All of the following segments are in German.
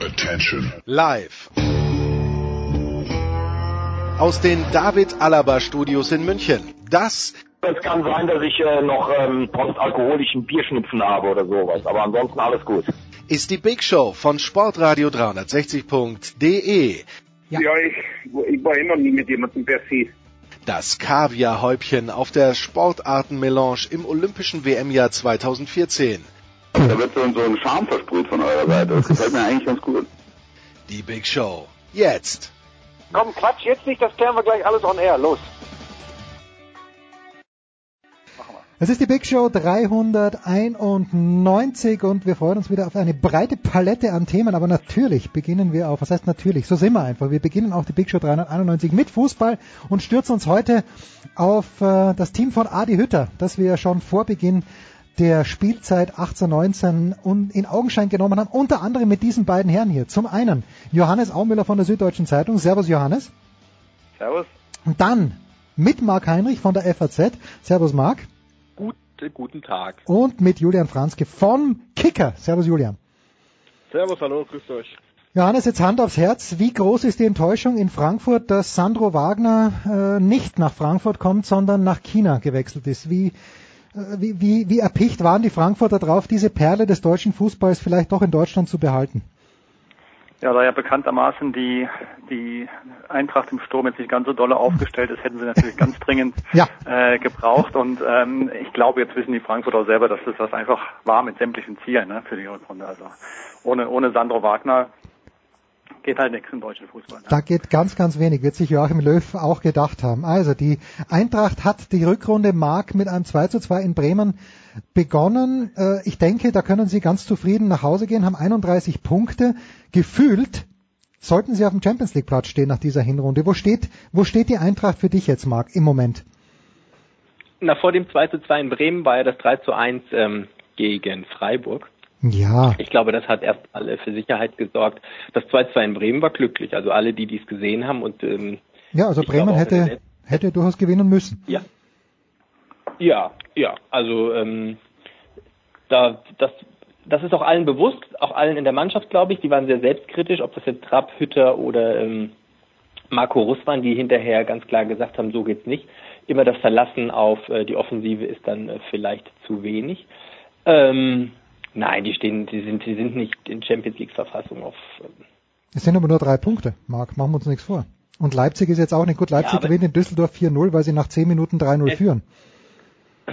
Attention. Live. Aus den David Alaba Studios in München. Das es kann sein, dass ich äh, noch ähm, postalkoholischen Bierschnupfen habe oder sowas, aber ansonsten alles gut. Ist die Big Show von Sportradio 360.de. Ja, ja ich, ich war immer nie mit jemandem per se. Das Kaviarhäubchen auf der Sportartenmelange im Olympischen WM-Jahr 2014. Da wird so, so ein Charme versprüht von eurer Seite. Das gefällt mir eigentlich ganz gut. Die Big Show. Jetzt. Komm, Quatsch, jetzt nicht, das klären wir gleich alles on air. Los. Es ist die Big Show 391 und wir freuen uns wieder auf eine breite Palette an Themen, aber natürlich beginnen wir auch, was heißt natürlich, so sind wir einfach. Wir beginnen auch die Big Show 391 mit Fußball und stürzen uns heute auf äh, das Team von Adi Hütter, das wir schon vor Beginn der Spielzeit 18-19 in Augenschein genommen haben, unter anderem mit diesen beiden Herren hier. Zum einen Johannes Aumüller von der Süddeutschen Zeitung. Servus Johannes. Servus. Und dann mit Marc Heinrich von der FAZ. Servus Marc. Gute, guten Tag. Und mit Julian Franzke vom Kicker. Servus Julian. Servus, hallo, grüßt euch. Johannes, jetzt Hand aufs Herz. Wie groß ist die Enttäuschung in Frankfurt, dass Sandro Wagner äh, nicht nach Frankfurt kommt, sondern nach China gewechselt ist? Wie, wie, wie, wie erpicht waren die Frankfurter drauf, diese Perle des deutschen Fußballs vielleicht doch in Deutschland zu behalten? Ja, da ja bekanntermaßen die, die Eintracht im Sturm jetzt nicht ganz so dolle aufgestellt ist, hätten sie natürlich ganz dringend ja. äh, gebraucht. Und ähm, ich glaube, jetzt wissen die Frankfurter selber, dass das was einfach war mit sämtlichen Zielen ne, für die Rückrunde. Also ohne, ohne Sandro Wagner geht halt nichts im deutschen Fußball. Ne? Da geht ganz, ganz wenig, wird sich Joachim Löw auch gedacht haben. Also die Eintracht hat die Rückrunde Mark mit einem 2 zu 2 in Bremen begonnen. Äh, ich denke, da können Sie ganz zufrieden nach Hause gehen, haben 31 Punkte. Gefühlt sollten Sie auf dem Champions League Platz stehen nach dieser Hinrunde. Wo steht, wo steht die Eintracht für dich jetzt, Marc, im Moment? Na, vor dem 2 zu 2 in Bremen war ja das 3 zu 1 ähm, gegen Freiburg. Ja. Ich glaube, das hat erst alle für Sicherheit gesorgt. Das 2-2 in Bremen war glücklich. Also alle, die dies gesehen haben und ähm, ja, also Bremen glaube, hätte hätte durchaus gewinnen müssen. Ja. Ja, ja. Also ähm, da das das ist auch allen bewusst, auch allen in der Mannschaft, glaube ich. Die waren sehr selbstkritisch, ob das jetzt Trapp, Hütter oder ähm, Marco Russ waren, die hinterher ganz klar gesagt haben, so geht's nicht. Immer das Verlassen auf äh, die Offensive ist dann äh, vielleicht zu wenig. Ähm, Nein, die stehen, die sind, die sind nicht in Champions League Verfassung auf. Ähm, es sind aber nur drei Punkte, Marc, machen wir uns nichts vor. Und Leipzig ist jetzt auch nicht gut. Leipzig ja, gewinnt in Düsseldorf 4-0, weil sie nach 10 Minuten 3-0 führen.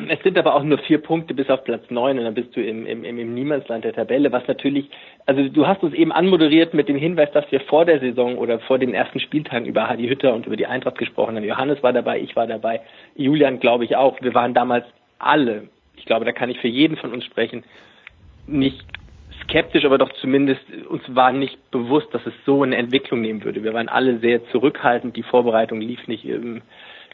Es sind aber auch nur vier Punkte bis auf Platz neun und dann bist du im, im, im Niemandsland der Tabelle, was natürlich, also du hast uns eben anmoderiert mit dem Hinweis, dass wir vor der Saison oder vor den ersten Spieltagen über Hadi Hütter und über die Eintracht gesprochen haben. Johannes war dabei, ich war dabei, Julian glaube ich auch. Wir waren damals alle, ich glaube, da kann ich für jeden von uns sprechen, nicht skeptisch, aber doch zumindest uns war nicht bewusst, dass es so eine Entwicklung nehmen würde. Wir waren alle sehr zurückhaltend. Die Vorbereitung lief nicht ähm,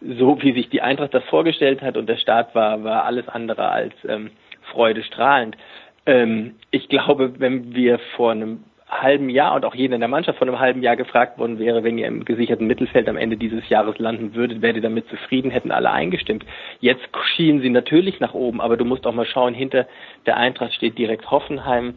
so, wie sich die Eintracht das vorgestellt hat und der Start war, war alles andere als ähm, freudestrahlend. Ähm, ich glaube, wenn wir vor einem halben Jahr und auch jeder in der Mannschaft vor einem halben Jahr gefragt worden wäre, wenn ihr im gesicherten Mittelfeld am Ende dieses Jahres landen würdet, wärt ihr damit zufrieden, hätten alle eingestimmt. Jetzt schienen sie natürlich nach oben, aber du musst auch mal schauen, hinter der Eintracht steht direkt Hoffenheim,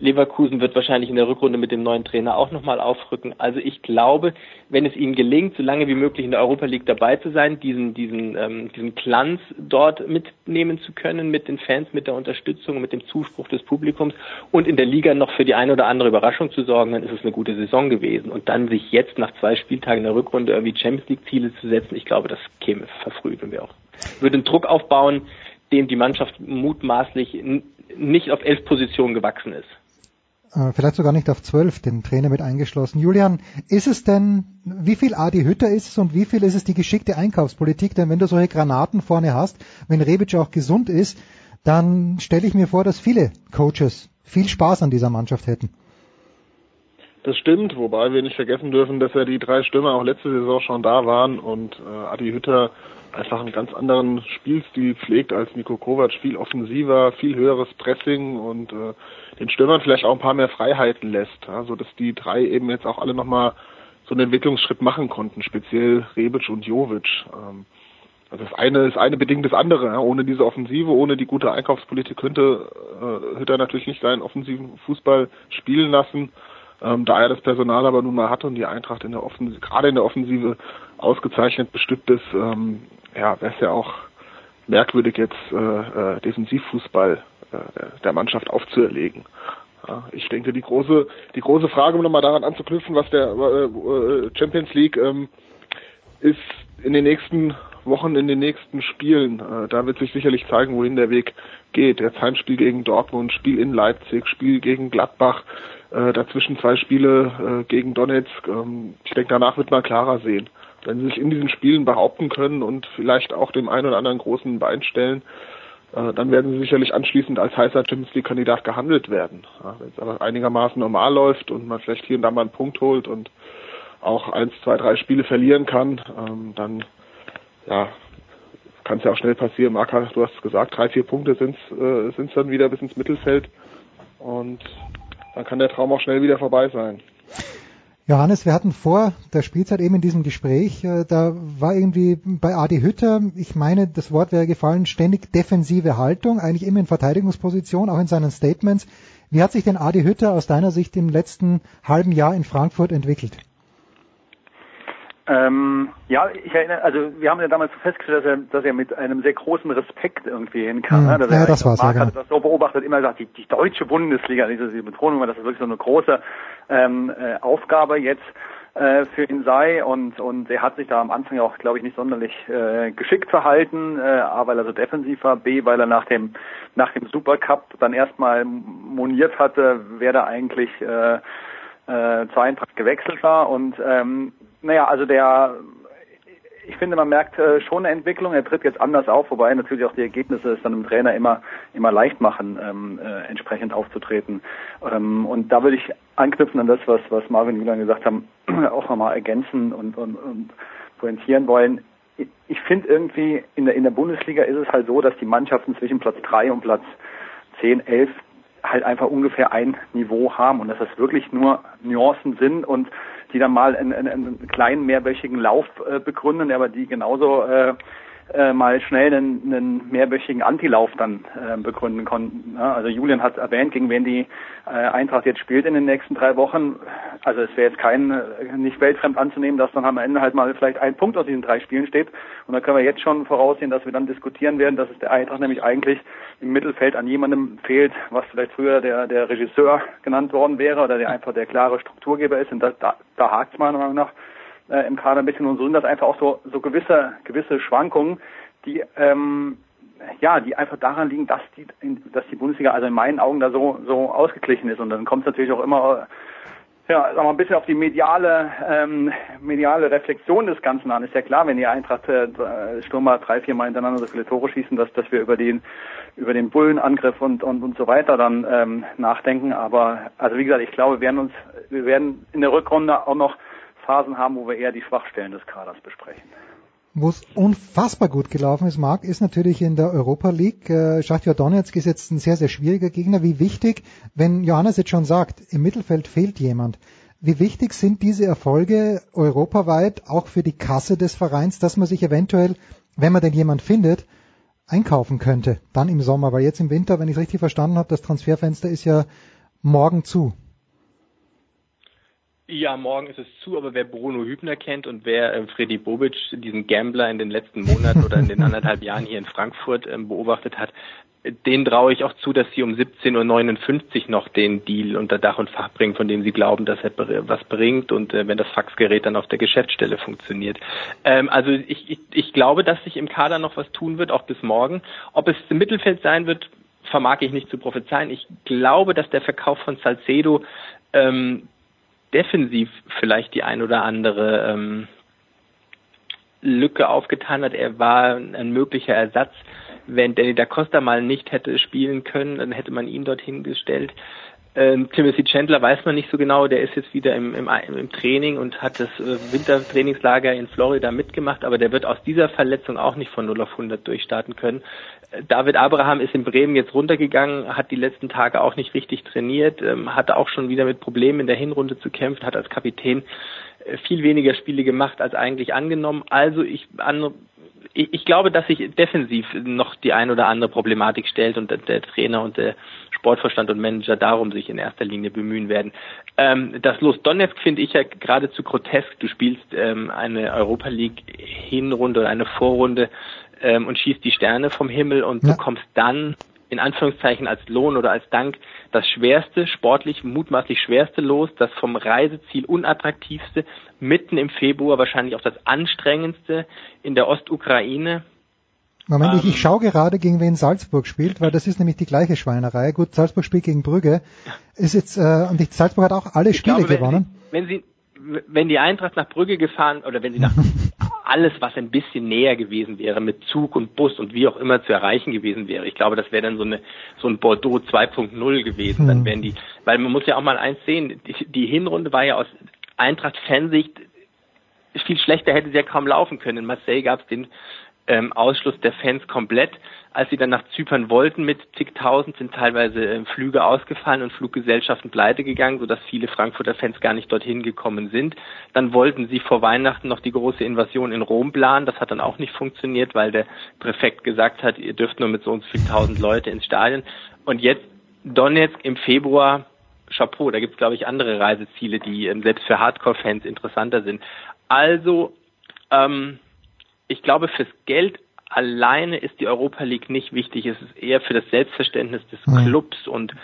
Leverkusen wird wahrscheinlich in der Rückrunde mit dem neuen Trainer auch nochmal aufrücken. Also ich glaube, wenn es ihnen gelingt, so lange wie möglich in der Europa League dabei zu sein, diesen, diesen, ähm, diesen Glanz dort mitnehmen zu können mit den Fans, mit der Unterstützung, mit dem Zuspruch des Publikums und in der Liga noch für die eine oder andere Überraschung zu sorgen, dann ist es eine gute Saison gewesen. Und dann sich jetzt nach zwei Spieltagen in der Rückrunde irgendwie Champions League Ziele zu setzen, ich glaube, das käme verfrüht und wir auch würde einen Druck aufbauen, dem die Mannschaft mutmaßlich nicht auf elf Positionen gewachsen ist vielleicht sogar nicht auf zwölf, den Trainer mit eingeschlossen. Julian, ist es denn, wie viel Adi Hütter ist es und wie viel ist es die geschickte Einkaufspolitik? Denn wenn du solche Granaten vorne hast, wenn Rebic auch gesund ist, dann stelle ich mir vor, dass viele Coaches viel Spaß an dieser Mannschaft hätten. Das stimmt, wobei wir nicht vergessen dürfen, dass ja die drei Stürmer auch letzte Saison schon da waren und äh, Adi Hütter einfach einen ganz anderen Spielstil pflegt als Niko Kovac, viel offensiver, viel höheres Pressing und äh, den Stürmern vielleicht auch ein paar mehr Freiheiten lässt, ja, so dass die drei eben jetzt auch alle nochmal so einen Entwicklungsschritt machen konnten, speziell Rebic und Jovic. Ähm, also das eine ist eine bedingt das andere. Ja. Ohne diese Offensive, ohne die gute Einkaufspolitik könnte äh, Hütter natürlich nicht seinen offensiven Fußball spielen lassen. Ähm, da er das Personal aber nun mal hat und die Eintracht in der Offensive, gerade in der Offensive ausgezeichnet bestückt ist, ähm, ja, wäre es ja auch merkwürdig jetzt äh, äh, Defensivfußball äh, der Mannschaft aufzuerlegen. Ja, ich denke, die große, die große Frage, um nochmal daran anzuknüpfen, was der äh, äh, Champions League ähm, ist in den nächsten Wochen, in den nächsten Spielen. Äh, da wird sich sicherlich zeigen, wohin der Weg geht. Jetzt Heimspiel gegen Dortmund, Spiel in Leipzig, Spiel gegen Gladbach, äh, dazwischen zwei Spiele äh, gegen Donetsk. Ähm, ich denke, danach wird man klarer sehen. Wenn sie sich in diesen Spielen behaupten können und vielleicht auch dem einen oder anderen großen Bein stellen, äh, dann werden sie sicherlich anschließend als heißer Champions League Kandidat gehandelt werden. Ja, Wenn es aber einigermaßen normal läuft und man vielleicht hier und da mal einen Punkt holt und auch eins, zwei, drei Spiele verlieren kann, ähm, dann ja, kann es ja auch schnell passieren. Marka, du hast gesagt, drei, vier Punkte sind es äh, dann wieder bis ins Mittelfeld und dann kann der Traum auch schnell wieder vorbei sein. Johannes, wir hatten vor der Spielzeit eben in diesem Gespräch, äh, da war irgendwie bei Adi Hütter, ich meine, das Wort wäre gefallen, ständig defensive Haltung, eigentlich immer in Verteidigungsposition, auch in seinen Statements. Wie hat sich denn Adi Hütter aus deiner Sicht im letzten halben Jahr in Frankfurt entwickelt? Ähm, ja, ich erinnere, also wir haben ja damals festgestellt, dass er, dass er mit einem sehr großen Respekt irgendwie hinkam. Hm, ne? dass ja, er das war's, Marc ja, hatte das so beobachtet, immer gesagt, die, die deutsche Bundesliga, diese die Betonung war, dass das wirklich so eine große ähm, äh, Aufgabe jetzt äh, für ihn sei und und er hat sich da am Anfang auch, glaube ich, nicht sonderlich äh, geschickt verhalten, äh, A, weil er so defensiv war, B, weil er nach dem nach dem Supercup dann erstmal moniert hatte, wer da eigentlich äh, äh, zur Eintracht gewechselt war und ähm, naja, also der, ich finde, man merkt äh, schon eine Entwicklung. Er tritt jetzt anders auf, wobei natürlich auch die Ergebnisse es dann dem Trainer immer immer leicht machen, ähm, äh, entsprechend aufzutreten. Ähm, und da würde ich anknüpfen an das, was was Marvin und Julian gesagt haben, auch nochmal ergänzen und, und, und pointieren wollen. Ich, ich finde irgendwie in der in der Bundesliga ist es halt so, dass die Mannschaften zwischen Platz drei und Platz zehn, elf halt einfach ungefähr ein Niveau haben und dass das wirklich nur Nuancen sind und die dann mal einen, einen, einen kleinen mehrwöchigen Lauf äh, begründen, aber die genauso äh, äh, mal schnell einen, einen mehrwöchigen Antilauf dann äh, begründen konnten. Ja, also Julian hat erwähnt, gegen wen die äh, Eintracht jetzt spielt in den nächsten drei Wochen. Also es wäre jetzt kein äh, nicht weltfremd anzunehmen, dass dann am Ende halt mal vielleicht ein Punkt aus diesen drei Spielen steht. Und da können wir jetzt schon voraussehen, dass wir dann diskutieren werden, dass es der Eintracht nämlich eigentlich im Mittelfeld an jemandem fehlt, was vielleicht früher der der Regisseur genannt worden wäre oder der einfach der klare Strukturgeber ist. Und da, da, da hakt es meiner Meinung nach äh, im Kader ein bisschen und so sind das einfach auch so, so gewisse, gewisse Schwankungen, die, ähm, ja, die einfach daran liegen, dass die, dass die Bundesliga also in meinen Augen da so, so ausgeglichen ist und dann kommt es natürlich auch immer, ja, sagen wir ein bisschen auf die mediale, ähm, mediale Reflexion des Ganzen an. Ist ja klar, wenn die Eintracht äh, Stürmer drei, vier Mal hintereinander so viele Tore schießen, dass, dass wir über den, über den Bullenangriff und, und, und so weiter dann ähm, nachdenken. Aber also wie gesagt, ich glaube, wir werden uns, wir werden in der Rückrunde auch noch Phasen haben, wo wir eher die Schwachstellen des Kaders besprechen. Wo es unfassbar gut gelaufen ist, Marc, ist natürlich in der Europa League. Äh, Schachtja Donetsk ist jetzt ein sehr, sehr schwieriger Gegner. Wie wichtig, wenn Johannes jetzt schon sagt, im Mittelfeld fehlt jemand, wie wichtig sind diese Erfolge europaweit auch für die Kasse des Vereins, dass man sich eventuell, wenn man denn jemand findet, einkaufen könnte, dann im Sommer, weil jetzt im Winter, wenn ich es richtig verstanden habe, das Transferfenster ist ja morgen zu. Ja, morgen ist es zu, aber wer Bruno Hübner kennt und wer äh, Freddy Bobic, diesen Gambler in den letzten Monaten oder in den anderthalb Jahren hier in Frankfurt äh, beobachtet hat, den traue ich auch zu, dass sie um 17.59 Uhr noch den Deal unter Dach und Fach bringen, von dem sie glauben, dass er was bringt und äh, wenn das Faxgerät dann auf der Geschäftsstelle funktioniert. Ähm, also ich, ich, ich glaube, dass sich im Kader noch was tun wird, auch bis morgen. Ob es im Mittelfeld sein wird, vermag ich nicht zu prophezeien. Ich glaube, dass der Verkauf von Salcedo ähm, defensiv vielleicht die ein oder andere ähm, Lücke aufgetan hat. Er war ein möglicher Ersatz. Wenn Danny da Costa mal nicht hätte spielen können, dann hätte man ihn dorthin gestellt. Ähm, Timothy Chandler weiß man nicht so genau, der ist jetzt wieder im, im, im Training und hat das äh, Wintertrainingslager in Florida mitgemacht, aber der wird aus dieser Verletzung auch nicht von 0 auf 100 durchstarten können. David Abraham ist in Bremen jetzt runtergegangen, hat die letzten Tage auch nicht richtig trainiert, ähm, hatte auch schon wieder mit Problemen in der Hinrunde zu kämpfen, hat als Kapitän äh, viel weniger Spiele gemacht als eigentlich angenommen. Also ich, an, ich, ich glaube, dass sich defensiv noch die ein oder andere Problematik stellt und der, der Trainer und der Sportverstand und Manager darum sich in erster Linie bemühen werden. Ähm, das Los Donetsk finde ich ja geradezu grotesk. Du spielst ähm, eine Europa League Hinrunde oder eine Vorrunde ähm, und schießt die Sterne vom Himmel und ja. bekommst dann in Anführungszeichen als Lohn oder als Dank das schwerste, sportlich mutmaßlich schwerste Los, das vom Reiseziel unattraktivste, mitten im Februar wahrscheinlich auch das anstrengendste in der Ostukraine. Moment, ähm, ich, ich schaue gerade, gegen wen Salzburg spielt, weil das ist nämlich die gleiche Schweinerei. Gut, Salzburg spielt gegen Brügge. Ist jetzt, äh, und Salzburg hat auch alle Spiele glaube, gewonnen. Wenn Sie, wenn Sie wenn die Eintracht nach Brügge gefahren oder wenn sie nach alles, was ein bisschen näher gewesen wäre, mit Zug und Bus und wie auch immer zu erreichen gewesen wäre. Ich glaube, das wäre dann so eine so ein Bordeaux 2.0 gewesen. Dann hm. wären die, weil man muss ja auch mal eins sehen, die, die Hinrunde war ja aus Eintracht-Fansicht viel schlechter hätte sie ja kaum laufen können. In Marseille gab es den ähm, Ausschluss der Fans komplett. Als sie dann nach Zypern wollten mit zigtausend, sind teilweise äh, Flüge ausgefallen und Fluggesellschaften pleite gegangen, sodass viele Frankfurter Fans gar nicht dorthin gekommen sind. Dann wollten sie vor Weihnachten noch die große Invasion in Rom planen. Das hat dann auch nicht funktioniert, weil der Präfekt gesagt hat, ihr dürft nur mit so und so viel tausend Leute ins Stadion. Und jetzt Donetsk im Februar, Chapeau, da gibt es, glaube ich, andere Reiseziele, die ähm, selbst für Hardcore-Fans interessanter sind. Also, ähm, ich glaube, fürs Geld alleine ist die Europa League nicht wichtig. Es ist eher für das Selbstverständnis des Clubs und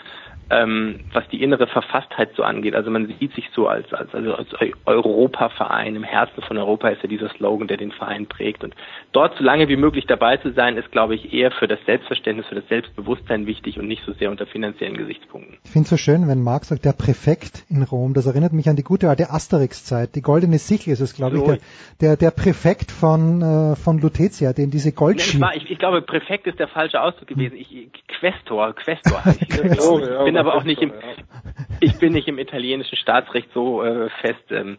ähm, was die innere Verfasstheit so angeht. Also man sieht sich so als, als, also als Europaverein. Im Herzen von Europa ist ja dieser Slogan, der den Verein prägt. Und dort so lange wie möglich dabei zu sein, ist, glaube ich, eher für das Selbstverständnis, für das Selbstbewusstsein wichtig und nicht so sehr unter finanziellen Gesichtspunkten. Ich finde es so schön, wenn Marc sagt, der Präfekt in Rom, das erinnert mich an die gute alte Asterix-Zeit. Die goldene Sichel ist es, glaube so. ich, der, der, der Präfekt von, äh, von Lutetia, den diese Goldschiene... Nee, ich, ich, glaube, Präfekt ist der falsche Ausdruck gewesen. Ich, Questor, Questor. ich, Questor, ich, ich bin aber auch nicht im, ich bin nicht im italienischen Staatsrecht so äh, fest. Ähm,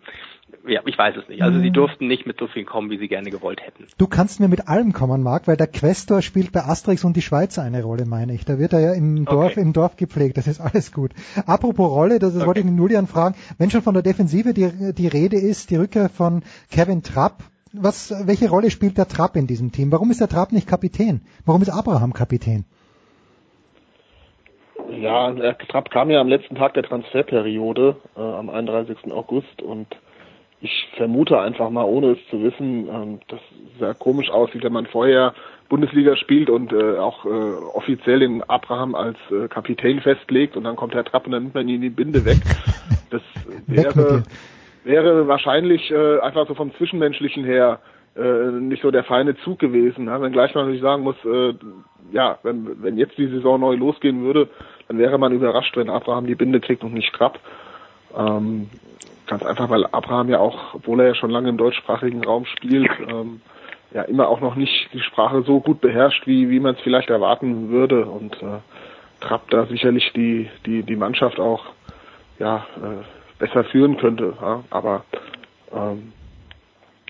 ja, ich weiß es nicht. Also sie mhm. durften nicht mit so viel kommen, wie sie gerne gewollt hätten. Du kannst mir mit allem kommen, Marc, weil der Questor spielt bei Asterix und die Schweizer eine Rolle, meine ich. Da wird er ja im Dorf, okay. im Dorf gepflegt. Das ist alles gut. Apropos Rolle, das okay. wollte ich den Julian fragen. Wenn schon von der Defensive die, die Rede ist, die Rückkehr von Kevin Trapp, was, welche Rolle spielt der Trapp in diesem Team? Warum ist der Trapp nicht Kapitän? Warum ist Abraham Kapitän? Ja, der Trapp kam ja am letzten Tag der Transferperiode, äh, am 31. August und ich vermute einfach mal, ohne es zu wissen, ähm, dass es sehr komisch aussieht, wenn man vorher Bundesliga spielt und äh, auch äh, offiziell den Abraham als äh, Kapitän festlegt und dann kommt Herr Trapp und dann nimmt man ihn die Binde weg. Das wäre, wäre wahrscheinlich äh, einfach so vom Zwischenmenschlichen her äh, nicht so der feine Zug gewesen. Ja? Wenn gleich man natürlich sagen muss, äh, ja, wenn, wenn jetzt die Saison neu losgehen würde, dann wäre man überrascht, wenn Abraham die Binde kriegt und nicht Trapp. Ähm, ganz einfach, weil Abraham ja auch, obwohl er ja schon lange im deutschsprachigen Raum spielt, ähm, ja immer auch noch nicht die Sprache so gut beherrscht, wie, wie man es vielleicht erwarten würde. Und äh, Trapp da sicherlich die, die, die Mannschaft auch ja, äh, besser führen könnte. Ja? Aber ähm,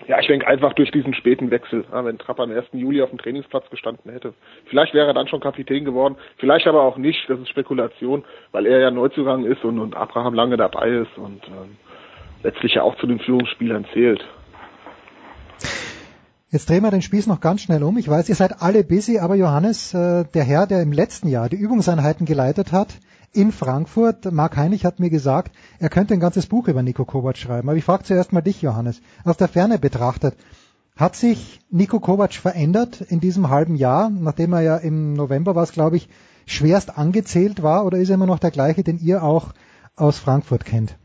ja, ich denke einfach durch diesen späten Wechsel, ja, wenn Trapp am 1. Juli auf dem Trainingsplatz gestanden hätte. Vielleicht wäre er dann schon Kapitän geworden, vielleicht aber auch nicht, das ist Spekulation, weil er ja Neuzugang ist und, und Abraham lange dabei ist und ähm, letztlich ja auch zu den Führungsspielern zählt. Jetzt drehen wir den Spieß noch ganz schnell um. Ich weiß, ihr seid alle busy, aber Johannes, äh, der Herr, der im letzten Jahr die Übungseinheiten geleitet hat, in Frankfurt. Marc Heinrich hat mir gesagt, er könnte ein ganzes Buch über Nico Kovac schreiben. Aber ich frage zuerst mal dich, Johannes, aus der Ferne betrachtet. Hat sich Nico Kovac verändert in diesem halben Jahr, nachdem er ja im November war glaube ich, schwerst angezählt war, oder ist er immer noch der gleiche, den ihr auch aus Frankfurt kennt?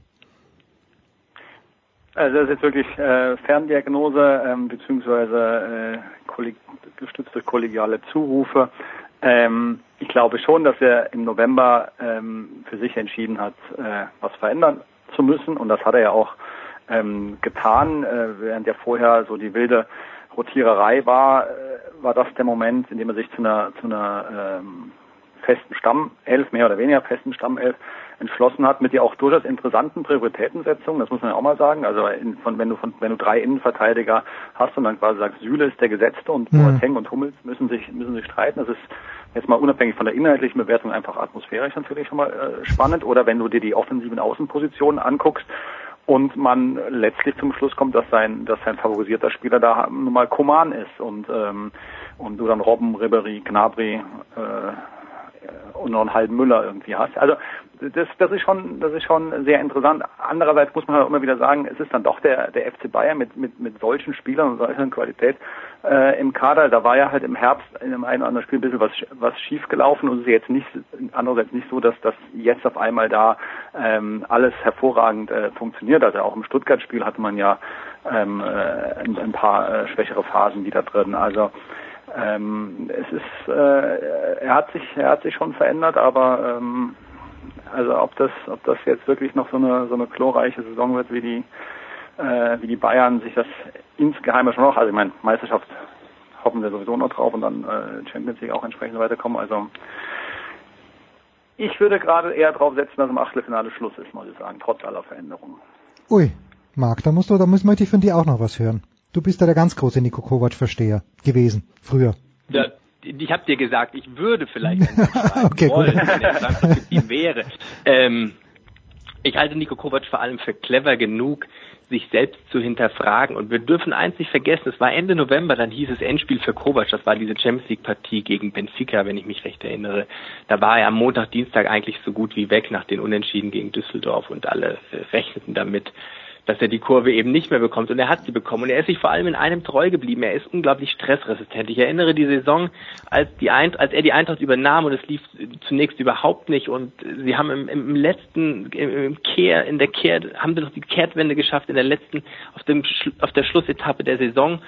Also das ist jetzt wirklich äh, Ferndiagnose ähm, beziehungsweise äh, kolleg gestützte kollegiale Zurufe. Ähm, ich glaube schon, dass er im November ähm, für sich entschieden hat, äh, was verändern zu müssen. Und das hat er ja auch ähm, getan, äh, während ja vorher so die wilde Rotiererei war, äh, war das der Moment, in dem er sich zu einer, zu einer ähm, festen Stammelf, mehr oder weniger festen Stammelf entschlossen hat, mit der auch durchaus interessanten Prioritätensetzung, das muss man ja auch mal sagen. Also in, von, wenn du von, wenn du drei Innenverteidiger hast und dann quasi sagst, Süle ist der Gesetzte und mhm. Boateng und Hummels müssen sich müssen sich streiten, das ist jetzt mal unabhängig von der inhaltlichen Bewertung einfach atmosphärisch natürlich schon mal äh, spannend. Oder wenn du dir die offensiven Außenpositionen anguckst und man letztlich zum Schluss kommt, dass sein, dass sein favorisierter Spieler da nun mal Koman ist und ähm, und du dann Robben, Ribery, Gnabry äh, und noch einen halben Müller irgendwie hast. Also das, das ist schon, das ist schon sehr interessant. Andererseits muss man halt immer wieder sagen, es ist dann doch der, der FC Bayern mit, mit, mit solchen Spielern und solcher Qualität äh, im Kader. Da war ja halt im Herbst in einem einen oder anderen Spiel ein bisschen was, was schief gelaufen und es ist jetzt nicht, andererseits nicht so, dass das jetzt auf einmal da ähm, alles hervorragend äh, funktioniert. Also auch im Stuttgart-Spiel hatte man ja ähm, äh, ein, ein paar äh, schwächere Phasen wieder drin. Also ähm, es ist, äh, er hat sich, er hat sich schon verändert, aber ähm, also ob das, ob das jetzt wirklich noch so eine so eine chlorreiche Saison wird wie die äh, wie die Bayern sich das insgeheim schon noch, also ich meine Meisterschaft hoffen wir sowieso noch drauf und dann äh, Champions League auch entsprechend weiterkommen. Also ich würde gerade eher drauf setzen, dass im Achtelfinale Schluss ist, muss ich sagen, trotz aller Veränderungen. Ui, Marc, da musst du, da müssen wir von dir auch noch was hören. Du bist ja der ganz große Nico Kovac-Versteher gewesen, früher. Ja, ich habe dir gesagt, ich würde vielleicht okay, wollen, gut. wenn er Frankfurt wäre. Ähm, ich halte Nico Kovac vor allem für clever genug, sich selbst zu hinterfragen. Und wir dürfen eins nicht vergessen, es war Ende November, dann hieß es Endspiel für Kovac, das war diese Champions League Partie gegen Benfica, wenn ich mich recht erinnere. Da war er am Montag, Dienstag eigentlich so gut wie weg nach den Unentschieden gegen Düsseldorf und alle rechneten damit, dass er die Kurve eben nicht mehr bekommt. Und er hat sie bekommen. Und er ist sich vor allem in einem treu geblieben. Er ist unglaublich stressresistent. Ich erinnere die Saison, als, die Eintracht, als er die Eintracht übernahm und es lief zunächst überhaupt nicht. Und sie haben im, im letzten, im Kehr, in der Kehr, haben sie noch die Kehrtwende geschafft in der letzten, auf, dem, auf der Schlussetappe der Saison.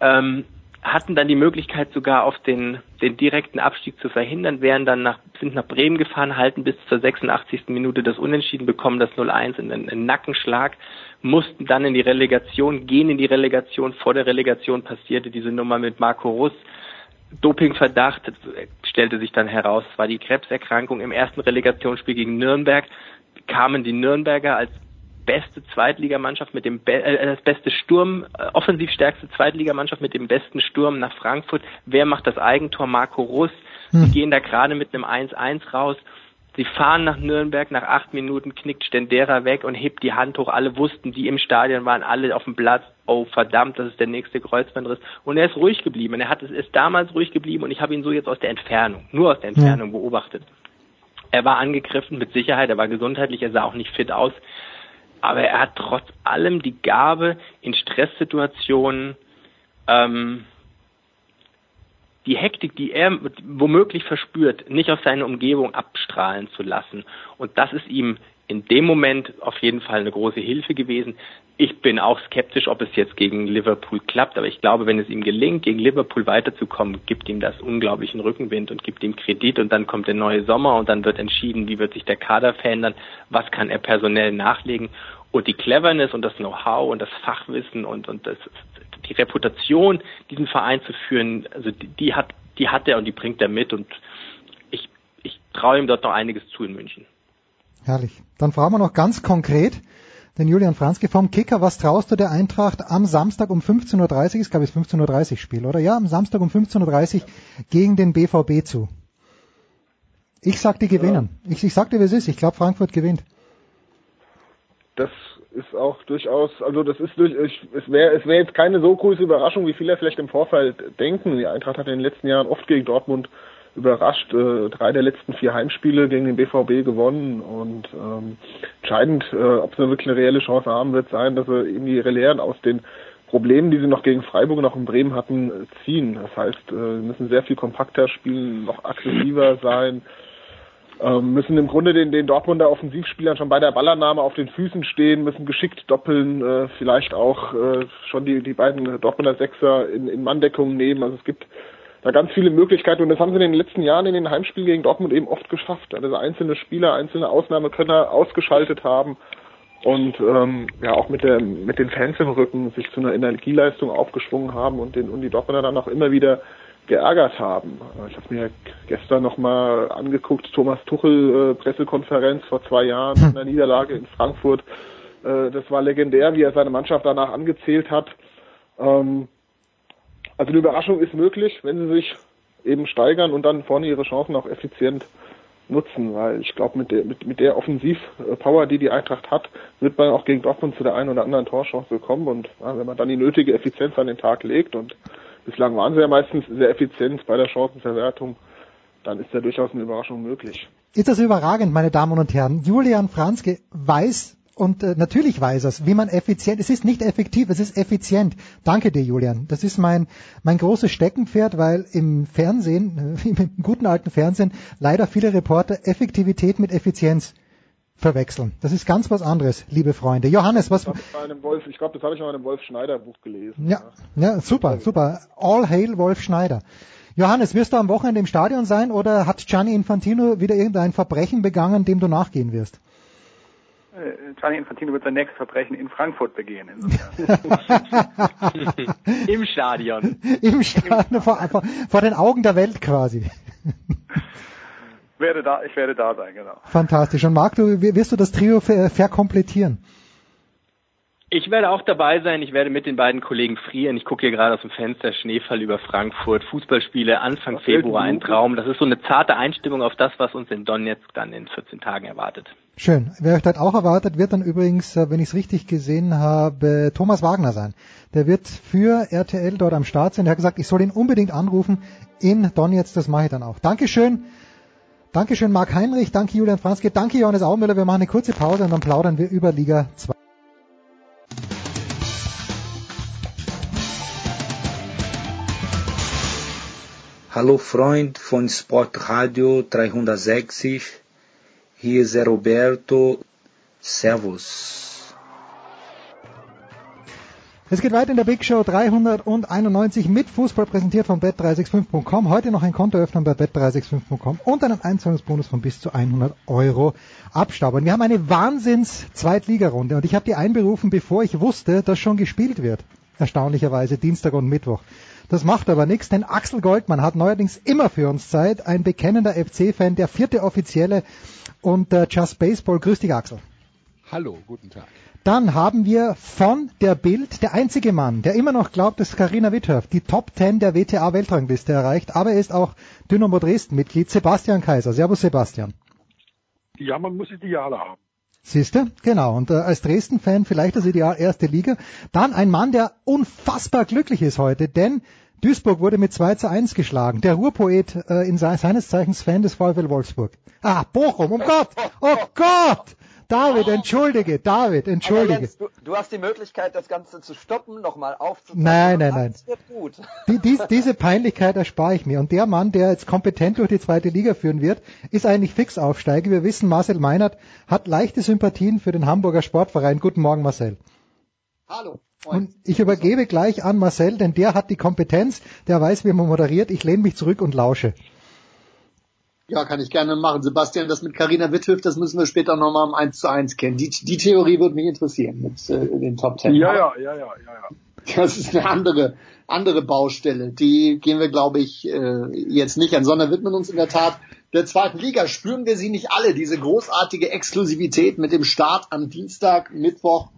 Ähm, hatten dann die Möglichkeit sogar auf den, den direkten Abstieg zu verhindern, wären dann nach, sind nach Bremen gefahren, halten bis zur 86. Minute das Unentschieden, bekommen das 0-1 in einen Nackenschlag, mussten dann in die Relegation, gehen in die Relegation. Vor der Relegation passierte diese Nummer mit Marco Russ. Dopingverdacht stellte sich dann heraus, es war die Krebserkrankung im ersten Relegationsspiel gegen Nürnberg kamen die Nürnberger als beste Zweitligamannschaft mit dem Be äh, das beste Sturm, äh, offensiv stärkste Zweitligamannschaft mit dem besten Sturm nach Frankfurt. Wer macht das Eigentor? Marco Russ. Hm. Die gehen da gerade mit einem 1-1 raus. Sie fahren nach Nürnberg, nach acht Minuten knickt Stendera weg und hebt die Hand hoch. Alle wussten, die im Stadion waren, alle auf dem Platz, oh verdammt, das ist der nächste Kreuzbandriss. Und er ist ruhig geblieben. Er hat es ist damals ruhig geblieben und ich habe ihn so jetzt aus der Entfernung, nur aus der Entfernung ja. beobachtet. Er war angegriffen, mit Sicherheit, er war gesundheitlich, er sah auch nicht fit aus aber er hat trotz allem die Gabe, in Stresssituationen ähm, die Hektik, die er womöglich verspürt, nicht auf seine Umgebung abstrahlen zu lassen. Und das ist ihm in dem Moment auf jeden Fall eine große Hilfe gewesen. Ich bin auch skeptisch, ob es jetzt gegen Liverpool klappt, aber ich glaube, wenn es ihm gelingt, gegen Liverpool weiterzukommen, gibt ihm das unglaublichen Rückenwind und gibt ihm Kredit und dann kommt der neue Sommer und dann wird entschieden, wie wird sich der Kader verändern, was kann er personell nachlegen und die Cleverness und das Know-how und das Fachwissen und, und das, die Reputation, diesen Verein zu führen, also die, die hat, die hat er und die bringt er mit und ich, ich traue ihm dort noch einiges zu in München. Herrlich. Dann fragen wir noch ganz konkret den Julian Franzke vom Kicker. Was traust du der Eintracht am Samstag um 15.30 Uhr, ist glaube ich 15.30 Uhr Spiel, oder? Ja, am Samstag um 15.30 Uhr gegen den BVB zu. Ich sag, die gewinnen. Ja. Ich, ich sag dir, wie es ist. Ich glaube, Frankfurt gewinnt. Das ist auch durchaus, also das ist durch, es wäre es wäre jetzt keine so große Überraschung, wie viele vielleicht im Vorfeld denken. Die Eintracht hat in den letzten Jahren oft gegen Dortmund überrascht, äh, drei der letzten vier Heimspiele gegen den BVB gewonnen und ähm, entscheidend, äh, ob sie wirklich eine reelle Chance haben, wird sein, dass sie irgendwie Lehren aus den Problemen, die sie noch gegen Freiburg und auch in Bremen hatten, ziehen. Das heißt, äh, müssen sehr viel kompakter spielen, noch aggressiver sein, ähm, müssen im Grunde den, den Dortmunder Offensivspielern schon bei der Ballannahme auf den Füßen stehen, müssen geschickt doppeln, äh, vielleicht auch äh, schon die, die beiden Dortmunder Sechser in, in Manndeckung nehmen. Also es gibt da ganz viele Möglichkeiten und das haben sie in den letzten Jahren in den Heimspielen gegen Dortmund eben oft geschafft. Also einzelne Spieler, einzelne Ausnahmekönner ausgeschaltet haben und ähm, ja auch mit der mit den Fans im Rücken sich zu einer Energieleistung aufgeschwungen haben und den und die Dortmunder dann auch immer wieder geärgert haben. Ich habe mir gestern nochmal angeguckt, Thomas Tuchel äh, Pressekonferenz vor zwei Jahren in der Niederlage in Frankfurt. Äh, das war legendär, wie er seine Mannschaft danach angezählt hat. Ähm, also eine Überraschung ist möglich, wenn sie sich eben steigern und dann vorne ihre Chancen auch effizient nutzen, weil ich glaube, mit der, mit, mit der Offensivpower, die die Eintracht hat, wird man auch gegen Dortmund zu der einen oder anderen Torchance kommen und ja, wenn man dann die nötige Effizienz an den Tag legt und bislang waren sie ja meistens sehr effizient bei der Chancenverwertung, dann ist ja durchaus eine Überraschung möglich. Ist das überragend, meine Damen und Herren. Julian Franzke weiß und äh, natürlich weiß es, wie man effizient, es ist nicht effektiv, es ist effizient. Danke dir, Julian. Das ist mein, mein großes Steckenpferd, weil im Fernsehen, im guten alten Fernsehen, leider viele Reporter Effektivität mit Effizienz verwechseln. Das ist ganz was anderes, liebe Freunde. Johannes, was... Ich glaube, das habe ich in einem Wolf Schneider Buch gelesen. Ja, ja, super, super. All hail Wolf Schneider. Johannes, wirst du am Wochenende im Stadion sein oder hat Gianni Infantino wieder irgendein Verbrechen begangen, dem du nachgehen wirst? Äh, Gianni Infantino wird sein nächstes Verbrechen in Frankfurt begehen. Im Stadion. Im Stadion, vor, vor, vor den Augen der Welt quasi. werde da, ich werde da sein, genau. Fantastisch. Und Marc, du, wirst du das Trio verkomplettieren? Ich werde auch dabei sein. Ich werde mit den beiden Kollegen frieren. Ich gucke hier gerade aus dem Fenster Schneefall über Frankfurt, Fußballspiele Anfang Februar, ein Traum. Das ist so eine zarte Einstimmung auf das, was uns in Donetsk dann in 14 Tagen erwartet. Schön. Wer euch dort auch erwartet, wird dann übrigens, äh, wenn ich es richtig gesehen habe, Thomas Wagner sein. Der wird für RTL dort am Start sein. Der hat gesagt, ich soll ihn unbedingt anrufen in Donetsk. Das mache ich dann auch. Dankeschön. Dankeschön, Marc Heinrich. Danke, Julian Franzke. Danke, Johannes Aumüller. Wir machen eine kurze Pause und dann plaudern wir über Liga 2. Hallo Freund von Sportradio 360, hier ist Roberto, Servus. Es geht weiter in der Big Show 391 mit Fußball präsentiert von bet365.com. Heute noch ein Konto öffnen bei bet365.com und einen Einzahlungsbonus von bis zu 100 Euro abstauben. Wir haben eine Wahnsinns-Zweitligarunde und ich habe die einberufen, bevor ich wusste, dass schon gespielt wird. Erstaunlicherweise Dienstag und Mittwoch. Das macht aber nichts, denn Axel Goldmann hat neuerdings immer für uns Zeit. Ein bekennender FC-Fan, der vierte Offizielle und äh, Just Baseball. Grüß dich, Axel. Hallo, guten Tag. Dann haben wir von der Bild der einzige Mann, der immer noch glaubt, dass Karina Witthöft die Top 10 der WTA-Weltrangliste erreicht, aber er ist auch Dynamo Dresden-Mitglied, Sebastian Kaiser. Servus, Sebastian. Ja, man muss Ideale haben. Siehste, genau. Und äh, als Dresden-Fan vielleicht das Ideal erste Liga. Dann ein Mann, der unfassbar glücklich ist heute, denn Duisburg wurde mit 2 zu 1 geschlagen. Der Ruhrpoet äh, in seines Zeichens Fan des VfL Wolfsburg. Ah, Bochum, um Gott! Oh Gott! David, entschuldige, David, entschuldige. Jens, du, du, hast die Möglichkeit, das Ganze zu stoppen, nochmal aufzuzeigen. Nein, nein, nein. Das wird gut. Die, die, diese Peinlichkeit erspare ich mir. Und der Mann, der jetzt kompetent durch die zweite Liga führen wird, ist eigentlich fix aufsteigen. Wir wissen, Marcel Meinert hat leichte Sympathien für den Hamburger Sportverein. Guten Morgen, Marcel. Hallo. Und ich übergebe gleich an Marcel, denn der hat die Kompetenz, der weiß, wie man moderiert. Ich lehne mich zurück und lausche. Ja, kann ich gerne machen. Sebastian, das mit Carina Witthöft, das müssen wir später nochmal im 1 zu 1 kennen. Die, die Theorie würde mich interessieren mit äh, den Top Ten. Ja, ja, ja, ja, ja, ja. Das ist eine andere, andere Baustelle. Die gehen wir, glaube ich, äh, jetzt nicht an, sondern widmen uns in der Tat der zweiten Liga. Spüren wir sie nicht alle, diese großartige Exklusivität mit dem Start am Dienstag, Mittwoch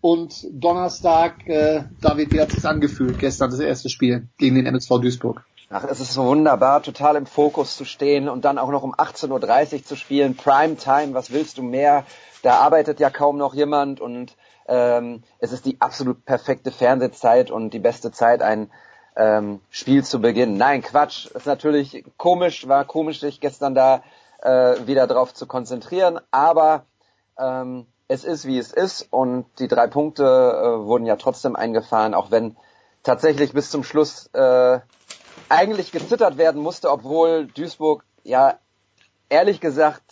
und Donnerstag. Äh, David, wie hat es sich angefühlt gestern, das erste Spiel gegen den MSV Duisburg? Ach, es ist so wunderbar, total im Fokus zu stehen und dann auch noch um 18.30 Uhr zu spielen. Prime Time, was willst du mehr? Da arbeitet ja kaum noch jemand und ähm, es ist die absolut perfekte Fernsehzeit und die beste Zeit, ein ähm, Spiel zu beginnen. Nein, Quatsch. Ist natürlich komisch, war komisch, sich gestern da äh, wieder drauf zu konzentrieren, aber ähm, es ist, wie es ist und die drei Punkte äh, wurden ja trotzdem eingefahren, auch wenn tatsächlich bis zum Schluss äh, eigentlich gezittert werden musste, obwohl Duisburg ja ehrlich gesagt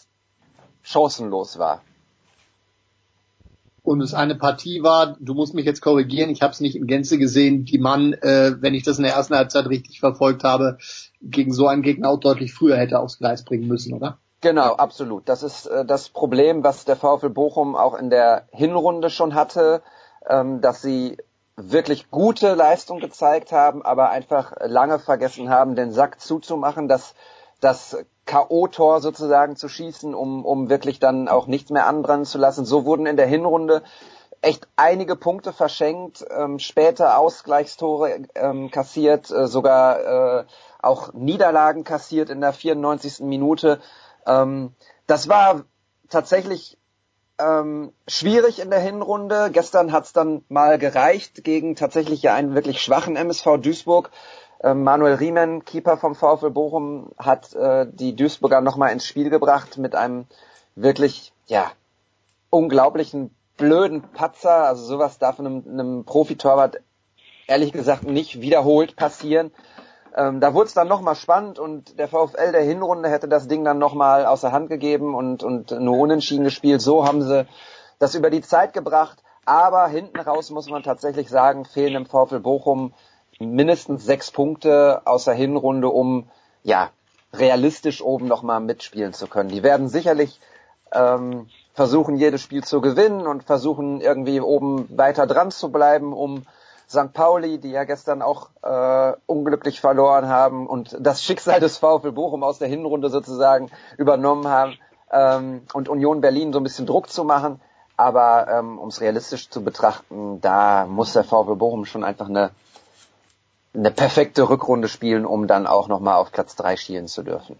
chancenlos war. Und es eine Partie war, du musst mich jetzt korrigieren, ich habe es nicht in Gänze gesehen, die man, äh, wenn ich das in der ersten Halbzeit richtig verfolgt habe, gegen so einen Gegner auch deutlich früher hätte aufs Gleis bringen müssen, oder? Genau, absolut. Das ist äh, das Problem, was der VfL Bochum auch in der Hinrunde schon hatte, ähm, dass sie wirklich gute Leistung gezeigt haben, aber einfach lange vergessen haben, den Sack zuzumachen, das, das K.O.-Tor sozusagen zu schießen, um, um wirklich dann auch nichts mehr anbrennen zu lassen. So wurden in der Hinrunde echt einige Punkte verschenkt, ähm, später Ausgleichstore ähm, kassiert, äh, sogar äh, auch Niederlagen kassiert in der 94. Minute. Ähm, das war tatsächlich ähm, schwierig in der Hinrunde. Gestern hat es dann mal gereicht gegen tatsächlich ja einen wirklich schwachen MSV Duisburg. äh, Manuel Riemen, Keeper vom VfL Bochum, hat äh, die Duisburger nochmal ins Spiel gebracht mit einem wirklich, ja, unglaublichen blöden Patzer. Also sowas darf einem, einem Profitorwart ehrlich gesagt nicht wiederholt passieren. Ähm, da wurde es dann nochmal spannend und der VfL der Hinrunde hätte das Ding dann nochmal aus der Hand gegeben und, und nur unentschieden gespielt. So haben sie das über die Zeit gebracht. Aber hinten raus muss man tatsächlich sagen, fehlen im VfL Bochum mindestens sechs Punkte aus der Hinrunde, um ja realistisch oben nochmal mitspielen zu können. Die werden sicherlich ähm, versuchen, jedes Spiel zu gewinnen und versuchen irgendwie oben weiter dran zu bleiben, um St. Pauli, die ja gestern auch äh, unglücklich verloren haben und das Schicksal des VfL Bochum aus der Hinrunde sozusagen übernommen haben ähm, und Union Berlin so ein bisschen Druck zu machen. Aber ähm, um es realistisch zu betrachten, da muss der VfL Bochum schon einfach eine eine perfekte Rückrunde spielen, um dann auch nochmal auf Platz drei schielen zu dürfen.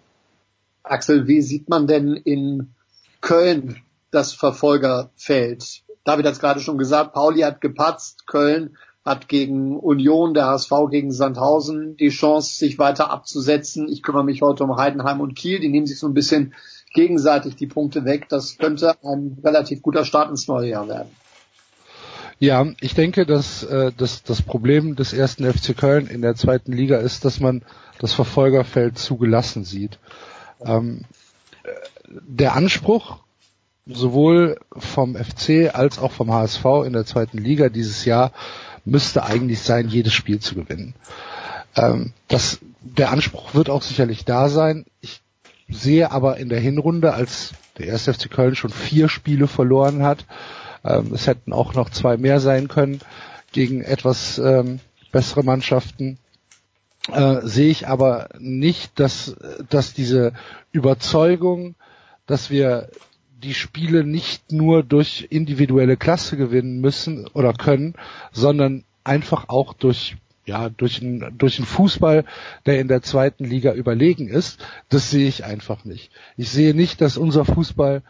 Axel, wie sieht man denn in Köln das Verfolgerfeld? David hat es gerade schon gesagt, Pauli hat gepatzt, Köln hat gegen Union, der HSV gegen Sandhausen die Chance, sich weiter abzusetzen. Ich kümmere mich heute um Heidenheim und Kiel, die nehmen sich so ein bisschen gegenseitig die Punkte weg. Das könnte ein relativ guter Start ins neue Jahr werden. Ja, ich denke, dass, äh, dass das Problem des ersten FC Köln in der zweiten Liga ist, dass man das Verfolgerfeld zugelassen sieht. Ähm, der Anspruch sowohl vom FC als auch vom HSV in der zweiten Liga dieses Jahr müsste eigentlich sein, jedes Spiel zu gewinnen. Ähm, das, der Anspruch wird auch sicherlich da sein. Ich sehe aber in der Hinrunde, als der erste FC Köln schon vier Spiele verloren hat, ähm, es hätten auch noch zwei mehr sein können gegen etwas ähm, bessere Mannschaften. Äh, sehe ich aber nicht, dass, dass diese Überzeugung, dass wir die Spiele nicht nur durch individuelle Klasse gewinnen müssen oder können, sondern einfach auch durch ja, durch einen, durch einen Fußball, der in der zweiten Liga überlegen ist, das sehe ich einfach nicht. Ich sehe nicht, dass unser Fußball,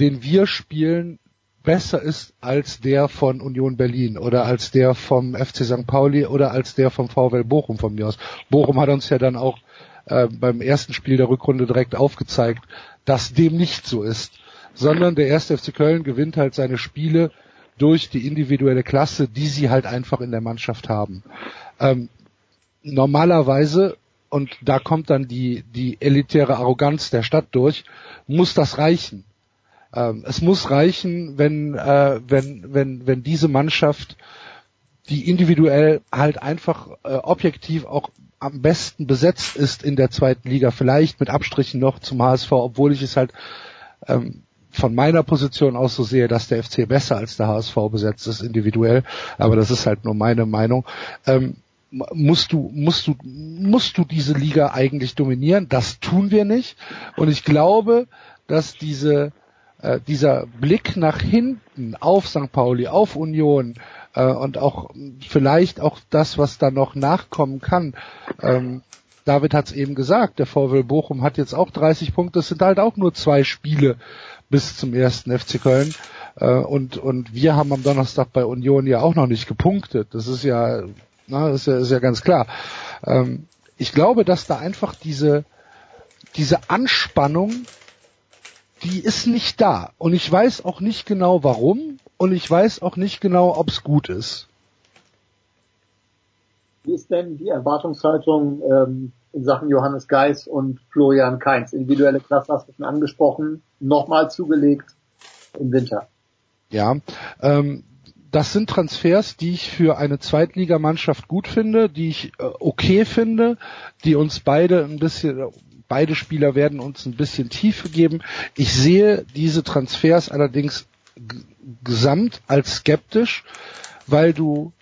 den wir spielen, besser ist als der von Union Berlin oder als der vom FC St. Pauli oder als der vom VW Bochum von mir aus. Bochum hat uns ja dann auch äh, beim ersten Spiel der Rückrunde direkt aufgezeigt, dass dem nicht so ist, sondern der erste FC Köln gewinnt halt seine Spiele durch die individuelle Klasse, die sie halt einfach in der Mannschaft haben. Ähm, normalerweise und da kommt dann die, die elitäre Arroganz der Stadt durch, muss das reichen. Ähm, es muss reichen, wenn, äh, wenn, wenn, wenn diese Mannschaft, die individuell halt einfach äh, objektiv auch am besten besetzt ist in der zweiten Liga, vielleicht mit Abstrichen noch zum HSV, obwohl ich es halt ähm, von meiner Position aus so sehe, dass der FC besser als der HSV besetzt ist individuell, aber das ist halt nur meine Meinung. Ähm, musst du musst du musst du diese Liga eigentlich dominieren? Das tun wir nicht und ich glaube, dass diese äh, dieser Blick nach hinten auf St. Pauli, auf Union äh, und auch vielleicht auch das, was da noch nachkommen kann. Ähm, David hat es eben gesagt, der VW Bochum hat jetzt auch 30 Punkte, es sind halt auch nur zwei Spiele bis zum ersten FC Köln. Äh, und, und wir haben am Donnerstag bei Union ja auch noch nicht gepunktet. Das ist ja, na, ist ja, ist ja ganz klar. Ähm, ich glaube, dass da einfach diese, diese Anspannung die ist nicht da. Und ich weiß auch nicht genau warum und ich weiß auch nicht genau, ob es gut ist. Wie ist denn die Erwartungshaltung ähm, in Sachen Johannes Geis und Florian Kainz? Individuelle Klasse hast du schon angesprochen, nochmal zugelegt im Winter. Ja, ähm, das sind Transfers, die ich für eine Zweitligamannschaft gut finde, die ich äh, okay finde, die uns beide ein bisschen Beide Spieler werden uns ein bisschen Tiefe geben. Ich sehe diese Transfers allerdings gesamt als skeptisch, weil du,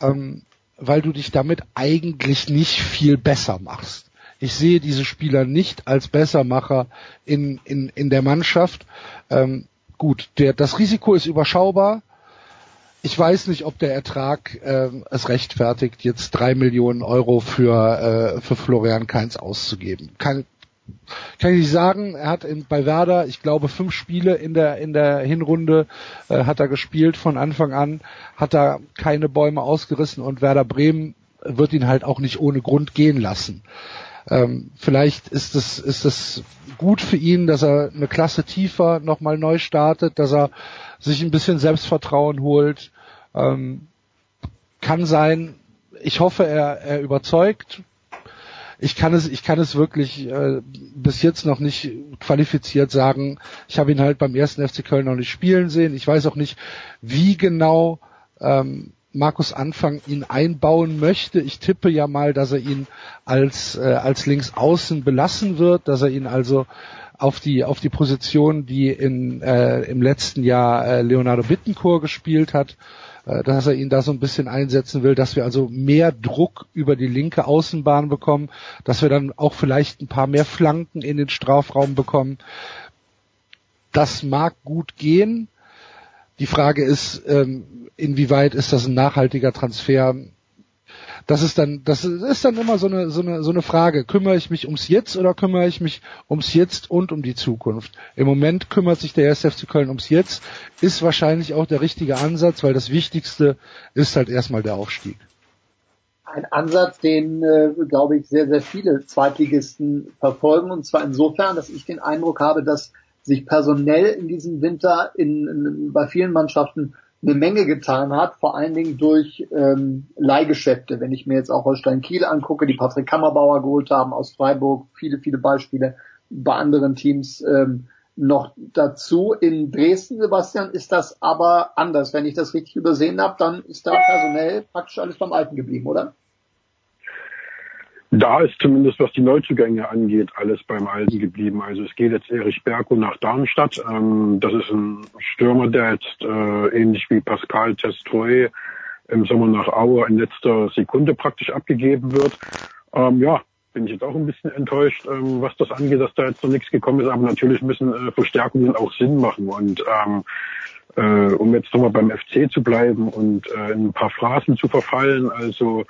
ähm, weil du dich damit eigentlich nicht viel besser machst. Ich sehe diese Spieler nicht als Bessermacher in, in, in der Mannschaft. Ähm, gut, der, das Risiko ist überschaubar ich weiß nicht, ob der Ertrag äh, es rechtfertigt, jetzt drei Millionen Euro für, äh, für Florian Kainz auszugeben. Kann, kann ich nicht sagen. Er hat in, bei Werder, ich glaube, fünf Spiele in der in der Hinrunde äh, hat er gespielt von Anfang an, hat er keine Bäume ausgerissen und Werder Bremen wird ihn halt auch nicht ohne Grund gehen lassen. Ähm, vielleicht ist es ist es gut für ihn, dass er eine Klasse tiefer nochmal neu startet, dass er sich ein bisschen Selbstvertrauen holt. Ähm, kann sein. Ich hoffe, er, er überzeugt. Ich kann es, ich kann es wirklich äh, bis jetzt noch nicht qualifiziert sagen. Ich habe ihn halt beim ersten FC Köln noch nicht spielen sehen. Ich weiß auch nicht, wie genau ähm, Markus Anfang ihn einbauen möchte. Ich tippe ja mal, dass er ihn als, äh, als Linksaußen belassen wird, dass er ihn also auf die, auf die Position, die in, äh, im letzten Jahr äh, Leonardo Bittencourt gespielt hat, äh, dass er ihn da so ein bisschen einsetzen will, dass wir also mehr Druck über die linke Außenbahn bekommen, dass wir dann auch vielleicht ein paar mehr Flanken in den Strafraum bekommen. Das mag gut gehen. Die Frage ist, ähm, inwieweit ist das ein nachhaltiger Transfer? Das ist dann, das ist dann immer so eine, so eine, so eine Frage. Kümmere ich mich ums Jetzt oder kümmere ich mich ums Jetzt und um die Zukunft? Im Moment kümmert sich der SFC Köln ums Jetzt, ist wahrscheinlich auch der richtige Ansatz, weil das Wichtigste ist halt erstmal der Aufstieg. Ein Ansatz, den, äh, glaube ich, sehr, sehr viele Zweitligisten verfolgen, und zwar insofern, dass ich den Eindruck habe, dass sich personell in diesem Winter in, in, bei vielen Mannschaften eine Menge getan hat, vor allen Dingen durch ähm, Leihgeschäfte. Wenn ich mir jetzt auch Holstein Kiel angucke, die Patrick Kammerbauer geholt haben aus Freiburg, viele, viele Beispiele bei anderen Teams ähm, noch dazu. In Dresden, Sebastian, ist das aber anders. Wenn ich das richtig übersehen habe, dann ist da personell praktisch alles beim Alten geblieben, oder? Da ist zumindest, was die Neuzugänge angeht, alles beim Alten geblieben. Also es geht jetzt Erich Berko nach Darmstadt. Ähm, das ist ein Stürmer, der jetzt äh, ähnlich wie Pascal Testroy im Sommer nach Aue in letzter Sekunde praktisch abgegeben wird. Ähm, ja, bin ich jetzt auch ein bisschen enttäuscht, ähm, was das angeht, dass da jetzt noch nichts gekommen ist. Aber natürlich müssen äh, Verstärkungen auch Sinn machen. Und ähm, äh, um jetzt nochmal beim FC zu bleiben und äh, in ein paar Phrasen zu verfallen, also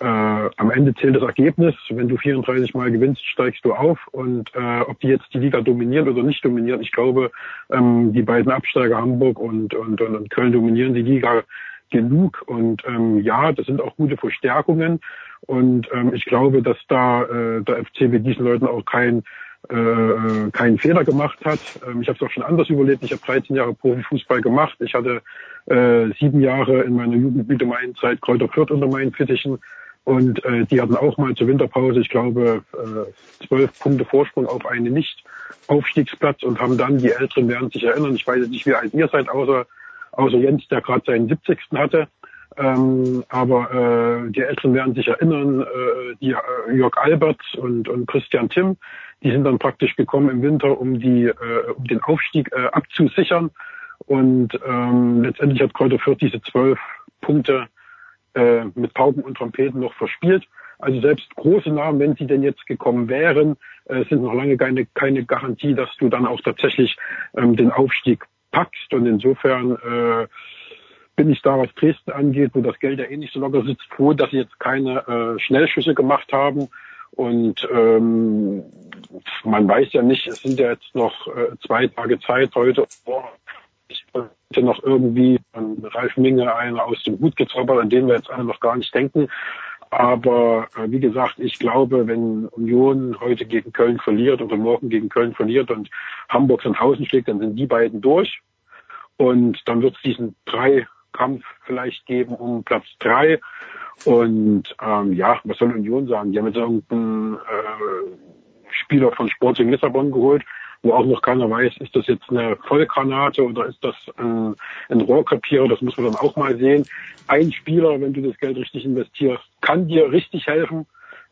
äh, am Ende zählt das Ergebnis. Wenn du 34 Mal gewinnst, steigst du auf. Und äh, ob die jetzt die Liga dominieren oder nicht dominieren, ich glaube, ähm, die beiden Absteiger Hamburg und, und, und, und Köln dominieren die Liga genug. Und ähm, ja, das sind auch gute Verstärkungen. Und ähm, ich glaube, dass da äh, der FC mit diesen Leuten auch kein äh, keinen Fehler gemacht hat. Ähm, ich habe es auch schon anders überlegt. Ich habe 13 Jahre Profifußball gemacht. Ich hatte äh, sieben Jahre in meiner Jugendmietemeinzeit Kräuter Fürth unter meinen Fittichen. Und äh, die hatten auch mal zur Winterpause, ich glaube, äh, zwölf Punkte Vorsprung auf einen Nicht-Aufstiegsplatz und haben dann, die Älteren werden sich erinnern, ich weiß nicht, wie alt ihr seid, außer, außer Jens, der gerade seinen 70. hatte. Ähm, aber äh, die Älteren werden sich erinnern, äh, die äh, Jörg Alberts und, und Christian Timm, die sind dann praktisch gekommen im Winter, um die, äh, um den Aufstieg äh, abzusichern. Und ähm, letztendlich hat Kräuter Fürth diese zwölf Punkte äh, mit Pauken und Trompeten noch verspielt. Also selbst große Namen, wenn sie denn jetzt gekommen wären, äh, sind noch lange keine, keine Garantie, dass du dann auch tatsächlich ähm, den Aufstieg packst. Und insofern äh, bin ich da, was Dresden angeht, wo das Geld ja eh nicht so locker sitzt, froh, dass sie jetzt keine äh, Schnellschüsse gemacht haben. Und ähm, man weiß ja nicht, es sind ja jetzt noch äh, zwei Tage Zeit heute. Wollte noch irgendwie an Ralf Minge einer aus dem Hut gezaubert, an den wir jetzt alle noch gar nicht denken. Aber äh, wie gesagt, ich glaube, wenn Union heute gegen Köln verliert oder morgen gegen Köln verliert und Hamburg Hausen schlägt, dann sind die beiden durch. Und dann wird es diesen Dreikampf vielleicht geben um Platz drei. Und ähm, ja, was soll Union sagen? Die haben jetzt irgendeinen äh, Spieler von Sporting Lissabon geholt, wo auch noch keiner weiß, ist das jetzt eine Vollgranate oder ist das ein, ein Rohrkrepierer, das muss man dann auch mal sehen. Ein Spieler, wenn du das Geld richtig investierst, kann dir richtig helfen.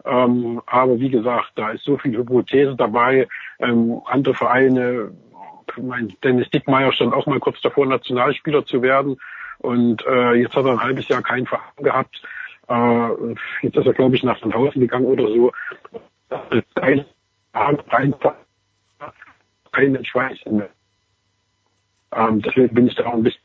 Ähm, aber wie gesagt, da ist so viel Hypothese dabei. Ähm, andere Vereine, mein Dennis Dickmeyer stand auch mal kurz davor, Nationalspieler zu werden. Und äh, jetzt hat er ein halbes Jahr keinen Verein gehabt. Äh, jetzt ist er, glaube ich, nach Hause gegangen oder so. Kein, keinen Schweiß mehr. Ähm, deswegen bin ich da auch ein bisschen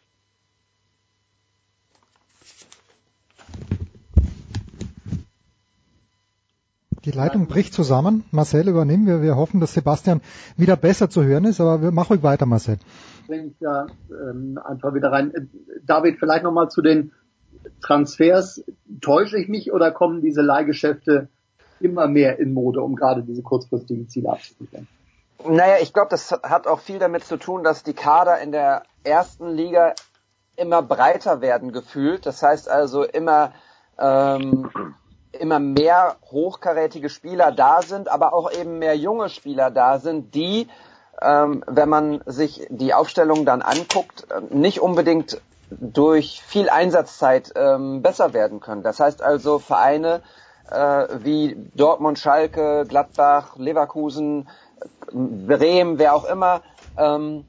Die Leitung bricht zusammen. Marcel, übernehmen wir. Wir hoffen, dass Sebastian wieder besser zu hören ist, aber wir machen ruhig weiter, Marcel. Bringe ich ja ähm, einfach wieder rein. David, vielleicht nochmal zu den Transfers, täusche ich mich oder kommen diese Leihgeschäfte immer mehr in Mode, um gerade diese kurzfristigen Ziele abzusichern? Naja, ich glaube, das hat auch viel damit zu tun, dass die Kader in der ersten Liga immer breiter werden gefühlt. Das heißt also immer ähm, immer mehr hochkarätige Spieler da sind, aber auch eben mehr junge Spieler da sind, die, ähm, wenn man sich die Aufstellung dann anguckt, nicht unbedingt durch viel Einsatzzeit ähm, besser werden können. Das heißt also Vereine äh, wie Dortmund, Schalke, Gladbach, Leverkusen, Bremen, wer auch immer, ähm,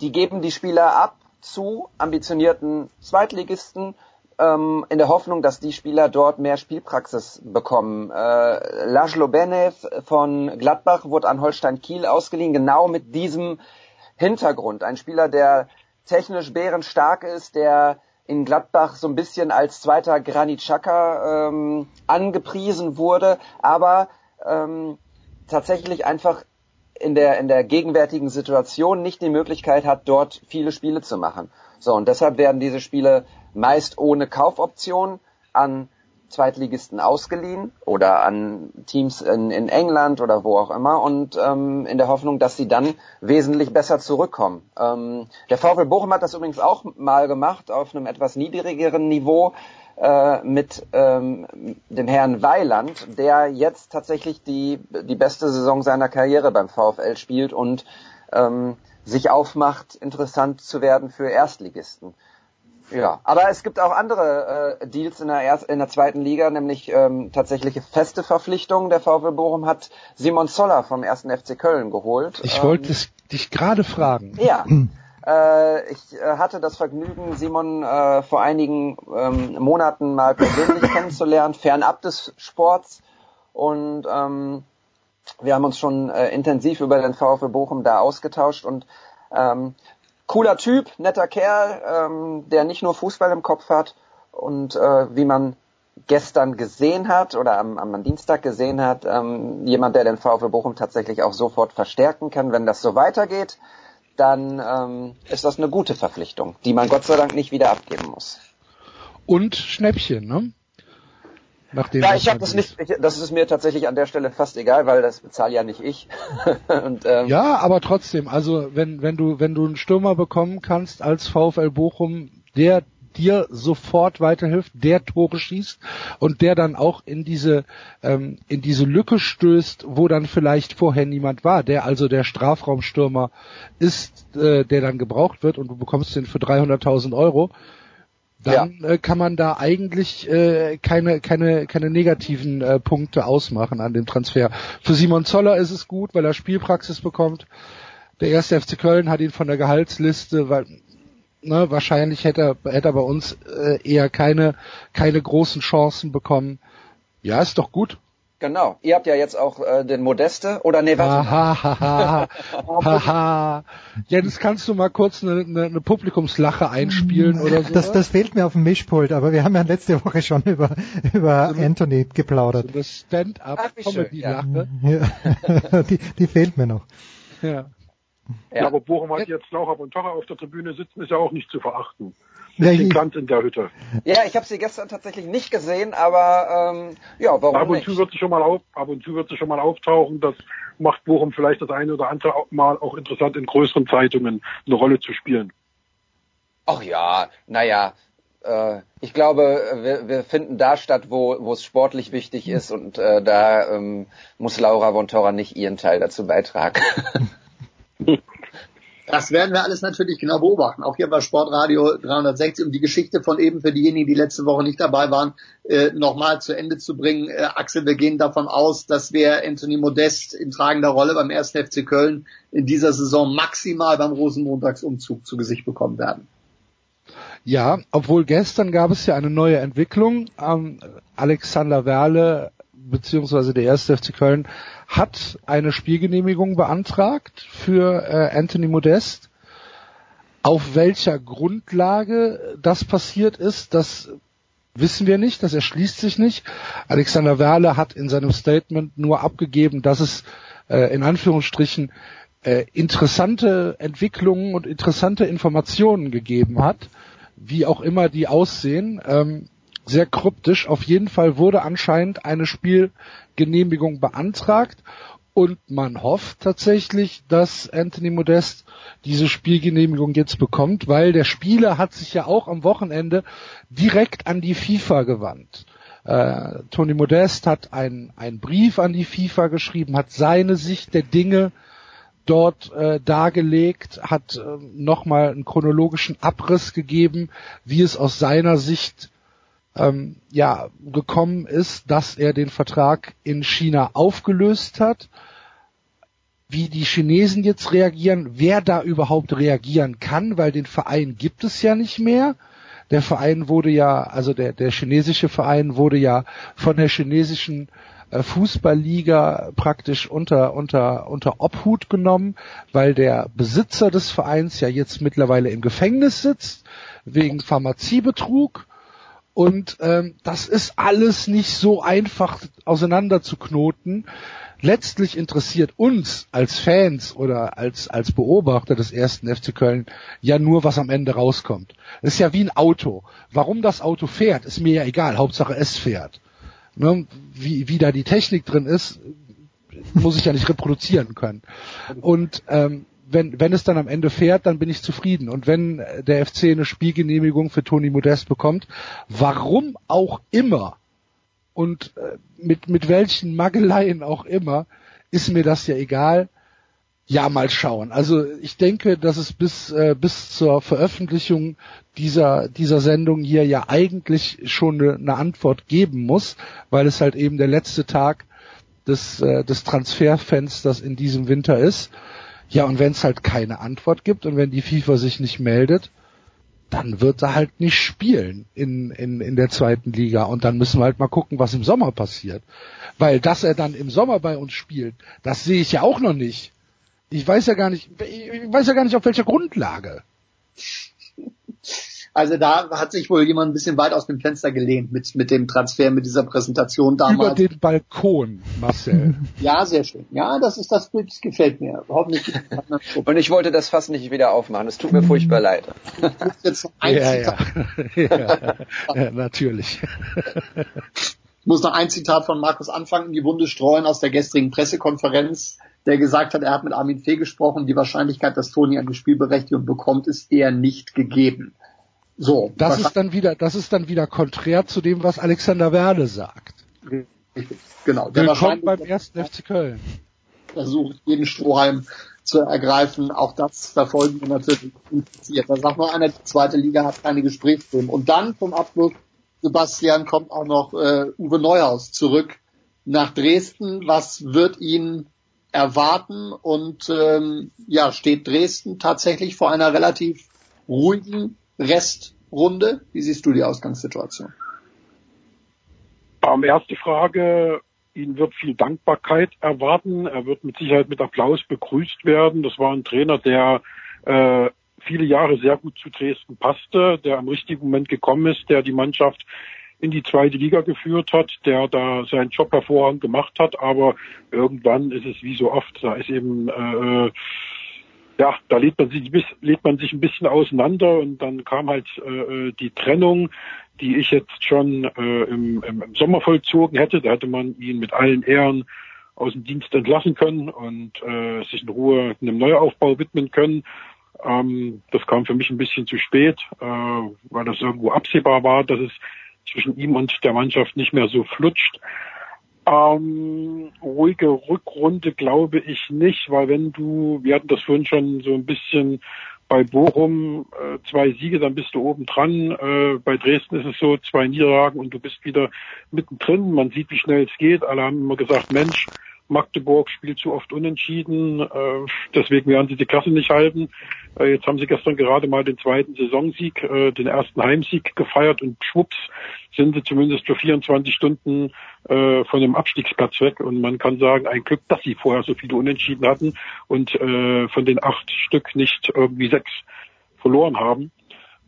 die geben die Spieler ab zu ambitionierten Zweitligisten ähm, in der Hoffnung, dass die Spieler dort mehr Spielpraxis bekommen. Äh, Laszlo Benev von Gladbach wurde an Holstein Kiel ausgeliehen, genau mit diesem Hintergrund. Ein Spieler, der technisch bärenstark ist, der in Gladbach so ein bisschen als zweiter Granit Xhaka ähm, angepriesen wurde, aber ähm, tatsächlich einfach in der, in der gegenwärtigen Situation nicht die Möglichkeit hat, dort viele Spiele zu machen. So, und deshalb werden diese Spiele meist ohne Kaufoption an Zweitligisten ausgeliehen oder an Teams in, in England oder wo auch immer und ähm, in der Hoffnung, dass sie dann wesentlich besser zurückkommen. Ähm, der VfL Bochum hat das übrigens auch mal gemacht auf einem etwas niedrigeren Niveau äh, mit ähm, dem Herrn Weiland, der jetzt tatsächlich die, die beste Saison seiner Karriere beim VfL spielt und ähm, sich aufmacht, interessant zu werden für Erstligisten. Ja, aber es gibt auch andere äh, Deals in der, erst, in der zweiten Liga, nämlich ähm, tatsächliche feste Verpflichtungen. Der VfL Bochum hat Simon Zoller vom ersten FC Köln geholt. Ich ähm, wollte dich gerade fragen. Ja. Äh, ich äh, hatte das Vergnügen, Simon äh, vor einigen ähm, Monaten mal persönlich kennenzulernen, fernab des Sports. Und ähm, wir haben uns schon intensiv über den VfL Bochum da ausgetauscht und ähm, cooler Typ, netter Kerl, ähm, der nicht nur Fußball im Kopf hat und äh, wie man gestern gesehen hat oder am, am Dienstag gesehen hat, ähm, jemand, der den VfL Bochum tatsächlich auch sofort verstärken kann, wenn das so weitergeht, dann ähm, ist das eine gute Verpflichtung, die man Gott sei Dank nicht wieder abgeben muss. Und Schnäppchen, ne? Nachdem ja, ich habe das nicht, ich, das ist mir tatsächlich an der Stelle fast egal, weil das bezahle ja nicht ich. und, ähm, ja, aber trotzdem, also wenn, wenn du, wenn du einen Stürmer bekommen kannst als VfL Bochum, der dir sofort weiterhilft, der Tore schießt und der dann auch in diese ähm, in diese Lücke stößt, wo dann vielleicht vorher niemand war, der also der Strafraumstürmer ist, äh, der dann gebraucht wird und du bekommst den für 300.000 Euro, dann ja. äh, kann man da eigentlich äh, keine keine keine negativen äh, Punkte ausmachen an dem Transfer. Für Simon Zoller ist es gut, weil er Spielpraxis bekommt. Der erste FC Köln hat ihn von der Gehaltsliste, weil ne, wahrscheinlich hätte er hätte er bei uns äh, eher keine keine großen Chancen bekommen. Ja, ist doch gut. Genau. Ihr habt ja jetzt auch äh, den Modeste oder nee, warte. Haha, haha. Jens, kannst du mal kurz eine, eine, eine Publikumslache einspielen oder so? Das, das fehlt mir auf dem Mischpult, aber wir haben ja letzte Woche schon über, über so Anthony geplaudert. So eine Stand-up-Comedy-Lache. Ja. die, die fehlt mir noch. Ja. Ja, aber Bochum hat jetzt Laucher und Tocher auf der Tribüne sitzen, ist ja auch nicht zu verachten. Ja, den Glanz in der Hütte. Ja, ich habe sie gestern tatsächlich nicht gesehen, aber ähm, ja, warum ab und nicht? Zu wird sie schon mal auf, ab und zu wird sie schon mal auftauchen. Das macht Bochum vielleicht das eine oder andere Mal auch interessant, in größeren Zeitungen eine Rolle zu spielen. Ach ja, naja, äh, ich glaube, wir, wir finden da statt, wo, wo es sportlich wichtig ist und äh, da ähm, muss Laura von Torra nicht ihren Teil dazu beitragen. Das werden wir alles natürlich genau beobachten. Auch hier bei Sportradio 360, um die Geschichte von eben für diejenigen, die letzte Woche nicht dabei waren, äh, nochmal zu Ende zu bringen. Äh, Axel, wir gehen davon aus, dass wir Anthony Modest in tragender Rolle beim 1. FC Köln in dieser Saison maximal beim Rosenmontagsumzug zu Gesicht bekommen werden. Ja, obwohl gestern gab es ja eine neue Entwicklung. Ähm, Alexander Werle beziehungsweise der erste FC Köln hat eine Spielgenehmigung beantragt für äh, Anthony Modest. Auf welcher Grundlage das passiert ist, das wissen wir nicht, das erschließt sich nicht. Alexander Werle hat in seinem Statement nur abgegeben, dass es äh, in Anführungsstrichen äh, interessante Entwicklungen und interessante Informationen gegeben hat, wie auch immer die aussehen. Ähm, sehr kryptisch. Auf jeden Fall wurde anscheinend eine Spielgenehmigung beantragt und man hofft tatsächlich, dass Anthony Modest diese Spielgenehmigung jetzt bekommt, weil der Spieler hat sich ja auch am Wochenende direkt an die FIFA gewandt. Äh, Tony Modest hat einen Brief an die FIFA geschrieben, hat seine Sicht der Dinge dort äh, dargelegt, hat äh, nochmal einen chronologischen Abriss gegeben, wie es aus seiner Sicht ähm, ja gekommen ist, dass er den Vertrag in China aufgelöst hat, wie die Chinesen jetzt reagieren, wer da überhaupt reagieren kann, weil den Verein gibt es ja nicht mehr. Der Verein wurde ja, also der, der chinesische Verein wurde ja von der chinesischen äh, Fußballliga praktisch unter, unter, unter Obhut genommen, weil der Besitzer des Vereins ja jetzt mittlerweile im Gefängnis sitzt, wegen Pharmaziebetrug. Und ähm, das ist alles nicht so einfach auseinanderzuknoten letztlich interessiert uns als Fans oder als, als Beobachter des ersten FC Köln ja nur, was am Ende rauskommt. Das ist ja wie ein Auto. Warum das Auto fährt, ist mir ja egal. Hauptsache es fährt. Ne? Wie, wie da die Technik drin ist, muss ich ja nicht reproduzieren können. Und ähm, wenn, wenn es dann am Ende fährt, dann bin ich zufrieden. Und wenn der FC eine Spielgenehmigung für Toni Modest bekommt, warum auch immer, und äh, mit, mit welchen Mageleien auch immer, ist mir das ja egal. Ja, mal schauen. Also ich denke, dass es bis, äh, bis zur Veröffentlichung dieser, dieser Sendung hier ja eigentlich schon eine, eine Antwort geben muss, weil es halt eben der letzte Tag des, äh, des Transferfensters in diesem Winter ist. Ja, und wenn es halt keine Antwort gibt und wenn die FIFA sich nicht meldet, dann wird er halt nicht spielen in, in, in der zweiten Liga. Und dann müssen wir halt mal gucken, was im Sommer passiert. Weil, dass er dann im Sommer bei uns spielt, das sehe ich ja auch noch nicht. Ich weiß ja gar nicht, ich weiß ja gar nicht, auf welcher Grundlage. Also da hat sich wohl jemand ein bisschen weit aus dem Fenster gelehnt mit, mit dem Transfer, mit dieser Präsentation damals. Über den Balkon, Marcel. ja, sehr schön. Ja, das ist das Bild, das gefällt mir. Hoffentlich. Und ich wollte das fast nicht wieder aufmachen. Es tut mir furchtbar leid. Jetzt ein ja, ja. ja, ja, natürlich. Ich muss noch ein Zitat von Markus Anfang in die Wunde streuen aus der gestrigen Pressekonferenz, der gesagt hat, er hat mit Armin Fee gesprochen, die Wahrscheinlichkeit, dass Toni eine Spielberechtigung bekommt, ist eher nicht gegeben. So. Das ist dann wieder, das ist dann wieder konträr zu dem, was Alexander Werle sagt. Genau. Der Willkommen beim ersten FC Köln. Versucht jeden Strohhalm zu ergreifen. Auch das verfolgen wir natürlich interessiert. Da sagt noch einer, die zweite Liga hat keine Gesprächsthemen. Und dann zum Abschluss, Sebastian, kommt auch noch äh, Uwe Neuhaus zurück nach Dresden. Was wird ihn erwarten? Und ähm, ja, steht Dresden tatsächlich vor einer relativ ruhigen Restrunde. Wie siehst du die Ausgangssituation? Ähm, erste Frage. Ihn wird viel Dankbarkeit erwarten. Er wird mit Sicherheit mit Applaus begrüßt werden. Das war ein Trainer, der äh, viele Jahre sehr gut zu Dresden passte, der am richtigen Moment gekommen ist, der die Mannschaft in die zweite Liga geführt hat, der da seinen Job hervorragend gemacht hat, aber irgendwann ist es wie so oft, da ist eben äh, ja, da lädt man sich, lädt man sich ein bisschen auseinander und dann kam halt äh, die Trennung, die ich jetzt schon äh, im, im, im Sommer vollzogen hätte. Da hätte man ihn mit allen Ehren aus dem Dienst entlassen können und äh, sich in Ruhe einem Neuaufbau widmen können. Ähm, das kam für mich ein bisschen zu spät, äh, weil das irgendwo absehbar war, dass es zwischen ihm und der Mannschaft nicht mehr so flutscht. Ähm, ruhige Rückrunde glaube ich nicht, weil wenn du, wir hatten das vorhin schon so ein bisschen bei Bochum äh, zwei Siege, dann bist du oben dran. Äh, bei Dresden ist es so, zwei Niederlagen und du bist wieder mittendrin. Man sieht, wie schnell es geht. Alle haben immer gesagt, Mensch, Magdeburg spielt zu oft unentschieden, äh, deswegen werden sie die Klasse nicht halten. Äh, jetzt haben sie gestern gerade mal den zweiten Saisonsieg, äh, den ersten Heimsieg gefeiert und schwupps sind sie zumindest für 24 Stunden äh, von dem Abstiegsplatz weg. Und man kann sagen, ein Glück, dass sie vorher so viele Unentschieden hatten und äh, von den acht Stück nicht irgendwie sechs verloren haben.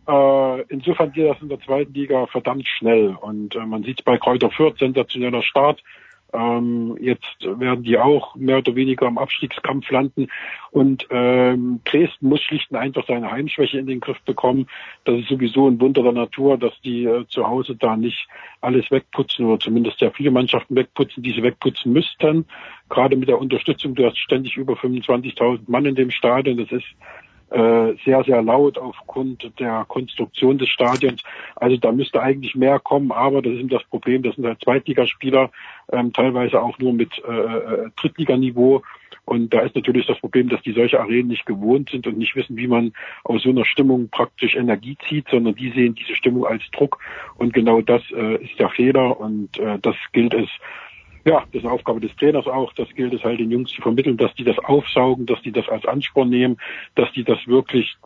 Äh, insofern geht das in der zweiten Liga verdammt schnell. Und äh, man sieht es bei Kräuter Fürth, sensationeller Start Ähm, jetzt werden die auch mehr oder weniger im Abstiegskampf landen. Und ähm, Dresden muss schlicht und einfach seine Heimschwäche in den Griff bekommen. Das ist sowieso ein Wunder der Natur, dass die äh, zu Hause da nicht alles wegputzen oder zumindest sehr viele Mannschaften wegputzen, die sie wegputzen müssten. Gerade mit der Unterstützung, du hast ständig über 25.000 Mann in dem Stadion. Das ist äh, sehr, sehr laut aufgrund der Konstruktion des Stadions. Also da müsste eigentlich mehr kommen, aber das ist das Problem, das sind halt Zweitligaspieler, ähm, teilweise auch nur mit äh, äh, Drittliganiveau. Und da ist natürlich das Problem, dass die solche Arenen nicht gewohnt sind und nicht wissen, wie man aus so einer Stimmung praktisch Energie zieht, sondern die sehen diese Stimmung als Druck. Und genau das äh, ist der Fehler und äh, das gilt es ja, das ist eine Aufgabe des Trainers auch. Das gilt es halt den Jungs zu vermitteln, dass die das aufsaugen, dass die das als Ansporn nehmen, dass die das wirklich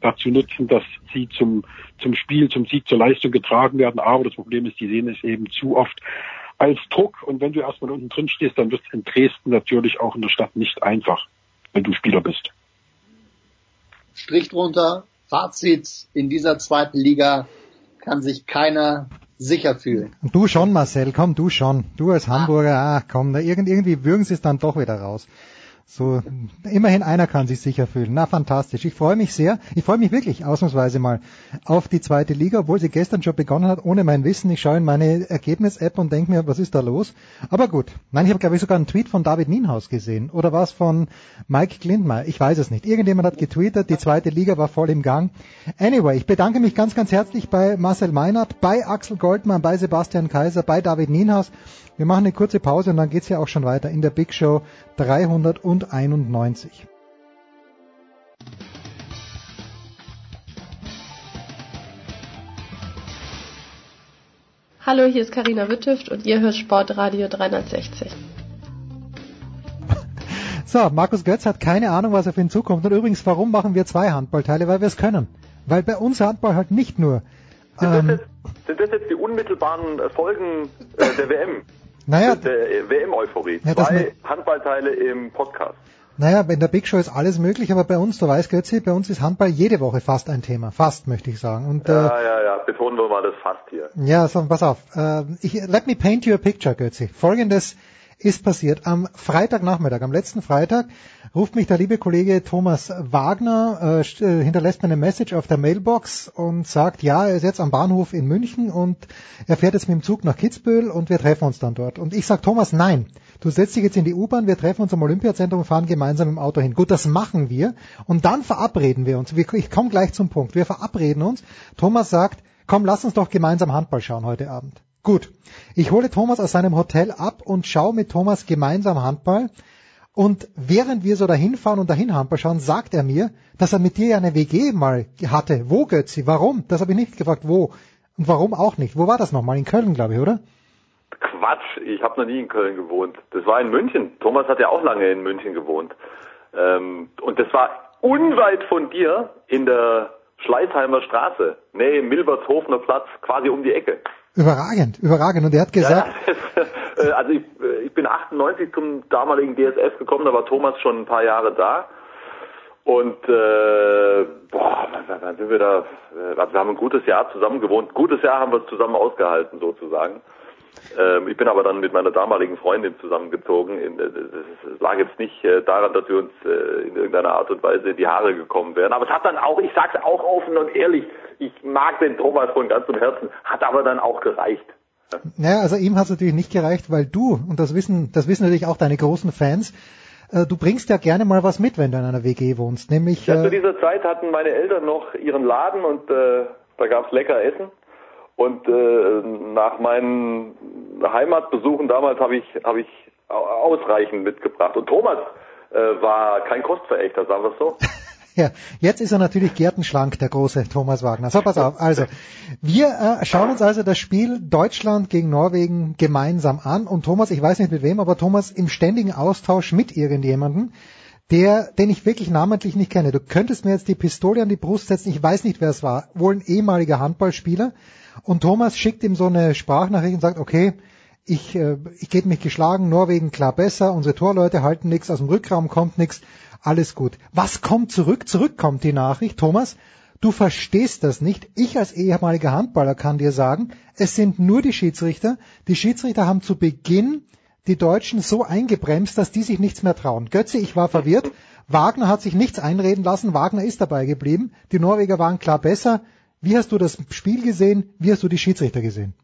dazu nutzen, dass sie zum, zum Spiel, zum Sieg, zur Leistung getragen werden. Aber das Problem ist, die sehen es eben zu oft als Druck. Und wenn du erstmal unten drin stehst, dann wird es in Dresden natürlich auch in der Stadt nicht einfach, wenn du Spieler bist. Strich drunter, Fazit in dieser zweiten Liga kann sich keiner sicher fühlen. Du schon, Marcel, komm, du schon. Du als Hamburger, ah, komm, irgendwie würgen sie es dann doch wieder raus. So, immerhin einer kann sich sicher fühlen. Na, fantastisch. Ich freue mich sehr. Ich freue mich wirklich ausnahmsweise mal auf die zweite Liga, obwohl sie gestern schon begonnen hat, ohne mein Wissen. Ich schaue in meine Ergebnis-App und denke mir, was ist da los? Aber gut. Nein, ich habe, glaube ich, sogar einen Tweet von David Nienhaus gesehen. Oder was von Mike Glindmeier? Ich weiß es nicht. Irgendjemand hat getweetet, die zweite Liga war voll im Gang. Anyway, ich bedanke mich ganz, ganz herzlich bei Marcel Meinert, bei Axel Goldmann, bei Sebastian Kaiser, bei David Nienhaus. Wir machen eine kurze Pause und dann geht's ja auch schon weiter in der Big Show 391. Hallo, hier ist Karina Wittüft und ihr hört Sportradio 360. So, Markus Götz hat keine Ahnung, was auf ihn zukommt. Und übrigens, warum machen wir zwei Handballteile? Weil wir es können. Weil bei uns Handball halt nicht nur. Sind, ähm, das, jetzt, sind das jetzt die unmittelbaren Folgen äh, der WM? Naja, der WM-Euphorie. Ja, Zwei Handballteile im Podcast. Naja, in der Big Show ist alles möglich, aber bei uns, du weißt, Götzi, bei uns ist Handball jede Woche fast ein Thema. Fast, möchte ich sagen. Und, ja, äh, ja, ja, betonen wir mal das fast hier. Ja, so, pass auf. Äh, ich, let me paint you a picture, Götzi. Folgendes ist passiert. Am Freitagnachmittag, am letzten Freitag, ruft mich der liebe Kollege Thomas Wagner, äh, äh, hinterlässt mir eine Message auf der Mailbox und sagt, ja, er ist jetzt am Bahnhof in München und er fährt jetzt mit dem Zug nach Kitzbühel und wir treffen uns dann dort. Und ich sag Thomas, nein, du setzt dich jetzt in die U-Bahn, wir treffen uns am Olympiazentrum und fahren gemeinsam im Auto hin. Gut, das machen wir und dann verabreden wir uns. Ich komme gleich zum Punkt. Wir verabreden uns. Thomas sagt, komm, lass uns doch gemeinsam Handball schauen heute Abend. Gut, ich hole Thomas aus seinem Hotel ab und schaue mit Thomas gemeinsam Handball. Und während wir so dahin fahren und dahin Handball schauen, sagt er mir, dass er mit dir ja eine WG mal hatte. Wo, Götzi? Warum? Das habe ich nicht gefragt. Wo? Und warum auch nicht? Wo war das nochmal? In Köln, glaube ich, oder? Quatsch, ich habe noch nie in Köln gewohnt. Das war in München. Thomas hat ja auch lange in München gewohnt. Ähm, und das war unweit von dir in der Schleißheimer Straße. Nee, Milbertshofener Platz, quasi um die Ecke. Überragend, überragend. Und er hat gesagt. Ja, äh, also ich, äh, ich bin 98 zum damaligen DSF gekommen, da war Thomas schon ein paar Jahre da. Und äh, boah, wann sind wir da? Äh, also wir haben ein gutes Jahr zusammen gewohnt. Gutes Jahr haben wir zusammen ausgehalten sozusagen. Ähm, ich bin aber dann mit meiner damaligen Freundin zusammengezogen. Es lag jetzt nicht äh, daran, dass wir uns äh, in irgendeiner Art und Weise in die Haare gekommen wären. Aber es hat dann auch, ich sag's auch offen und ehrlich, ich mag den Thomas von ganzem Herzen, hat aber dann auch gereicht. Naja, also ihm hat es natürlich nicht gereicht, weil du, und das wissen, das wissen natürlich auch deine großen Fans, äh, du bringst ja gerne mal was mit, wenn du in einer WG wohnst, nämlich... Ja, zu dieser Zeit hatten meine Eltern noch ihren Laden und äh, da gab's lecker Essen. Und äh, nach meinen Heimatbesuchen damals habe ich, hab ich ausreichend mitgebracht. Und Thomas äh, war kein Kostverächter, sagen wir es so. Ja, jetzt ist er natürlich gärtenschlank, der große Thomas Wagner. So, pass auf. Also, wir äh, schauen uns also das Spiel Deutschland gegen Norwegen gemeinsam an. Und Thomas, ich weiß nicht mit wem, aber Thomas im ständigen Austausch mit irgendjemandem, der, den ich wirklich namentlich nicht kenne. Du könntest mir jetzt die Pistole an die Brust setzen. Ich weiß nicht, wer es war. Wohl ein ehemaliger Handballspieler, und Thomas schickt ihm so eine Sprachnachricht und sagt, okay, ich, äh, ich gebe mich geschlagen, Norwegen klar besser, unsere Torleute halten nichts, aus dem Rückraum kommt nichts, alles gut. Was kommt zurück? Zurück kommt die Nachricht, Thomas, du verstehst das nicht. Ich als ehemaliger Handballer kann dir sagen, es sind nur die Schiedsrichter. Die Schiedsrichter haben zu Beginn die Deutschen so eingebremst, dass die sich nichts mehr trauen. Götze, ich war verwirrt. Wagner hat sich nichts einreden lassen. Wagner ist dabei geblieben. Die Norweger waren klar besser. Wie hast du das Spiel gesehen? Wie hast du die Schiedsrichter gesehen?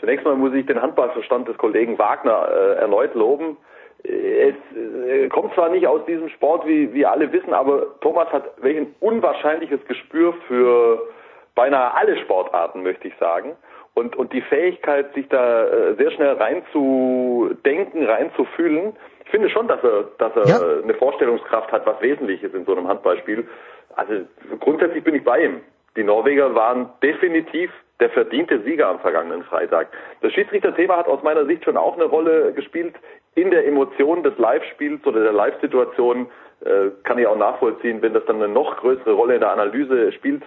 Zunächst mal muss ich den Handballverstand des Kollegen Wagner äh, erneut loben. Es äh, kommt zwar nicht aus diesem Sport, wie wir alle wissen, aber Thomas hat welch ein unwahrscheinliches Gespür für beinahe alle Sportarten, möchte ich sagen. Und, und die Fähigkeit, sich da äh, sehr schnell reinzudenken, reinzufühlen. Ich finde schon, dass er, dass er ja. eine Vorstellungskraft hat, was wesentlich ist in so einem Handballspiel. Also grundsätzlich bin ich bei ihm. Die Norweger waren definitiv der verdiente Sieger am vergangenen Freitag. Das Schiedsrichterthema hat aus meiner Sicht schon auch eine Rolle gespielt in der Emotion des Live-Spiels oder der Live-Situation. Äh, kann ich auch nachvollziehen, wenn das dann eine noch größere Rolle in der Analyse spielt.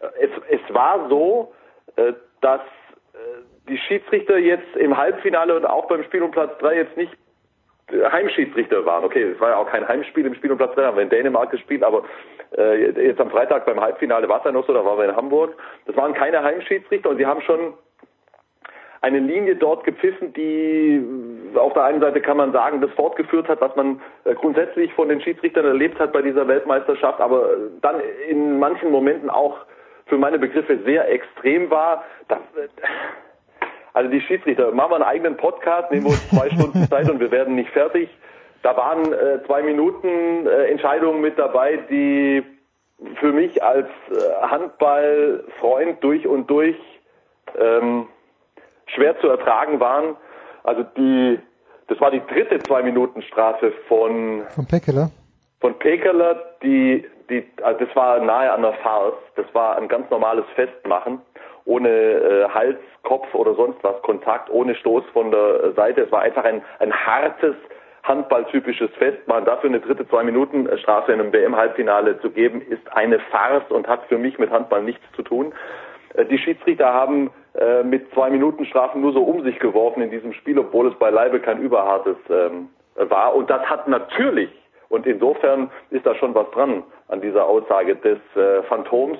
Äh, es, es war so, äh, dass die Schiedsrichter jetzt im Halbfinale und auch beim Spiel um Platz drei jetzt nicht Heimschiedsrichter waren. Okay, es war ja auch kein Heimspiel im Spiel um Platz 3, haben wir in Dänemark gespielt, aber äh, jetzt am Freitag beim Halbfinale war es ja noch so, da waren wir in Hamburg. Das waren keine Heimschiedsrichter und sie haben schon eine Linie dort gepfiffen, die auf der einen Seite kann man sagen, das fortgeführt hat, was man äh, grundsätzlich von den Schiedsrichtern erlebt hat bei dieser Weltmeisterschaft, aber dann in manchen Momenten auch für meine Begriffe sehr extrem war. Das, äh, also die Schiedsrichter, machen wir einen eigenen Podcast, nehmen wir uns zwei Stunden Zeit und wir werden nicht fertig. Da waren äh, zwei Minuten äh, Entscheidungen mit dabei, die für mich als äh, Handballfreund durch und durch ähm, schwer zu ertragen waren. Also die, das war die dritte zwei Minuten Strafe von von Pekeler. Von Pekeler, die, die, also das war nahe an der Farce. Das war ein ganz normales Festmachen ohne äh, Hals, Kopf oder sonst was Kontakt, ohne Stoß von der Seite. Es war einfach ein, ein hartes, handballtypisches Festmachen. Dafür eine dritte Zwei-Minuten-Strafe in einem WM-Halbfinale zu geben, ist eine Farce und hat für mich mit Handball nichts zu tun. Äh, die Schiedsrichter haben äh, mit zwei Minuten Strafen nur so um sich geworfen in diesem Spiel, obwohl es beileibe kein überhartes ähm, war. Und das hat natürlich, und insofern ist da schon was dran an dieser Aussage des äh, Phantoms,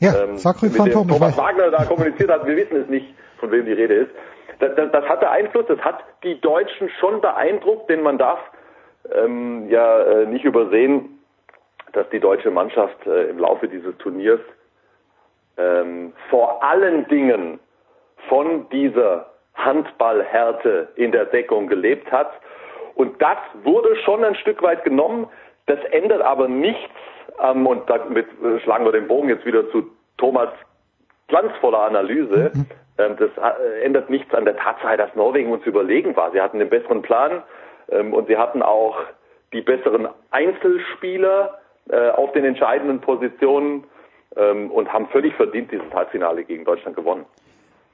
ja, ähm, mit dem Thomas Wagner da kommuniziert hat, wir wissen es nicht, von wem die Rede ist. Das, das, das hatte Einfluss, das hat die Deutschen schon beeindruckt, denn man darf ähm, ja äh, nicht übersehen, dass die deutsche Mannschaft äh, im Laufe dieses Turniers ähm, vor allen Dingen von dieser Handballhärte in der Deckung gelebt hat. Und das wurde schon ein Stück weit genommen. Das ändert aber nichts ähm, und damit äh, schlagen wir den Bogen jetzt wieder zu Thomas glanzvoller Analyse. Mhm. Ähm, das äh, ändert nichts an der Tatsache, dass Norwegen uns überlegen war. Sie hatten den besseren Plan ähm, und sie hatten auch die besseren Einzelspieler äh, auf den entscheidenden Positionen ähm, und haben völlig verdient dieses Halbfinale gegen Deutschland gewonnen.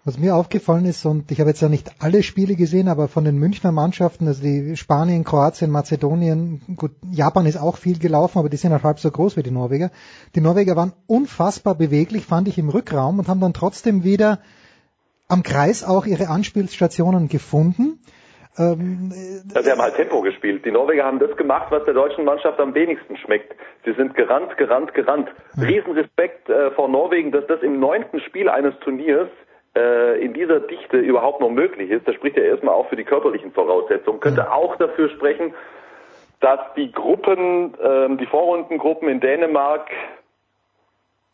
Was mir aufgefallen ist, und ich habe jetzt ja nicht alle Spiele gesehen, aber von den Münchner Mannschaften, also die Spanien, Kroatien, Mazedonien, gut, Japan ist auch viel gelaufen, aber die sind halt halb so groß wie die Norweger. Die Norweger waren unfassbar beweglich, fand ich im Rückraum und haben dann trotzdem wieder am Kreis auch ihre Anspielstationen gefunden. Ähm, ja, sie haben halt Tempo gespielt. Die Norweger haben das gemacht, was der deutschen Mannschaft am wenigsten schmeckt. Sie sind gerannt, gerannt, gerannt. Riesenrespekt äh, vor Norwegen, dass das im neunten Spiel eines Turniers äh, in dieser Dichte überhaupt noch möglich ist, das spricht ja erstmal auch für die körperlichen Voraussetzungen, könnte auch dafür sprechen, dass die Gruppen, ähm, die Vorrundengruppen in Dänemark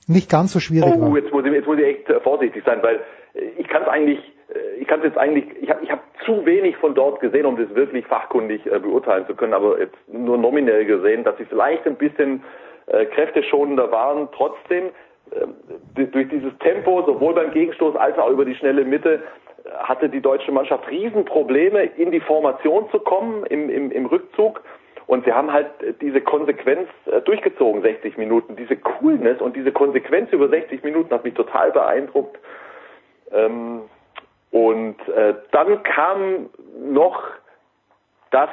nicht ganz so schwierig oh, waren. Jetzt muss ich, jetzt muss ich echt äh, vorsichtig sein, weil äh, ich kann es eigentlich, äh, ich kann es jetzt eigentlich, ich habe ich hab zu wenig von dort gesehen, um das wirklich fachkundig äh, beurteilen zu können, aber jetzt nur nominell gesehen, dass sie vielleicht ein bisschen äh, kräfteschonender waren. Trotzdem äh, durch dieses Tempo, sowohl beim Gegenstoß als auch über die schnelle Mitte, hatte die deutsche Mannschaft Riesenprobleme, in die Formation zu kommen im, im, im Rückzug. Und sie haben halt diese Konsequenz äh, durchgezogen, 60 Minuten. Diese Coolness und diese Konsequenz über 60 Minuten hat mich total beeindruckt. Ähm, und äh, dann kam noch das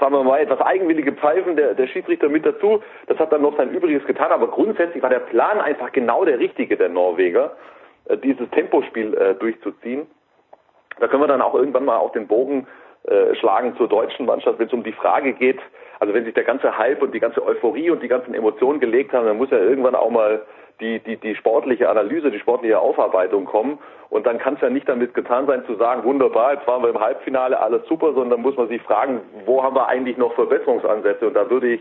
sagen wir mal, etwas eigenwillige Pfeifen der, der Schiedsrichter mit dazu. Das hat dann noch sein Übriges getan, aber grundsätzlich war der Plan einfach genau der richtige der Norweger, äh, dieses Tempospiel äh, durchzuziehen. Da können wir dann auch irgendwann mal auf den Bogen äh, schlagen zur deutschen Mannschaft, wenn es um die Frage geht, also wenn sich der ganze Hype und die ganze Euphorie und die ganzen Emotionen gelegt haben, dann muss ja irgendwann auch mal die, die, die sportliche Analyse, die sportliche Aufarbeitung kommen. Und dann kann es ja nicht damit getan sein zu sagen, wunderbar, jetzt waren wir im Halbfinale, alles super, sondern muss man sich fragen, wo haben wir eigentlich noch Verbesserungsansätze? Und da würde ich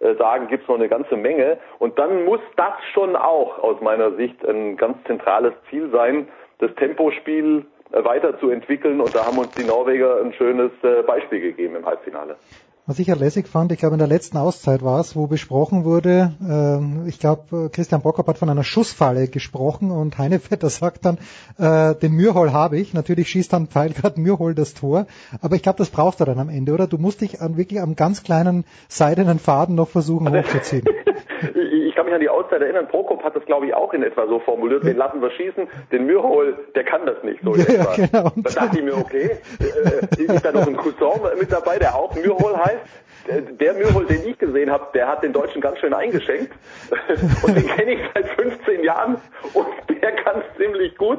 äh, sagen, gibt es noch eine ganze Menge. Und dann muss das schon auch aus meiner Sicht ein ganz zentrales Ziel sein, das Tempospiel äh, weiterzuentwickeln. Und da haben uns die Norweger ein schönes äh, Beispiel gegeben im Halbfinale. Was ich ja lässig fand, ich glaube in der letzten Auszeit war es, wo besprochen wurde, äh, ich glaube Christian Bockhoff hat von einer Schussfalle gesprochen und Heinevetter sagt dann, äh, den Mürhol habe ich, natürlich schießt dann Pfeil gerade Mürhol das Tor, aber ich glaube, das brauchst du dann am Ende, oder? Du musst dich an, wirklich am ganz kleinen seidenen Faden noch versuchen hochzuziehen. ich kann mich an die Auszeit erinnern, Prokop hat das glaube ich auch in etwa so formuliert, den lassen wir schießen, den Mürhol, der kann das nicht so in Ja, etwa. genau. Da dachte ich mir, okay, äh, ist da noch ein Cousin mit dabei, der auch Mürhol heißt? Der- Der Mürhol, den ich gesehen habe, der hat den Deutschen ganz schön eingeschenkt. Und den kenne ich seit 15 Jahren und der kann ziemlich gut.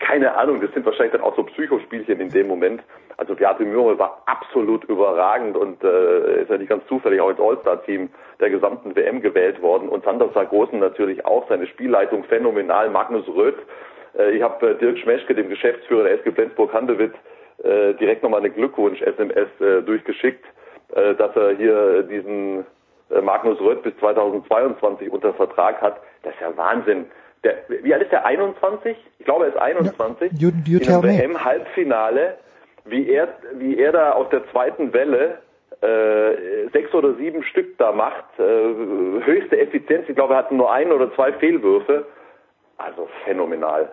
Keine Ahnung, das sind wahrscheinlich dann auch so Psychospielchen in dem Moment. Also Beate Mürhol war absolut überragend und äh, ist ja nicht ganz zufällig auch ins All-Star-Team der gesamten WM gewählt worden. Und Sander Sargosen natürlich auch, seine Spielleitung phänomenal. Magnus Röth, äh, ich habe äh, Dirk Schmeschke, dem Geschäftsführer der SG Flensburg-Handewitt, äh, direkt nochmal eine Glückwunsch-SMS äh, durchgeschickt, dass er hier diesen äh, Magnus Röth bis 2022 unter Vertrag hat. Das ist ja Wahnsinn. Der, wie alt ist der? 21? Ich glaube, er ist 21. You, you einem me. WM-Halbfinale, wie er, wie er da aus der zweiten Welle äh, sechs oder sieben Stück da macht, äh, höchste Effizienz. Ich glaube, er hatte nur ein oder zwei Fehlwürfe. Also phänomenal.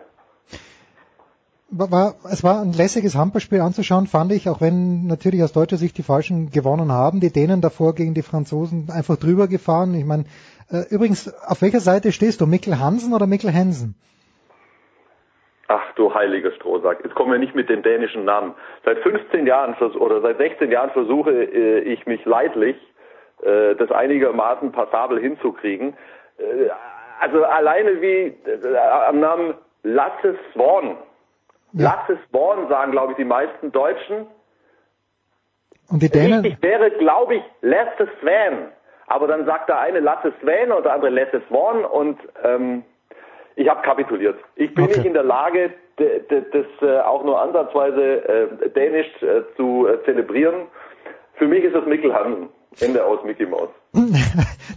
War, es war ein lässiges Handballspiel anzuschauen, fand ich, auch wenn natürlich aus deutscher Sicht die Falschen gewonnen haben. Die Dänen davor gegen die Franzosen einfach drüber gefahren. Ich meine, äh, übrigens, auf welcher Seite stehst du? Mikkel Hansen oder Mikkel Hensen? Ach du heiliger Strohsack, jetzt kommen wir nicht mit den dänischen Namen. Seit 15 Jahren oder seit 16 Jahren versuche äh, ich mich leidlich, äh, das einigermaßen passabel hinzukriegen. Äh, also alleine wie äh, am Namen Lasse Swan. Lasse Swan sagen, glaube ich, die meisten Deutschen. Und die Dänen, Richtig wäre, glaube ich, Lasse Swan. Aber dann sagt der eine Lasse Swan und der andere Lasse Swan und ähm, ich habe kapituliert. Ich bin nicht in der Lage, das äh, auch nur ansatzweise äh, dänisch äh, zu äh, zelebrieren. Für mich ist das Mikkel Hansen. Ende aus Mickey Mouse.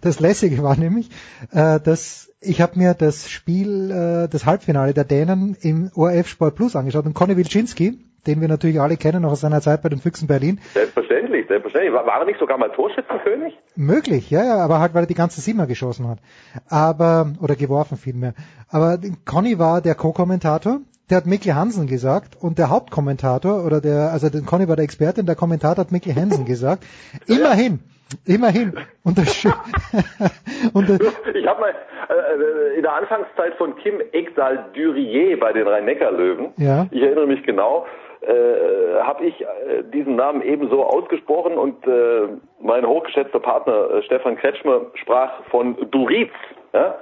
das Lässige war nämlich, äh, dass ich habe mir das Spiel, äh, das Halbfinale der Dänen im ORF Sport Plus angeschaut und Conny Wilczynski, den wir natürlich alle kennen, noch aus seiner Zeit bei den Füchsen Berlin, Selbstverständlich, selbstverständlich. War, war er nicht sogar mal Torschützenkönig? Möglich, ja, ja, aber halt, weil er die ganze Siebener geschossen hat. Aber, oder geworfen vielmehr. Aber Conny war der Co-Kommentator, der hat Mikkel Hansen gesagt und der Hauptkommentator, oder der, also der Conny war der Experte und der Kommentator hat Mikkel Hansen gesagt. Immerhin, immerhin. Und das, und das, Ich habe mal äh, in der Anfangszeit von Kim Ekdal Durier bei den Rhein-Neckar-Löwen, ja. ich erinnere mich genau, äh, habe ich äh, diesen Namen ebenso ausgesprochen und äh, mein hochgeschätzter Partner äh, Stefan Kretschmer sprach von Duriz. Ja?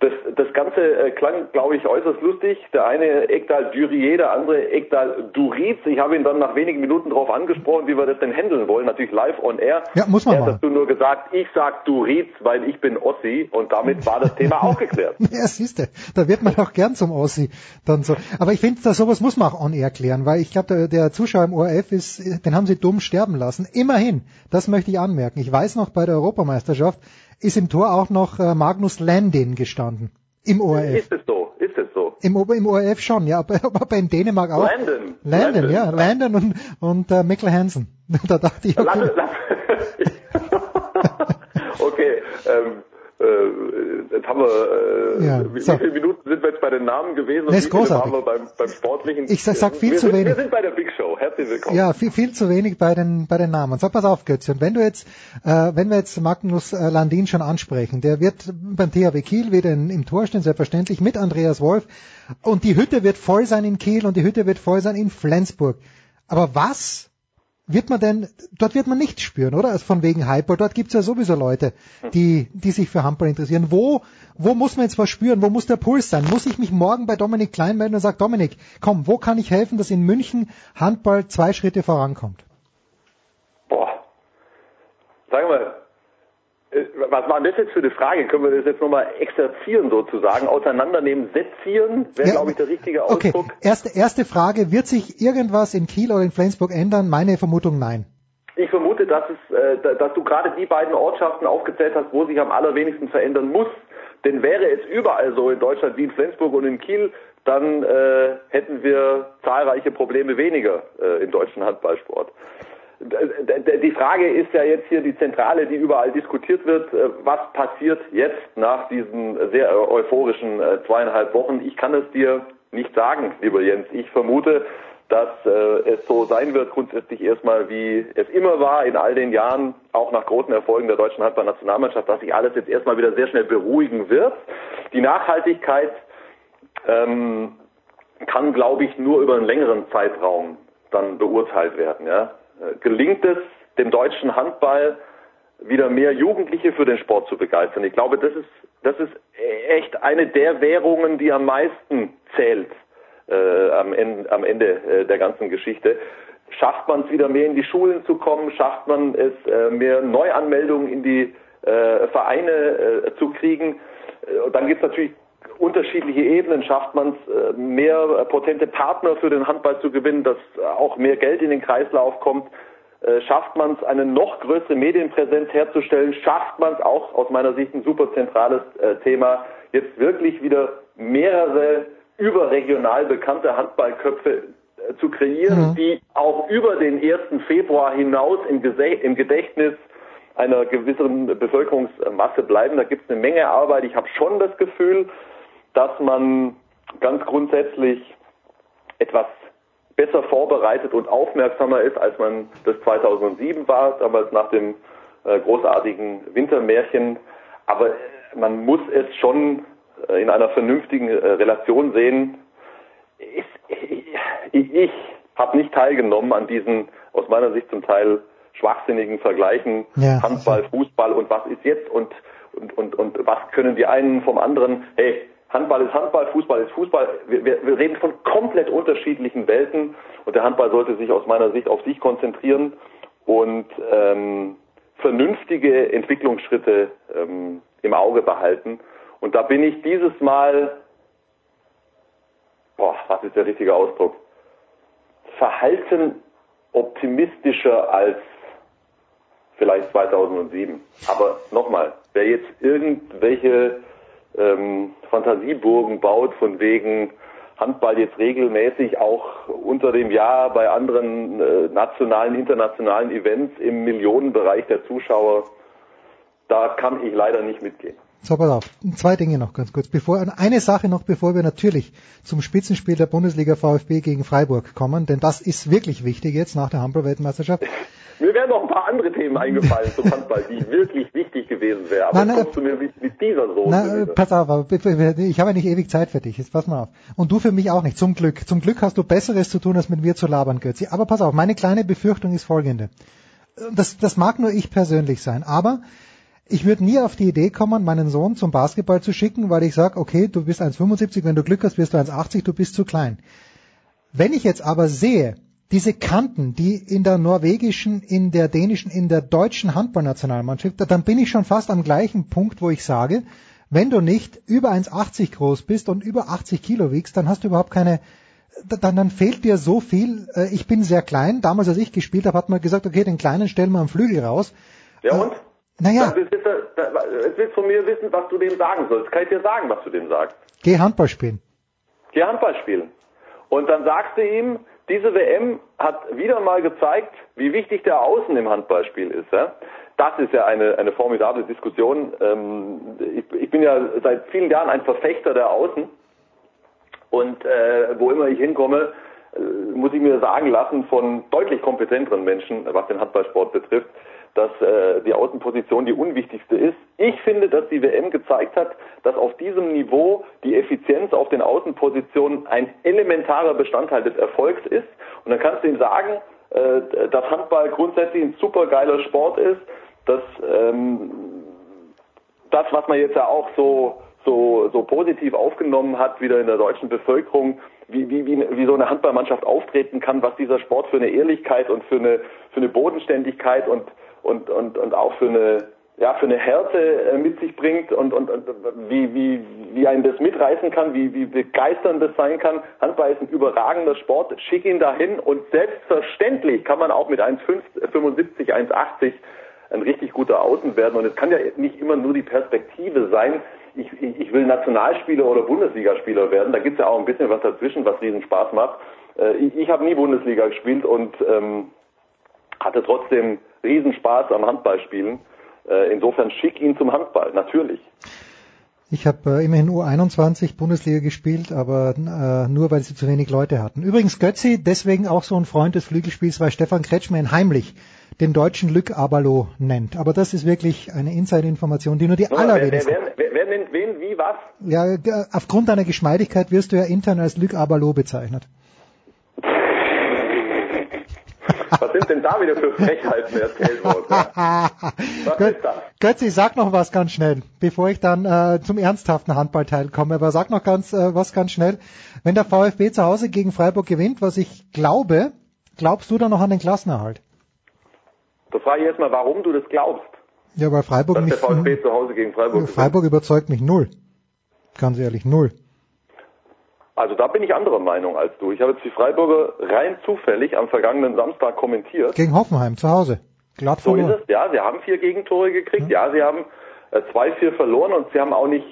Das, das Ganze äh, klang, glaube ich, äußerst lustig. Der eine Ekdal Durier, der andere Ekdal Duriz. Ich habe ihn dann nach wenigen Minuten darauf angesprochen, wie wir das denn handeln wollen. Natürlich live on air. Ja, muss man er hat dazu nur gesagt, ich sag Duriz, weil ich bin Ossi und damit war das Thema auch geklärt. Ja, siehste, da wird man auch gern zum Ossi. Dann so. Aber ich finde, sowas muss man auch on air klären, weil ich glaube, der, der Zuschauer im ORF ist, den haben sie dumm sterben lassen. Immerhin, das möchte ich anmerken. Ich weiß noch, bei der Europameisterschaft ist im Tor auch noch äh, Magnus Landin gestanden. Im ORF. Ist es so? Ist es so? Im, im ORF schon, ja, aber, aber in Dänemark auch. Landon. Landon, ja, Landon und, und äh, Mikkel Hansen. Da dachte ich, okay. Lass, lass. okay, ähm, äh, jetzt haben wir, äh, Ja, wie, so. wie viele Minuten sind wir jetzt bei den Namen gewesen und Nee, ist großartig. waren wir beim, beim Sportlichen? Ich sag- sag viel wir zu sind, wenig. Wir sind bei der Big Show. Herzlich willkommen. Ja, viel, viel zu wenig bei den bei den Namen. So, pass auf, Götze. Und wenn du jetzt, äh, wenn wir jetzt Magnus äh, Landin schon ansprechen, der wird beim THW Kiel wieder in, im Tor stehen, selbstverständlich, mit Andreas Wolf. Und die Hütte wird voll sein in Kiel und die Hütte wird voll sein in Flensburg. Aber was wird man denn, dort wird man nichts spüren, oder? Also von wegen Hyper. Dort gibt's ja sowieso Leute, die, die sich für Handball interessieren. Wo, wo muss man jetzt was spüren? Wo muss der Puls sein? Muss ich mich morgen bei Dominik Klein melden und sagen, Dominik, komm, wo kann ich helfen, dass in München Handball zwei Schritte vorankommt? Boah. Sag mal, was war das jetzt für eine Frage? Können wir das jetzt nochmal exerzieren sozusagen, auseinandernehmen, sezieren? Wäre, Ja, glaube ich, der richtige Okay, Ausdruck. erste, erste Frage, wird sich irgendwas in Kiel oder in Flensburg ändern? Meine Vermutung nein. Ich vermute, dass, es, äh, da- dass du gerade die beiden Ortschaften aufgezählt hast, wo sich am allerwenigsten verändern muss. Denn wäre es überall so in Deutschland wie in Flensburg und in Kiel, dann äh, hätten wir zahlreiche Probleme weniger äh, im deutschen Handballsport. Die Frage ist ja jetzt hier die zentrale, die überall diskutiert wird. Äh, Was passiert jetzt nach diesen sehr euphorischen äh, zweieinhalb Wochen? Ich kann es dir nicht sagen, lieber Jens. Ich vermute, dass äh, es so sein wird, grundsätzlich erstmal, wie es immer war in all den Jahren, auch nach großen Erfolgen der deutschen Handballnationalmannschaft, dass sich alles jetzt erstmal wieder sehr schnell beruhigen wird. Die Nachhaltigkeit ähm, kann, glaube ich, nur über einen längeren Zeitraum dann beurteilt werden. Ja? Äh, Gelingt es dem deutschen Handball wieder mehr Jugendliche für den Sport zu begeistern? Ich glaube, das ist, das ist echt eine der Währungen, die am meisten zählt äh, am Ende, am Ende äh, der ganzen Geschichte. Schafft man es wieder mehr in die Schulen zu kommen? Schafft man es äh, mehr Neuanmeldungen in die äh, Vereine äh, zu kriegen? Und dann gibt es natürlich unterschiedliche Ebenen. Schafft man es, äh, mehr äh, potente Partner für den Handball zu gewinnen, dass äh, auch mehr Geld in den Kreislauf kommt? Schafft man es, eine noch größere Medienpräsenz herzustellen? Schafft man es auch, aus meiner Sicht ein super zentrales Thema, jetzt wirklich wieder mehrere überregional bekannte Handballköpfe zu kreieren, Mhm. die auch über den 1. Februar hinaus im, im Gedächtnis einer gewissen Bevölkerungsmasse bleiben. Da gibt es eine Menge Arbeit. Ich habe schon das Gefühl, dass man ganz grundsätzlich etwas besser vorbereitet und aufmerksamer ist, als man das 2007 war, damals nach dem äh, großartigen Wintermärchen. Aber man muss es schon äh, in einer vernünftigen äh, Relation sehen. Ich, ich, ich habe nicht teilgenommen an diesen aus meiner Sicht zum Teil schwachsinnigen Vergleichen Ja. Handball, Fußball und was ist jetzt und, und, und, und was können die einen vom anderen. Hey, Handball ist Handball, Fußball ist Fußball. Wir, wir, reden von komplett unterschiedlichen Welten und der Handball sollte sich aus meiner Sicht auf sich konzentrieren und ähm, vernünftige Entwicklungsschritte ähm, im Auge behalten. Und da bin ich dieses Mal, boah, was ist der richtige Ausdruck? Verhalten optimistischer als vielleicht 2007. Aber nochmal, wer jetzt irgendwelche ähm, Fantasieburgen baut, von wegen Handball jetzt regelmäßig auch unter dem Jahr bei anderen äh, nationalen, internationalen Events im Millionenbereich der Zuschauer, da kann ich leider nicht mitgehen. So, pass auf. Zwei Dinge noch ganz kurz. Bevor, eine Sache noch, bevor wir natürlich zum Spitzenspiel der Bundesliga VfB gegen Freiburg kommen, denn das ist wirklich wichtig jetzt nach der Handball-Weltmeisterschaft. Mir wären noch ein paar andere Themen eingefallen zum Handball, die wirklich wichtig gewesen wären. Aber Nein, jetzt nein, kommst du mir mit, mit dieser Soße. Na, pass auf, aber ich habe ja nicht ewig Zeit für dich. Jetzt pass mal auf. Und du für mich auch nicht. Zum Glück. Zum Glück hast du Besseres zu tun, als mit mir zu labern, Götzi. Aber pass auf, meine kleine Befürchtung ist folgende. Das, das mag nur ich persönlich sein, aber ich würde nie auf die Idee kommen, meinen Sohn zum Basketball zu schicken, weil ich sage, okay, du bist 1,75, wenn du Glück hast, wirst du 1,80, du bist zu klein. Wenn ich jetzt aber sehe, diese Kanten, die in der norwegischen, in der dänischen, in der deutschen Handballnationalmannschaft, dann bin ich schon fast am gleichen Punkt, wo ich sage, wenn du nicht über 1,80 groß bist und über 80 Kilo wiegst, dann hast du überhaupt keine, dann, dann fehlt dir so viel. Äh, Ich bin sehr klein. Damals, als ich gespielt habe, hat man gesagt, okay, den Kleinen stellen wir am Flügel raus. Ja und? Naja, willst du, jetzt willst du von mir wissen, was du dem sagen sollst. Kann ich dir sagen, was du dem sagst? geh Handball spielen. Geh Handball spielen. Und dann sagst du ihm, diese WM hat wieder mal gezeigt, wie wichtig der Außen im Handballspiel ist. Ja? Das ist ja eine, eine formidable Diskussion. Ähm, ich, ich bin ja seit vielen Jahren ein Verfechter der Außen. Und äh, wo immer ich hinkomme, äh, muss ich mir sagen lassen von deutlich kompetenteren Menschen, was den Handballsport betrifft, dass äh, die Außenposition die unwichtigste ist. Ich finde, dass die WM gezeigt hat, dass auf diesem Niveau die Effizienz auf den Außenpositionen ein elementarer Bestandteil des Erfolgs ist. Und dann kannst du ihm sagen, äh, dass Handball grundsätzlich ein supergeiler Sport ist, dass ähm, das, was man jetzt ja auch so so, so positiv aufgenommen hat, wieder in der deutschen Bevölkerung, wie, wie, wie, wie so eine Handballmannschaft auftreten kann, was dieser Sport für eine Ehrlichkeit und für eine, für eine Bodenständigkeit und, und, und, und auch für eine, ja, für eine Härte äh, mit sich bringt und, und, und wie, wie, wie einen das mitreißen kann, wie, wie begeisternd das sein kann. Handball ist ein überragender Sport. Schick ihn dahin und selbstverständlich kann man auch mit 1,75, 1,80 ein richtig guter Außen werden. Und es kann ja nicht immer nur die Perspektive sein, ich, ich, will Nationalspieler oder Bundesligaspieler werden. Da gibt's ja auch ein bisschen was dazwischen, was riesen Spaß macht. Äh, ich ich habe nie Bundesliga gespielt und ähm, hatte trotzdem riesen Spaß am Handballspielen. Äh, insofern schick ihn zum Handball, natürlich. Ich habe äh, immerhin U21 Bundesliga gespielt, aber äh, nur weil sie zu wenig Leute hatten. Übrigens Götzi, deswegen auch so ein Freund des Flügelspiels, weil Stefan Kretschmann heimlich den deutschen Lück Abalo nennt. Aber das ist wirklich eine Inside-Information, die nur die wer, allerwenigsten... Wer, wer, wer nennt wen, wie, was? Ja, g- aufgrund deiner Geschmeidigkeit wirst du ja intern als Lück Abalo bezeichnet. Was sind denn da wieder für Frechheiten erzählt worden? Ja? Was Gö- ist das? Götzi, sag noch was ganz schnell, bevor ich dann äh, zum ernsthaften Handballteil komme. Aber sag noch ganz äh, was ganz schnell. Wenn der VfB zu Hause gegen Freiburg gewinnt, was ich glaube, glaubst du dann noch an den Klassenerhalt? Da frage ich jetzt mal, warum du das glaubst, Ja, weil Freiburg dass der mich, hm, VfB zu Hause gegen Freiburg gewinnt. Freiburg überzeugt mich null. Ganz ehrlich, null. Also da bin ich anderer Meinung als du. Ich habe jetzt die Freiburger rein zufällig am vergangenen Samstag kommentiert. Gegen Hoffenheim zu Hause. Glatt So ist es, ja. Sie haben vier Gegentore gekriegt. Ja, sie haben äh, zwei, vier verloren und sie haben auch nicht,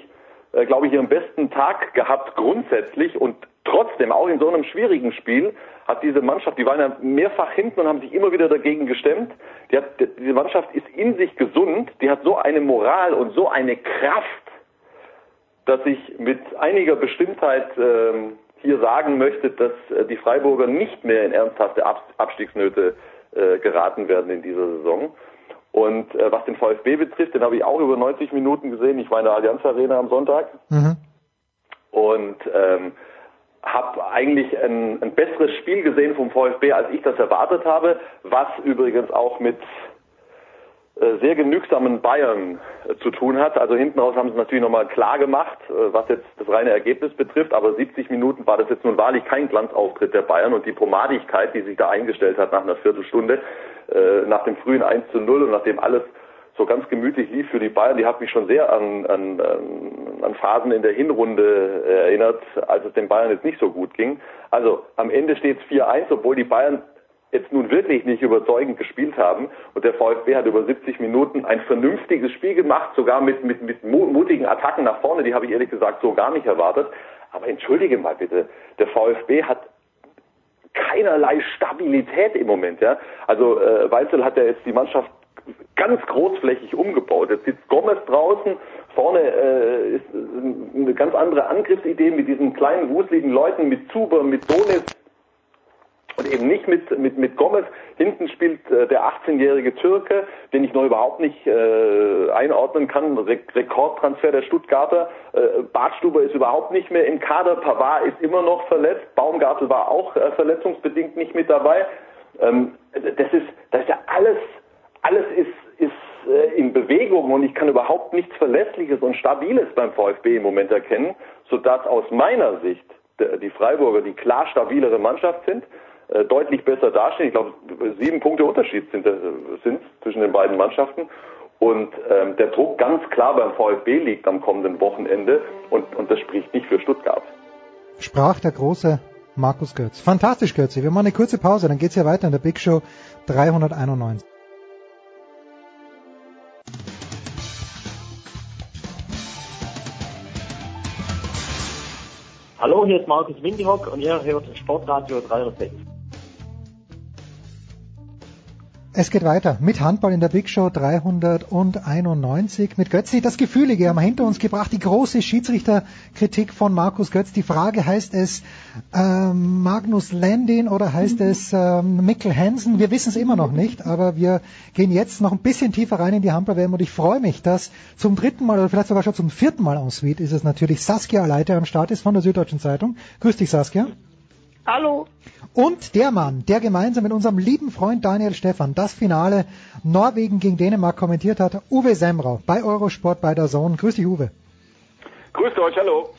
äh, glaube ich, ihren besten Tag gehabt grundsätzlich und trotzdem, auch in so einem schwierigen Spiel, hat diese Mannschaft, die waren ja mehrfach hinten und haben sich immer wieder dagegen gestemmt. Die hat, die, diese Mannschaft ist in sich gesund, die hat so eine Moral und so eine Kraft, dass ich mit einiger Bestimmtheit ähm, hier sagen möchte, dass äh, die Freiburger nicht mehr in ernsthafte Ab Abstiegsnöte äh, geraten werden in dieser Saison. Und äh, was den VfB betrifft, den habe ich auch über 90 Minuten gesehen. Ich war in der Allianz Arena am Sonntag Mhm. und ähm, habe eigentlich ein, ein besseres Spiel gesehen vom VfB, als ich das erwartet habe, was übrigens auch mit sehr genügsamen Bayern äh, zu tun hat. Also hinten raus haben sie natürlich nochmal klar gemacht, äh, was jetzt das reine Ergebnis betrifft, aber 70 Minuten war das jetzt nun wahrlich kein Glanzauftritt der Bayern und die Pomadigkeit, die sich da eingestellt hat nach einer Viertelstunde, äh, nach dem frühen 1 zu 0 und nachdem alles so ganz gemütlich lief für die Bayern, die hat mich schon sehr an, an, an- an Phasen in der Hinrunde äh, erinnert, als es den Bayern jetzt nicht so gut ging. Also am Ende steht es 4-1, obwohl die Bayern jetzt nun wirklich nicht überzeugend gespielt haben. Und der VfB hat über 70 Minuten ein vernünftiges Spiel gemacht, sogar mit, mit, mit mu- mutigen Attacken nach vorne, die habe ich ehrlich gesagt so gar nicht erwartet. Aber entschuldige mal bitte, der VfB hat keinerlei Stabilität im Moment. Ja? Also äh, Weitzel hat ja jetzt die Mannschaft ganz großflächig umgebaut. Jetzt sitzt Gomez draußen, vorne äh, ist eine ganz andere Angriffsidee mit diesen kleinen, wuseligen Leuten, mit Zuber, mit Donis und eben nicht mit, mit, mit Gomez. Hinten spielt äh, der 18-jährige Türke, den ich noch überhaupt nicht äh, einordnen kann. Re Rekordtransfer der Stuttgarter. Äh, Bartstuber ist überhaupt nicht mehr im Kader. Pavard ist immer noch verletzt. Baumgartel war auch äh, verletzungsbedingt nicht mit dabei. Ähm, das ist, das ist ja alles, alles ist, ist äh, in Bewegung und ich kann überhaupt nichts Verlässliches und Stabiles beim VfB im Moment erkennen, sodass aus meiner Sicht der- die Freiburger die klar stabilere Mannschaft sind, äh, deutlich besser dastehen. Ich glaube, sieben Punkte Unterschied sind, äh, sind zwischen den beiden Mannschaften. Und ähm, der Druck ganz klar beim VfB liegt am kommenden Wochenende und, und das spricht nicht für Stuttgart. Sprach der große Markus Götz. Fantastisch, Götzi. Wir machen eine kurze Pause, dann geht's ja weiter in der Big Show 391. Hallo, hier ist Markus Windihock und ihr hört Sportradio 360. Es geht weiter mit Handball in der Big Show 391 mit Götzi. Das Gefühlige haben wir hinter uns gebracht. Die große Schiedsrichterkritik von Markus Götz. Die Frage heißt es ähm, Magnus Landin oder heißt es ähm, Mikkel Hansen? Wir wissen es immer noch nicht, aber wir gehen jetzt noch ein bisschen tiefer rein in die Handball-WM und ich freue mich, dass zum dritten Mal oder vielleicht sogar schon zum vierten Mal en suite ist es natürlich Saskia Leiter am Start ist von der Süddeutschen Zeitung. Grüß dich, Saskia. Hallo. Und der Mann, der gemeinsam mit unserem lieben Freund Daniel Stefan das Finale Norwegen gegen Dänemark kommentiert hat, Uwe Semrau bei Eurosport bei der Zone. Grüß dich, Uwe. Grüßt euch, hallo.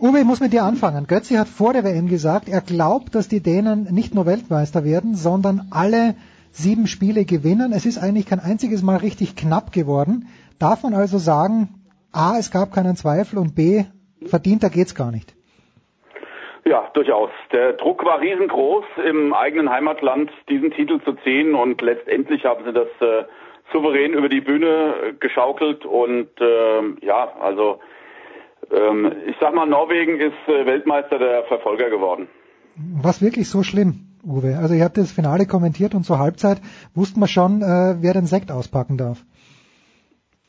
Uwe, ich muss mit dir anfangen. Götzi hat vor der WM gesagt, er glaubt, dass die Dänen nicht nur Weltmeister werden, sondern alle sieben Spiele gewinnen. Es ist eigentlich kein einziges Mal richtig knapp geworden. Darf man also sagen, A, es gab keinen Zweifel und B, verdienter geht's gar nicht. Ja, durchaus. Der Druck war riesengroß, im eigenen Heimatland diesen Titel zu ziehen und letztendlich haben sie das äh, souverän über die Bühne äh, geschaukelt und äh, ja, also ähm, ich sag mal, Norwegen ist äh, Weltmeister der Verfolger geworden. Was wirklich so schlimm, Uwe? Also ihr habt das Finale kommentiert und zur Halbzeit wussten wir schon, äh, wer den Sekt auspacken darf.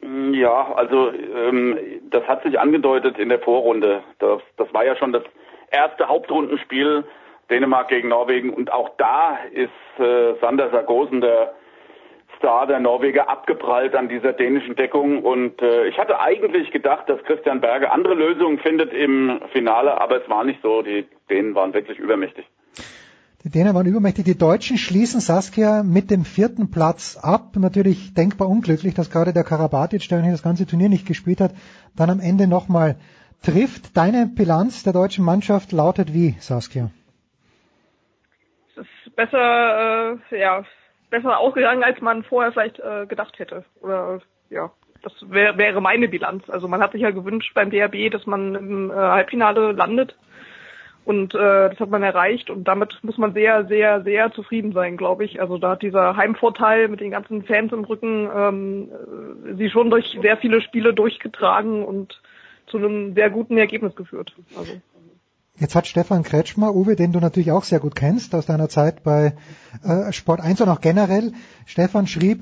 Mm, ja, also ähm, das hat sich angedeutet in der Vorrunde. Das, das war ja schon das erste Hauptrundenspiel Dänemark gegen Norwegen und auch da ist äh, Sander Sargosen der Star der Norweger abgeprallt an dieser dänischen Deckung und äh, ich hatte eigentlich gedacht, dass Christian Berger andere Lösungen findet im Finale, aber es war nicht so. Die Dänen waren wirklich übermächtig. Die Dänen waren übermächtig. Die Deutschen schließen Saskia mit dem vierten Platz ab. Natürlich denkbar unglücklich, dass gerade der Karabatic, der das ganze Turnier nicht gespielt hat, dann am Ende nochmal trifft. Deine Bilanz der deutschen Mannschaft lautet wie, Saskia? Es ist besser, äh, ja, besser ausgegangen, als man vorher vielleicht äh, gedacht hätte. Oder ja, das wär, wäre meine Bilanz. Also man hat sich ja gewünscht beim DRB, dass man im äh, Halbfinale landet. Und äh, das hat man erreicht und damit muss man sehr, sehr, sehr zufrieden sein, glaube ich. Also da hat dieser Heimvorteil mit den ganzen Fans im Rücken ähm, äh, sie schon durch sehr viele Spiele durchgetragen und zu einem sehr guten Ergebnis geführt. Also. Jetzt hat Stefan Kretschmer, Uwe, den du natürlich auch sehr gut kennst aus deiner Zeit bei äh, Sport 1 und auch generell, Stefan schrieb,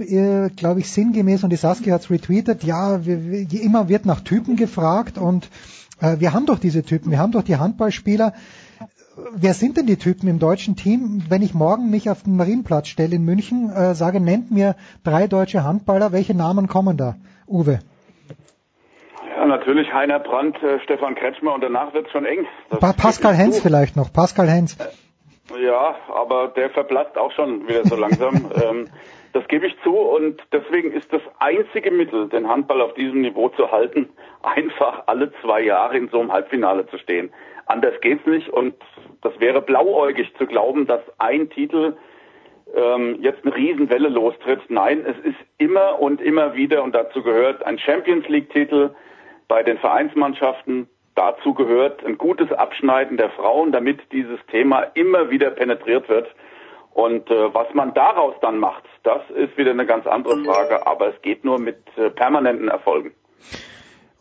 glaube ich, sinngemäß und die Saskia hat es retweetet, ja, wir, wir, immer wird nach Typen gefragt und äh, wir haben doch diese Typen, wir haben doch die Handballspieler. Wer sind denn die Typen im deutschen Team? Wenn ich morgen mich auf den Marienplatz stelle in München, äh, sage, nennt mir drei deutsche Handballer, welche Namen kommen da? Uwe. Natürlich Heiner Brandt, äh, Stefan Kretschmer und danach wird es schon eng. Das Pascal Hens vielleicht noch, Pascal Hens. Äh, ja, aber der verblasst auch schon wieder so langsam. ähm, das gebe ich zu und deswegen ist das einzige Mittel, den Handball auf diesem Niveau zu halten, einfach alle zwei Jahre in so einem Halbfinale zu stehen. Anders geht's nicht und das wäre blauäugig zu glauben, dass ein Titel ähm, jetzt eine Riesenwelle lostritt. Nein, es ist immer und immer wieder und dazu gehört ein Champions League Titel, bei den Vereinsmannschaften. Dazu gehört ein gutes Abschneiden der Frauen, damit dieses Thema immer wieder penetriert wird. Und äh, was man daraus dann macht, das ist wieder eine ganz andere Frage, aber es geht nur mit äh, permanenten Erfolgen.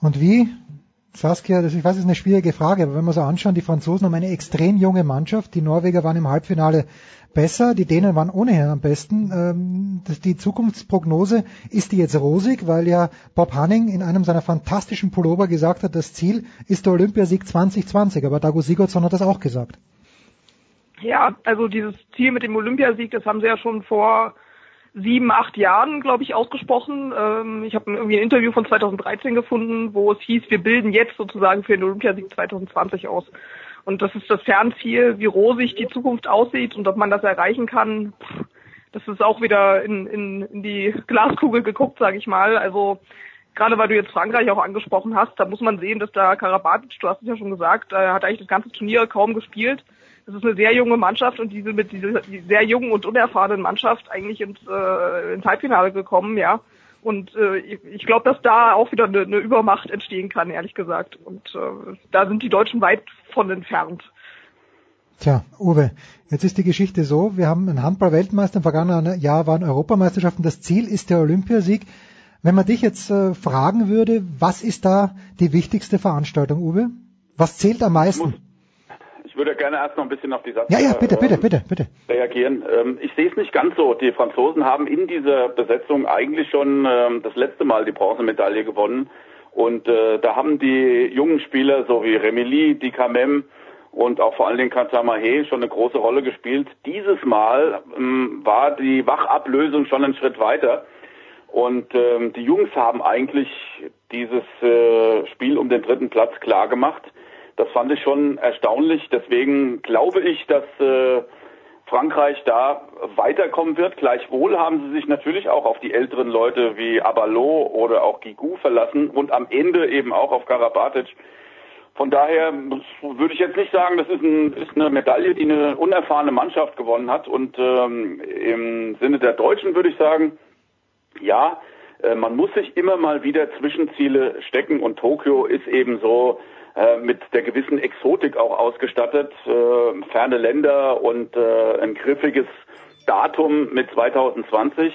Und wie? Saskia, das, ich weiß, das ist eine schwierige Frage, aber wenn wir so anschauen, die Franzosen haben eine extrem junge Mannschaft, die Norweger waren im Halbfinale besser, die Dänen waren ohnehin am besten. Ähm, die Zukunftsprognose ist die jetzt rosig, weil ja Bob Hanning in einem seiner fantastischen Pullover gesagt hat, das Ziel ist der Olympiasieg 2020, aber Dago Sigurdsson hat das auch gesagt. Ja, also dieses Ziel mit dem Olympiasieg, das haben sie ja schon vor sieben, acht Jahren, glaube ich, ausgesprochen. Ähm, ich habe irgendwie ein Interview von 2013 gefunden, wo es hieß, wir bilden jetzt sozusagen für den Olympiasieg 2020 aus. Und das ist das Fernziel, wie rosig die Zukunft aussieht und ob man das erreichen kann. Das ist auch wieder in, in, in die Glaskugel geguckt, sage ich mal. Also gerade weil du jetzt Frankreich auch angesprochen hast, da muss man sehen, dass da Karabatic, du hast es ja schon gesagt, er hat eigentlich das ganze Turnier kaum gespielt. Das ist eine sehr junge Mannschaft und diese mit dieser die sehr jungen und unerfahrenen Mannschaft eigentlich ins, äh, ins Halbfinale gekommen, ja. Und äh, ich glaube, dass da auch wieder eine, eine Übermacht entstehen kann, ehrlich gesagt. Und äh, da sind die Deutschen weit von entfernt. Tja, Uwe, jetzt ist die Geschichte so, wir haben einen Handball-Weltmeister im vergangenen Jahr waren Europameisterschaften, das Ziel ist der Olympiasieg. Wenn man dich jetzt äh, fragen würde, was ist da die wichtigste Veranstaltung, Uwe? Was zählt am meisten? Ich würde gerne erst noch ein bisschen auf die Sache ja, ja, bitte, bitte, bitte, bitte. reagieren. Ähm, ich sehe es nicht ganz so. Die Franzosen haben in dieser Besetzung eigentlich schon ähm, das letzte Mal die Bronzemedaille gewonnen. Und äh, da haben die jungen Spieler, so wie Remili, Dikamem und auch vor allen Dingen Katamahe schon eine große Rolle gespielt. Dieses Mal ähm, war die Wachablösung schon einen Schritt weiter. Und ähm, die Jungs haben eigentlich dieses äh, Spiel um den dritten Platz klar gemacht. Das fand ich schon erstaunlich. Deswegen glaube ich, dass äh, Frankreich da weiterkommen wird. Gleichwohl haben sie sich natürlich auch auf die älteren Leute wie Abalo oder auch Gigou verlassen und am Ende eben auch auf Karabatic. von daher würde ich jetzt nicht sagen, das ist, ein, ist, eine Medaille, die eine unerfahrene Mannschaft gewonnen hat. Und ähm, im Sinne der Deutschen würde ich sagen, ja, äh, man muss sich immer mal wieder Zwischenziele stecken und Tokio ist eben so äh, mit der gewissen Exotik auch ausgestattet, äh, ferne Länder und äh, ein griffiges Datum mit 2020.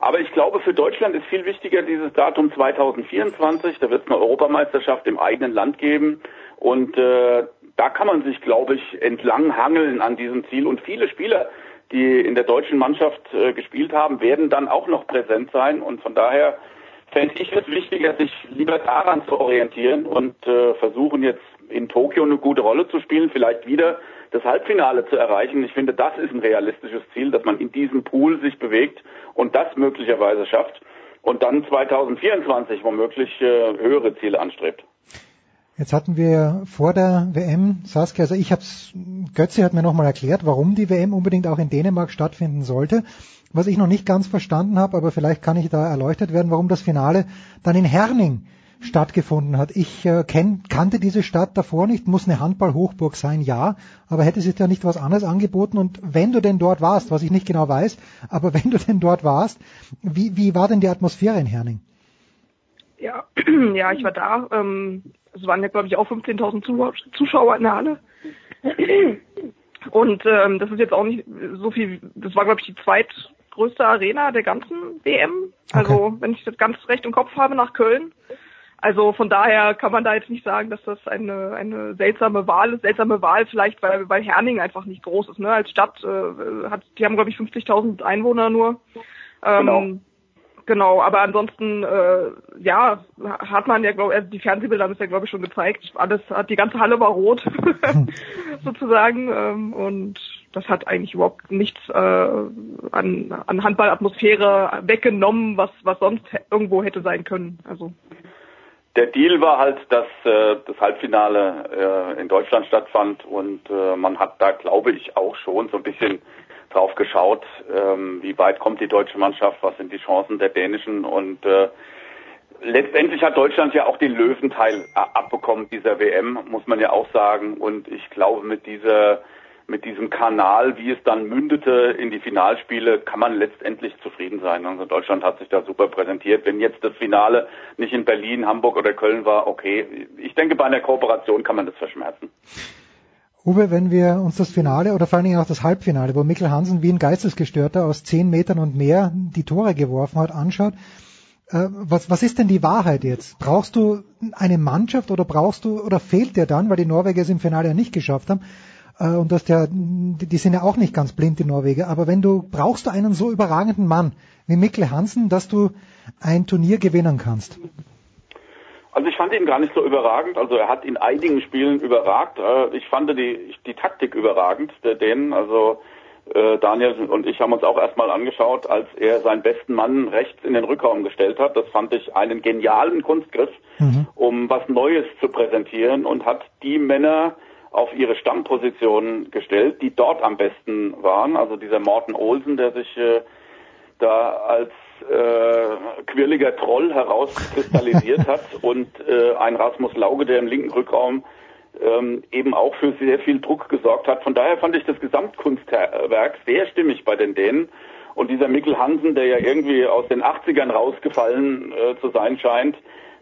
Aber ich glaube, für Deutschland ist viel wichtiger dieses Datum 2024. Da wird es eine Europameisterschaft im eigenen Land geben. Und äh, da kann man sich, glaube ich, entlang hangeln an diesem Ziel. Und viele Spieler, die in der deutschen Mannschaft äh, gespielt haben, werden dann auch noch präsent sein. Und von daher fände ich es wichtiger, sich lieber daran zu orientieren und äh, versuchen jetzt in Tokio eine gute Rolle zu spielen, vielleicht wieder das Halbfinale zu erreichen. Ich finde, das ist ein realistisches Ziel, dass man in diesem Pool sich bewegt und das möglicherweise schafft und dann 2024 womöglich äh, höhere Ziele anstrebt. Jetzt hatten wir vor der WM, Saskia, also ich hab's, Götze hat mir nochmal erklärt, warum die WM unbedingt auch in Dänemark stattfinden sollte. Was ich noch nicht ganz verstanden habe, aber vielleicht kann ich da erleuchtet werden, warum das Finale dann in Herning stattgefunden hat. Ich äh, kenn, kannte diese Stadt davor nicht, muss eine Handball-Hochburg sein, ja, aber hätte sich da nicht was anderes angeboten? Und wenn du denn dort warst, was ich nicht genau weiß, aber wenn du denn dort warst, wie, wie war denn die Atmosphäre in Herning? Ja, ja, ich war da. Ähm, es waren ja, glaube ich, auch 15.000 Zuschauer in der Halle. Und ähm, das ist jetzt auch nicht so viel, das war, glaube ich, die zweitgrößte Arena der ganzen WM. Also, okay. wenn ich das ganz recht im Kopf habe, nach Köln. Also von daher kann man da jetzt nicht sagen, dass das eine, eine seltsame Wahl ist. Seltsame Wahl vielleicht, weil, weil Herning einfach nicht groß ist. Ne? Als Stadt äh, hat, die haben glaube ich 50.000 Einwohner nur. Ähm, genau. Genau, aber ansonsten, äh, ja, hat man ja, glaube also die Fernsehbilder haben es ja, glaube ich, schon gezeigt. Alles, hat die ganze Halle war rot, sozusagen. Ähm, und das hat eigentlich überhaupt nichts äh, an, an Handballatmosphäre weggenommen, was, was sonst irgendwo hätte sein können. Also der Deal war halt, dass äh, das Halbfinale äh, in Deutschland stattfand und äh, man hat da, glaube ich, auch schon so ein bisschen drauf geschaut, ähm, wie weit kommt die deutsche Mannschaft, was sind die Chancen der dänischen und äh, letztendlich hat Deutschland ja auch den Löwenteil abbekommen dieser WM, muss man ja auch sagen und ich glaube mit dieser mit diesem Kanal, wie es dann mündete in die Finalspiele, kann man letztendlich zufrieden sein. Also Deutschland hat sich da super präsentiert. Wenn jetzt das Finale nicht in Berlin, Hamburg oder Köln war, okay. Ich denke, bei einer Kooperation kann man das verschmerzen. Uwe, wenn wir uns das Finale oder vor allen Dingen auch das Halbfinale, wo Mikkel Hansen wie ein Geistesgestörter aus zehn Metern und mehr die Tore geworfen hat, anschaut, äh, was, was ist denn die Wahrheit jetzt? Brauchst du eine Mannschaft oder brauchst du oder fehlt dir dann, weil die Norweger es im Finale ja nicht geschafft haben, und das ja, die sind ja auch nicht ganz blind, die Norweger. Aber wenn du, brauchst du einen so überragenden Mann wie Mikkel Hansen, dass du ein Turnier gewinnen kannst? Also ich fand ihn gar nicht so überragend. Also er hat in einigen Spielen überragt. Äh, ich fand die, die Taktik überragend der Dänen. Also äh, Daniel und ich haben uns auch erstmal angeschaut, als er seinen besten Mann rechts in den Rückraum gestellt hat. Das fand ich einen genialen Kunstgriff, mhm. um was Neues zu präsentieren und hat die Männer auf ihre Stammpositionen gestellt, die dort am besten waren. Also dieser Morten Olsen, der sich äh, da als äh, quirliger Troll herauskristallisiert hat und äh, ein Rasmus Lauge, der im linken Rückraum ähm, eben auch für sehr viel Druck gesorgt hat. Von daher fand ich das Gesamtkunstwerk sehr stimmig bei den Dänen. Und dieser Mikkel Hansen, der ja irgendwie aus den 80ern rausgefallen äh, zu sein scheint,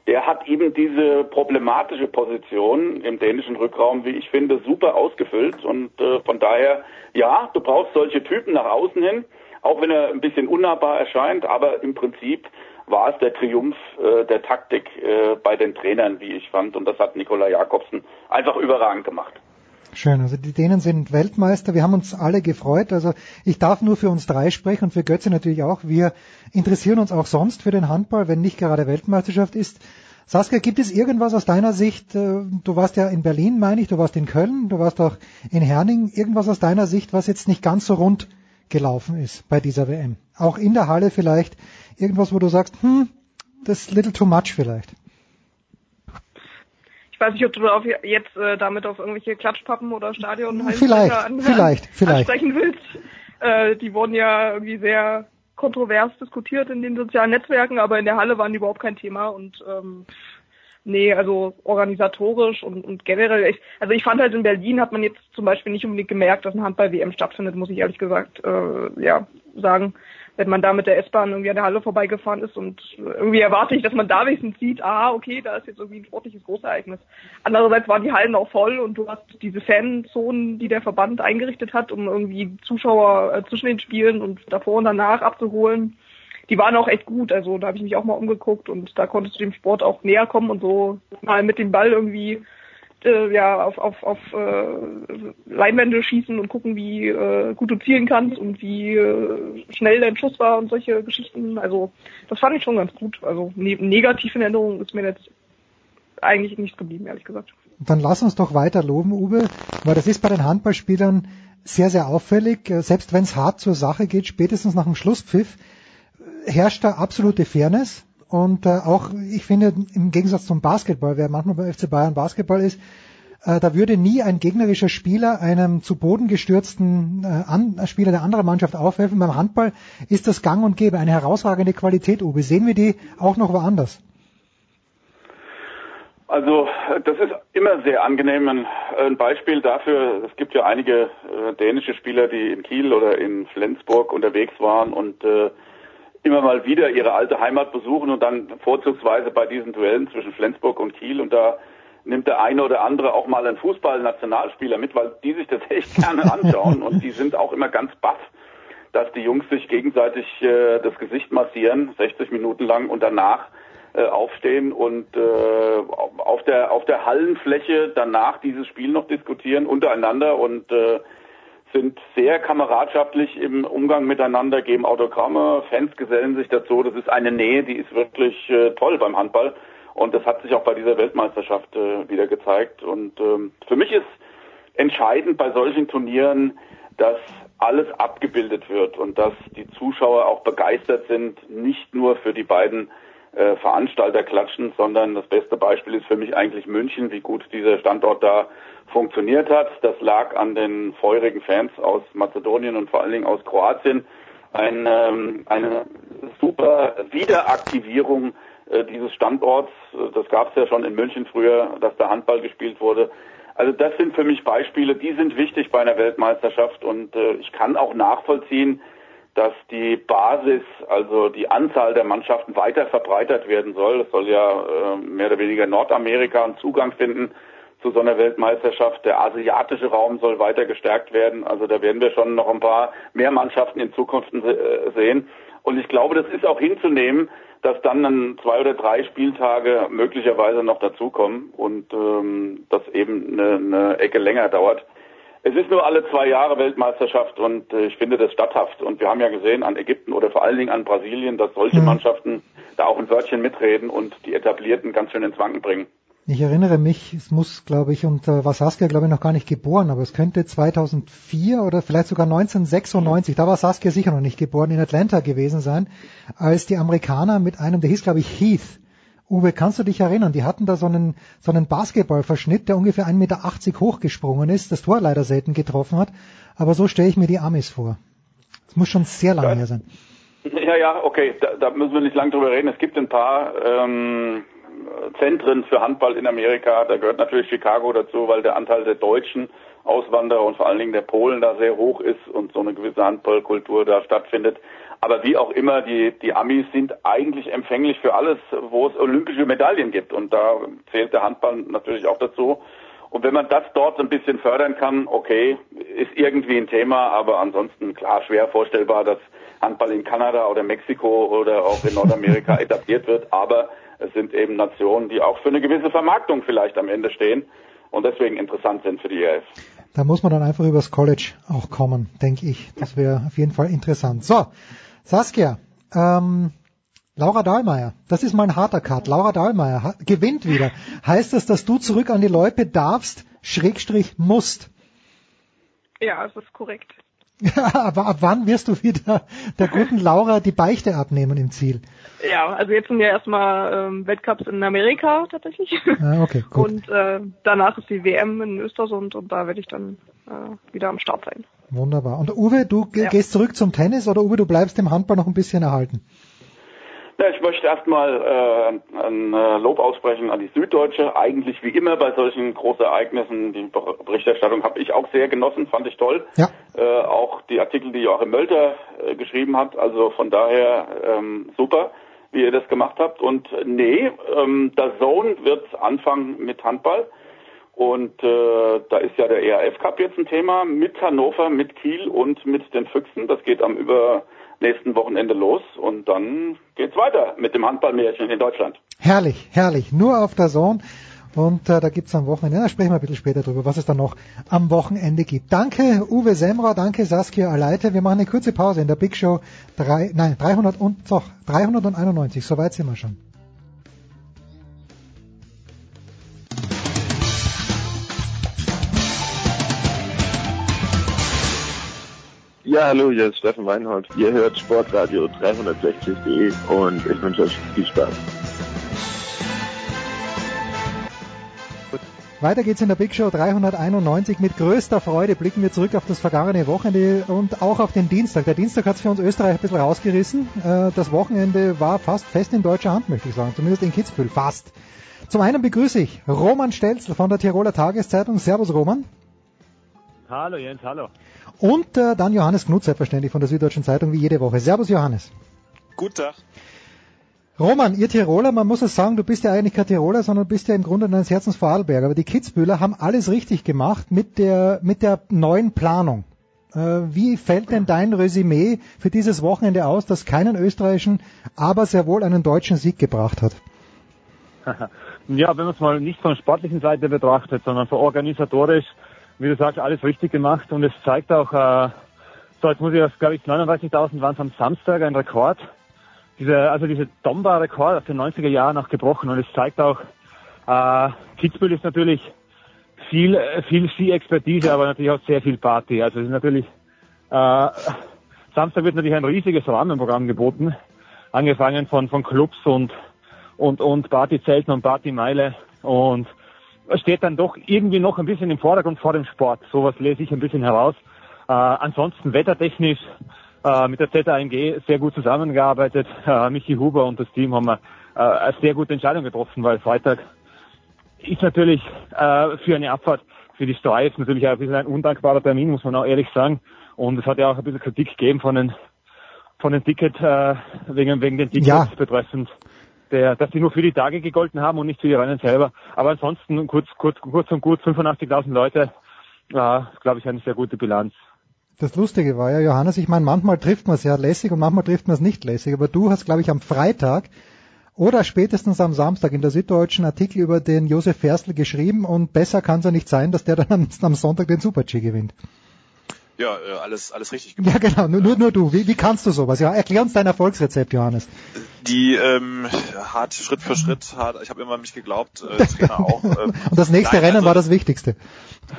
der hat eben diese problematische Position im dänischen Rückraum, wie ich finde, super ausgefüllt. Und äh, von daher, ja, du brauchst solche Typen nach außen hin, auch wenn er ein bisschen unnahbar erscheint, aber im Prinzip war es der Triumph äh, der Taktik äh, bei den Trainern, wie ich fand. Und das hat Nikola Jakobsen einfach überragend gemacht. Schön, also die Dänen sind Weltmeister. Wir haben uns alle gefreut. Also ich darf nur für uns drei sprechen und für Götze natürlich auch. Wir interessieren uns auch sonst für den Handball, wenn nicht gerade Weltmeisterschaft ist. Saskia, gibt es irgendwas aus deiner Sicht, äh, du warst ja in Berlin, meine ich, du warst in Köln, du warst auch in Herning, irgendwas aus deiner Sicht, was jetzt nicht ganz so rund gelaufen ist bei dieser WM? Auch in der Halle vielleicht irgendwas, wo du sagst, hm, das ist little too much vielleicht. Ich weiß nicht, ob du auf jetzt äh, damit auf irgendwelche Klatschpappen oder Stadion vielleicht, an, vielleicht, vielleicht. ansprechen willst. Äh, die wurden ja irgendwie sehr kontrovers diskutiert in den sozialen Netzwerken, aber in der Halle waren die überhaupt kein Thema und ähm, Nee, also organisatorisch und, und generell, ich, also ich fand halt in Berlin hat man jetzt zum Beispiel nicht unbedingt gemerkt, dass ein Handball-WM stattfindet, muss ich ehrlich gesagt äh, ja sagen. Wenn man da mit der S-Bahn irgendwie an der Halle vorbeigefahren ist und irgendwie erwarte ich, dass man da wenigstens sieht, ah, okay, da ist jetzt irgendwie ein sportliches Großereignis. Andererseits waren die Hallen auch voll und du hast diese Fanzonen, die der Verband eingerichtet hat, um irgendwie Zuschauer äh, zwischen den Spielen und davor und danach abzuholen die waren auch echt gut. Also da habe ich mich auch mal umgeguckt und da konntest du dem Sport auch näher kommen und so mal mit dem Ball irgendwie äh, ja auf auf auf äh, Leinwände schießen und gucken, wie äh, gut du zielen kannst und wie äh, schnell dein Schuss war und solche Geschichten. Also das fand ich schon ganz gut. Also ne negativ in Erinnerung ist mir jetzt eigentlich nichts geblieben, ehrlich gesagt. Dann lass uns doch weiter loben, Uwe, weil das ist bei den Handballspielern sehr, sehr auffällig. Selbst wenn es hart zur Sache geht, spätestens nach dem Schlusspfiff herrscht da absolute Fairness. Und äh, auch, ich finde, im Gegensatz zum Basketball, wer manchmal beim FC Bayern Basketball ist, äh, da würde nie ein gegnerischer Spieler einem zu Boden gestürzten äh, An Spieler der anderen Mannschaft aufhelfen. Beim Handball ist das gang und gäbe, eine herausragende Qualität, Uwe. Sehen wir die auch noch woanders? Also das ist immer sehr angenehm. Ein, ein Beispiel dafür, es gibt ja einige äh, dänische Spieler, die in Kiel oder in Flensburg unterwegs waren und äh, immer mal wieder ihre alte Heimat besuchen und dann vorzugsweise bei diesen Duellen zwischen Flensburg und Kiel. Und da nimmt der eine oder andere auch mal einen Fußball-Nationalspieler mit, weil die sich das echt gerne anschauen. Und die sind auch immer ganz baff, dass die Jungs sich gegenseitig äh, das Gesicht massieren, 60 Minuten lang und danach äh, aufstehen und äh, auf der auf der Hallenfläche danach dieses Spiel noch diskutieren untereinander. Und äh, sind sehr kameradschaftlich im Umgang miteinander, geben Autogramme, Fans gesellen sich dazu. Das ist eine Nähe, die ist wirklich äh, toll beim Handball. Und das hat sich auch bei dieser Weltmeisterschaft äh, wieder gezeigt. Und ähm, für mich ist entscheidend bei solchen Turnieren, dass alles abgebildet wird und dass die Zuschauer auch begeistert sind, nicht nur für die beiden äh, Veranstalter klatschen, sondern das beste Beispiel ist für mich eigentlich München, wie gut dieser Standort da funktioniert hat. Das lag an den feurigen Fans aus Mazedonien und vor allen Dingen aus Kroatien. Ein, ähm, eine super Wiederaktivierung äh, dieses Standorts. Das gab es ja schon in München früher, dass da Handball gespielt wurde. Also das sind für mich Beispiele, die sind wichtig bei einer Weltmeisterschaft und äh, ich kann auch nachvollziehen, dass die Basis, also die Anzahl der Mannschaften weiter verbreitert werden soll. Es soll ja äh, mehr oder weniger Nordamerika einen Zugang finden zu so einer Weltmeisterschaft. Der asiatische Raum soll weiter gestärkt werden. Also da werden wir schon noch ein paar mehr Mannschaften in Zukunft äh, sehen. Und ich glaube, das ist auch hinzunehmen, dass dann, dann zwei oder drei Spieltage möglicherweise noch dazukommen und ähm, das eben eine, eine Ecke länger dauert. Es ist nur alle zwei Jahre Weltmeisterschaft und äh, ich finde das statthaft. Und wir haben ja gesehen an Ägypten oder vor allen Dingen an Brasilien, dass solche mhm. Mannschaften da auch ein Wörtchen mitreden und die Etablierten ganz schön ins Wanken bringen. Ich erinnere mich, es muss, glaube ich, und äh, war Saskia, glaube ich, noch gar nicht geboren, aber es könnte 2004 oder vielleicht sogar 1996, da war Saskia sicher noch nicht geboren, in Atlanta gewesen sein, als die Amerikaner mit einem, der hieß, glaube ich, Heath. Uwe, kannst du dich erinnern? Die hatten da so einen, so einen Basketballverschnitt, der ungefähr 1,80 Meter hochgesprungen ist, das Tor leider selten getroffen hat, aber so stelle ich mir die Amis vor. Das muss schon sehr lange her sein. Ja, ja, okay, da, da müssen wir nicht lange drüber reden. Es gibt ein paar ähm, Zentren für Handball in Amerika. Da gehört natürlich Chicago dazu, weil der Anteil der Deutschen Auswanderer und vor allen Dingen der Polen da sehr hoch ist und so eine gewisse Handballkultur da stattfindet. Aber wie auch immer, die, die Amis sind eigentlich empfänglich für alles, wo es olympische Medaillen gibt. Und da zählt der Handball natürlich auch dazu. Und wenn man das dort ein bisschen fördern kann, okay, ist irgendwie ein Thema, aber ansonsten klar schwer vorstellbar, dass Handball in Kanada oder Mexiko oder auch in Nordamerika etabliert wird. Aber es sind eben Nationen, die auch für eine gewisse Vermarktung vielleicht am Ende stehen und deswegen interessant sind für die EF. Da muss man dann einfach übers College auch kommen, denke ich. Das wäre auf jeden Fall interessant. So, Saskia, ähm, Laura Dahlmeier, das ist mal ein harter Cut. Laura Dahlmeier gewinnt wieder. Heißt das, dass du zurück an die Loipe darfst, Schrägstrich musst? Ja, das ist korrekt. Aber ab wann wirst du wieder der guten Laura die Beichte abnehmen im Ziel? Ja, also jetzt sind ja erstmal ähm, Weltcups in Amerika tatsächlich. Ah, okay, gut. Und äh, danach ist die WM in Östersund und da werde ich dann äh, wieder am Start sein. Wunderbar. Und Uwe, du ja. gehst zurück zum Tennis oder Uwe, du bleibst dem Handball noch ein bisschen erhalten? Ja, ich möchte erstmal äh, ein äh, Lob aussprechen an die Süddeutsche. Eigentlich wie immer bei solchen Großereignissen, die Berichterstattung habe ich auch sehr genossen, fand ich toll. Ja. Äh, auch die Artikel, die Joachim Mölter äh, geschrieben hat. Also von daher ähm, super, wie ihr das gemacht habt. Und nee, ähm, der Zone wird anfangen mit Handball. Und äh, da ist ja der ERF Cup jetzt ein Thema mit Hannover, mit Kiel und mit den Füchsen. Das geht am über nächsten Wochenende los und dann geht's weiter mit dem Handballmärchen in Deutschland. Herrlich, herrlich. Nur auf der Zone. Und äh, da gibt's am Wochenende, da sprechen wir ein bisschen später drüber, was es dann noch am Wochenende gibt. Danke Uwe Semra, danke Saskia Aleite. Wir machen eine kurze Pause in der Big Show 3, nein, 300 und, doch, 391, soweit sind wir schon. Ja, hallo, hier ist Steffen Weinhold. Ihr hört Sportradio 360.de und ich wünsche euch viel Spaß. Weiter geht's in der Big Show 391. Mit größter Freude blicken wir zurück auf das vergangene Wochenende und auch auf den Dienstag. Der Dienstag hat's für uns Österreich ein bisschen rausgerissen. Äh, Das Wochenende war fast fest in deutscher Hand, möchte ich sagen. Zumindest in Kitzbühel. Fast. Zum einen begrüße ich Roman Stelzl von der Tiroler Tageszeitung. Servus Roman. Hallo Jens, hallo. Und äh, dann Johannes Knut, selbstverständlich von der Süddeutschen Zeitung, wie jede Woche. Servus Johannes. Guten Tag. Roman, ihr Tiroler, man muss es sagen, du bist ja eigentlich kein Tiroler, sondern bist ja im Grunde deines Herzens Vorarlberger. Aber die Kitzbühler haben alles richtig gemacht mit der, mit der neuen Planung. Äh, wie fällt denn dein Resümee für dieses Wochenende aus, das keinen österreichischen, aber sehr wohl einen deutschen Sieg gebracht hat? ja, wenn man es mal nicht von sportlichen Seite betrachtet, sondern von organisatorisch, wie du sagst, alles richtig gemacht und es zeigt auch, äh, so jetzt muss ich das, glaube ich, 39.000 waren es am Samstag, ein Rekord. Diese, also diese Domba-Rekord aus den 90er Jahren auch gebrochen und es zeigt auch, äh, Kitzbühel ist natürlich viel, äh, viel Ski-Expertise, aber natürlich auch sehr viel Party. Also es ist natürlich, äh, Samstag wird natürlich ein riesiges Rahmenprogramm geboten, angefangen von, von Clubs und, und, und Partyzelten und Partymeile und steht dann doch irgendwie noch ein bisschen im Vordergrund vor dem Sport. Sowas lese ich ein bisschen heraus. Äh, ansonsten wettertechnisch äh, mit der ZAMG sehr gut zusammengearbeitet. Äh, Michi Huber und das Team haben äh, eine sehr gute Entscheidung getroffen, weil Freitag ist natürlich äh, für eine Abfahrt für die ist natürlich auch ein bisschen ein undankbarer Termin, muss man auch ehrlich sagen. Und es hat ja auch ein bisschen Kritik gegeben von den von den Ticket, äh, wegen, wegen den Tickets Ja. betreffend der, dass die nur für die Tage gegolten haben und nicht für die Rennen selber. Aber ansonsten kurz, kurz, kurz und gut 85.000 Leute, äh, glaube ich, eine sehr gute Bilanz. Das Lustige war ja, Johannes, ich meine, manchmal trifft man es ja lässig und manchmal trifft man es nicht lässig, aber du hast, glaube ich, am Freitag oder spätestens am Samstag in der Süddeutschen Artikel über den Josef Ferstl geschrieben und besser kann es ja nicht sein, dass der dann am, Sonntag den Super-G gewinnt. Ja, äh, alles, alles richtig gemacht. Ja, genau, nur, nur, nur du. Wie, wie kannst du sowas? Ja, erklär uns dein Erfolgsrezept, Johannes. Die ähm, hart Schritt für Schritt, hart, ich habe immer an mich geglaubt, äh, Trainer auch. Ähm, Und das nächste nein, Rennen also, war das Wichtigste.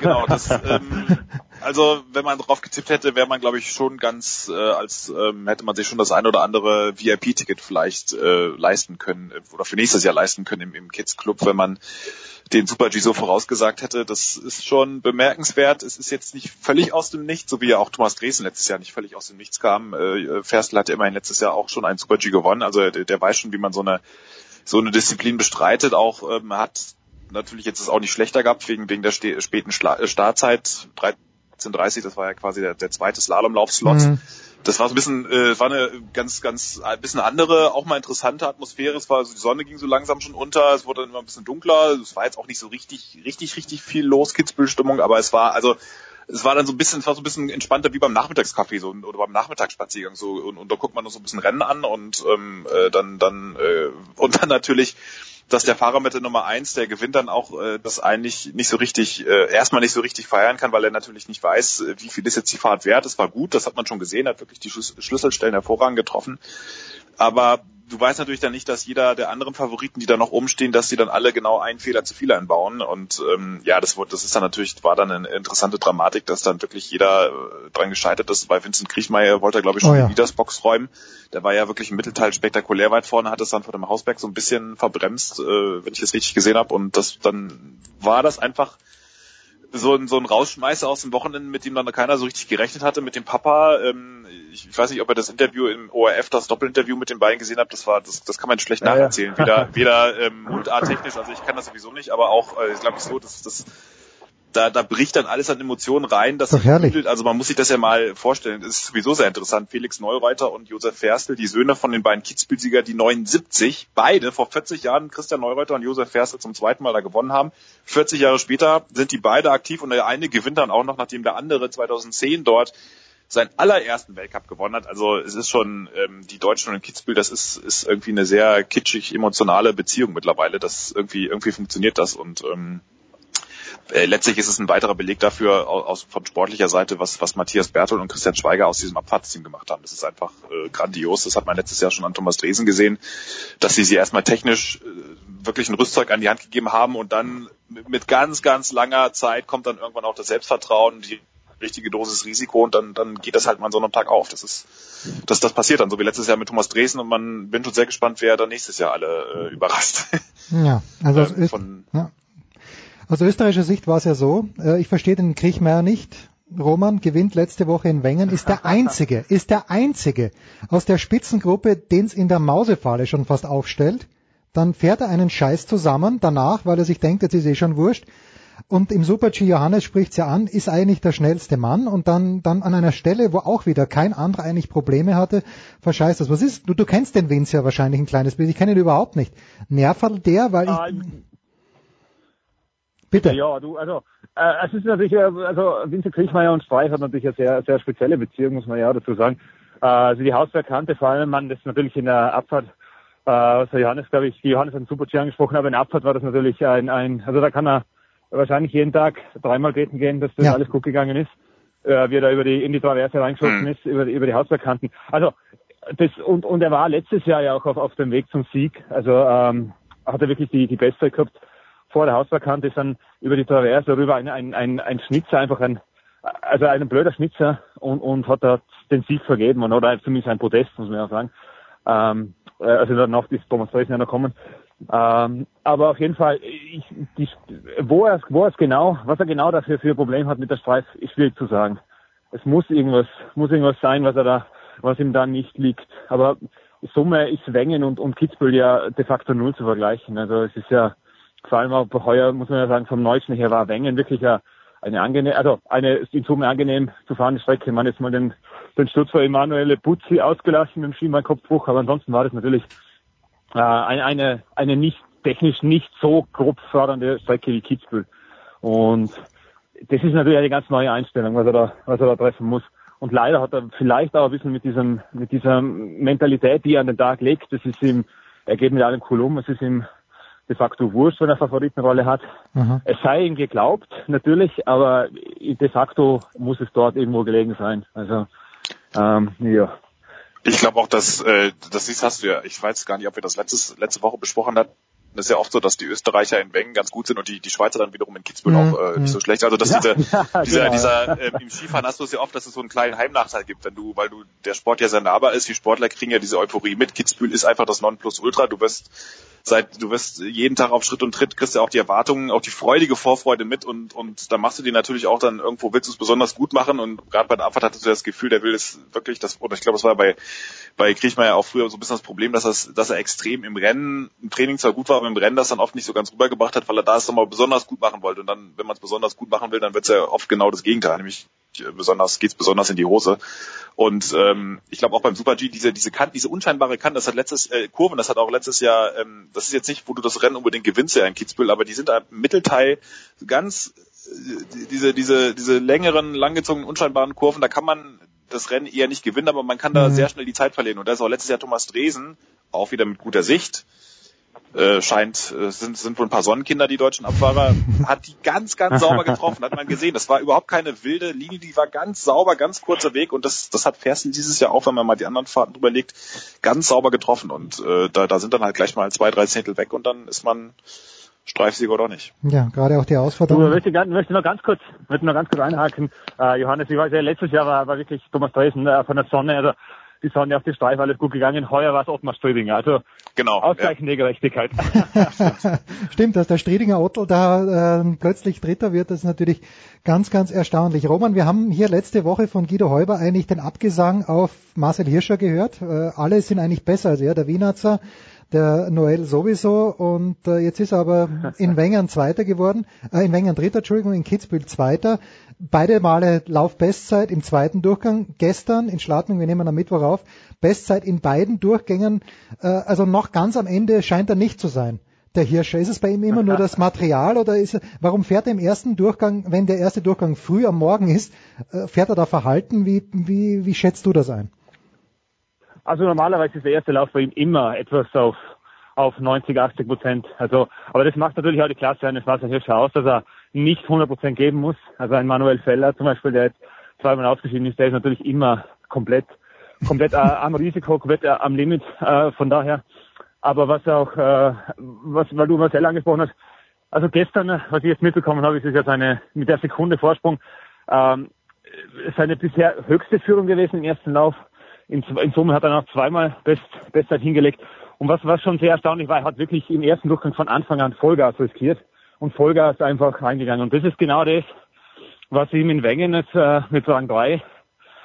Genau, das, ähm, also wenn man drauf getippt hätte, wäre man glaube ich schon ganz äh, als ähm, hätte man sich schon das ein oder andere VIP-Ticket vielleicht äh, leisten können äh, oder für nächstes Jahr leisten können im, im Kids Club, wenn man den Super G so vorausgesagt hätte. Das ist schon bemerkenswert. Es ist jetzt nicht völlig aus dem Nichts, so wie ja auch Thomas Dresen letztes Jahr nicht völlig aus dem Nichts kam. Äh, Ferstl hatte immerhin letztes Jahr auch schon einen Super G gewonnen. Also der, der weiß schon, wie man so eine so eine Disziplin bestreitet. Auch ähm, hat natürlich jetzt es auch nicht schlechter gehabt wegen wegen der späten Schla Startzeit. 18.30 das war ja quasi der, der zweite Slalomlauf-Slot. Mhm. Das war so ein bisschen, äh, war eine ganz, ganz, ein bisschen andere, auch mal interessante Atmosphäre. Es war, also die Sonne ging so langsam schon unter, es wurde dann immer ein bisschen dunkler. Es war jetzt auch nicht so richtig, richtig, richtig viel los, Kitzbühel-Stimmung, aber es war, also, es war dann so ein bisschen, es war so ein bisschen entspannter wie beim Nachmittagskaffee so, oder beim Nachmittagsspaziergang so und, und da guckt man noch so ein bisschen Rennen an und ähm, äh, dann dann äh, und dann natürlich dass der Fahrer mit der Nummer eins, der gewinnt dann auch äh, das eigentlich nicht so richtig, äh, erstmal nicht so richtig feiern kann, weil er natürlich nicht weiß, äh, wie viel ist jetzt die Fahrt wert. Das war gut, das hat man schon gesehen, hat wirklich die Schlüs Schlüsselstellen hervorragend getroffen. Aber du weißt natürlich dann nicht, dass jeder der anderen Favoriten, die da noch oben stehen, dass sie dann alle genau einen Fehler zu viel einbauen. Und ähm, ja, das, wurde- das ist dann natürlich, war dann eine interessante Dramatik, dass dann wirklich jeder äh, dran gescheitert ist. Bei Vincent Kriechmeier wollte er, glaube ich, schon Oh ja. die Leadersbox räumen. Der war ja wirklich im Mittelteil spektakulär weit vorne, hat es dann vor dem Hausberg so ein bisschen verbremst, äh, wenn ich das richtig gesehen habe. Und das dann war das einfach so ein, so ein Rausschmeißer aus dem Wochenende, mit dem dann keiner so richtig gerechnet hatte, mit dem Papa. Ähm, ich, ich weiß nicht, ob ihr das Interview im ORF, das Doppelinterview mit den beiden gesehen habt. Das war, das, das kann man schlecht nacherzählen. Weder, weder ähm, mundarttechnisch, also ich kann das sowieso nicht, aber auch, äh, glaube ich so, dass das da, da bricht dann alles an Emotionen rein, das Doch sich herrlich. bündelt. Also man muss sich das ja mal vorstellen. Das ist sowieso sehr interessant. Felix Neureuther und Josef Ferstl, die Söhne von den beiden Kitzbühel-Sieger, die 79, beide vor 40 Jahren Christian Neureuther und Josef Ferstl zum zweiten Mal da gewonnen haben. 40 Jahre später sind die beide aktiv und der eine gewinnt dann auch noch, nachdem der andere 2010 dort seinen allerersten Weltcup gewonnen hat. Also es ist schon ähm, die Deutschen und Kitzbühel, das ist, ist irgendwie eine sehr kitschig emotionale Beziehung mittlerweile. Das irgendwie irgendwie funktioniert das und ähm, äh, letztlich ist es ein weiterer Beleg dafür aus, von sportlicher Seite, was was Matthias Berthold und Christian Schweiger aus diesem Abfahrtsteam gemacht haben. Das ist einfach äh, grandios. Das hat man letztes Jahr schon an Thomas Dresen gesehen, dass sie sie erstmal technisch äh, wirklich ein Rüstzeug an die Hand gegeben haben und dann mit ganz ganz langer Zeit kommt dann irgendwann auch das Selbstvertrauen, die richtige Dosis Risiko und dann, dann geht das halt mal an so einem Tag auf. Das ist, das, das passiert dann so wie letztes Jahr mit Thomas Dresen und man bin schon sehr gespannt, wer dann nächstes Jahr alle äh, überrascht. Ja, also Ähm, Öst von- ja. Aus österreichischer Sicht war es ja so, äh, ich verstehe den Kriechmeier nicht. Roman gewinnt letzte Woche in Wengen, ist der einzige, ist der einzige aus der Spitzengruppe, den es in der Mausefalle schon fast aufstellt. Dann fährt er einen Scheiß zusammen danach, weil er sich denkt, jetzt ist eh schon wurscht. Und im Super-G Johannes spricht's ja an, ist eigentlich der schnellste Mann und dann, dann an einer Stelle, wo auch wieder kein anderer eigentlich Probleme hatte, verscheißt das. Was ist, du, du kennst den Vince ja wahrscheinlich ein kleines bisschen, ich kenne ihn überhaupt nicht. Nervt der, weil Ah, ich, Bitte. Ja, du, also äh, es ist natürlich, äh, also Vincent Kriechmeier und Streif hat natürlich eine sehr, sehr spezielle Beziehung, muss man ja dazu sagen. Äh, also die Hausbergkante, vor allem man das natürlich in der Abfahrt, äh, der Johannes, glaube ich, die Johannes hat den Super-G angesprochen, aber in der Abfahrt war das natürlich ein, ein, also da kann er wahrscheinlich jeden Tag dreimal beten gehen, dass das Ja. alles gut gegangen ist, äh, wie er da über die, in die Traverse reingeschossen ist, über, die- über die Hausbergkanten. Also das und und er war letztes Jahr ja auch auf, auf dem Weg zum Sieg. Also ähm, hat er wirklich die die beste gehabt vor der Hausbergkante ist dann über die Traverse rüber ein ein ein, ein Schnitzer einfach ein also ein blöder Schnitzer und und hat da den Sieg vergeben oder zumindest ein Podest muss man ja sagen. Ähm, äh, also danach ist Thomas Dresen ja noch kommen. Ähm, aber auf jeden Fall, ich, die, wo er wo er es genau, was er genau dafür für ein Problem hat mit der Streif, ist schwierig zu sagen. Es muss irgendwas, muss irgendwas sein, was er da, was ihm da nicht liegt. Aber Summe ist Wengen und, und Kitzbühel ja de facto null zu vergleichen. Also es ist ja, vor allem auch heuer muss man ja sagen, vom Neuesten her war Wengen wirklich eine angenehm, also eine in Summe angenehm zu fahrende Strecke. Man jetzt mal den, den Sturz von Emanuele Buzzi ausgelassen mit dem Schienbeinkopfbruch, aber ansonsten war das natürlich äh, eine, eine, eine nicht technisch nicht so grob fördernde Strecke wie Kitzbühel. Und das ist natürlich eine ganz neue Einstellung, was er da, was er da treffen muss. Und leider hat er vielleicht auch ein bisschen mit diesem, mit dieser Mentalität, die er an den Tag legt, das ist ihm, er geht mit allem cool um, es ist ihm de facto wurscht, wenn er Favoritenrolle hat. Aha. Es sei ihm geglaubt, natürlich, aber de facto muss es dort irgendwo gelegen sein. Also, ähm, ja. Ich glaube auch, dass äh, das siehst, hast du ja. Ich weiß gar nicht, ob wir das letztes, letzte Woche besprochen hatten. Das ist ja oft so, dass die Österreicher in Wengen ganz gut sind und die, die Schweizer dann wiederum in Kitzbühel Mhm, auch äh, mhm. nicht so schlecht. Also dass Ja, diese, ja, dieser, genau. dieser äh, im Skifahren hast du es ja oft, dass es so einen kleinen Heimnachteil gibt, wenn du, weil du der Sport ja sehr nahbar ist, die Sportler kriegen ja diese Euphorie mit. Kitzbühel ist einfach das Nonplusultra. Du wirst seit du wirst jeden Tag auf Schritt und Tritt kriegst ja auch die Erwartungen, auch die freudige Vorfreude mit und und da machst du dir natürlich auch dann irgendwo willst du es besonders gut machen und gerade bei der Abfahrt hattest du das Gefühl, der will es wirklich das oder ich glaube, das war bei bei Kriechmeier auch früher so ein bisschen das Problem, dass er dass er extrem im Rennen im Training zwar gut war, aber im Rennen das dann oft nicht so ganz rübergebracht hat, weil er da es nochmal besonders gut machen wollte. Und dann wenn man es besonders gut machen will, dann wird es ja oft genau das Gegenteil, nämlich äh, besonders geht's besonders in die Hose. Und ähm, ich glaube auch beim Super G diese diese Kante, diese unscheinbare Kante, das hat letztes äh, Kurven, das hat auch letztes Jahr, ähm, das ist jetzt nicht, wo du das Rennen unbedingt gewinnst ja in Kitzbühel, aber die sind im Mittelteil ganz äh, die- diese diese diese längeren, langgezogenen, unscheinbaren Kurven, da kann man das Rennen eher nicht gewinnen, aber man kann da Mhm. sehr schnell die Zeit verlieren. Und da ist auch letztes Jahr Thomas Dresen, auch wieder mit guter Sicht, äh, scheint, äh, sind, sind wohl ein paar Sonnenkinder, die deutschen Abfahrer, hat die ganz, ganz sauber getroffen, hat man gesehen. Das war überhaupt keine wilde Linie, die war ganz sauber, ganz kurzer Weg und das, das hat Fersen dieses Jahr auch, wenn man mal die anderen Fahrten drüber legt, ganz sauber getroffen und äh, da, da sind dann halt gleich mal zwei, drei Zehntel weg und dann ist man Streifsieger oder nicht. Ja, gerade auch die Du, Ausforderung. möchte, ganz- möchte noch ganz kurz, möchte noch ganz kurz einhaken. Äh, Johannes, ich weiß ja, letztes Jahr war, war wirklich Thomas Dresen äh, von der Sonne, also die Sonne auf die Streife, alles gut gegangen. Heuer war es Ottmar Striedinger. Also genau, ausgleichende ja. Gerechtigkeit. Stimmt, dass der Striedinger Ottel da äh, plötzlich Dritter wird, das ist natürlich ganz, ganz erstaunlich. Roman, wir haben hier letzte Woche von Guido Heuber eigentlich den Abgesang auf Marcel Hirscher gehört. Äh, alle sind eigentlich besser als er. Der Wienatzer der Noel sowieso und äh, jetzt ist er aber in Wengern Zweiter geworden, äh, in Wengern Dritter, Entschuldigung, in Kitzbühel Zweiter. Beide Male Laufbestzeit im zweiten Durchgang. Gestern in Schladming, wir nehmen am Mittwoch auf, Bestzeit in beiden Durchgängen. Äh, also noch ganz am Ende scheint er nicht zu sein. Der Hirscher, ist es bei ihm immer nur das Material oder ist er, warum fährt er im ersten Durchgang, wenn der erste Durchgang früh am Morgen ist, äh, fährt er da verhalten? Wie, wie, wie schätzt du das ein? Also normalerweise ist der erste Lauf bei ihm immer etwas auf, auf 90, 80 Prozent. Also, aber das macht natürlich auch die Klasse eines Marcel Hirscher aus, dass er nicht 100 Prozent geben muss. Also ein Manuel Feller zum Beispiel, der jetzt zweimal ausgeschieden ist, der ist natürlich immer komplett, komplett äh, am Risiko, komplett äh, am Limit. Äh, von daher. Aber was auch, äh, was, weil du Marcel angesprochen hast, also gestern, was ich jetzt mitbekommen habe, ist es ja seine, mit der Sekunde Vorsprung, ähm, seine bisher höchste Führung gewesen im ersten Lauf. In, in Summe hat er noch zweimal Best, Bestzeit hingelegt. Und was, was schon sehr erstaunlich war, er hat wirklich im ersten Durchgang von Anfang an Vollgas riskiert und Vollgas einfach reingegangen. Und das ist genau das, was ihm in Wengen jetzt äh, mit Rang 3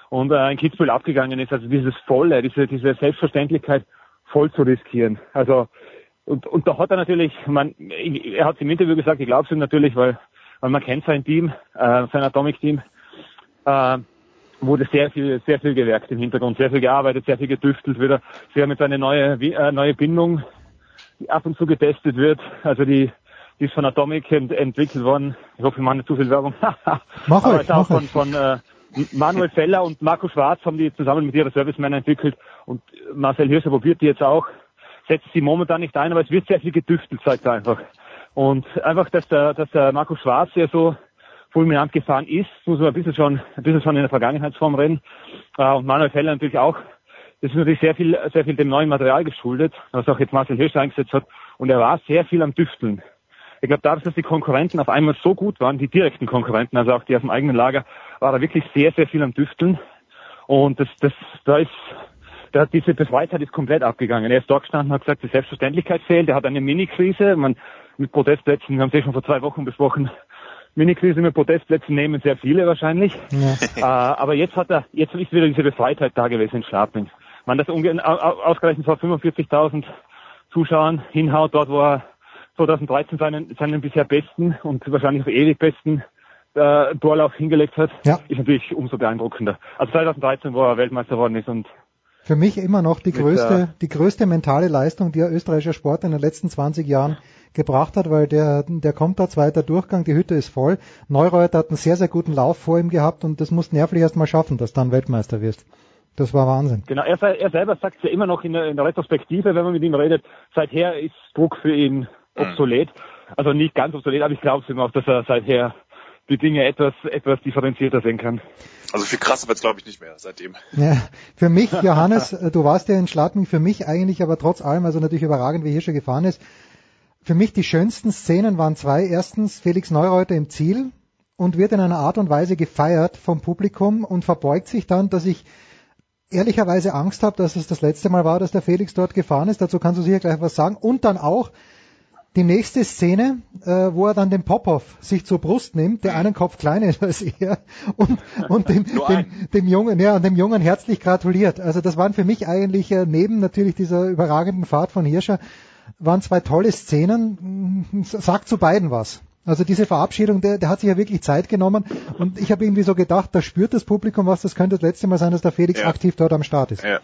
und äh, in Kitzbühel abgegangen ist. Also dieses Volle, diese, diese Selbstverständlichkeit voll zu riskieren. Also und, und da hat er natürlich, man, er hat im Interview gesagt, ich glaube es ihm natürlich, weil, weil man kennt sein Team, äh, sein Atomic-Team, äh, wurde sehr viel, sehr viel gewerkt im Hintergrund, sehr viel gearbeitet, sehr viel getüftelt wieder. Sie haben jetzt eine neue, äh, neue Bindung, die ab und zu getestet wird. Also die, die ist von Atomic ent entwickelt worden. Ich hoffe, ich mache nicht zu viel Werbung. mach Aber euch, ist auch mach von, von äh, Manuel Feller und Marco Schwarz haben die zusammen mit ihrer Servicemänner entwickelt und Marcel Hirscher probiert die jetzt auch. Setzt sie momentan nicht ein, aber es wird sehr viel getüftelt, sagt er einfach. Und einfach, dass der, dass der Marco Schwarz ja so fulminant gefahren ist, muss man ein bisschen schon, ein bisschen schon in der Vergangenheitsform reden. Äh, und Manuel Feller natürlich auch. Das ist natürlich sehr viel, sehr viel dem neuen Material geschuldet, was auch jetzt Marcel Hirsch eingesetzt hat. Und er war sehr viel am Düfteln. Ich glaube, dadurch, dass die Konkurrenten auf einmal so gut waren, die direkten Konkurrenten, also auch die aus dem eigenen Lager, war er wirklich sehr, sehr viel am Düfteln. Und das, das, da ist, da hat diese Befreitheit ist komplett abgegangen. Er ist dort gestanden hat gesagt, die Selbstverständlichkeit fehlt. Er hat eine Mini-Krise. Man, mit Protestplätzen, wir haben es ja schon vor zwei Wochen besprochen, Mini-Krise mit Protestplätzen nehmen sehr viele wahrscheinlich. Ja. äh, aber jetzt hat er, jetzt ist wieder diese Befreitheit da gewesen in Schladming. Man das ausgerechnet vor 45.000 Zuschauern hinhaut, dort wo er 2013 seinen, seinen bisher besten und wahrscheinlich auch ewig besten äh, Torlauf hingelegt hat, Ja. ist natürlich umso beeindruckender. Also 2013, wo er Weltmeister geworden ist und Für mich immer noch die größte, die größte mentale Leistung, die der österreichische Sport in den letzten 20 Jahren gebracht hat, weil der, der kommt da zweiter Durchgang, die Hütte ist voll. Neureuter hat einen sehr, sehr guten Lauf vor ihm gehabt und das musst du nervlich erst mal schaffen, dass du dann Weltmeister wirst. Das war Wahnsinn. Genau, er, er selber sagt ja immer noch in der, in der Retrospektive, wenn man mit ihm redet, seither ist Druck für ihn obsolet. Also nicht ganz obsolet, aber ich glaube es ihm auch, dass er seither die Dinge etwas, etwas differenzierter sehen kann. Also viel krasser wird's glaube ich nicht mehr seitdem. Ja, für mich, Johannes, äh, du warst ja in Schladming, für mich eigentlich, aber trotz allem, also natürlich überragend, wie hier schon gefahren ist. Für mich die schönsten Szenen waren zwei. Erstens Felix Neureuter im Ziel und wird in einer Art und Weise gefeiert vom Publikum und verbeugt sich dann, dass ich ehrlicherweise Angst habe, dass es das letzte Mal war, dass der Felix dort gefahren ist. Dazu kannst du sicher gleich was sagen. Und dann auch die nächste Szene, äh, wo er dann den Popov sich zur Brust nimmt, der einen Kopf kleiner ist als er und, und dem, dem, dem Jungen, ja, und dem Jungen herzlich gratuliert. Also das waren für mich eigentlich äh, neben natürlich dieser überragenden Fahrt von Hirscher waren zwei tolle Szenen. Mm, Sagt zu beiden was. Also diese Verabschiedung, der, der hat sich ja wirklich Zeit genommen und ich habe irgendwie so gedacht, da spürt das Publikum was, das könnte das letzte Mal sein, dass der Felix Ja. aktiv dort am Start ist. Ja.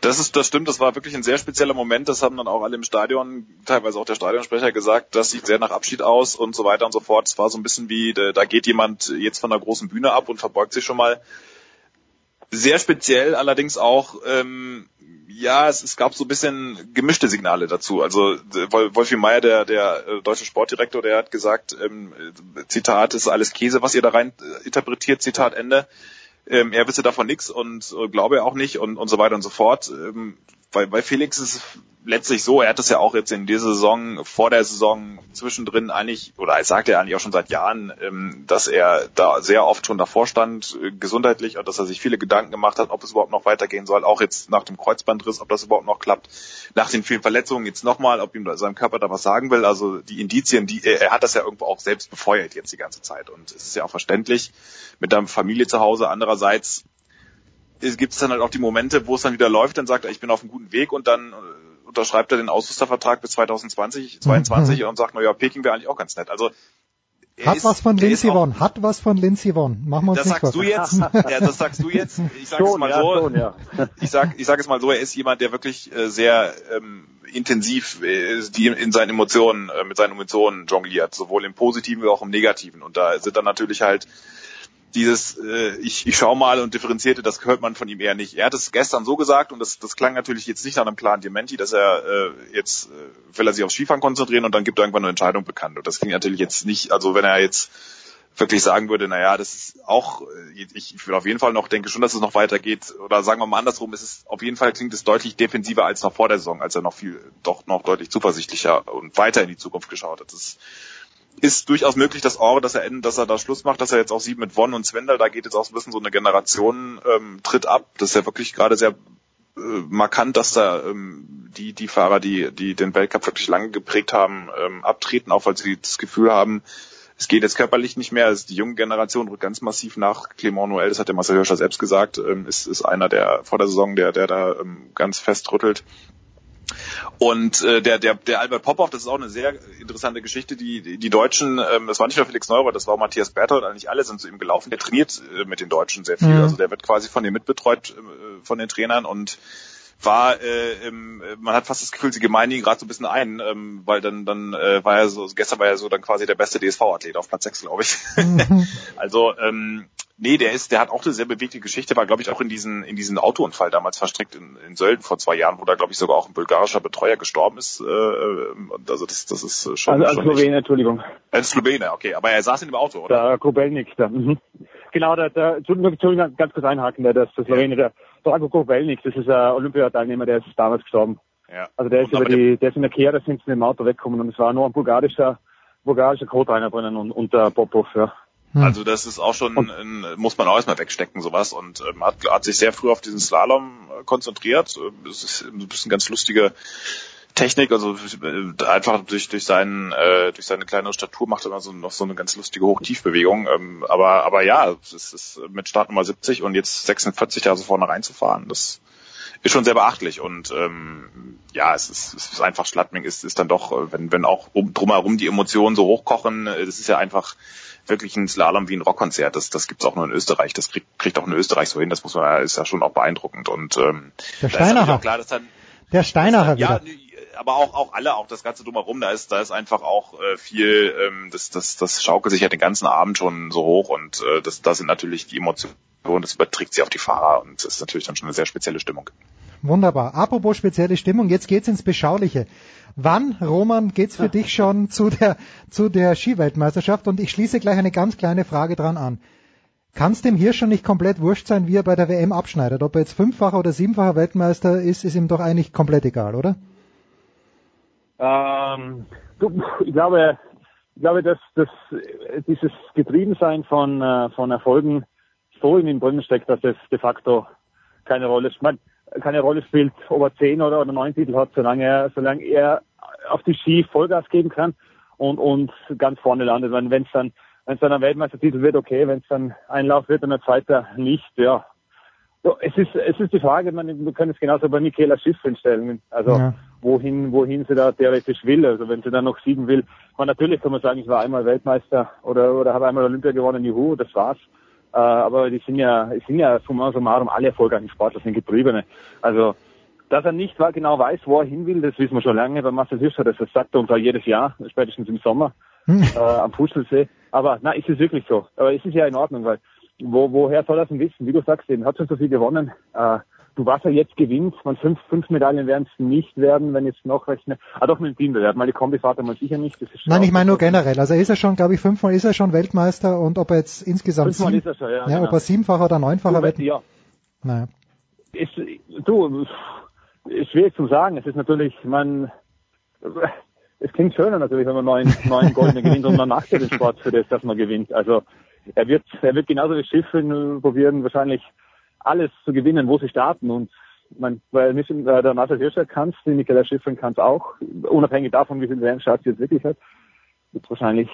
Das ist, das stimmt, das war wirklich ein sehr spezieller Moment. Das haben dann auch alle im Stadion, teilweise auch der Stadionsprecher gesagt, das sieht sehr nach Abschied aus und so weiter und so fort. Es war so ein bisschen wie, da geht jemand jetzt von der großen Bühne ab und verbeugt sich schon mal. Sehr speziell allerdings auch, ähm, ja, es, es gab so ein bisschen gemischte Signale dazu. Also äh, Wol- Wolfi Meier, der, der äh, deutsche Sportdirektor, der hat gesagt, ähm, äh, Zitat, ist alles Käse, was ihr da rein äh, interpretiert, Zitat Ende ähm, er wisse davon nichts und äh, glaube auch nicht und, und so weiter und so fort. Ähm, bei, bei Felix ist letztlich so, er hat es ja auch jetzt in dieser Saison, vor der Saison zwischendrin eigentlich, oder er sagt ja eigentlich auch schon seit Jahren, ähm, dass er da sehr oft schon davor stand, äh, gesundheitlich, und dass er sich viele Gedanken gemacht hat, ob es überhaupt noch weitergehen soll, auch jetzt nach dem Kreuzbandriss, ob das überhaupt noch klappt, nach den vielen Verletzungen jetzt nochmal, ob ihm seinem Körper da was sagen will, also die Indizien, die, er hat das ja irgendwo auch selbst befeuert jetzt die ganze Zeit, und es ist ja auch verständlich, mit der Familie zu Hause, andererseits gibt es dann halt auch die Momente, wo es dann wieder läuft, dann sagt er, ich bin auf einem guten Weg und dann äh, unterschreibt er den Ausrüstervertrag bis 2020, 22 mhm. und sagt, naja, Peking wäre eigentlich auch ganz nett. Also hat ist, was von Lindsey Vonn, hat was von Lindsey Vonn. Machen wir uns das nicht sagst du jetzt, ja, das sagst du jetzt. Ich sage es mal ja, so. Schon, ja. Ich sag, ich sag es mal so. Er ist jemand, der wirklich äh, sehr ähm, intensiv äh, die in seinen Emotionen, äh, mit seinen Emotionen jongliert, sowohl im Positiven wie auch im Negativen. Und da sind dann natürlich halt dieses äh, ich, ich schau mal und differenzierte, das hört man von ihm eher nicht. Er hat es gestern so gesagt und das, das klang natürlich jetzt nicht nach einem klaren Dementi, dass er äh, jetzt äh, will er sich aufs Skifahren konzentrieren und dann gibt er irgendwann eine Entscheidung bekannt. Und das klingt natürlich jetzt nicht, also wenn er jetzt wirklich sagen würde, naja, das ist auch, äh, ich, ich will auf jeden Fall noch, denke schon, dass es noch weitergeht, oder sagen wir mal andersrum, es ist auf jeden Fall klingt es deutlich defensiver als noch vor der Saison, als er noch viel, doch noch deutlich zuversichtlicher und weiter in die Zukunft geschaut hat. Das ist, ist durchaus möglich, dass Orbe, dass er enden, dass er da Schluss macht, dass er jetzt auch sieht mit Won und Zwendel, da geht jetzt auch ein bisschen so eine Generation ähm, tritt ab. Das ist ja wirklich gerade sehr äh, markant, dass da ähm, die die Fahrer, die die den Weltcup wirklich lange geprägt haben, ähm, abtreten, auch weil sie das Gefühl haben, es geht jetzt körperlich nicht mehr. Also die junge Generation rückt ganz massiv nach. Clement Noël, das hat der Marcel Hirscher selbst gesagt, ähm, ist, ist einer der vor der Saison, der der da ähm, ganz fest rüttelt. Und äh, der, der, der Albert Popov, das ist auch eine sehr interessante Geschichte. Die, die, Deutschen, ähm, das war nicht nur Felix Neurer, das war auch Matthias Berthold, eigentlich alle sind zu ihm gelaufen. Der trainiert äh, mit den Deutschen sehr viel. Mhm. Also der wird quasi von denen mitbetreut, äh, von den Trainern und war, äh, ähm, man hat fast das Gefühl, sie gemeinen ihn gerade so ein bisschen ein, ähm, weil dann, dann äh, war er so, gestern war er so dann quasi der beste DSV-Athlet auf Platz 6, glaube ich. Mhm. also ähm, Nee, der ist, der hat auch eine sehr bewegte Geschichte, war, glaube ich, auch in diesen, in diesen Autounfall damals verstrickt in, in Sölden vor zwei Jahren, wo da, glaube ich, sogar auch ein bulgarischer Betreuer gestorben ist. Äh, äh also das, das ist schon. Also als Slowene, Entschuldigung. Als Slowene, okay. Aber er saß in dem Auto, oder? Der Grubelnik, da. Mhm. Genau, der, der, Entschuldigung, Entschuldigung, ganz kurz einhaken, der, das, der Slowene, der Drago Grubelnik, das ist ein Olympiateilnehmer, der ist damals gestorben. Ja. Also der ist über die, der ist in der Kehre, sind sie mit dem Auto weggekommen und es war nur ein bulgarischer, bulgarischer Co-Trainer drinnen und, und der Popov, ja. Hm. Also das ist auch schon, ein, muss man auch erstmal wegstecken, sowas. Und ähm, hat, hat sich sehr früh auf diesen Slalom äh, konzentriert. Das ist ein bisschen ganz lustige Technik, also einfach durch durch seinen äh, durch seine kleinere Statur macht er immer so noch so eine ganz lustige Hochtiefbewegung. Ähm, aber aber ja, es ist mit Startnummer 70 und jetzt 46 da so vorne reinzufahren, das ist schon sehr beachtlich und ähm, ja, es ist, es ist einfach Schladming ist ist dann doch, wenn wenn auch um, drumherum die Emotionen so hochkochen, das ist ja einfach wirklich ein Slalom wie ein Rockkonzert. Das, das gibt's auch nur in Österreich. Das kriegt, kriegt auch in Österreich so hin. Das muss man, ist ja schon auch beeindruckend. Und ähm, der Steinacher. Klar, dass dann, der Steinacher wieder. Aber auch auch alle, auch das ganze drumherum, da ist da ist einfach auch äh, viel, ähm, das das das schaukelt sich ja den ganzen Abend schon so hoch und äh, das da sind natürlich die Emotionen, das überträgt sich auf die Fahrer und das ist natürlich dann schon eine sehr spezielle Stimmung. Wunderbar. Apropos spezielle Stimmung, jetzt geht's ins Beschauliche. Wann, Roman, geht's für dich schon zu der, zu der Skiweltmeisterschaft? Und ich schließe gleich eine ganz kleine Frage dran an. Kann es dem hier schon nicht komplett wurscht sein, wie er bei der WM abschneidet? Ob er jetzt fünffacher oder siebenfacher Weltmeister ist, ist ihm doch eigentlich komplett egal, oder? Ähm, ich glaube, ich glaube, dass, dass dieses Getriebensein von, äh, von Erfolgen so in ihm drin steckt, dass es de facto keine Rolle spielt keine Rolle spielt, ob er zehn oder, oder neun Titel hat, solange er, solange er auf die Ski Vollgas geben kann und, und ganz vorne landet. Wenn es dann, wenn es dann ein Weltmeistertitel wird, okay, wenn es dann ein Lauf wird und ein zweiter nicht, ja. Es ist, es ist die Frage, man, können es genauso bei Michaela Schiffrin stellen. Also, ja. Wohin, wohin sie da theoretisch will. Also, wenn sie dann noch siegen will. Man, natürlich kann man sagen, ich war einmal Weltmeister oder, oder habe einmal Olympia gewonnen, juhu, das war's. Äh, aber die sind ja, die sind ja summa summarum alle erfolgreichen Sportler, sind Getriebene. Also, dass er nicht genau weiß, wo er hin will, das wissen wir schon lange. Bei Marcel Hirscher, das sagt er uns auch jedes Jahr, spätestens im Sommer, hm. äh, am Fußballsee. Aber na, ist es wirklich so. Aber es ist ja in Ordnung, weil wo, woher soll er denn wissen? Wie du sagst, eben hat schon so viel gewonnen. Äh, du was er jetzt gewinnt, man fünf, fünf Medaillen werden es nicht werden, wenn jetzt noch rechne. Ah doch mit dem Teambewerb, die Kombifahrt einmal sicher nicht. Das ist Nein, ich meine nur generell. Also ist er schon, glaube ich, fünfmal ist er schon Weltmeister und ob er jetzt insgesamt fünfmal sieben, ist er schon, ja, ja genau. ob er siebenfacher oder neunfacher wird. Ja. Naja. Es, du, ist schwierig zu sagen. Es ist natürlich, man, es klingt schöner natürlich, wenn man neun, neun Goldene gewinnt und man macht ja den Sport für das, dass man gewinnt. Also er wird, er wird genauso wie Schiffen probieren, wahrscheinlich alles zu gewinnen, wo sie starten und man, weil nicht, äh, der Marcel Hirscher kann es, die Michaela Schiffrin kann es auch, unabhängig davon, wie viel WM-Start sie jetzt wirklich hat. Wird wahrscheinlich,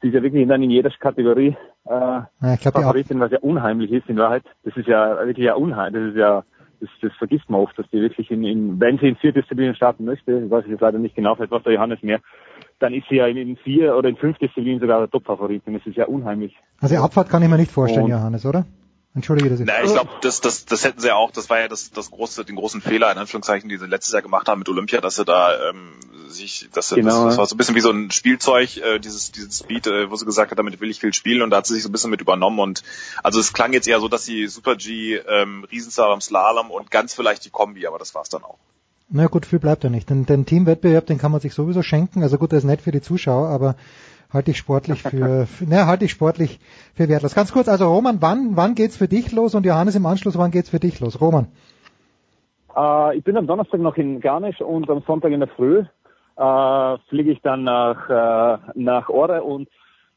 sie ist ja wirklich dann in jeder Kategorie äh, Ja, Favoritin, was ja unheimlich ist in Wahrheit. Das ist ja wirklich ja unheimlich, das ist ja das, das vergisst man oft, dass die wirklich in, in wenn sie in vier Disziplinen starten möchte, weiß ich jetzt leider nicht genau, vielleicht was der Johannes mehr, dann ist sie ja in, in vier oder in fünf Disziplinen sogar der Top-Favoritin. Das ist ja unheimlich. Also Abfahrt kann ich mir nicht vorstellen, Und- Johannes, oder? Entschuldige, dass ich... Na, ich glaube, das, das, das hätten sie ja auch, das war ja das, das große, den großen Fehler, in Anführungszeichen, die sie letztes Jahr gemacht haben mit Olympia, dass sie da ähm, sich, dass sie, Genau. das, das war so ein bisschen wie so ein Spielzeug, äh, dieses, dieses Speed, äh, wo sie gesagt hat, damit will ich viel spielen und da hat sie sich so ein bisschen mit übernommen und also es klang jetzt eher so, dass sie Super G, ähm, Riesenslalom, Slalom und ganz vielleicht die Kombi, aber das war's dann auch. Na gut, viel bleibt ja nicht. Den, den Teamwettbewerb, den kann man sich sowieso schenken. Also gut, der ist nett für die Zuschauer, aber halte ich sportlich für, für ne, halte ich sportlich für wertlos. Ganz kurz, also Roman, wann, wann geht's für dich los? Und Johannes im Anschluss, wann geht's für dich los? Roman. Äh, ich bin am Donnerstag noch in Garmisch und am Sonntag in der Früh äh, fliege ich dann nach, äh, nach Ore und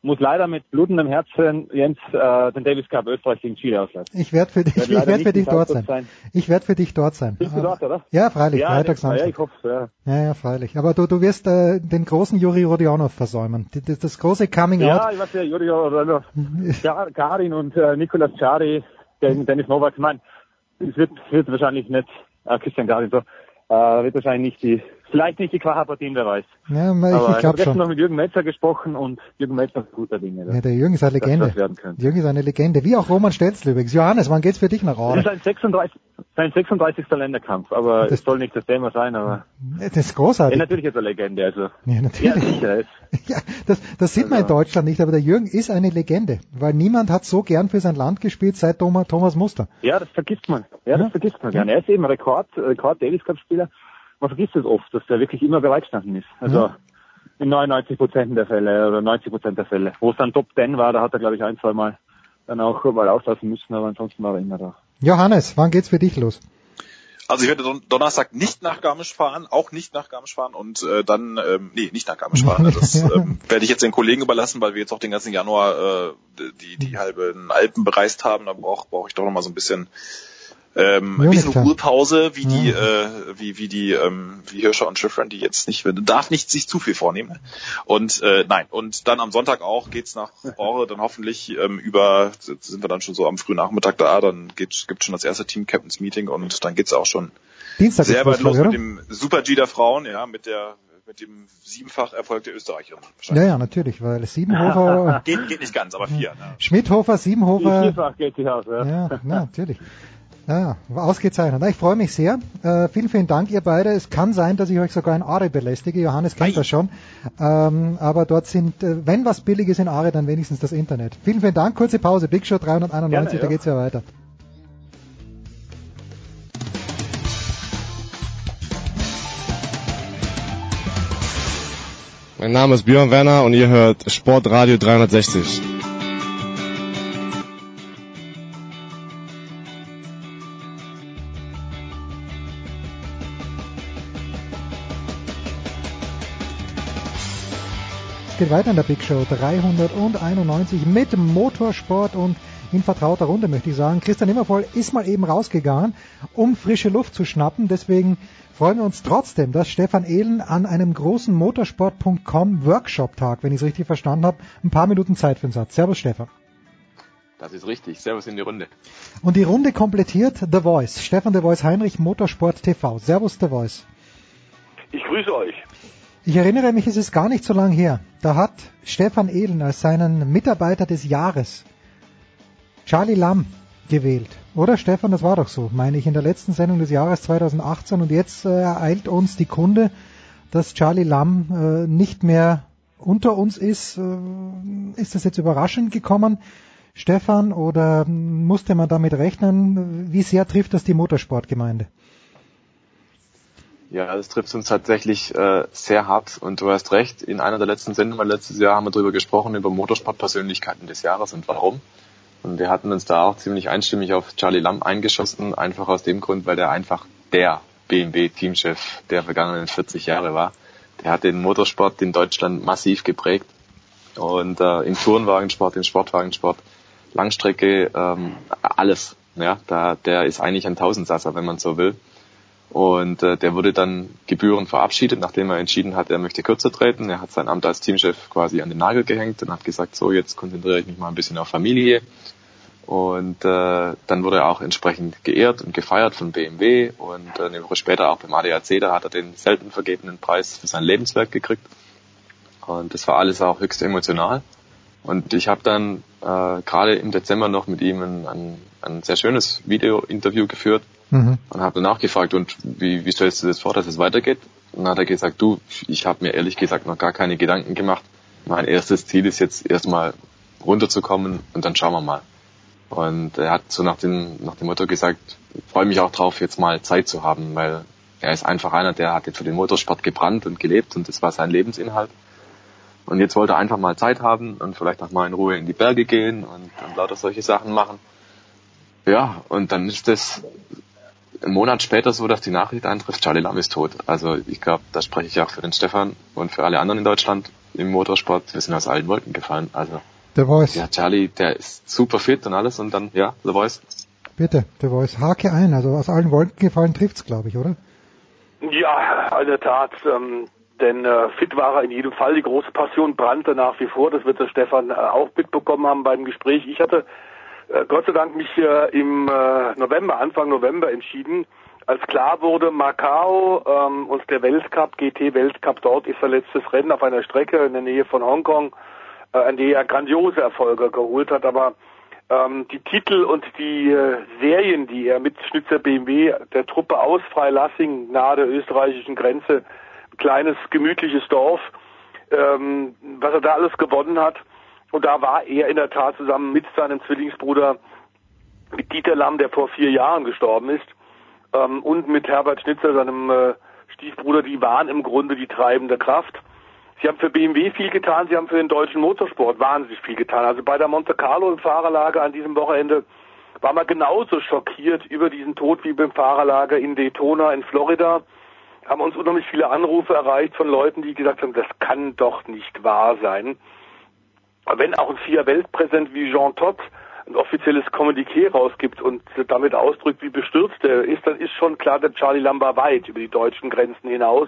muss leider mit blutendem Herzen Jens äh, den Davis Cup Österreich gegen Chile auslassen. Ich werde für dich, ich werde für dich dort Salzburg sein. Ich werde für dich dort sein. Bist du dort, oder? Ja, freilich, ja, Freitag, das- Ja, Samstag. ich hoffe ja. Ja, ja, freilich. Aber du, du wirst äh, den großen Juri Rodionov versäumen. Das, das, große Coming Ja, Out. ich weiß ja, Juri Gar- Garin und äh, Nikolas Chari gegen Dennis Novak. Ich meine, es wird, wird wahrscheinlich nicht, äh, Christian Garin so, äh, wird wahrscheinlich nicht die, vielleicht nicht die Quacha-Partien, wer weiß. Ja, ich, Aber ich habe glaube gestern schon. noch mit Jürgen Metzer gesprochen und Jürgen Metzer ist guter Dinge. Ja, der Jürgen ist eine Legende. das. Jürgen ist eine Legende. Wie auch Roman Stelzl übrigens. Johannes, wann geht's für dich nach Das Aure? ist sein 36. Sein 36. Länderkampf, aber es soll nicht das Thema sein, aber Das ist ja, großartig. natürlich ist er Legende, also. Ja, natürlich. Ja, Ja, das, das sieht man in Deutschland nicht, aber der Jürgen ist eine Legende, weil niemand hat so gern für sein Land gespielt seit Thomas, Thomas Muster. Ja, das vergisst man. Ja, das Ja. vergisst man gerne. Er ist eben Rekord, Rekord Davis Cup Spieler. Man vergisst es oft, dass er wirklich immer bereitstanden ist. Also Ja. in 99 Prozent der Fälle oder 90 Prozent der Fälle. Wo es dann Top 10 war, da hat er glaube ich ein, zwei Mal dann auch mal auslassen müssen, aber ansonsten war er immer da. Johannes, wann geht's für dich los? Also ich werde Don Donnerstag nicht nach Garmisch fahren, auch nicht nach Garmisch fahren und äh, dann, ähm, nee, nicht nach Garmisch fahren. Das ähm, werde ich jetzt den Kollegen überlassen, weil wir jetzt auch den ganzen Januar äh, die, die halben Alpen bereist haben. Da brauche brauch ich doch noch mal so ein bisschen ähm, ein bisschen. Ruhepause, wie die, äh, wie, wie die, ähm, wie Hirscher und Schiffrin, die jetzt nicht, darf nicht sich zu viel vornehmen. ne? Und äh, nein, und dann am Sonntag auch geht's nach Ore, dann hoffentlich ähm, über, sind wir dann schon so am frühen Nachmittag da, dann geht, gibt schon das erste Team Captains Meeting und dann geht's auch schon Dienstag sehr weit los mit dem Super G der Frauen, ja, mit der mit dem siebenfach Erfolg der Österreicherin. Ja, ja, natürlich, weil Siebenhofer, Geht, geht nicht ganz, aber vier. Ne? Schmidhofer, Siebenhofer, Vierfach geht sich aus, ja. ja, na, natürlich. Ja, ausgezeichnet. Ich freue mich sehr. Äh, vielen, vielen Dank, ihr beide. Es kann sein, dass ich euch sogar in Aare belästige. Johannes kennt das schon. Ähm, aber dort sind, äh, wenn was billig ist in Aare, dann wenigstens das Internet. Vielen, vielen Dank. Kurze Pause. Big Show 391, Gerne, da ja. geht's ja weiter. Mein Name ist Björn Werner und ihr hört Sportradio 360. geht weiter in der Big Show 391 mit Motorsport und in vertrauter Runde möchte ich sagen. Christian Immervoll ist mal eben rausgegangen, um frische Luft zu schnappen. Deswegen freuen wir uns trotzdem, dass Stefan Ehlen an einem großen Motorsport.com Workshop-Tag, wenn ich es richtig verstanden habe, ein paar Minuten Zeit für den Satz. Servus Stefan. Das ist richtig. Servus in die Runde. Und die Runde komplettiert The Voice. Stefan The Voice Heinrich, Motorsport TV. Servus The Voice. Ich grüße euch. Ich erinnere mich, es ist gar nicht so lang her. Da hat Stefan Ehlen als seinen Mitarbeiter des Jahres Charlie Lam gewählt. Oder Stefan, das war doch so, meine ich, in der letzten Sendung des Jahres 2018. Und jetzt äh, ereilt uns die Kunde, dass Charlie Lam äh, nicht mehr unter uns ist. Äh, ist das jetzt überraschend gekommen, Stefan, oder musste man damit rechnen? Wie sehr trifft das die Motorsportgemeinde? Ja, das trifft uns tatsächlich äh, sehr hart und du hast recht. In einer der letzten Sendungen letztes Jahr haben wir darüber gesprochen, über Motorsportpersönlichkeiten des Jahres und warum. Und wir hatten uns da auch ziemlich einstimmig auf Charlie Lam eingeschossen, einfach aus dem Grund, weil der einfach der BMW-Teamchef der vergangenen 40 Jahre war. Der hat den Motorsport in Deutschland massiv geprägt und äh, im Tourenwagensport, im Sportwagensport, Langstrecke, ähm, alles. Ja, da, der ist eigentlich ein Tausendsasser, wenn man so will. Und äh, der wurde dann gebührend verabschiedet, nachdem er entschieden hat, er möchte kürzer treten. Er hat sein Amt als Teamchef quasi an den Nagel gehängt und hat gesagt, so jetzt konzentriere ich mich mal ein bisschen auf Familie. Und äh, dann wurde er auch entsprechend geehrt und gefeiert von BMW und äh, eine Woche später auch beim ADAC, da hat er den selten vergebenen Preis für sein Lebenswerk gekriegt. Und das war alles auch höchst emotional. Und ich habe dann äh, gerade im Dezember noch mit ihm ein, ein, ein sehr schönes Video-Interview geführt mhm. und habe danach gefragt, und wie, wie stellst du das vor, dass es weitergeht? Und dann hat er gesagt, du, ich habe mir ehrlich gesagt noch gar keine Gedanken gemacht. Mein erstes Ziel ist jetzt erstmal runterzukommen und dann schauen wir mal. Und er hat so nach dem, nach dem Motto gesagt, freue mich auch drauf, jetzt mal Zeit zu haben, weil er ist einfach einer, der hat jetzt für den Motorsport gebrannt und gelebt und das war sein Lebensinhalt. Und jetzt wollte er einfach mal Zeit haben und vielleicht auch mal in Ruhe in die Berge gehen und, und lauter solche Sachen machen. Ja, und dann ist das einen Monat später so, dass die Nachricht eintrifft, Charlie Lam ist tot. Also ich glaube, da spreche ich auch für den Stefan und für alle anderen in Deutschland im Motorsport. Wir sind aus allen Wolken gefallen. Also The Voice. Ja, Charlie, der ist super fit und alles und dann, ja, The Voice. Bitte, The Voice. Hake ein, also aus allen Wolken gefallen trifft's, glaube ich, oder? Ja, in der Tat. Ähm, denn äh, fit war er in jedem Fall. Die große Passion brannte nach wie vor. Das wird der Stefan äh, auch mitbekommen haben beim Gespräch. Ich hatte äh, Gott sei Dank mich äh, im November, Anfang November entschieden, als klar wurde, Macau ähm, und der Weltcup, GT-Weltcup dort ist sein letztes Rennen auf einer Strecke in der Nähe von Hongkong äh, an der er grandiose Erfolge geholt hat, aber ähm, die Titel und die äh, Serien, die er mit Schnitzer BMW der Truppe aus Freilassing nahe der österreichischen Grenze, kleines gemütliches Dorf, ähm, was er da alles gewonnen hat. Und da war er in der Tat zusammen mit seinem Zwillingsbruder, mit Dieter Lamm, der vor vier Jahren gestorben ist, ähm, und mit Herbert Schnitzer, seinem äh, Stiefbruder, die waren im Grunde die treibende Kraft. Sie haben für BMW viel getan, Sie haben für den deutschen Motorsport wahnsinnig viel getan. Also bei der Monte Carlo im Fahrerlager an diesem Wochenende war man genauso schockiert über diesen Tod wie beim Fahrerlager in Daytona in Florida. Haben uns unheimlich viele Anrufe erreicht von Leuten, die gesagt haben, das kann doch nicht wahr sein. Wenn auch ein FIA-Weltpräsident wie Jean Todt ein offizielles Kommuniqué rausgibt und damit ausdrückt, wie bestürzt er ist, dann ist schon klar, dass Charlie Lamba weit über die deutschen Grenzen hinaus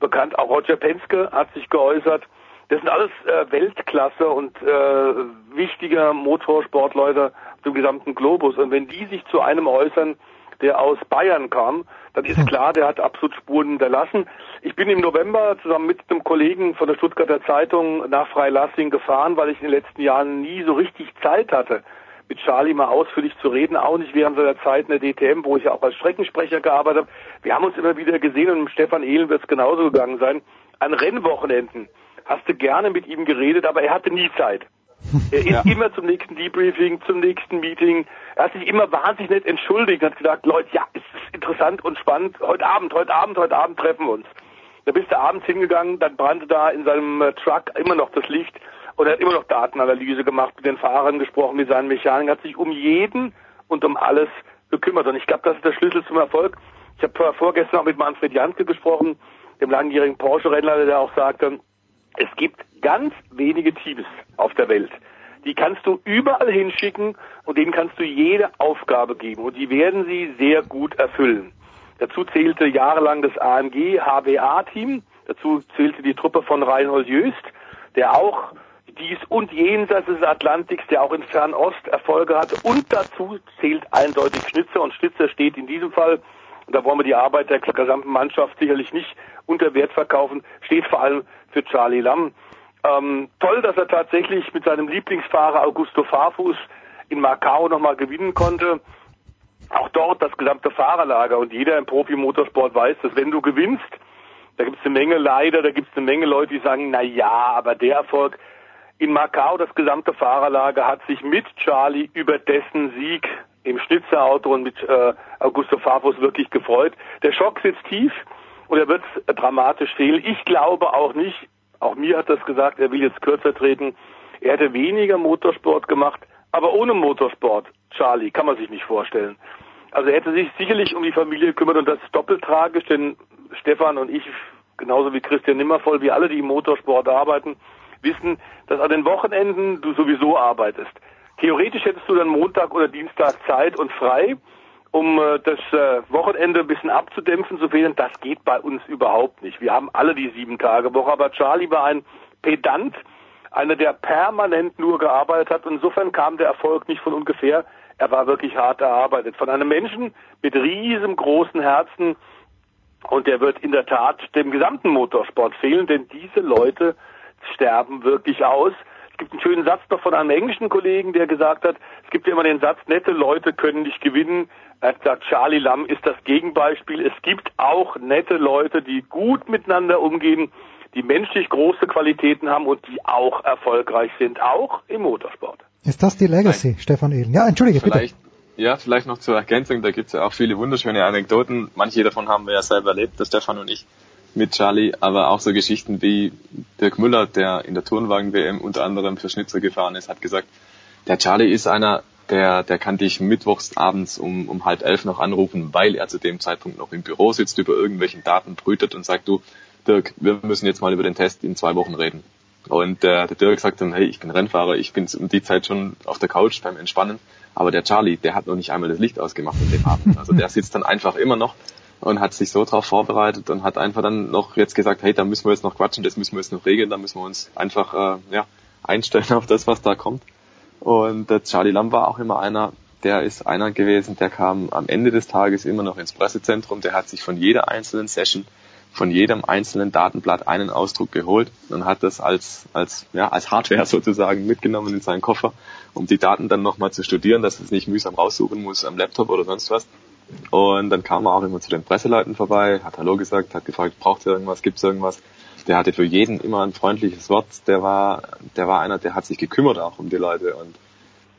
bekannt. Auch Roger Penske hat sich geäußert. Das sind alles äh, Weltklasse und äh, wichtige Motorsportleute zum gesamten Globus. Und wenn die sich zu einem äußern, der aus Bayern kam, dann ist klar, der hat absolut Spuren hinterlassen. Ich bin im November zusammen mit einem Kollegen von der Stuttgarter Zeitung nach Freilassing gefahren, weil ich in den letzten Jahren nie so richtig Zeit hatte, mit Charlie mal ausführlich zu reden, auch nicht während seiner Zeit in der DTM, wo ich ja auch als Streckensprecher gearbeitet habe. Wir haben uns immer wieder gesehen und mit Stefan Ehlen wird es genauso gegangen sein. An Rennwochenenden hast du gerne mit ihm geredet, aber er hatte nie Zeit. Er ist ja. immer zum nächsten Debriefing, zum nächsten Meeting. Er hat sich immer wahnsinnig nett entschuldigt, hat gesagt, Leute, ja, es interessant und spannend. Heute Abend, heute Abend, heute Abend treffen wir uns. Da bist du abends hingegangen, dann brannte da in seinem äh, Truck immer noch das Licht und er hat immer noch Datenanalyse gemacht, mit den Fahrern gesprochen, mit seinen Mechanikern, hat sich um jeden und um alles gekümmert. Und ich glaube, das ist der Schlüssel zum Erfolg. Ich habe vorgestern auch mit Manfred Janke gesprochen, dem langjährigen Porsche-Rennleiter, der auch sagte, es gibt ganz wenige Teams auf der Welt. Die kannst du überall hinschicken und denen kannst du jede Aufgabe geben und die werden sie sehr gut erfüllen. Dazu zählte jahrelang das AMG HWA-Team, dazu zählte die Truppe von Reinhold Jöst, der auch dies und jenseits des Atlantiks, der auch in Fernost Erfolge hatte. Und dazu zählt eindeutig Schnitzer. Und Schnitzer steht in diesem Fall, und da wollen wir die Arbeit der gesamten Mannschaft sicherlich nicht unter Wert verkaufen, steht vor allem für Charlie Lamm. Ähm, toll, dass er tatsächlich mit seinem Lieblingsfahrer Augusto Farfus in Macau nochmal gewinnen konnte. Auch dort das gesamte Fahrerlager und jeder im Profi-Motorsport weiß, dass wenn du gewinnst, da gibt es eine Menge Leider, da gibt es eine Menge Leute, die sagen, na ja, aber der Erfolg, in Macau, das gesamte Fahrerlager hat sich mit Charlie über dessen Sieg im Schnitzerauto und mit äh, Augusto Favos wirklich gefreut. Der Schock sitzt tief und er wird dramatisch fehlen. Ich glaube auch nicht, auch mir hat das gesagt, er will jetzt kürzer treten. Er hätte weniger Motorsport gemacht, aber ohne Motorsport, Charlie, kann man sich nicht vorstellen. Also er hätte sich sicherlich um die Familie gekümmert und das ist doppelt tragisch, denn Stefan und ich, genauso wie Christian Nimmervoll, wie alle, die im Motorsport arbeiten, wissen, dass an den Wochenenden du sowieso arbeitest. Theoretisch hättest du dann Montag oder Dienstag Zeit und frei, um äh, das äh, Wochenende ein bisschen abzudämpfen, so fehlen. Das geht bei uns überhaupt nicht. Wir haben alle die sieben Tage Woche, aber Charlie war ein Pedant, einer, der permanent nur gearbeitet hat. Insofern kam der Erfolg nicht von ungefähr. Er war wirklich hart erarbeitet. Von einem Menschen mit riesengroßen Herzen. Und der wird in der Tat dem gesamten Motorsport fehlen, denn diese Leute sterben wirklich aus. Es gibt einen schönen Satz noch von einem englischen Kollegen, der gesagt hat, es gibt ja immer den Satz, nette Leute können nicht gewinnen. Er hat gesagt, Charlie Lam ist das Gegenbeispiel. Es gibt auch nette Leute, die gut miteinander umgehen, die menschlich große Qualitäten haben und die auch erfolgreich sind, auch im Motorsport. Ist das die Legacy, Nein. Stefan Ehlen? Ja, entschuldige, vielleicht, bitte. Ja, vielleicht noch zur Ergänzung, da gibt es ja auch viele wunderschöne Anekdoten. Manche davon haben wir ja selber erlebt, der Stefan und ich mit Charlie, aber auch so Geschichten wie Dirk Müller, der in der Turnwagen-WM unter anderem für Schnitzer gefahren ist, hat gesagt, der Charlie ist einer, der, der kann dich mittwochs abends um, um halb elf noch anrufen, weil er zu dem Zeitpunkt noch im Büro sitzt, über irgendwelchen Daten brütet und sagt, du, Dirk, wir müssen jetzt mal über den Test in zwei Wochen reden. Und äh, der Dirk sagt dann, hey, ich bin Rennfahrer, ich bin um die Zeit schon auf der Couch beim Entspannen. Aber der Charlie, der hat noch nicht einmal das Licht ausgemacht an dem Abend. Also der sitzt dann einfach immer noch und hat sich so darauf vorbereitet und hat einfach dann noch jetzt gesagt, hey, da müssen wir jetzt noch quatschen, das müssen wir jetzt noch regeln, da müssen wir uns einfach äh, ja, einstellen auf das, was da kommt. Und der Charlie Lamb war auch immer einer, der ist einer gewesen, der kam am Ende des Tages immer noch ins Pressezentrum, der hat sich von jeder einzelnen Session, von jedem einzelnen Datenblatt einen Ausdruck geholt und hat das als, als, ja, als Hardware sozusagen mitgenommen in seinen Koffer, um die Daten dann nochmal zu studieren, dass es nicht mühsam raussuchen muss am Laptop oder sonst was. Und dann kam er auch immer zu den Presseleuten vorbei, hat Hallo gesagt, hat gefragt, braucht ihr irgendwas, gibt's irgendwas? Der hatte für jeden immer ein freundliches Wort. Der war, der war einer, der hat sich gekümmert auch um die Leute. Und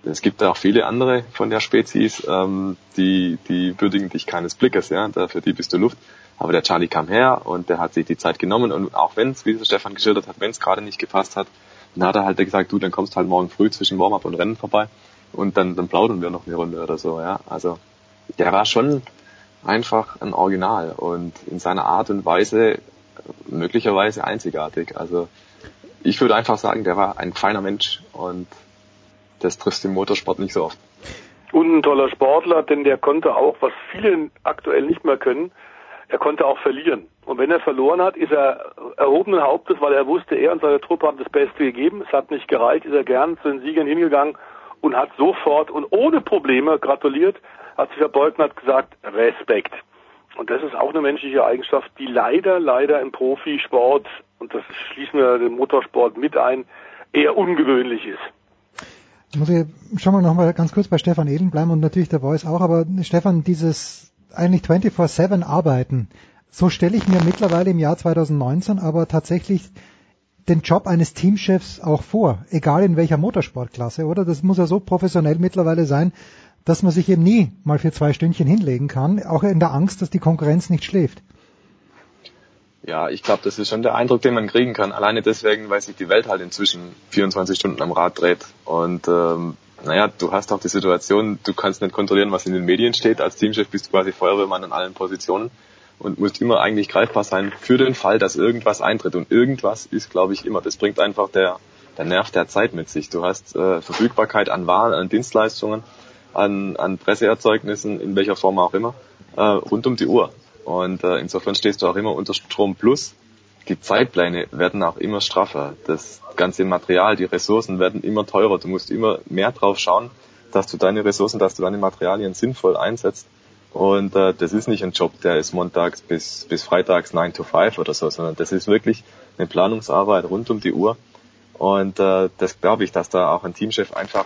es gibt auch viele andere von der Spezies, ähm, die, die würdigen dich keines Blickes, ja, für die bist du Luft. Aber der Charlie kam her und der hat sich die Zeit genommen und auch wenn es, wie der Stefan geschildert hat, wenn es gerade nicht gepasst hat, dann hat er halt gesagt, du, dann kommst halt morgen früh zwischen Warm-up und Rennen vorbei und dann, dann plaudern wir noch eine Runde oder so, ja. Also der war schon einfach ein Original und in seiner Art und Weise möglicherweise einzigartig. Also ich würde einfach sagen, der war ein feiner Mensch und das trifft im Motorsport nicht so oft. Und ein toller Sportler, denn der konnte auch, was viele aktuell nicht mehr können, er konnte auch verlieren. Und wenn er verloren hat, ist er erhobenen Hauptes, weil er wusste, er und seine Truppe haben das Beste gegeben. Es hat nicht gereicht, ist er gern zu den Siegern hingegangen und hat sofort und ohne Probleme gratuliert, hat sich verbeugt hat gesagt, Respekt. Und das ist auch eine menschliche Eigenschaft, die leider, leider im Profisport, und das schließen wir den Motorsport mit ein, eher ungewöhnlich ist. Muss ich schon mal nochmal ganz kurz bei Stefan Ehlen bleiben und natürlich der Voice auch, aber Stefan, dieses eigentlich 24-7 arbeiten, so stelle ich mir mittlerweile im Jahr 2019 aber tatsächlich den Job eines Teamchefs auch vor, egal in welcher Motorsportklasse, oder? Das muss ja so professionell mittlerweile sein, dass man sich eben nie mal für zwei Stündchen hinlegen kann, auch in der Angst, dass die Konkurrenz nicht schläft. Ja, ich glaube, das ist schon der Eindruck, den man kriegen kann. Alleine deswegen, weil sich die Welt halt inzwischen 24 Stunden am Rad dreht. Und ähm, naja, du hast auch die Situation, du kannst nicht kontrollieren, was in den Medien steht. Als Teamchef bist du quasi Feuerwehrmann an allen Positionen und musst immer eigentlich greifbar sein für den Fall, dass irgendwas eintritt. Und irgendwas ist, glaube ich, immer. Das bringt einfach der, der Nerv der Zeit mit sich. Du hast äh, Verfügbarkeit an Waren, an Dienstleistungen an, an Presseerzeugnissen, in welcher Form auch immer, äh, rund um die Uhr. Und äh, insofern stehst du auch immer unter Strom plus. Die Zeitpläne werden auch immer straffer. Das ganze Material, die Ressourcen werden immer teurer. Du musst immer mehr drauf schauen, dass du deine Ressourcen, dass du deine Materialien sinnvoll einsetzt. Und äh, das ist nicht ein Job, der ist montags bis, bis freitags 9 to 5 oder so, sondern das ist wirklich eine Planungsarbeit rund um die Uhr. Und äh, das glaube ich, dass da auch ein Teamchef einfach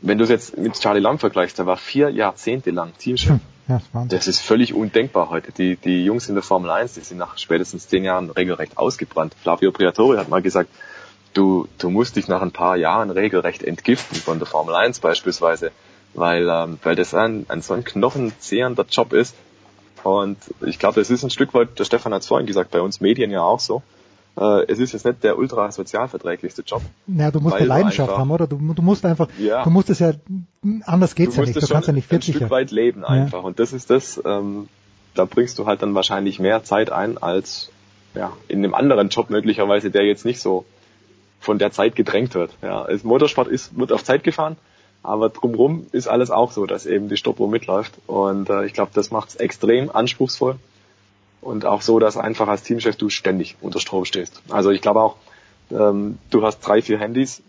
wenn du es jetzt mit Charlie Lamb vergleichst, der war vier Jahrzehnte lang Teamchef. Ja, das, das ist völlig undenkbar heute. Die, die Jungs in der Formel 1, die sind nach spätestens zehn Jahren regelrecht ausgebrannt. Flavio Briatore hat mal gesagt, du, du musst dich nach ein paar Jahren regelrecht entgiften von der Formel 1 beispielsweise, weil, ähm, weil das ein, ein so ein knochenzehrender Job ist. Und ich glaube, das ist ein Stück weit, der Stefan hat es vorhin gesagt, bei uns Medien ja auch so. Äh, es ist jetzt nicht der ultra sozialverträglichste Job. Na, du musst eine Leidenschaft einfach, haben, oder? Du, du musst einfach, Ja. du musst es ja, anders geht's ja nicht. es Du kannst ja nicht ein 40 Stück weit leben einfach. Und das ist das, ähm, da bringst du halt dann wahrscheinlich mehr Zeit ein als ja, in einem anderen Job möglicherweise, der jetzt nicht so von der Zeit gedrängt wird. Ja, Motorsport ist, wird auf Zeit gefahren, aber drumherum ist alles auch so, dass eben die Stoppuhr mitläuft. Und äh, ich glaube, das macht es extrem anspruchsvoll und auch so, dass einfach als Teamchef du ständig unter Strom stehst. Also ich glaube auch, ähm, du hast drei, vier Handys,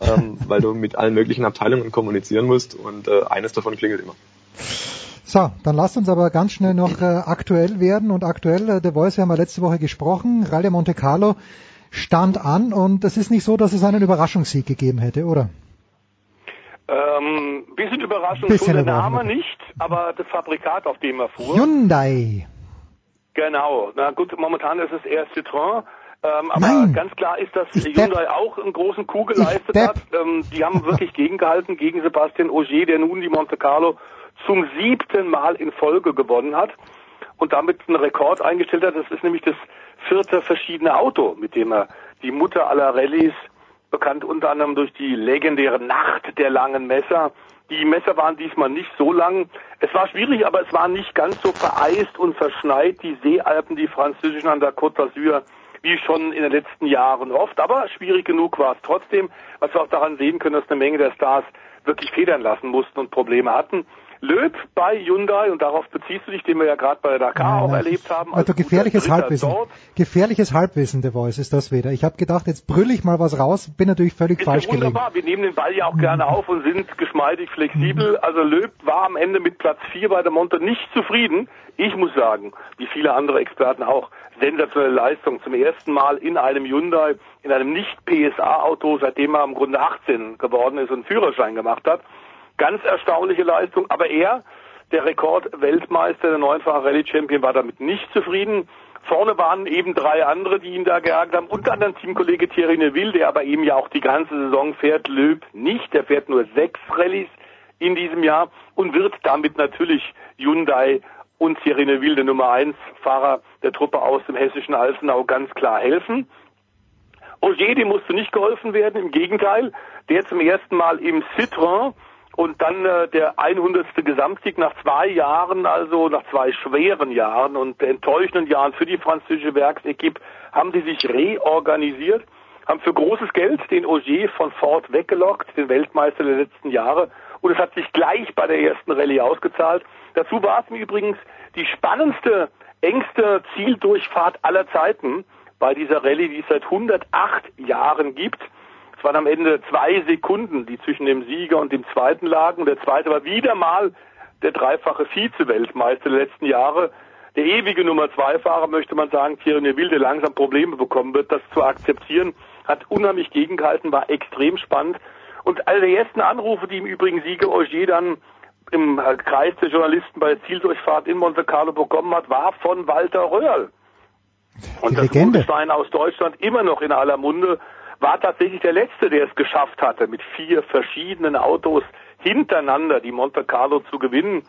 ähm, weil du mit allen möglichen Abteilungen kommunizieren musst und äh, eines davon klingelt immer. So, dann lasst uns aber ganz schnell noch äh, aktuell werden und aktuell, äh, The Voice, wir haben ja letzte Woche gesprochen, Rallye Monte Carlo stand an und es ist nicht so, dass es einen Überraschungssieg gegeben hätte, oder? Ähm, bisschen Überraschung Bisschen schon der Name Überraschung. nicht, aber das Fabrikat, auf dem er fuhr. Hyundai. Genau. Na gut, momentan ist es eher Citroën. Ähm, aber Nein. ganz klar ist, dass Ich Hyundai auch einen großen Coup geleistet depp. hat. Ähm, die haben wirklich gegengehalten gegen Sebastian Ogier, der nun die Monte Carlo zum siebten Mal in Folge gewonnen hat und damit einen Rekord eingestellt hat. Das ist nämlich das vierte verschiedene Auto, mit dem er die Mutter aller Rallyes, bekannt unter anderem durch die legendäre Nacht der langen Messer. Die Messer waren diesmal nicht so lang. Es war schwierig, aber es war nicht ganz so vereist und verschneit, die Seealpen, die französischen an der Côte d'Azur, wie schon in den letzten Jahren oft. Aber schwierig genug war es trotzdem, was wir auch daran sehen können, dass eine Menge der Stars wirklich federn lassen mussten und Probleme hatten. Löb bei Hyundai, und darauf beziehst du dich, den wir ja gerade bei der Dakar auch Ja, erlebt haben. Also gefährliches Halbwissen. Dort. Gefährliches Halbwissen, The Voice, ist das wieder. Ich habe gedacht, jetzt brülle ich mal was raus, bin natürlich völlig Ist falsch ja gelegen. wunderbar. Wir nehmen den Ball ja auch gerne auf und sind geschmeidig flexibel. Also Löb war am Ende mit Platz 4 bei der Monte nicht zufrieden. Ich muss sagen, wie viele andere Experten auch, sensationelle Leistung. Zum ersten Mal in einem Hyundai, in einem Nicht-PSA-Auto, seitdem er im Grunde 18 geworden ist und Führerschein gemacht hat. Ganz erstaunliche Leistung. Aber er, der Rekordweltmeister, der neunfache Rallye-Champion, war damit nicht zufrieden. Vorne waren eben drei andere, die ihn da geärgert haben. Unter anderem Teamkollege Thierry Neuville, der aber eben ja auch die ganze Saison fährt. Löb nicht. Der fährt nur sechs Rallyes in diesem Jahr und wird damit natürlich Hyundai und Thierry Neuville, der Nummer eins Fahrer der Truppe aus dem hessischen Alzenau, ganz klar helfen. Ogier, dem musste nicht geholfen werden, im Gegenteil. Der zum ersten Mal im Citroën und dann äh, der 100. Gesamtsieg nach zwei Jahren, also nach zwei schweren Jahren und enttäuschenden Jahren für die französische Werksequipe, haben sie sich reorganisiert, haben für großes Geld den Ogier von Ford weggelockt, den Weltmeister der letzten Jahre. Und es hat sich gleich bei der ersten Rallye ausgezahlt. Dazu war es mir übrigens die spannendste, engste Zieldurchfahrt aller Zeiten bei dieser Rallye, die es seit 108 Jahren gibt. Es waren am Ende zwei Sekunden, die zwischen dem Sieger und dem Zweiten lagen. Der Zweite war wieder mal der dreifache Vize-Weltmeister der letzten Jahre. Der ewige Nummer zwei Fahrer, möchte man sagen, Thierry Neuville, der langsam Probleme bekommen wird, das zu akzeptieren, hat unheimlich gegengehalten, war extrem spannend. Und all die ersten Anrufe, die im Übrigen Sieger Ogier dann im äh, Kreis der Journalisten bei der Zieldurchfahrt in Monte Carlo bekommen hat, war von Walter Röhrl. Und das Legende. Bundeswein aus Deutschland immer noch in aller Munde, war tatsächlich der Letzte, der es geschafft hatte, mit vier verschiedenen Autos hintereinander die Monte Carlo zu gewinnen.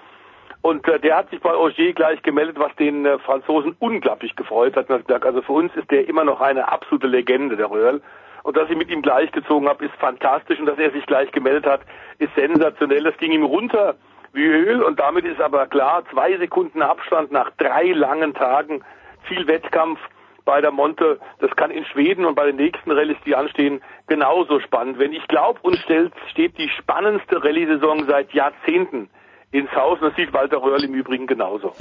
Und äh, der hat sich bei Ogier gleich gemeldet, was den äh, Franzosen unglaublich gefreut hat. Und hat gesagt, also für uns ist der immer noch eine absolute Legende, der Röhrl. Und dass ich mit ihm gleichgezogen habe, ist fantastisch. Und dass er sich gleich gemeldet hat, ist sensationell. Das ging ihm runter wie Öl. Und damit ist aber klar, zwei Sekunden Abstand nach drei langen Tagen, viel Wettkampf bei der Monte. Das kann in Schweden und bei den nächsten Rallyes, die anstehen, genauso spannend. Wenn ich glaube, uns stellt, steht die spannendste Rallye-Saison seit Jahrzehnten ins Haus. Und das sieht Walter Röhrl im Übrigen genauso.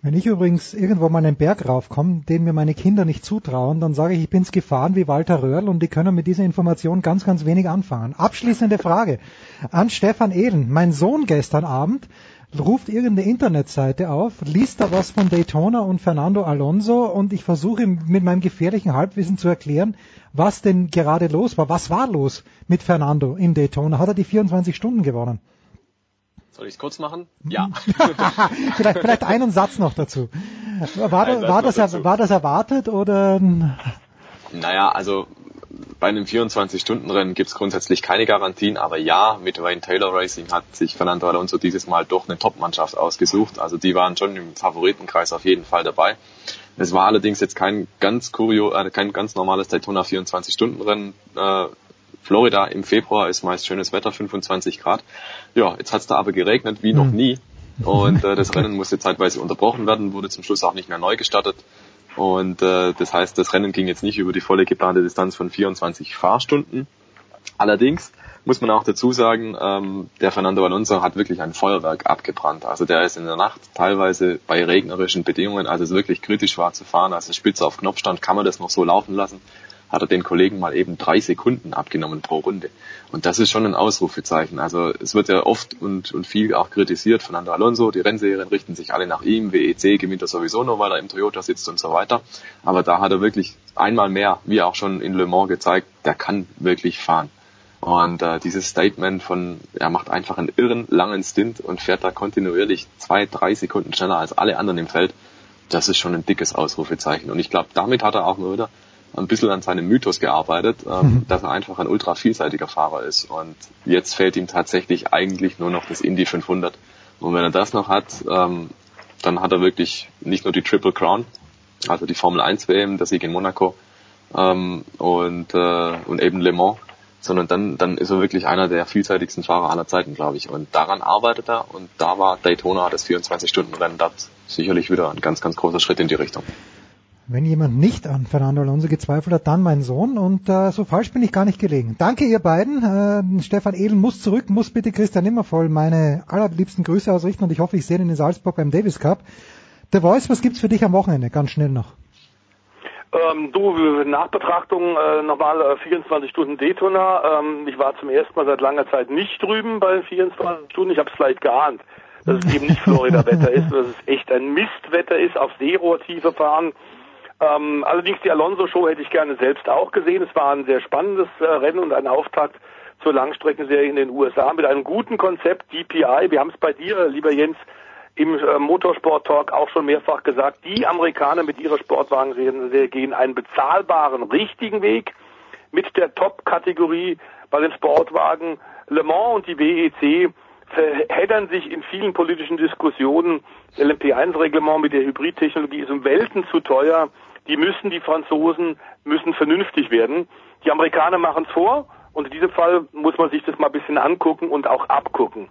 Wenn ich übrigens irgendwo mal einen Berg raufkomme, den mir meine Kinder nicht zutrauen, dann sage ich, ich bin's gefahren wie Walter Röhrl und die können mit dieser Information ganz, ganz wenig anfangen. Abschließende Frage an Stefan Ehlen. Mein Sohn gestern Abend ruft irgendeine Internetseite auf, liest da was von Daytona und Fernando Alonso und ich versuche mit meinem gefährlichen Halbwissen zu erklären, was denn gerade los war. Was war los mit Fernando in Daytona? Hat er die 24 Stunden gewonnen? Soll ich es kurz machen? Ja. vielleicht, vielleicht einen Satz noch dazu. War, war, das, dazu. war das erwartet oder? Naja, also bei einem 24-Stunden-Rennen gibt's grundsätzlich keine Garantien, aber ja, mit Wayne Taylor Racing hat sich Fernando Alonso dieses Mal doch eine Top-Mannschaft ausgesucht. Also die waren schon im Favoritenkreis auf jeden Fall dabei. Es war allerdings jetzt kein ganz kurio, äh, kein ganz normales Daytona 24-Stunden-Rennen. Äh, Florida im Februar ist meist schönes Wetter, 25 Grad. Ja, jetzt hat's da aber geregnet wie noch hm. nie. Und äh, das Rennen musste zeitweise unterbrochen werden, wurde zum Schluss auch nicht mehr neu gestartet. Und äh, das heißt, das Rennen ging jetzt nicht über die volle geplante Distanz von 24 Fahrstunden. Allerdings muss man auch dazu sagen, ähm, der Fernando Alonso hat wirklich ein Feuerwerk abgebrannt. Also der ist in der Nacht teilweise bei regnerischen Bedingungen, als es wirklich kritisch war zu fahren, als es spitze auf Knopf stand, kann man das noch so laufen lassen hat er den Kollegen mal eben drei Sekunden abgenommen pro Runde. Und das ist schon ein Ausrufezeichen. Also es wird ja oft und, und viel auch kritisiert Fernando Alonso. Die Rennserien richten sich alle nach ihm. WEC gewinnt er sowieso nur, weil er im Toyota sitzt und so weiter. Aber da hat er wirklich einmal mehr, wie auch schon in Le Mans gezeigt, der kann wirklich fahren. Und äh, dieses Statement von, er macht einfach einen irren langen Stint und fährt da kontinuierlich zwei, drei Sekunden schneller als alle anderen im Feld, das ist schon ein dickes Ausrufezeichen. Und ich glaube, damit hat er auch nur wieder ein bisschen an seinem Mythos gearbeitet, ähm, mhm. dass er einfach ein ultra vielseitiger Fahrer ist. Und jetzt fehlt ihm tatsächlich eigentlich nur noch das Indy 500. Und wenn er das noch hat, ähm, dann hat er wirklich nicht nur die Triple Crown, also die Formel 1 WM, der Sieg in Monaco ähm, und, äh, und eben Le Mans, sondern dann, dann ist er wirklich einer der vielseitigsten Fahrer aller Zeiten, glaube ich. Und daran arbeitet er und da war Daytona, das 24-Stunden-Rennen, dort sicherlich wieder ein ganz, ganz großer Schritt in die Richtung. Wenn jemand nicht an Fernando Alonso gezweifelt hat, dann mein Sohn. Und äh, so falsch bin ich gar nicht gelegen. Danke ihr beiden. Äh, Stefan Ehlen muss zurück, muss bitte Christian Nimmervoll meine allerliebsten Grüße ausrichten und ich hoffe, ich sehe ihn in Salzburg beim Davis Cup. The Voice, was gibt's für dich am Wochenende? Ganz schnell noch. Ähm, du, Nachbetrachtung, äh, nochmal äh, 24 Stunden Daytona. Ähm, ich war zum ersten Mal seit langer Zeit nicht drüben bei 24 Stunden. Ich habe es vielleicht geahnt, dass es eben nicht Florida-Wetter ist, dass es echt ein Mistwetter ist, auf Seerohrtiefe fahren. Ähm, allerdings die Alonso-Show hätte ich gerne selbst auch gesehen. Es war ein sehr spannendes äh, Rennen und ein Auftakt zur Langstreckenserie in den USA mit einem guten Konzept, DPI. Wir haben es bei dir, lieber Jens, im äh, Motorsport-Talk auch schon mehrfach gesagt. Die Amerikaner mit ihrer Sportwagenserie gehen einen bezahlbaren, richtigen Weg mit der Top-Kategorie bei den Sportwagen. Le Mans und die WEC verheddern sich in vielen politischen Diskussionen. LMP1-Reglement mit der Hybridtechnologie ist um Welten zu teuer die müssen, die Franzosen müssen vernünftig werden. Die Amerikaner machen es vor und in diesem Fall muss man sich das mal ein bisschen angucken und auch abgucken.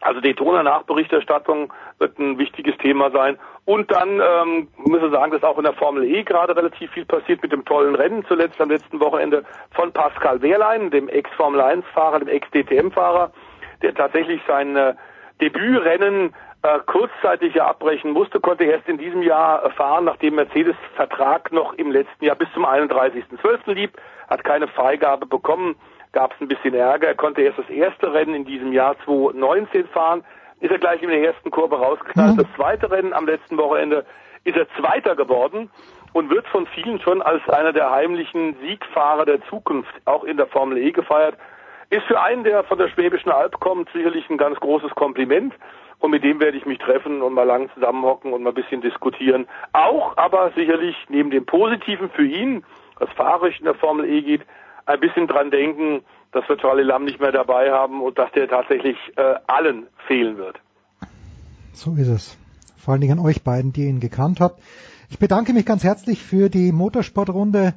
Also Daytona-Nachberichterstattung wird ein wichtiges Thema sein. Und dann ähm, müssen wir sagen, dass auch in der Formel E gerade relativ viel passiert mit dem tollen Rennen zuletzt am letzten Wochenende von Pascal Wehrlein, dem Ex-Formel 1-Fahrer, dem Ex-DTM-Fahrer, der tatsächlich sein äh, Debütrennen äh, kurzzeitig ja abbrechen musste, konnte erst in diesem Jahr fahren, nachdem Mercedes Vertrag noch im letzten Jahr bis zum 31.12. lieb, hat keine Freigabe bekommen, gab es ein bisschen Ärger, er konnte erst das erste Rennen in diesem Jahr 2019 fahren, ist er gleich in der ersten Kurve rausgeknallt. Mhm. Das zweite Rennen am letzten Wochenende ist er Zweiter geworden und wird von vielen schon als einer der heimlichen Siegfahrer der Zukunft auch in der Formel E gefeiert. Ist für einen, der von der Schwäbischen Alb kommt, sicherlich ein ganz großes Kompliment. Und mit dem werde ich mich treffen und mal lang zusammenhocken und mal ein bisschen diskutieren. Auch aber sicherlich neben dem Positiven für ihn, was fahrisch in der Formel E geht, ein bisschen dran denken, dass wir Charlie Lam nicht mehr dabei haben und dass der tatsächlich äh, allen fehlen wird. So ist es. Vor allen Dingen an euch beiden, die ihn gekannt habt. Ich bedanke mich ganz herzlich für die Motorsportrunde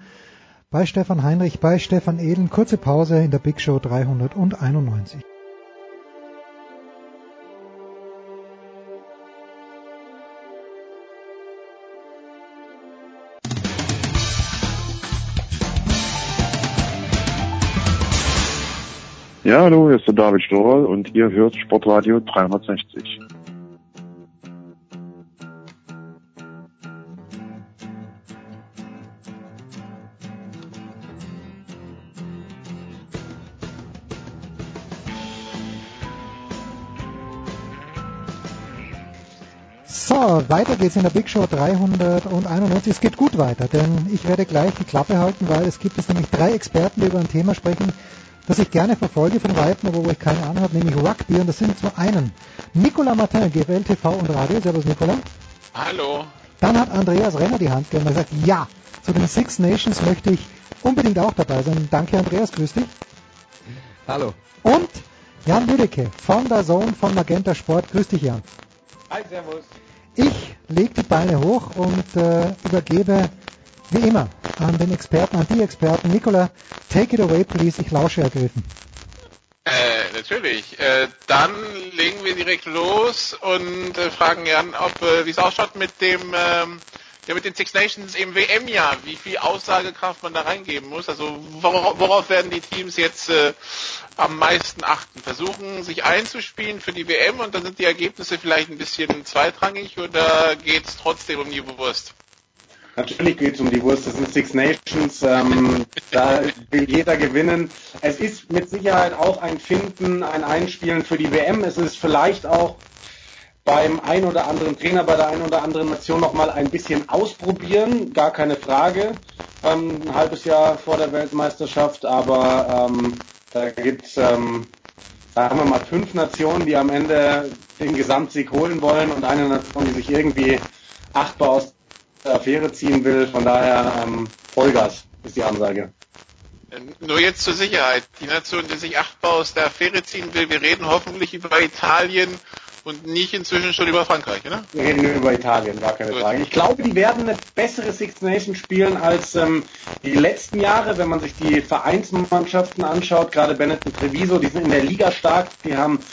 bei Stefan Heinrich, bei Stefan Ehlen. Kurze Pause in der Big Show 391. Ja, hallo, hier ist der David Storer und ihr hört Sportradio 360. So, weiter geht's in der Big Show 391. Es geht gut weiter, denn ich werde gleich die Klappe halten, weil es gibt jetzt nämlich drei Experten, die über ein Thema sprechen, das ich gerne verfolge von Weitem, aber wo ich keine Ahnung habe, nämlich Rugby. Und das sind zum einen Nicolas Martin, GFL TV und Radio. Servus Nicolas. Hallo. Dann hat Andreas Renner die Hand gegeben und gesagt, ja, zu den Six Nations möchte ich unbedingt auch dabei sein. Danke Andreas, grüß dich. Hallo. Und Jan Lüdecke von der Zone von Magenta Sport. Grüß dich Jan. Hi, servus. Ich lege die Beine hoch und äh, übergebe wie immer an den Experten, an die Experten. Nicola, take it away please, ich lausche ergriffen. Äh, natürlich. Äh, dann legen wir direkt los und äh, fragen Jan, ob äh, wie es ausschaut mit dem ähm, ja, mit den Six Nations im WM-Jahr, wie viel Aussagekraft man da reingeben muss. Also worauf, worauf werden die Teams jetzt äh, am meisten achten? Versuchen sich einzuspielen für die WM und dann sind die Ergebnisse vielleicht ein bisschen zweitrangig oder geht es trotzdem um die Wurst? Natürlich geht es um die Wurst. Das sind Six Nations. Ähm, da will jeder gewinnen. Es ist mit Sicherheit auch ein Finden, ein Einspielen für die WM. Es ist vielleicht auch beim ein oder anderen Trainer, bei der einen oder anderen Nation noch mal ein bisschen ausprobieren. Gar keine Frage. Ähm, ein halbes Jahr vor der Weltmeisterschaft. Aber ähm, da gibt es, ähm, sagen wir mal, fünf Nationen, die am Ende den Gesamtsieg holen wollen und eine Nation, die sich irgendwie achtbar aus Affäre ziehen will. Von daher ähm, Vollgas ist die Ansage. Nur jetzt zur Sicherheit. Die Nation, die sich achtbar aus der Affäre ziehen will, wir reden hoffentlich über Italien und nicht inzwischen schon über Frankreich, oder? Wir reden nur über Italien, gar keine Gut. Frage. Ich glaube, die werden eine bessere Six Nations spielen als ähm, die letzten Jahre, wenn man sich die Vereinsmannschaften anschaut. Gerade Benetton Treviso, die sind in der Liga stark, die haben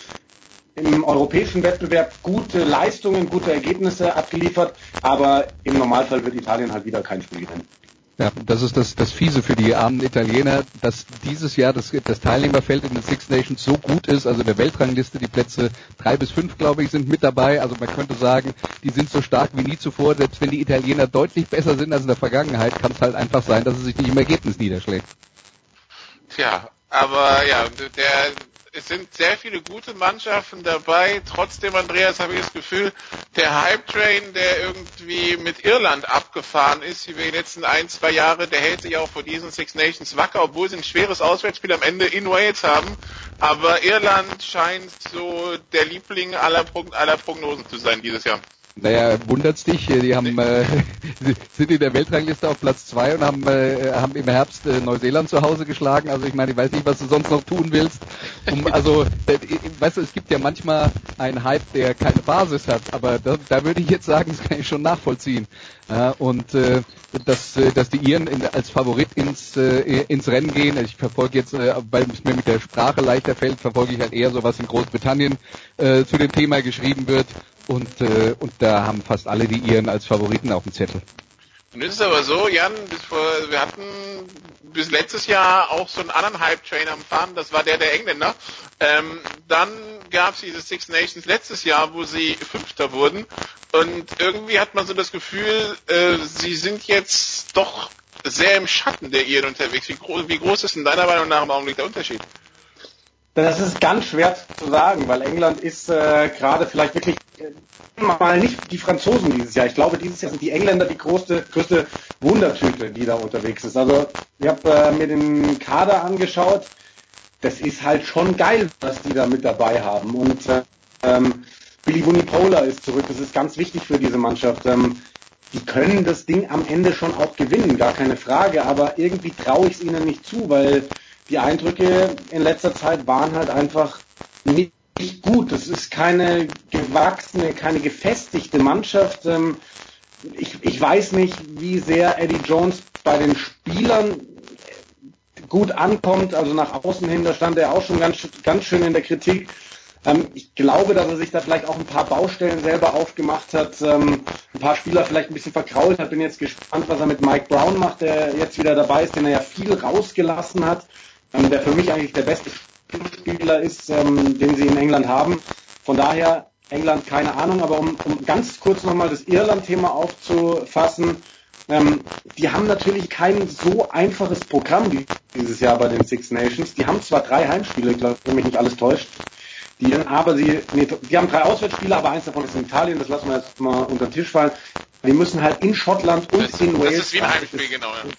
im europäischen Wettbewerb gute Leistungen, gute Ergebnisse abgeliefert, aber im Normalfall wird Italien halt wieder kein Spiel gewinnen. Ja, das ist das, das Fiese für die armen Italiener, dass dieses Jahr das, das Teilnehmerfeld in den Six Nations so gut ist, also in der Weltrangliste die Plätze drei bis fünf, glaube ich, sind mit dabei. Also man könnte sagen, die sind so stark wie nie zuvor. Selbst wenn die Italiener deutlich besser sind als in der Vergangenheit, kann es halt einfach sein, dass es sich nicht im Ergebnis niederschlägt. Tja, aber ja, der es sind sehr viele gute Mannschaften dabei. Trotzdem, Andreas, habe ich das Gefühl, der Hype-Train, der irgendwie mit Irland abgefahren ist, über die letzten ein, zwei Jahre, der hält sich auch vor diesen Six Nations wacker, obwohl sie ein schweres Auswärtsspiel am Ende in Wales haben. Aber Irland scheint so der Liebling aller Prognosen zu sein dieses Jahr. Naja, wundert's dich, die haben äh, sind in der Weltrangliste auf Platz zwei und haben, äh, haben im Herbst äh, Neuseeland zu Hause geschlagen. Also ich meine, ich weiß nicht, was du sonst noch tun willst. Um, also, äh, weißt du, es gibt ja manchmal einen Hype, der keine Basis hat, aber da, da würde ich jetzt sagen, das kann ich schon nachvollziehen. Ja, und äh, dass, äh, dass die Iren in, als Favorit ins, äh, ins Rennen gehen. Ich verfolge jetzt, äh, weil es mir mit der Sprache leichter fällt, verfolge ich halt eher so, was in Großbritannien äh, zu dem Thema geschrieben wird. Und, äh, und da haben fast alle die Iren als Favoriten auf dem Zettel. Es ist aber so, Jan, bis vor, wir hatten bis letztes Jahr auch so einen anderen Hype-Train am Fahren, das war der der Engländer. Ähm, dann gab es diese Six Nations letztes Jahr, wo sie Fünfter wurden. Und irgendwie hat man so das Gefühl, äh, sie sind jetzt doch sehr im Schatten der Iren unterwegs. Wie, gro wie groß ist in deiner Meinung nach im Augenblick der Unterschied? Das ist ganz schwer zu sagen, weil England ist äh, gerade vielleicht wirklich äh, mal nicht die Franzosen dieses Jahr. Ich glaube, dieses Jahr sind die Engländer die größte, größte Wundertüte, die da unterwegs ist. Also ich habe äh, mir den Kader angeschaut. Das ist halt schon geil, was die da mit dabei haben. Und äh, ähm, Billy Vunipola ist zurück. Das ist ganz wichtig für diese Mannschaft. Ähm, die können das Ding am Ende schon auch gewinnen, gar keine Frage. Aber irgendwie traue ich es ihnen nicht zu, weil die Eindrücke in letzter Zeit waren halt einfach nicht, gut. Das ist keine gewachsene, keine gefestigte Mannschaft. Ähm, ich, ich weiß nicht, wie sehr Eddie Jones bei den Spielern gut ankommt. Also nach außen hin, da stand er auch schon ganz, ganz schön in der Kritik. Ähm, ich glaube, dass er sich da vielleicht auch ein paar Baustellen selber aufgemacht hat, ähm, ein paar Spieler vielleicht ein bisschen verkrault hat. Bin jetzt gespannt, was er mit Mike Brown macht, der jetzt wieder dabei ist, den er ja viel rausgelassen hat ähm, der für mich eigentlich der beste Spieler ist, ähm, den sie in England haben. Von daher England keine Ahnung, aber um, um ganz kurz nochmal das Irland-Thema aufzufassen, ähm, die haben natürlich kein so einfaches Programm dieses Jahr bei den Six Nations. Die haben zwar drei Heimspiele, ich glaube, wenn mich nicht alles täuscht, die, aber sie, nee, die haben drei Auswärtsspiele, aber eins davon ist in Italien, das lassen wir jetzt mal unter den Tisch fallen. Die müssen halt in Schottland und das, in Wales. Das ist wie ein Heimspiel, genau. Ja.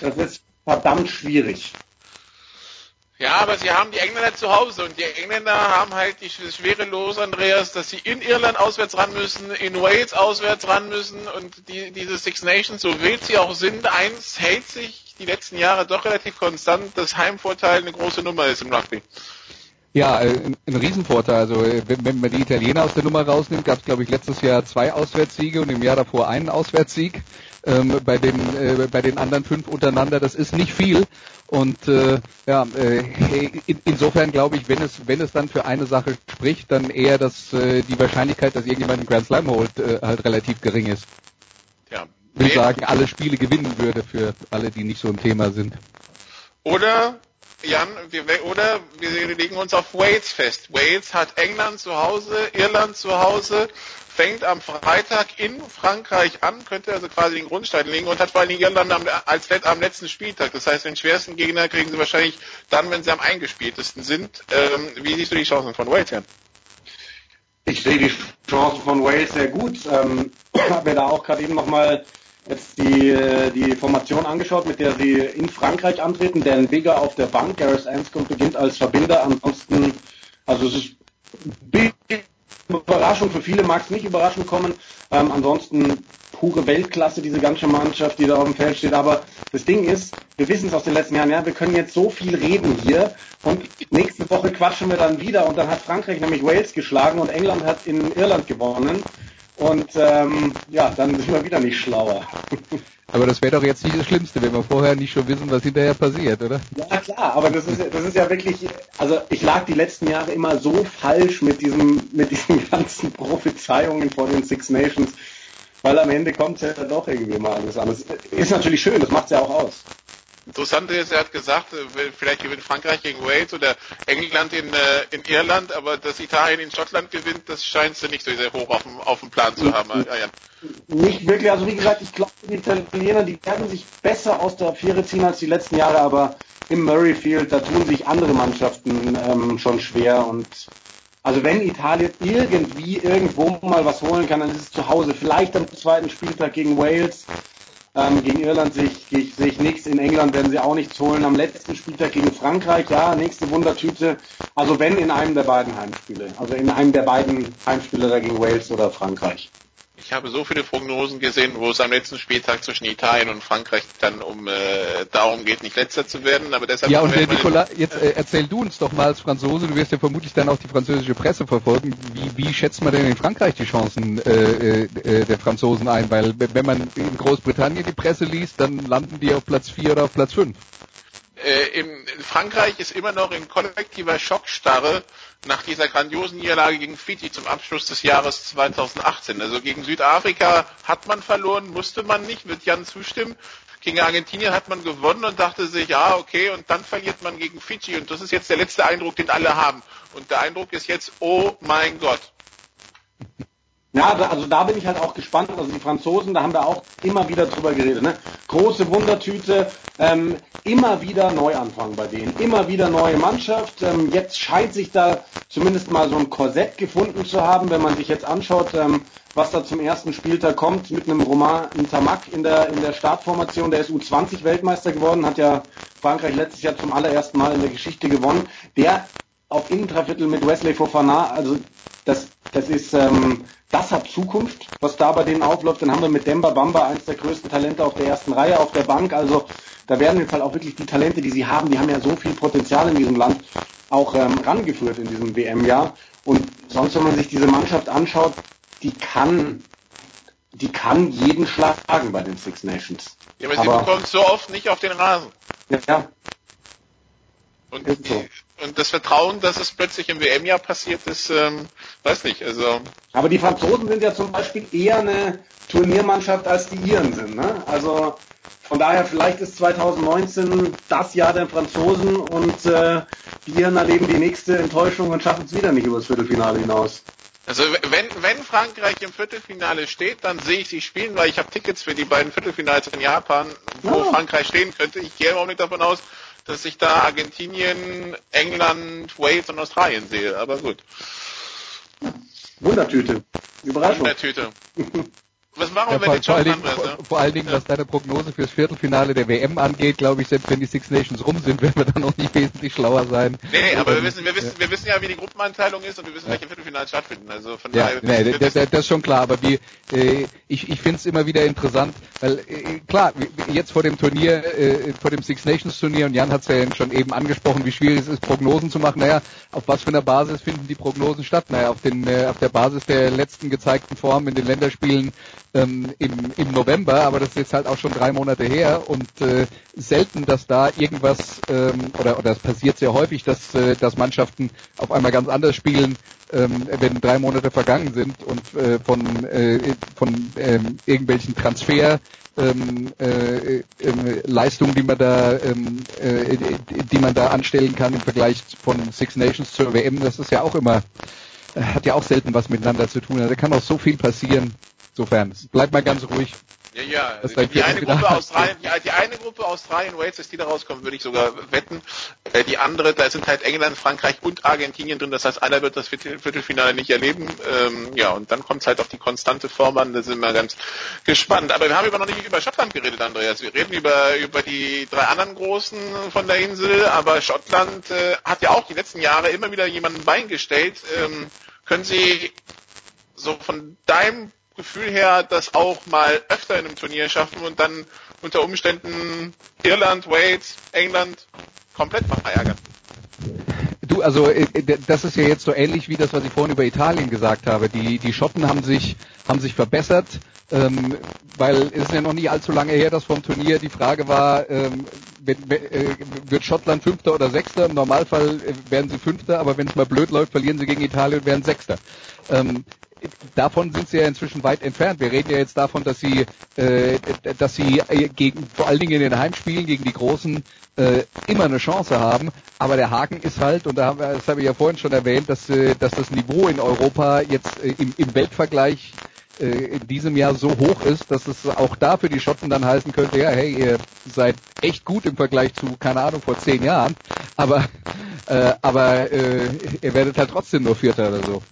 Das wird verdammt schwierig. Ja, aber sie haben die Engländer zu Hause und die Engländer haben halt die schwere Los, Andreas, dass sie in Irland auswärts ran müssen, in Wales auswärts ran müssen und die, diese Six Nations, so wild sie auch sind, eins hält sich die letzten Jahre doch relativ konstant, dass Heimvorteil eine große Nummer ist im Rugby. Ja, äh, ein, ein Riesenvorteil. Also äh, wenn, wenn man die Italiener aus der Nummer rausnimmt, gab es glaube ich letztes Jahr zwei Auswärtssiege und im Jahr davor einen Auswärtssieg. Ähm, bei den äh, bei den anderen fünf untereinander, das ist nicht viel. Und äh, ja, äh, in, insofern glaube ich, wenn es wenn es dann für eine Sache spricht, dann eher, dass äh, die Wahrscheinlichkeit, dass irgendjemand einen Grand Slam holt, äh, halt relativ gering ist. Ja. Ich würde sagen, alle Spiele gewinnen würde für alle, die nicht so im Thema sind. Oder Jan, wir, oder wir legen uns auf Wales fest. Wales hat England zu Hause, Irland zu Hause, fängt am Freitag in Frankreich an, könnte also quasi den Grundstein legen und hat vor allem Irland am, als am letzten Spieltag. Das heißt, den schwersten Gegner kriegen sie wahrscheinlich dann, wenn sie am eingespieltesten sind. Ähm, wie siehst du die Chancen von Wales, Jan? Ich sehe die Chancen von Wales sehr gut. Ähm, habe mir da auch gerade eben nochmal jetzt die, äh, die Formation angeschaut, mit der sie in Frankreich antreten. Dan Bigger auf der Bank, Gareth Anscombe beginnt als Verbinder. Ansonsten, also es ist Überraschung, für viele mag es nicht überraschend kommen. Ähm, ansonsten pure Weltklasse, diese ganze Mannschaft, die da auf dem Feld steht. Aber das Ding ist, wir wissen es aus den letzten Jahren, ja, wir können jetzt so viel reden hier und nächste Woche quatschen wir dann wieder und dann hat Frankreich nämlich Wales geschlagen und England hat in Irland gewonnen. Und ähm, ja, dann sind wir wieder nicht schlauer. Aber das wäre doch jetzt nicht das Schlimmste, wenn wir vorher nicht schon wissen, was hinterher passiert, oder? Ja klar, aber das ist, das ist ja wirklich, also ich lag die letzten Jahre immer so falsch mit diesem, mit diesen ganzen Prophezeiungen vor den Six Nations, weil am Ende kommt ja doch irgendwie mal alles an. Das ist natürlich schön, das macht es ja auch aus. Interessant ist, er hat gesagt, äh, vielleicht gewinnt Frankreich gegen Wales oder England in, äh, in Irland, aber dass Italien in Schottland gewinnt, das scheint sie nicht so sehr hoch auf dem, auf dem Plan zu haben. Ja, ja. Nicht wirklich, also wie gesagt, ich glaube, die Italiener, die werden sich besser aus der Affäre ziehen als die letzten Jahre, aber im Murrayfield, da tun sich andere Mannschaften ähm, schon schwer und also wenn Italien irgendwie irgendwo mal was holen kann, dann ist es zu Hause. Vielleicht am zweiten Spieltag gegen Wales. Ähm, gegen Irland sehe ich, ich, sehe ich nichts. In England werden sie auch nichts holen. Am letzten Spieltag gegen Frankreich, ja, nächste Wundertüte. Also wenn in einem der beiden Heimspiele. Also in einem der beiden Heimspiele da gegen Wales oder Frankreich. Ich habe so viele Prognosen gesehen, wo es am letzten Spieltag zwischen Italien und Frankreich dann um äh, darum geht, nicht letzter zu werden. Aber deshalb ja, und der Nicola, jetzt äh, erzähl du uns doch mal als Franzose, du wirst ja vermutlich dann auch die französische Presse verfolgen. Wie, wie schätzt man denn in Frankreich die Chancen äh, äh, der Franzosen ein? Weil wenn man in Großbritannien die Presse liest, dann landen die auf Platz 4 oder auf Platz 5. Äh, in Frankreich ist immer noch in kollektiver Schockstarre nach dieser grandiosen Niederlage gegen Fiji zum Abschluss des Jahres 2018. Also gegen Südafrika hat man verloren, musste man nicht, wird Jan zustimmen. Gegen Argentinien hat man gewonnen und dachte sich, ja, okay, und dann verliert man gegen Fiji. Und das ist jetzt der letzte Eindruck, den alle haben. Und der Eindruck ist jetzt, oh mein Gott. Ja, also da bin ich halt auch gespannt. Also die Franzosen, da haben wir auch immer wieder drüber geredet. Ne? Große Wundertüte, ähm, immer wieder Neuanfang bei denen, immer wieder neue Mannschaft. Ähm, jetzt scheint sich da zumindest mal so ein Korsett gefunden zu haben, wenn man sich jetzt anschaut, ähm, was da zum ersten Spieltag kommt mit einem Roman Tamak in der in der Startformation. Der ist U20 Weltmeister geworden, hat ja Frankreich letztes Jahr zum allerersten Mal in der Geschichte gewonnen. Der auf Innentrafviertel mit Wesley Fofana, also das, das ist, ähm, das hat Zukunft, was da bei denen aufläuft. Dann haben wir mit Demba Bamba eins der größten Talente auf der ersten Reihe auf der Bank. Also da werden jetzt halt auch wirklich die Talente, die sie haben, die haben ja so viel Potenzial in diesem Land auch ähm, rangeführt in diesem WM-Jahr. Und sonst, wenn man sich diese Mannschaft anschaut, die kann, die kann jeden schlagen bei den Six Nations. Ja, aber, aber sie bekommt so oft nicht auf den Rasen. Ja. Und so und das Vertrauen, dass es plötzlich im WM-Jahr passiert ist, ähm, weiß nicht. Also. Aber die Franzosen sind ja zum Beispiel eher eine Turniermannschaft als die Iren sind. Ne? Also von daher vielleicht ist 2019 das Jahr der Franzosen und äh, die Iren erleben die nächste Enttäuschung und schaffen es wieder nicht übers Viertelfinale hinaus. Also wenn, wenn Frankreich im Viertelfinale steht, dann sehe ich sie spielen, weil ich habe Tickets für die beiden Viertelfinals in Japan, wo ja. Frankreich stehen könnte. Ich gehe im Augenblick davon aus, dass ich da Argentinien, England, Wales und Australien sehe. Aber gut. Wundertüte. Überraschung. Wundertüte. Was machen wir Ja, mit vor, allen Dingen, Andreas? vor, vor allen Dingen, was deine Prognose fürs Viertelfinale der WM angeht, glaube ich, selbst wenn die Six Nations rum sind, werden wir dann noch nicht wesentlich schlauer sein. Nee, aber wir Ähm, wissen, wir wissen, wir wissen ja, wie die Gruppeneinteilung ist und wir wissen, welche Viertelfinale stattfinden. Also von Ja, daher. nee, das, das, ist schon klar, aber wie, äh, ich, ich finde es immer wieder interessant, weil äh, klar, jetzt vor dem Turnier, äh, vor dem Six Nations Turnier, und Jan hat es ja schon eben angesprochen, wie schwierig es ist, Prognosen zu machen. Naja, auf was für einer Basis finden die Prognosen statt? Naja, auf, den, äh, auf der Basis der letzten gezeigten Form in den Länderspielen ähm, im, im November, aber das ist jetzt halt auch schon drei Monate her und äh, selten, dass da irgendwas, ähm, oder, oder es passiert sehr häufig, dass, äh, dass Mannschaften auf einmal ganz anders spielen, ähm, wenn drei Monate vergangen sind und äh, von, äh, von ähm, irgendwelchen Transfer ähm, äh, äh, Leistungen, die man da, ähm, äh, die man da anstellen kann im Vergleich von Six Nations zur WM, das ist ja auch immer, äh, hat ja auch selten was miteinander zu tun. Also da kann auch so viel passieren. Insofern, bleibt mal ganz ruhig. Ja, ja. Das Die, die eine. Gruppe Australien, die, die eine Gruppe Australien, Wales, dass die da rauskommen, würde ich sogar wetten. Äh, die andere, da sind halt England, Frankreich und Argentinien drin. Das heißt, einer wird das Viertel, Viertelfinale nicht erleben. Ähm, ja, und dann kommt es halt auf die konstante Form an. Da sind wir ganz gespannt. Aber wir haben aber noch nicht über Schottland geredet, Andreas. Wir reden über über die drei anderen Großen von der Insel. Aber Schottland äh, hat ja auch die letzten Jahre immer wieder jemanden beigestellt. Ähm, können Sie so von deinem Gefühl her das auch mal öfter in einem Turnier schaffen und dann unter Umständen Irland, Wales, England komplett verärgern. Du, also äh, äh, das ist ja jetzt so ähnlich wie das, was ich vorhin über Italien gesagt habe. Die, die Schotten haben sich, haben sich verbessert, ähm, weil es ist ja noch nicht allzu lange her, dass vom Turnier die Frage war, ähm, wenn, äh, wird Schottland Fünfter oder Sechster? Im Normalfall werden sie Fünfter, aber wenn es mal blöd läuft, verlieren sie gegen Italien und werden Sechster. Ähm, davon sind sie ja inzwischen weit entfernt. Wir reden ja jetzt davon, dass sie, äh, dass sie äh, gegen, vor allen Dingen in den Heimspielen gegen die Großen äh, immer eine Chance haben. Aber der Haken ist halt, und da haben wir, das habe ich ja vorhin schon erwähnt, dass, äh, dass das Niveau in Europa jetzt äh, im, im Weltvergleich äh, in diesem Jahr so hoch ist, dass es auch da für die Schotten dann heißen könnte, ja, hey, ihr seid echt gut im Vergleich zu, keine Ahnung, vor zehn Jahren, aber, äh, aber äh, ihr werdet halt trotzdem nur Vierter oder so.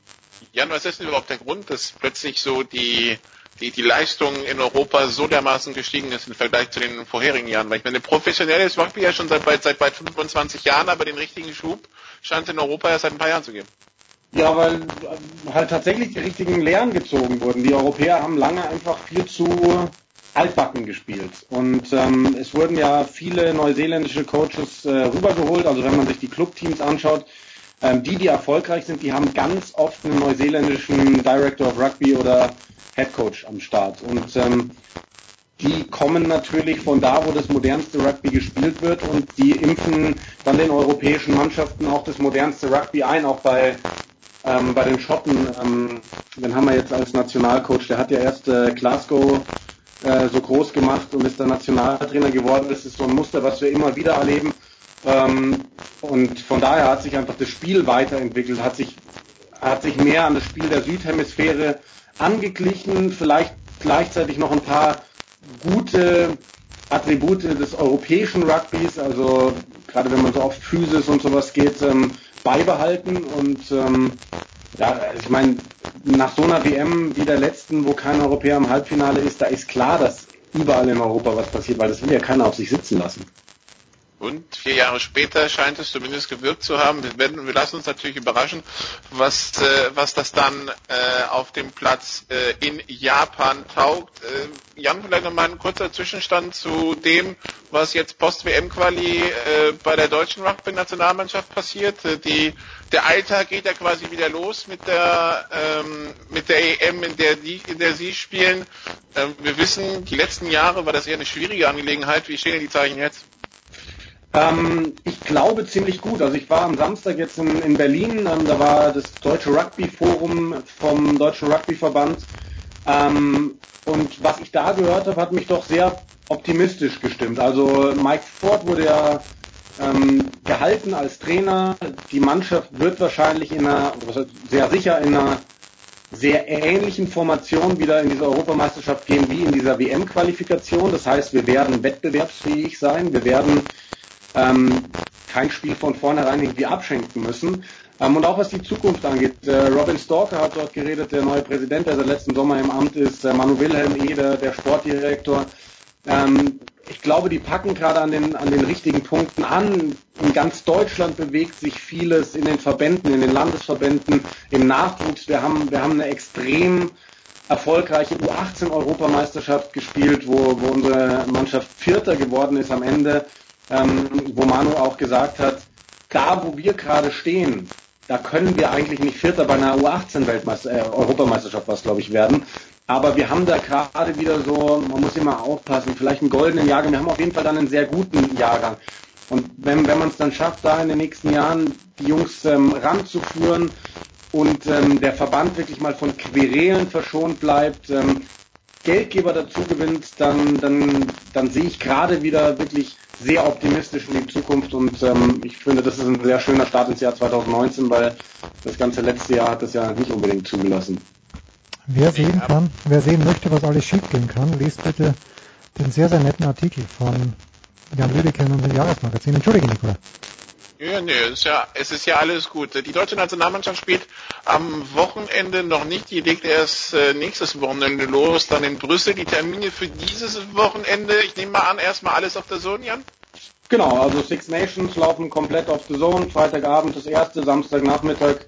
Jan, was ist denn überhaupt der Grund, dass plötzlich so die, die, die Leistung in Europa so dermaßen gestiegen ist im Vergleich zu den vorherigen Jahren? Weil ich meine, professionelles Rugby ja schon seit seit bald 25 Jahren, aber den richtigen Schub scheint in Europa erst seit ein paar Jahren zu geben. Ja, weil äh, halt tatsächlich die richtigen Lehren gezogen wurden. Die Europäer haben lange einfach viel zu altbacken gespielt. Und ähm, es wurden ja viele neuseeländische Coaches äh, rübergeholt. Also wenn man sich die Clubteams anschaut, ähm, die, die erfolgreich sind, die haben ganz oft einen neuseeländischen Director of Rugby oder Head Coach am Start. Und ähm, die kommen natürlich von da, wo das modernste Rugby gespielt wird und die impfen dann den europäischen Mannschaften auch das modernste Rugby ein, auch bei ähm, bei den Schotten, ähm, den haben wir jetzt als Nationalcoach, der hat ja erst äh, Glasgow äh, so groß gemacht und ist dann Nationaltrainer geworden. Das ist so ein Muster, was wir immer wieder erleben. Ähm, und von daher hat sich einfach das Spiel weiterentwickelt, hat sich, hat sich mehr an das Spiel der Südhemisphäre angeglichen, vielleicht gleichzeitig noch ein paar gute Attribute des europäischen Rugbys, also gerade wenn man so auf Physis und sowas geht, ähm, beibehalten und ähm, ja, ich meine, nach so einer WM wie der letzten, wo kein Europäer im Halbfinale ist, da ist klar, dass überall in Europa was passiert, weil das will ja keiner auf sich sitzen lassen. Und vier Jahre später scheint es zumindest gewirkt zu haben. Wir, werden, wir lassen uns natürlich überraschen, was, äh, was das dann äh, auf dem Platz äh, in Japan taugt. Äh, Jan, vielleicht nochmal ein kurzer Zwischenstand zu dem, was jetzt Post-WM-Quali äh, bei der deutschen Rugby-Nationalmannschaft passiert. Äh, die, der Alltag geht ja quasi wieder los mit der, ähm, mit der EM, in der, die, in der Sie spielen. Ähm, wir wissen, die letzten Jahre war das eher eine schwierige Angelegenheit. Wie stehen die Zeichen jetzt? Ähm, ich glaube ziemlich gut. Also ich war am Samstag jetzt in, in Berlin, ähm, da war das Deutsche Rugby Forum vom Deutschen Rugbyverband. Ähm, und was ich da gehört habe, hat mich doch sehr optimistisch gestimmt. Also Mike Ford wurde ja ähm, gehalten als Trainer. Die Mannschaft wird wahrscheinlich in einer, sehr sicher in einer sehr ähnlichen Formation wieder in diese Europameisterschaft gehen wie in dieser WM-Qualifikation. Das heißt, wir werden wettbewerbsfähig sein. Wir werden ähm, kein Spiel von vornherein irgendwie abschenken müssen. Ähm, und auch was die Zukunft angeht. Äh, Robin Stalker hat dort geredet, der neue Präsident, der seit letzten Sommer im Amt ist, äh, Manu Wilhelm Eder, der Sportdirektor. Ähm, ich glaube, die packen gerade an den, an den richtigen Punkten an. In ganz Deutschland bewegt sich vieles in den Verbänden, in den Landesverbänden, im Nachwuchs. Wir haben, wir haben eine extrem erfolgreiche U18-Europameisterschaft gespielt, wo, wo unsere Mannschaft Vierter geworden ist am Ende, ähm, wo Manu auch gesagt hat, da wo wir gerade stehen, da können wir eigentlich nicht Vierter bei einer U18-Europameisterschaft, äh, was glaube ich werden. Aber wir haben da gerade wieder so, man muss immer aufpassen, vielleicht einen goldenen Jahrgang. Wir haben auf jeden Fall dann einen sehr guten Jahrgang. Und wenn, wenn man es dann schafft, da in den nächsten Jahren die Jungs ähm, ranzuführen und ähm, der Verband wirklich mal von Querelen verschont bleibt, ähm, Geldgeber dazu gewinnt, dann, dann, dann sehe ich gerade wieder wirklich sehr optimistisch in die Zukunft und ähm, ich finde, das ist ein sehr schöner Start ins Jahr 2019, weil das ganze letzte Jahr hat das ja nicht unbedingt zugelassen. Wer sehen kann, wer sehen möchte, was alles schiefgehen kann, liest bitte den sehr, sehr netten Artikel von Jan Lüdecke in unserem Jahresmagazin. Entschuldige, Nikola. Ja, nee, es ist ja, es ist ja alles gut. Die deutsche Nationalmannschaft spielt am Wochenende noch nicht. Die legt erst äh, nächstes Wochenende los, dann in Brüssel. Die Termine für dieses Wochenende, ich nehme mal an, erstmal alles auf der Zone, Jan? Genau, also Six Nations laufen komplett auf der Zone. Freitagabend das erste, Samstagnachmittag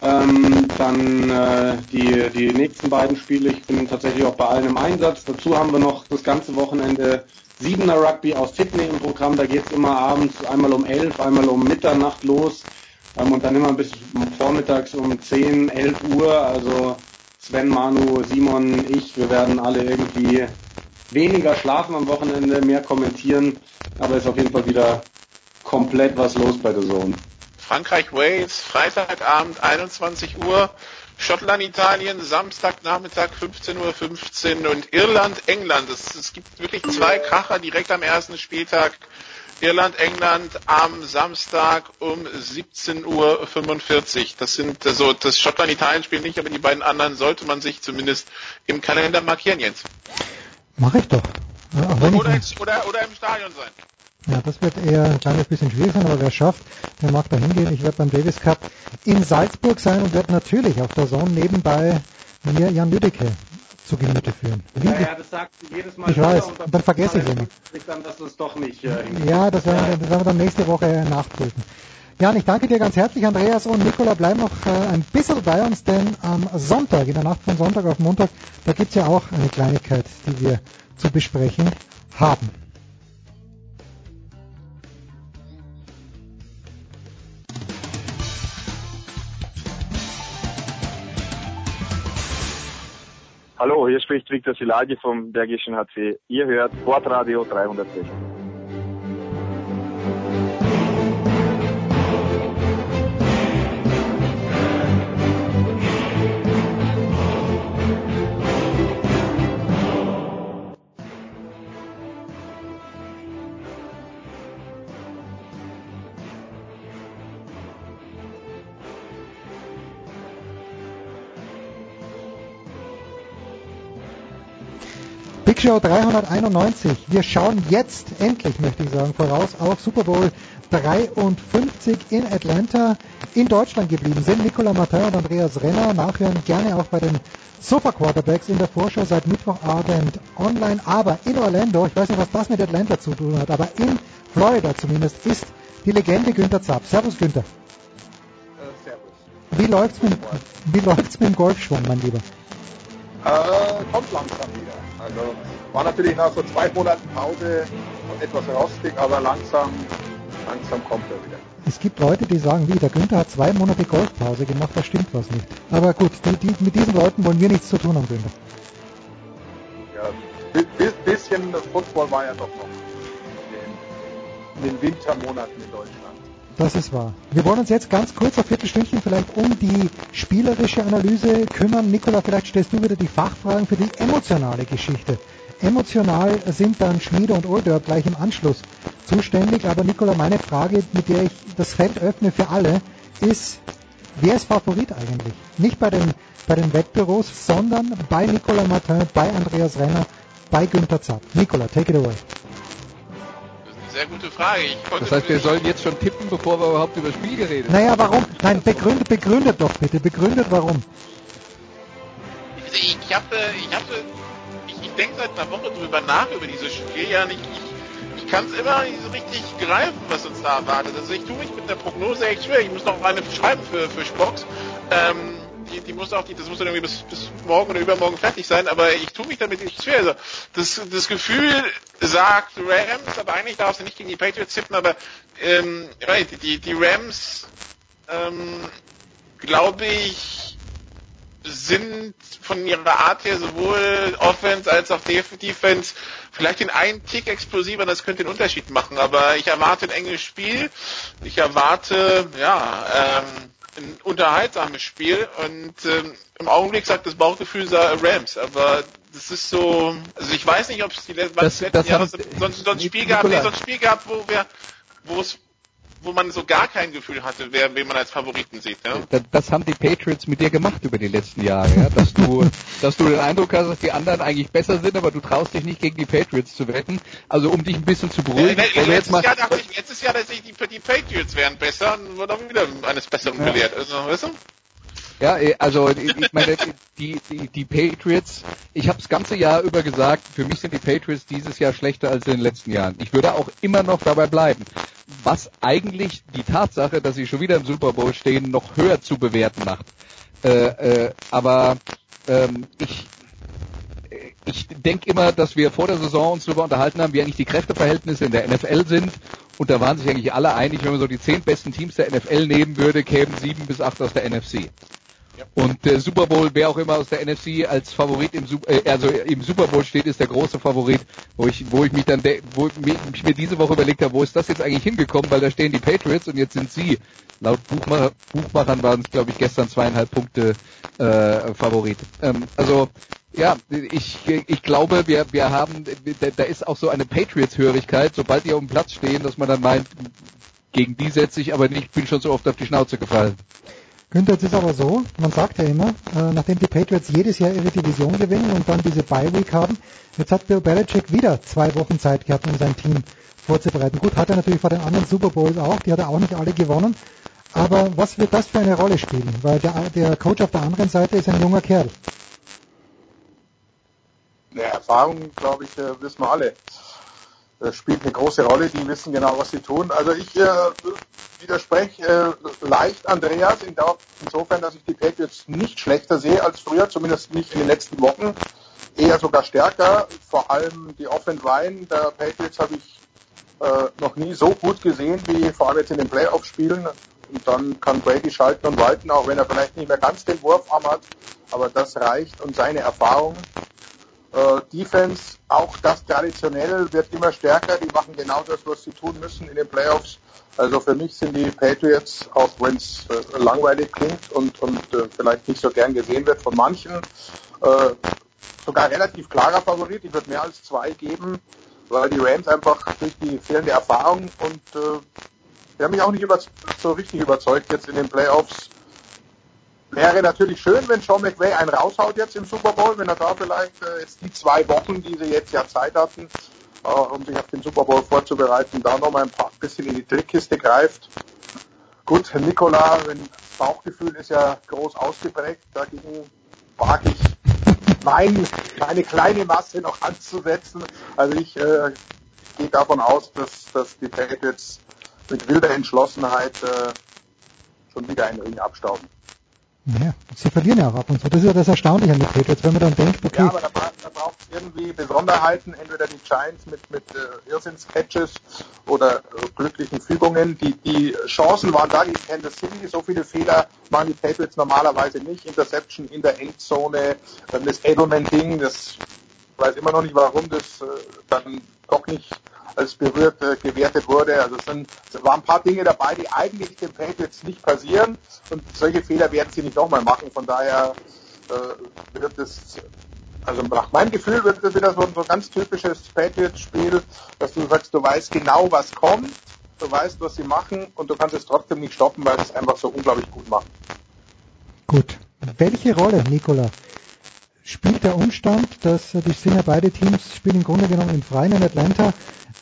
ähm, dann äh, die, die nächsten beiden Spiele. Ich bin tatsächlich auch bei allen im Einsatz. Dazu haben wir noch das ganze Wochenende Siebener Rugby aus Sydney im Programm. Da geht es immer abends einmal um elf, einmal um Mitternacht los ähm, und dann immer bis vormittags um 10, 11 Uhr. Also Sven, Manu, Simon, ich, wir werden alle irgendwie weniger schlafen am Wochenende, mehr kommentieren, aber ist auf jeden Fall wieder komplett was los bei der Zone. Frankreich, Wales, Freitagabend 21 Uhr, Schottland, Italien, Samstagnachmittag 15.15 Uhr 15 und Irland, England. Es, es gibt wirklich zwei Kracher direkt am ersten Spieltag. Irland, England am Samstag um 17.45 Uhr. Das sind so, das Schottland-Italien-Spiel nicht, aber die beiden anderen sollte man sich zumindest im Kalender markieren, Jens. Mach ich doch. Ja, oder, oder, oder im Stadion sein. Ja, das wird eher ein kleines bisschen schwierig sein, aber wer schafft, der mag da hingehen. Ich werde beim Davis Cup in Salzburg sein und werde natürlich auf der Zone nebenbei mir Jan Lüdecke zu Gemüte führen. Wie, ja, ja, das sagst du jedes Mal. Ich weiß, und dann, dann vergesse ich. Dann, dass doch nicht, äh, ja, das werden, wir, das werden wir dann nächste Woche nachprüfen. Jan, ich danke dir ganz herzlich. Andreas und Nikola bleiben noch äh, ein bisschen bei uns, denn am Sonntag, in der Nacht von Sonntag auf Montag, da gibt's ja auch eine Kleinigkeit, die wir zu besprechen haben. Hallo, hier spricht Viktor Silagi vom Bergischen HC. Ihr hört Sportradio 360. Show 391. Wir schauen jetzt endlich, möchte ich sagen, voraus auf Super Bowl 53 in Atlanta. In Deutschland geblieben sind Nicola Martin und Andreas Renner. Nachhören gerne auch bei den Sofa Quarterbacks in der Vorschau seit Mittwochabend online. Aber in Orlando, ich weiß nicht, was das mit Atlanta zu tun hat, aber in Florida zumindest ist die Legende Günther Zapp. Servus Günther. Servus. Wie läuft's mit, wie läuft's mit dem Golfschwung, mein Lieber? Äh, kommt langsam wieder. Also war natürlich nach so zwei Monaten Pause etwas rostig, aber langsam, langsam kommt er wieder. Es gibt Leute, die sagen, wie, der Günther hat zwei Monate Golfpause gemacht, da stimmt was nicht. Aber gut, die, die, mit diesen Leuten wollen wir nichts zu tun haben, Günther. Ja, ein bisschen Football war ja doch noch in den, in den Wintermonaten in Deutschland. Das ist wahr. Wir wollen uns jetzt ganz kurz, ein Viertelstündchen vielleicht um die spielerische Analyse kümmern. Nikola, vielleicht stellst du wieder die Fachfragen für die emotionale Geschichte. Emotional sind dann Schmiede und Oldorp gleich im Anschluss zuständig. Aber Nikola, meine Frage, mit der ich das Feld öffne für alle, ist, wer ist Favorit eigentlich? Nicht bei den, bei den Wettbüros, sondern bei Nicola Martin, bei Andreas Renner, bei Günther Zapp. Nikola, take it away. Sehr gute Frage. Ich Das heißt, wir sollen jetzt schon tippen, bevor wir überhaupt über das Spiel geredet haben. Naja, warum? Nein, begründet, begründet doch bitte, begründet warum. ich, ich habe, ich habe, ich, ich denke seit einer Woche drüber nach über dieses Spiel. Ja, nicht, ich, ich kann es immer nicht so richtig greifen, was uns da erwartet. Also ich tue mich mit der Prognose echt schwer. Ich muss noch eine schreiben für für Spox. Ähm, die, die muss auch, die, das muss dann irgendwie bis, bis morgen oder übermorgen fertig sein, aber ich tue mich damit nicht schwer. Also das, das Gefühl sagt Rams, aber eigentlich darfst du nicht gegen die Patriots tippen, aber ähm, right, die, die Rams, ähm, glaube ich, sind von ihrer Art her sowohl Offense als auch Defense vielleicht den einen Tick explosiver, das könnte den Unterschied machen, aber ich erwarte ein enges Spiel, ich erwarte, ja, ähm, ein unterhaltsames Spiel und ähm, im Augenblick sagt das Bauchgefühl Rams, aber das ist so, also ich weiß nicht, ob es die letzten Das- das Jahre haben- sonst, sonst Spiel gab, nee, so ein Spiel gab, wo wir, wo es, wo man so gar kein Gefühl hatte, wer, wen man als Favoriten sieht, ja. Das, das haben die Patriots mit dir gemacht über die letzten Jahre, ja? dass du, dass du den Eindruck hast, dass die anderen eigentlich besser sind, aber du traust dich nicht gegen die Patriots zu wetten. Also um dich ein bisschen zu beruhigen, Äh, wollen wir jetzt letztes, Jahr dachte ich, letztes Jahr dachte ich, die, die Patriots wären besser und wurde auch wieder eines Besseren Ja. belehrt. Also, weißt du? Ja, eh, also ich ich meine, die, die, die Patriots, ich habe das ganze Jahr über gesagt, für mich sind die Patriots dieses Jahr schlechter als in den letzten Jahren. Ich würde auch immer noch dabei bleiben. Was eigentlich die Tatsache, dass sie schon wieder im Super Bowl stehen, noch höher zu bewerten macht. Äh, äh, aber ähm, ich, ich denke immer, dass wir vor der Saison uns darüber unterhalten haben, wie eigentlich die Kräfteverhältnisse in der NFL sind. Und da waren sich eigentlich alle einig, wenn man so die zehn besten Teams der NFL nehmen würde, kämen sieben bis acht aus der NFC. Und der Super Bowl, wer auch immer aus der NFC als Favorit im, äh, also im Super Bowl steht, ist der große Favorit, wo ich, wo ich mich dann, wo ich mir, diese Woche überlegt habe, wo ist das jetzt eigentlich hingekommen, weil da stehen die Patriots und jetzt sind sie, laut Buchmacher, Buchmachern waren es, glaube ich, gestern zweieinhalb Punkte äh, Favorit. Ähm, also ja, ich, ich glaube, wir, wir haben, da, da ist auch so eine Patriots-Hörigkeit, sobald die auf dem Platz stehen, dass man dann meint, gegen die setze ich aber nicht, bin schon so oft auf die Schnauze gefallen. Günther, jetzt ist aber so, man sagt ja immer, äh, nachdem die Patriots jedes Jahr ihre Division gewinnen und dann diese Bye-Week haben, jetzt hat Bill Belichick wieder zwei Wochen Zeit gehabt, um sein Team vorzubereiten. Gut, hat er natürlich vor den anderen Super Bowls auch, die hat er auch nicht alle gewonnen. Aber was wird das für eine Rolle spielen? Weil der, der Coach auf der anderen Seite ist ein junger Kerl. Ja, Erfahrung, glaube ich, äh, wissen wir alle. Das spielt eine große Rolle, die wissen genau, was sie tun. Also ich äh, widerspreche äh, leicht Andreas in der, insofern, dass ich die Patriots nicht schlechter sehe als früher, zumindest nicht in den letzten Wochen. Eher sogar stärker. Vor allem die Offensive Line der Patriots habe ich äh, noch nie so gut gesehen wie vor allem jetzt in den Playoff-Spielen. Und dann kann Brady schalten und walten, auch wenn er vielleicht nicht mehr ganz den Wurfarm hat. Aber das reicht und seine Erfahrung. Äh, Defense, auch das traditionell wird immer stärker. Die machen genau das, was sie tun müssen in den Playoffs. Also für mich sind die Patriots, auch wenn es äh, langweilig klingt und, und äh, vielleicht nicht so gern gesehen wird von manchen, äh, sogar relativ klarer Favorit. Ich würde mehr als zwei geben, weil die Rams einfach durch die fehlende Erfahrung und äh, die haben mich auch nicht über, so richtig überzeugt jetzt in den Playoffs. Wäre natürlich schön, wenn Sean McVay einen raushaut jetzt im Super Bowl, wenn er da vielleicht äh, jetzt die zwei Wochen, die sie jetzt ja Zeit hatten, äh, um sich auf den Super Bowl vorzubereiten, da noch mal ein paar bisschen in die Trickkiste greift. Gut, Nikola, das Bauchgefühl ist ja groß ausgeprägt, dagegen wage ich mein, meine kleine Masse noch anzusetzen. Also ich äh, gehe davon aus, dass, dass die Patriots mit wilder Entschlossenheit äh, schon wieder einen Ring abstauben. Ja, sie verlieren ja auch ab und zu. Das ist ja das Erstaunliche an den Patriots, wenn man dann denkt, okay, Ja, aber da, da braucht es irgendwie Besonderheiten, entweder die Giants mit, mit äh, Irrsinns-Catches oder äh, glücklichen Fügungen. Die, die Chancen waren da, die Kansas City, so viele Fehler machen die Patriots normalerweise nicht. Interception in der Endzone, dann das Edelman-Ding, das weiß immer noch nicht, warum das äh, dann doch nicht als berührt äh, gewertet wurde. Also es, sind, es waren ein paar Dinge dabei, die eigentlich den Patriots nicht passieren und solche Fehler werden sie nicht nochmal machen. Von daher äh, wird es, also nach meinem Gefühl wird es wieder so, ein- so ganz typisches Patriots-Spiel, dass du sagst, du weißt genau, was kommt, du weißt, was sie machen und du kannst es trotzdem nicht stoppen, weil sie es einfach so unglaublich gut machen. gut. Welche Rolle, Nikola, spielt der Umstand, dass äh, die sind ja beide Teams spielen im Grunde genommen im Freien in Atlanta,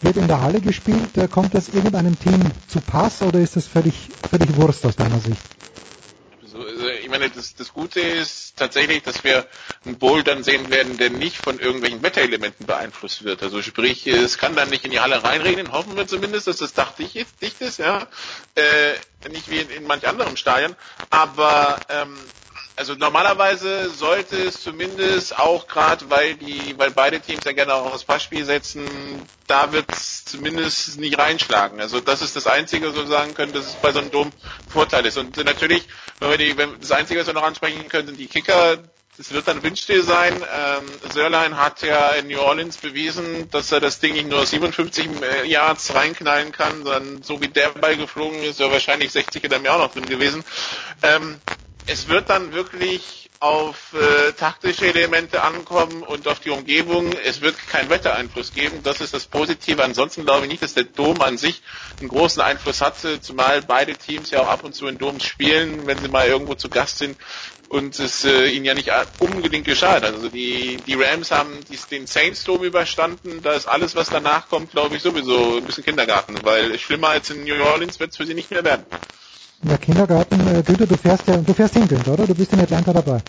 wird in der Halle gespielt. Äh, kommt das irgendeinem Team zu Pass oder ist das völlig, völlig Wurst aus deiner Sicht? So, also ich meine, das, das Gute ist tatsächlich, dass wir einen Bowl dann sehen werden, der nicht von irgendwelchen Wetterelementen beeinflusst wird. Also sprich, es kann dann nicht in die Halle reinregnen, hoffen wir zumindest, dass das Dach dicht ist, dicht ist ja. Äh, nicht wie in, in manch anderen Stadien. Aber ähm, also normalerweise sollte es zumindest auch gerade, weil die, weil beide Teams ja gerne auch aufs Passspiel setzen, da wird es zumindest nicht reinschlagen. Also das ist das Einzige, was wir sagen können, dass es bei so einem Dom Vorteil ist. Und natürlich, wenn wir die, wenn, das Einzige, was wir noch ansprechen können, sind die Kicker. Es wird dann windstill sein. Ähm, Sörlein hat ja in New Orleans bewiesen, dass er das Ding nicht nur 57 Yards reinknallen kann, sondern so wie der Ball geflogen ist, wäre wahrscheinlich 60 oder mehr auch noch drin gewesen. Ähm, es wird dann wirklich auf äh, taktische Elemente ankommen und auf die Umgebung. Es wird keinen Wettereinfluss geben. Das ist das Positive. Ansonsten glaube ich nicht, dass der Dom an sich einen großen Einfluss hatte, zumal beide Teams ja auch ab und zu in Doms spielen, wenn sie mal irgendwo zu Gast sind und es äh, ihnen ja nicht unbedingt geschadet. Also die, die Rams haben dies, den Saints Dome überstanden. Da ist alles, was danach kommt, glaube ich, sowieso ein bisschen Kindergarten, weil schlimmer als in New Orleans wird es für sie nicht mehr werden. Ja, Kindergarten, äh, Günther, du fährst ja, du fährst hin, Günther, oder? Du bist in Atlanta dabei.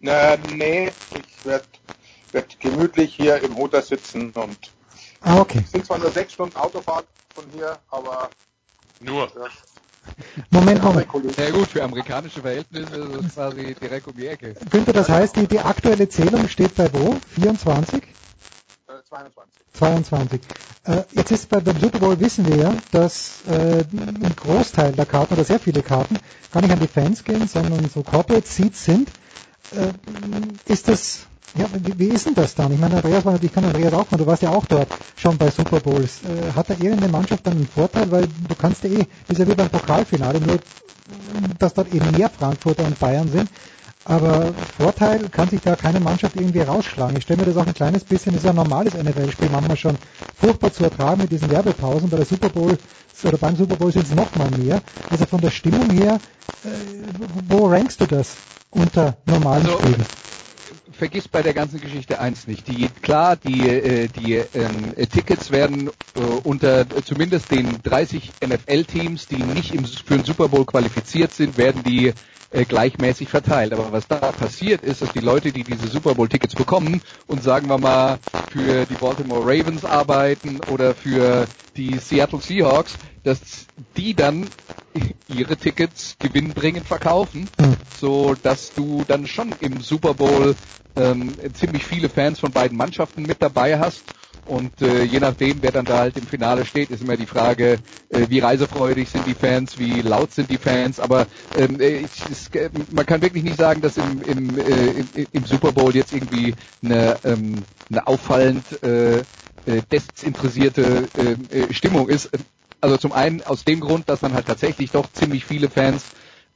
Na, nee, ich werde werd gemütlich hier im Hotel sitzen und ah, okay. Es sind zwar nur sechs Stunden Autofahrt von hier, aber nur. Ja. Moment, Moment. Ja gut, für amerikanische Verhältnisse ist es quasi direkt um die Ecke. Günther, das heißt, die, die aktuelle Zählung steht bei wo? 24? 22. 22. Äh, jetzt ist bei, beim Super Bowl wissen wir ja, dass äh, ein Großteil der Karten oder sehr viele Karten gar nicht an die Fans gehen, sondern so Corporate Seats sind. Äh, ist das, ja, wie, wie ist denn das dann? Ich meine, Andreas war natürlich, kann Andreas auch mal, du warst ja auch dort schon bei Super Bowls. Äh, hat da irgendeine Mannschaft dann einen Vorteil, weil du kannst ja eh, ist ja wie beim Pokalfinale, nur dass dort eben mehr Frankfurter und Bayern sind. Aber Vorteil kann sich da keine Mannschaft irgendwie rausschlagen. Ich stelle mir das auch ein kleines bisschen, das ist ja ein normales NFL-Spiel, manchmal schon furchtbar zu ertragen mit diesen Werbepausen. Bei der Super Bowl oder beim Super Bowl sind es noch mal mehr. Also von der Stimmung her, äh, wo rankst du das unter normalen also, Spielen? vergiss bei der ganzen Geschichte eins nicht. Die, klar, die, äh, die ähm, Tickets werden äh, unter zumindest den 30 NFL-Teams, die nicht im, für den Super Bowl qualifiziert sind, werden die äh, gleichmäßig verteilt. Aber was da passiert ist, dass die Leute, die diese Super Bowl Tickets bekommen und sagen wir mal für die Baltimore Ravens arbeiten oder für die Seattle Seahawks, dass die dann ihre Tickets gewinnbringend verkaufen, Hm. so dass du dann schon im Super Bowl ähm, ziemlich viele Fans von beiden Mannschaften mit dabei hast und äh, je nachdem, wer dann da halt im Finale steht, ist immer die Frage, äh, wie reisefreudig sind die Fans, wie laut sind die Fans. Aber ähm, äh, ich, es, äh, man kann wirklich nicht sagen, dass im, im, äh, im, Super Bowl jetzt irgendwie eine, ähm, eine auffallend äh, äh, desinteressierte äh, äh, Stimmung ist. Also zum einen aus dem Grund, dass man halt tatsächlich doch ziemlich viele Fans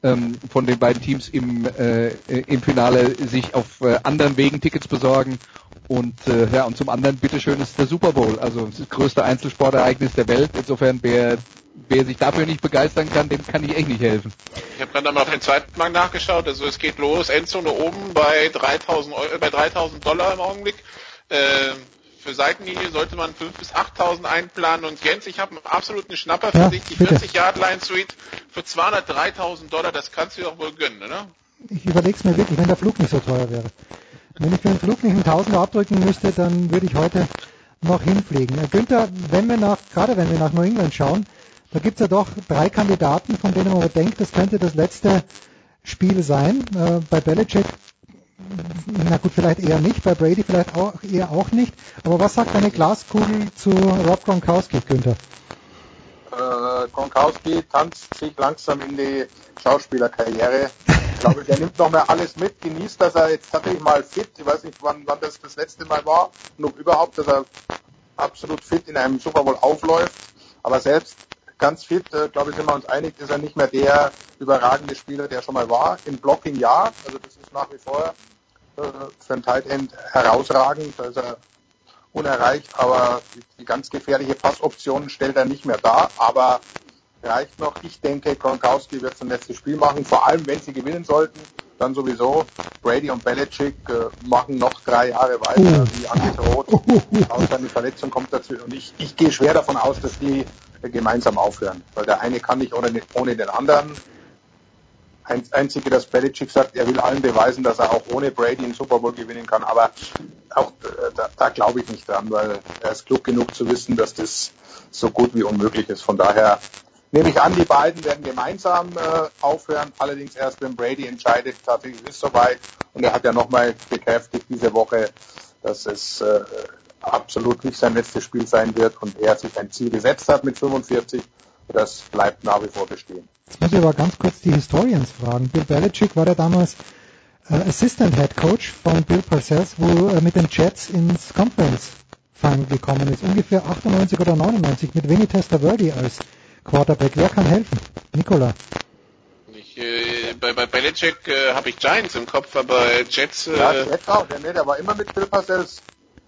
ähm, von den beiden Teams im, äh, im Finale sich auf äh, anderen Wegen Tickets besorgen. Und äh, ja, und zum anderen, bitteschön, ist der Super Bowl, also das größte Einzelsportereignis der Welt. Insofern, wer, wer sich dafür nicht begeistern kann, dem kann ich echt nicht helfen. Ich habe gerade mal auf den zweiten Markt nachgeschaut. Also es geht los, Endzone oben bei 3000, Euro, bei 3000 Dollar im Augenblick. Äh, für Seitenlinie sollte man 5.000 bis 8.000 einplanen und Jens, ich habe einen absoluten Schnapper für Ja, dich, die bitte. 40 Yard Line Suite für 203.000 Dollar, das kannst du dir doch wohl gönnen, oder? Ich überlege es mir wirklich, wenn der Flug nicht so teuer wäre. Wenn ich für den Flug nicht einen Tausender abdrücken müsste, dann würde ich heute noch hinfliegen. Äh, Günther, wenn wir nach, gerade wenn wir nach New England schauen, da gibt's ja doch drei Kandidaten, von denen man denkt, das könnte das letzte Spiel sein. Äh, bei Belichick, na gut, vielleicht eher nicht, bei Brady vielleicht auch, eher auch nicht. Aber was sagt deine Glaskugel zu Rob Gronkowski, Günther? Äh, Gronkowski tanzt sich langsam in die Schauspielerkarriere. Ich glaube, der nimmt noch mal alles mit, genießt, dass er jetzt tatsächlich mal fit, ich weiß nicht, wann, wann das das letzte Mal war, und ob überhaupt, dass er absolut fit in einem Super Bowl aufläuft. Aber selbst ganz fit, äh, glaube ich, sind wir uns einig, ist er nicht mehr der überragende Spieler, der schon mal war. Im Blocking ja, also das ist nach wie vor für ein Tight End herausragend. Da ist er unerreicht, aber die, ganz gefährliche Passoption stellt er nicht mehr dar. Aber reicht noch. Ich denke, Gronkowski wird sein letztes Spiel machen, vor allem wenn sie gewinnen sollten, dann sowieso. Brady und Belichick äh, machen noch drei Jahre weiter, wie angedroht. Außer eine Verletzung kommt dazu. Und ich, ich gehe schwer davon aus, dass die äh, gemeinsam aufhören. Weil der eine kann nicht ohne, ohne den anderen. Ein, einzige, dass Belichick sagt, er will allen beweisen, dass er auch ohne Brady einen Super Bowl gewinnen kann. Aber auch äh, da, da glaube ich nicht dran, weil er ist klug genug zu wissen, dass das so gut wie unmöglich ist. Von daher nehme ich an, die beiden werden gemeinsam äh, aufhören. Allerdings erst, wenn Brady entscheidet, tatsächlich ist soweit. Und er hat ja nochmal bekräftigt diese Woche, dass es äh, absolut nicht sein letztes Spiel sein wird und er sich ein Ziel gesetzt hat mit 45. Das bleibt nach wie vor bestehen. Jetzt muss ich aber ganz kurz die Historians fragen. Bill Belichick war ja damals äh, Assistant Head Coach von Bill Parcells, wo er mit den Jets ins Conference Final gekommen ist. Ungefähr 98 oder 99 mit Vinny Testaverde als Quarterback. Wer kann helfen? Nikola. Ich, äh, bei, bei Belichick äh, habe ich Giants im Kopf, aber Jets... Äh, ja, Jets auch. Der, nee, der war immer mit Bill Parcells.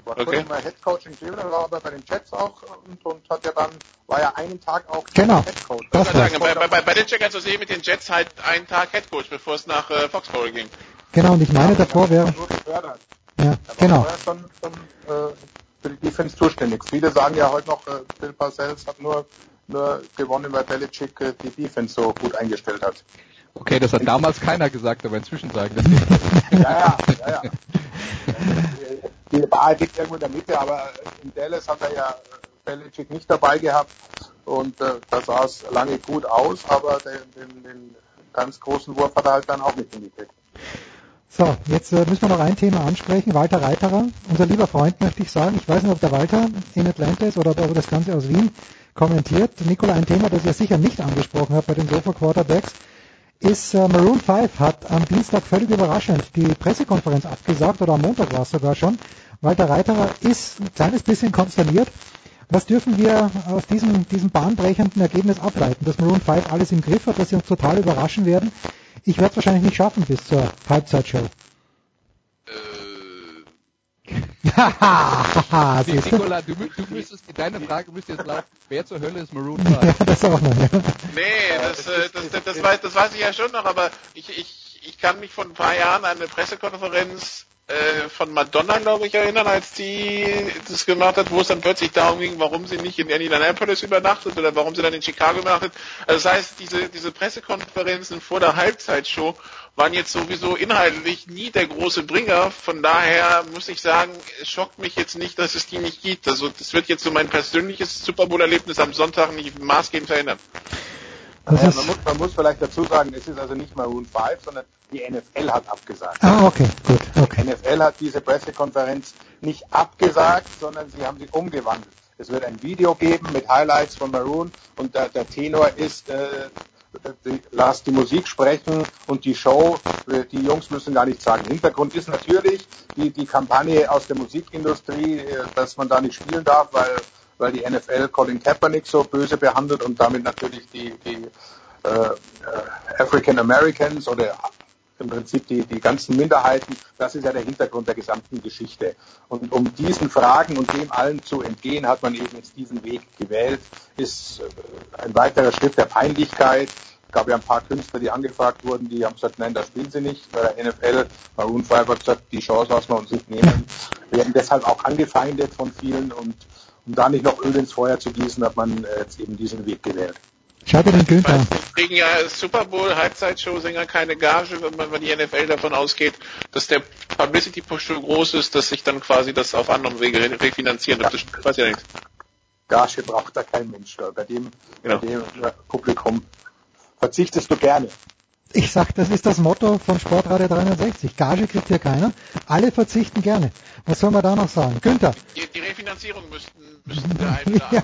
War okay. kurz mal Head Coach in Cleveland, war aber bei den Jets auch und, und hat ja dann, war ja einen Tag auch genau. Head Coach. Das sagen, bei, bei, bei Belichick also sehe mit den Jets halt einen Tag Head Coach, bevor es nach äh, Foxborough ging. Genau, und ich meine davor wäre... Ja, genau. Schon, schon, äh, für die Defense zuständig. Viele sagen ja heute noch, äh, Bill Parcells hat nur, nur gewonnen, weil Belichick äh, die Defense so gut eingestellt hat. Okay, das hat damals keiner gesagt, aber inzwischen sagen das ja, ja, ja, ja. Die Wahrheit liegt irgendwo in der Mitte, aber in Dallas hat er ja Belichick nicht dabei gehabt und äh, da sah es lange gut aus, aber den, den, den ganz großen Wurf hat er halt dann auch nicht hingekriegt. So, jetzt äh, müssen wir noch ein Thema ansprechen. Walter Reiterer, unser lieber Freund, möchte ich sagen. Ich weiß nicht, ob der Walter in Atlanta ist oder ob er das Ganze aus Wien kommentiert. Nikola, ein Thema, das ihr sicher nicht angesprochen habt bei den Sofa Quarterbacks, ist äh, Maroon 5 hat am Dienstag völlig überraschend die Pressekonferenz abgesagt oder am Montag war es sogar schon. Walter Reiterer ist ein kleines bisschen konsterniert. Was dürfen wir aus diesem, diesem bahnbrechenden Ergebnis ableiten, dass Maroon 5 alles im Griff hat, dass sie uns total überraschen werden? Ich werde es wahrscheinlich nicht schaffen bis zur Halbzeitshow. Haha, Nikola, du, du müsstest, deine Frage müsste jetzt lauten, wer zur Hölle ist Maroon 5? Ja, das auch noch, ja. Nee, das, äh, das, das, das, weiß, das weiß ich ja schon noch, aber ich, ich, ich kann mich vor ein paar Jahren an eine Pressekonferenz äh, von Madonna, glaube ich, erinnern, als die das gemacht hat, wo es dann plötzlich darum ging, warum sie nicht in Indianapolis übernachtet oder warum sie dann in Chicago übernachtet. Also das heißt, diese, diese Pressekonferenzen vor der Halbzeitshow waren jetzt sowieso inhaltlich nie der große Bringer. Von daher muss ich sagen, es schockt mich jetzt nicht, dass es die nicht gibt. Also das wird jetzt so mein persönliches Super Bowl-Erlebnis am Sonntag nicht maßgebend verändern. Also man, muss, man muss vielleicht dazu sagen, es ist also nicht Maroon 5, sondern die NFL hat abgesagt. Ah, okay, gut. Okay. Die NFL hat diese Pressekonferenz nicht abgesagt, sondern sie haben sie umgewandelt. Es wird ein Video geben mit Highlights von Maroon und der, der Tenor ist, äh, die, lass die Musik sprechen und die Show, die Jungs müssen gar nichts sagen. Hintergrund ist natürlich die, die Kampagne aus der Musikindustrie, äh, dass man da nicht spielen darf, weil weil die NFL Colin Kaepernick so böse behandelt und damit natürlich die, die äh, äh, African Americans oder im Prinzip die, die ganzen Minderheiten, das ist ja der Hintergrund der gesamten Geschichte. Und um diesen Fragen und dem allen zu entgehen, hat man eben jetzt diesen Weg gewählt, ist äh, ein weiterer Schritt der Peinlichkeit. Es gab ja ein paar Künstler, die angefragt wurden, die haben gesagt, nein, das spielen sie nicht. Bei der NFL, Maroon 5 hat gesagt, die Chance lassen wir uns nicht nehmen. Wir werden deshalb auch angefeindet von vielen und um da nicht noch Öl ins Feuer zu gießen, hat man äh, jetzt eben diesen Weg gewählt. Schau dir den Günther an. kriegen ja Super Bowl Halbzeitshow-Sänger keine Gage, wenn man wenn die NFL davon ausgeht, dass der Publicity-Push so groß ist, dass sich dann quasi das auf anderen Wege refinanzieren. Ja. Das weiß ja nichts. Gage braucht da kein Mensch. Da. Bei dem, genau. bei dem Publikum verzichtest du gerne. Ich sag, das ist das Motto von Sportradio 360. Gage kriegt hier keiner. Alle verzichten gerne. Was soll man da noch sagen? Günther. Die, die Refinanzierung müssten, müssten der eine oder ja.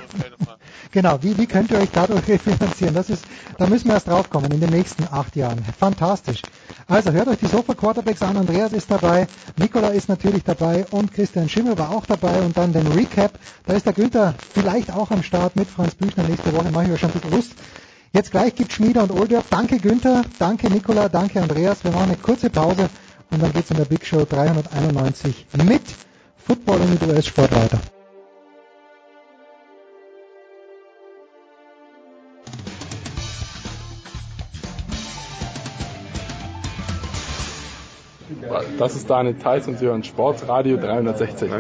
Genau. Wie, wie könnt ihr euch dadurch refinanzieren? Das ist, da müssen wir erst drauf kommen in den nächsten acht Jahren. Fantastisch. Also hört euch die Sofa Quarterbacks an. Andreas ist dabei. Nikola ist natürlich dabei und Christian Schimmel war auch dabei und dann den Recap. Da ist der Günther vielleicht auch am Start mit Franz Büchner nächste Woche. Mache ich euch schon ein bisschen Lust. Jetzt gleich gibt Schmieder und Older. Danke Günther, danke Nikola, danke Andreas. Wir machen eine kurze Pause und dann geht's in der Big Show 391 mit Football und mit US-Sport weiter. Das ist Daniel Theiss und Sie hören Sportradio 360.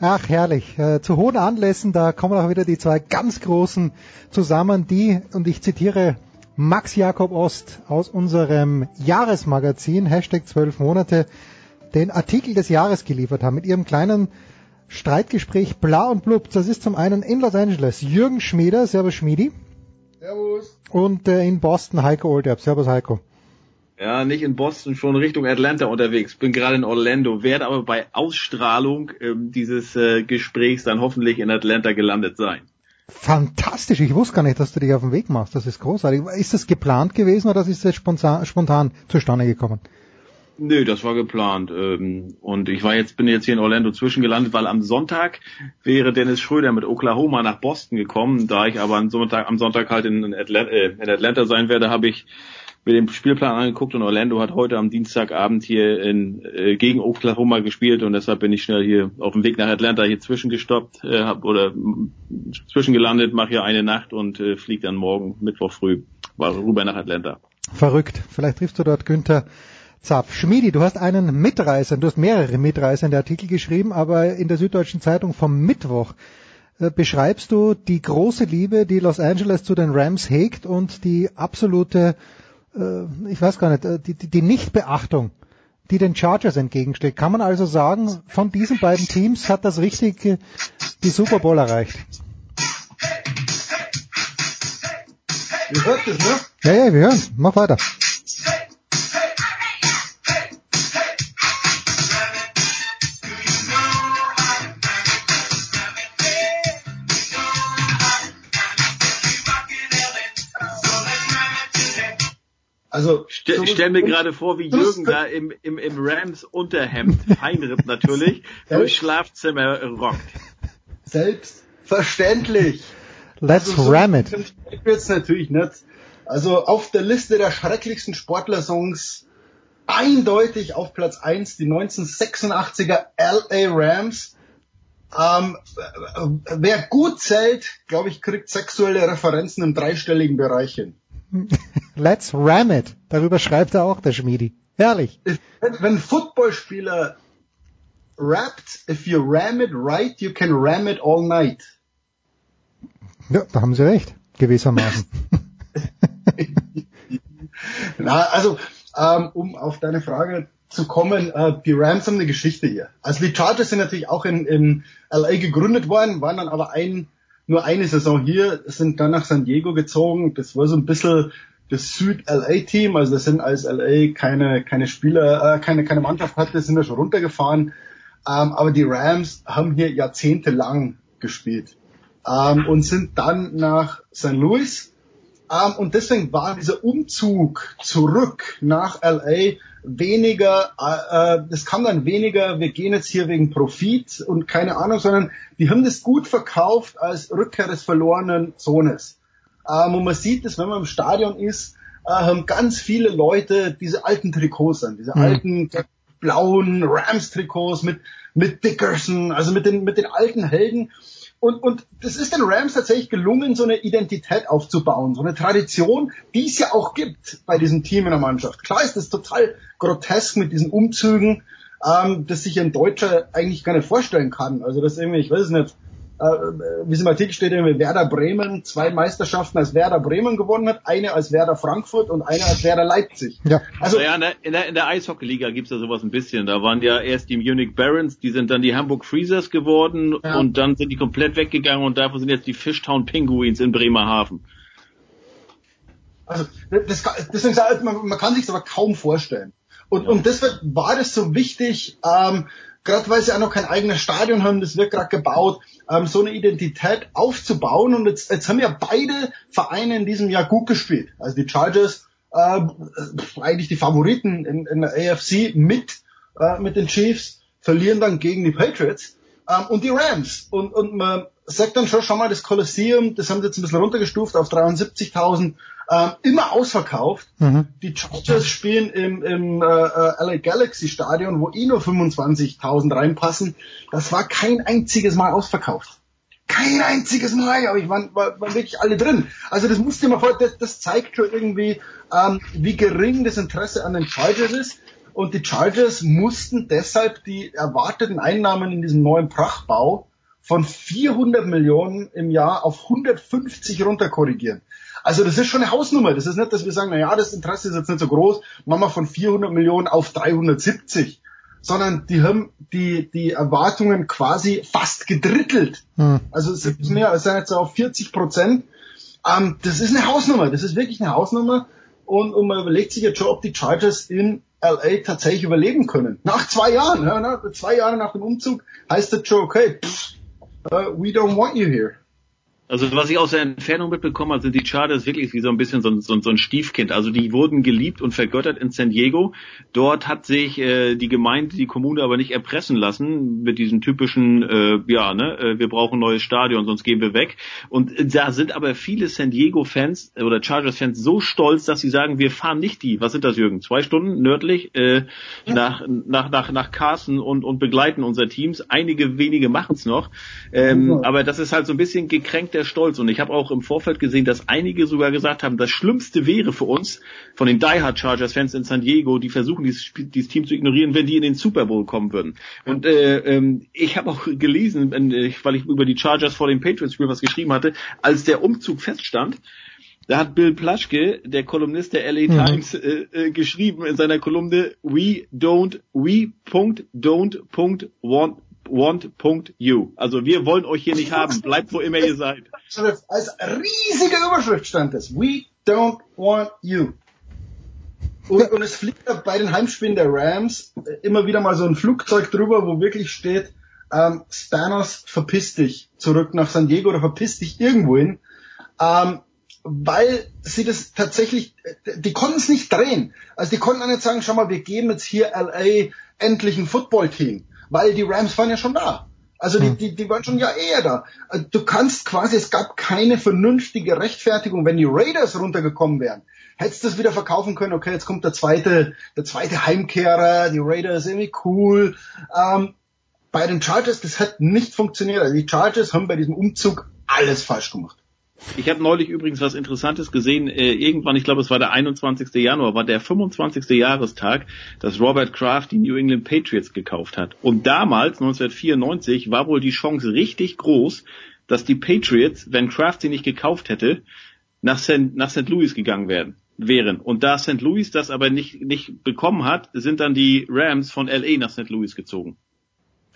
Ach, herrlich. Äh, zu hohen Anlässen, da kommen auch wieder die zwei ganz Großen zusammen, die, und ich zitiere Max Jakob Ost aus unserem Jahresmagazin, Hashtag 12 Monate, den Artikel des Jahres geliefert haben mit ihrem kleinen Streitgespräch Bla und Blub. Das ist zum einen in Los Angeles Jürgen Schmieder, Servus Schmiedi. Servus. Und äh, in Boston Heiko Olderb. Servus Heiko. Ja, nicht in Boston, schon Richtung Atlanta unterwegs. Bin gerade in Orlando, werde aber bei Ausstrahlung ähm, dieses äh, Gesprächs dann hoffentlich in Atlanta gelandet sein. Fantastisch, ich wusste gar nicht, dass du dich auf den Weg machst. Das ist großartig. Ist das geplant gewesen oder ist das spontan, spontan zustande gekommen? Nö, das war geplant. Ähm, und ich war jetzt, bin jetzt hier in Orlando zwischengelandet, weil am Sonntag wäre Dennis Schröder mit Oklahoma nach Boston gekommen. Da ich aber am Sonntag, am Sonntag halt in Atlanta, äh, in Atlanta sein werde, habe ich mir den Spielplan angeguckt und Orlando hat heute am Dienstagabend hier in, äh, gegen Oklahoma gespielt und deshalb bin ich schnell hier auf dem Weg nach Atlanta hier zwischengestoppt äh, hab, oder zwischengelandet, mache hier eine Nacht und äh, fliege dann morgen Mittwoch früh rüber nach Atlanta. Verrückt. Vielleicht triffst du dort Günther Zapf. Schmiedi, du hast einen Mitreißer, du hast mehrere Mitreißer in der Artikel geschrieben, aber in der Süddeutschen Zeitung vom Mittwoch äh, beschreibst du die große Liebe, die Los Angeles zu den Rams hegt und die absolute ich weiß gar nicht, äh, die, die, Nichtbeachtung, die den Chargers entgegensteht. Kann man also sagen, von diesen beiden Teams hat das richtig äh, die Super Bowl erreicht? Ihr hört es, ne? Ja, ja, wir hören. Mach weiter. Also Ste so stell mir gerade vor, wie Jürgen da im, im, im Rams Unterhemd, Feinripp natürlich, durchs Schlafzimmer rockt. Selbstverständlich. Let's also so ram it. Jetzt natürlich nicht. Also auf der Liste der schrecklichsten Sportlersongs eindeutig auf Platz 1 die 1986er LA Rams. Ähm, wer gut zählt, glaube ich, kriegt sexuelle Referenzen im dreistelligen Bereich hin. Let's ram it. Darüber schreibt er auch der Schmiedi. Herrlich. Wenn, Footballspieler rappt, if you ram it right, you can ram it all night. Ja, da haben Sie recht, gewissermaßen. Na, also, ähm, um auf deine Frage zu kommen, äh, die Rams haben eine Geschichte hier. Also die Chargers sind natürlich auch in, in LA gegründet worden, waren dann aber ein nur eine Saison hier, sind dann nach San Diego gezogen. Das war so ein bisschen das Süd-LA-Team, also das sind als LA keine, keine Spieler, äh, keine, keine Mannschaft hatte, sind da schon runtergefahren. Ähm, aber die Rams haben hier jahrzehntelang gespielt ähm, und sind dann nach St. Louis. Ähm, und deswegen war dieser Umzug zurück nach LA weniger, äh, das kam dann weniger, wir gehen jetzt hier wegen Profit und keine Ahnung, sondern die haben das gut verkauft als Rückkehr des verlorenen Sohnes. Ähm, und man sieht es, wenn man im Stadion ist, äh, haben ganz viele Leute diese alten Trikots an, diese mhm. alten blauen Rams-Trikots mit, mit Dickerson, also mit den, mit den alten Helden. Und, und das ist den Rams tatsächlich gelungen, so eine Identität aufzubauen, so eine Tradition, die es ja auch gibt bei diesem Team in der Mannschaft. Klar ist das total grotesk mit diesen Umzügen, ähm, das sich ein Deutscher eigentlich gar nicht vorstellen kann. Also das irgendwie, ich weiß es nicht, äh, wie es im Artikel steht, irgendwie Werder Bremen zwei Meisterschaften als Werder Bremen gewonnen hat, eine als Werder Frankfurt und eine als Werder Leipzig. Ja. Also ja, in der, in der, in der Eishockeyliga gibt's da sowas ein bisschen. Da waren ja erst die Munich Barons, die sind dann die Hamburg Freezers geworden ja. und dann sind die komplett weggegangen und dafür sind jetzt die Fishtown Penguins in Bremerhaven. Also das, deswegen sagt man, man kann sich das aber kaum vorstellen. Und, ja. und deshalb war das so wichtig, ähm, gerade weil sie auch noch kein eigenes Stadion haben, das wird gerade gebaut, ähm, so eine Identität aufzubauen. Und jetzt, jetzt haben ja beide Vereine in diesem Jahr gut gespielt. Also die Chargers, äh, eigentlich die Favoriten in, in der AFC mit, äh, mit den Chiefs, verlieren dann gegen die Patriots ähm, und die Rams. Und, und man sagt dann schon, schon mal, das Kolosseum, das haben sie jetzt ein bisschen runtergestuft auf 73.000 ähm, immer ausverkauft. Mhm. Die Chargers spielen im, im äh, äh LA Galaxy Stadion, wo eh nur 25.000 reinpassen. Das war kein einziges Mal ausverkauft. kein einziges Mal, aber ich waren, war, waren wirklich alle drin. Also das musste man vor, das, das zeigt schon irgendwie, ähm, wie gering das Interesse an den Chargers ist. Und die Chargers mussten deshalb die erwarteten Einnahmen in diesem neuen Prachtbau von 400 Millionen im Jahr auf 150 runterkorrigieren. Also das ist schon eine Hausnummer. Das ist nicht, dass wir sagen, na ja, das Interesse ist jetzt nicht so groß, machen wir von 400 Millionen auf 370 sondern die haben die, die Erwartungen quasi fast gedrittelt. Hm. Also es ist mehr, sind jetzt auf 40 Prozent. Ähm, das ist eine Hausnummer, das ist wirklich eine Hausnummer. Und, und man überlegt sich jetzt schon, ob die Chargers in LA tatsächlich überleben können. Nach zwei Jahren, ja, nach, zwei Jahre nach dem Umzug heißt das schon, okay, pff, uh, we don't want you here. Also was ich aus der Entfernung mitbekommen habe, sind die Chargers wirklich wie so ein bisschen so ein, so, ein Stiefkind. Also die wurden geliebt und vergöttert in San Diego. Dort hat sich äh, die Gemeinde, die Kommune aber nicht erpressen lassen mit diesem typischen, äh, ja, ne, äh, wir brauchen ein neues Stadion, sonst gehen wir weg. Und da sind aber viele San Diego-Fans oder Chargers-Fans so stolz, dass sie sagen, wir fahren nicht die, was sind das, Jürgen? Zwei Stunden nördlich äh, nach, nach, nach, nach Carson und, und begleiten unser Teams. Einige wenige machen es noch. Ähm, aber das ist halt so ein bisschen gekränkt der Stolz. Und ich habe auch im Vorfeld gesehen, dass einige sogar gesagt haben, das Schlimmste wäre für uns von den Die Hard Chargers Fans in San Diego, die versuchen, dieses, dieses Team zu ignorieren, wenn die in den Super Bowl kommen würden. Und äh, ähm, ich habe auch gelesen, weil ich über die Chargers vor dem Patriots Spiel was geschrieben hatte, als der Umzug feststand, da hat Bill Plaschke, der Kolumnist der LA mhm. Times, äh, äh, geschrieben in seiner Kolumne We don't, we don't, want want.you. Also wir wollen euch hier nicht haben. Bleibt wo immer ihr seid. Als riesige Überschrift stand es. We don't want you. Und, und es fliegt bei den Heimspielen der Rams immer wieder mal so ein Flugzeug drüber, wo wirklich steht, ähm, Spanos, verpiss dich zurück nach San Diego oder verpiss dich irgendwo hin. Ähm, weil sie das tatsächlich, die konnten es nicht drehen. Also die konnten auch nicht sagen, schau mal, wir geben jetzt hier LA endlich ein Footballteam weil die Rams waren ja schon da. Also die, hm. die, die waren schon ja eher da. Also du kannst quasi, es gab keine vernünftige Rechtfertigung, wenn die Raiders runtergekommen wären. Hättest du das wieder verkaufen können, okay, jetzt kommt der zweite, der zweite Heimkehrer, die Raiders irgendwie cool. Ähm, bei den Chargers, das hat nicht funktioniert. Also die Chargers haben bei diesem Umzug alles falsch gemacht. Ich habe neulich übrigens was Interessantes gesehen. Äh, irgendwann, ich glaube, es war der 21. Januar, war der 25. Jahrestag, dass Robert Kraft die New England Patriots gekauft hat. Und damals, 1994, war wohl die Chance richtig groß, dass die Patriots, wenn Kraft sie nicht gekauft hätte, nach St. nach St. Louis gegangen werden wären. Und da St. Louis das aber nicht, nicht bekommen hat, sind dann die Rams von LA nach St. Louis gezogen.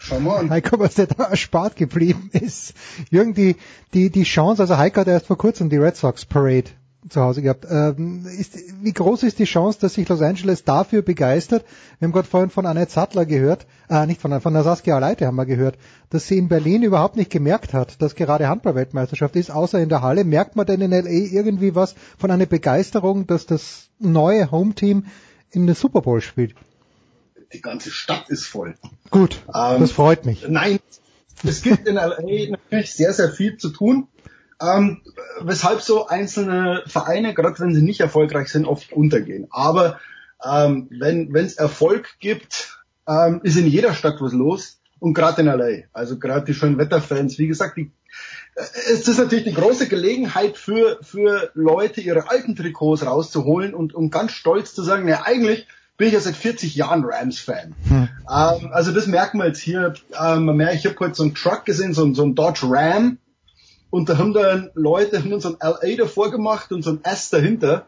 Schau mal. Heiko, was der da erspart geblieben ist. Jürgen, die, die, die Chance, also Heiko hat erst vor kurzem die Red Sox Parade zu Hause gehabt. Ähm, ist, wie groß ist die Chance, dass sich Los Angeles dafür begeistert? Wir haben gerade vorhin von Annette Sattler gehört, äh, nicht von, von der Saskia Leite haben wir gehört, dass sie in Berlin überhaupt nicht gemerkt hat, dass gerade Handball-Weltmeisterschaft ist, außer in der Halle. Merkt man denn in L.A. irgendwie was von einer Begeisterung, dass das neue Home-Team in der Super Bowl spielt? Die ganze Stadt ist voll. Gut, ähm, das freut mich. Nein, es gibt in LA natürlich sehr, sehr viel zu tun. Ähm, weshalb so einzelne Vereine, gerade wenn sie nicht erfolgreich sind, oft untergehen. Aber ähm, wenn es Erfolg gibt, ähm, ist in jeder Stadt was los und gerade in LA. Also gerade die schönen Wetterfans, wie gesagt, die, äh, es ist natürlich die große Gelegenheit für, für Leute, ihre alten Trikots rauszuholen und um ganz stolz zu sagen, ja eigentlich bin ich ja seit 40 Jahren Rams-Fan. Hm. Ähm, also das merkt man jetzt hier. Ähm, ich habe heute so einen Truck gesehen, so, so einen Dodge Ram. Und da haben dann Leute haben so ein LA davor gemacht und so ein S dahinter.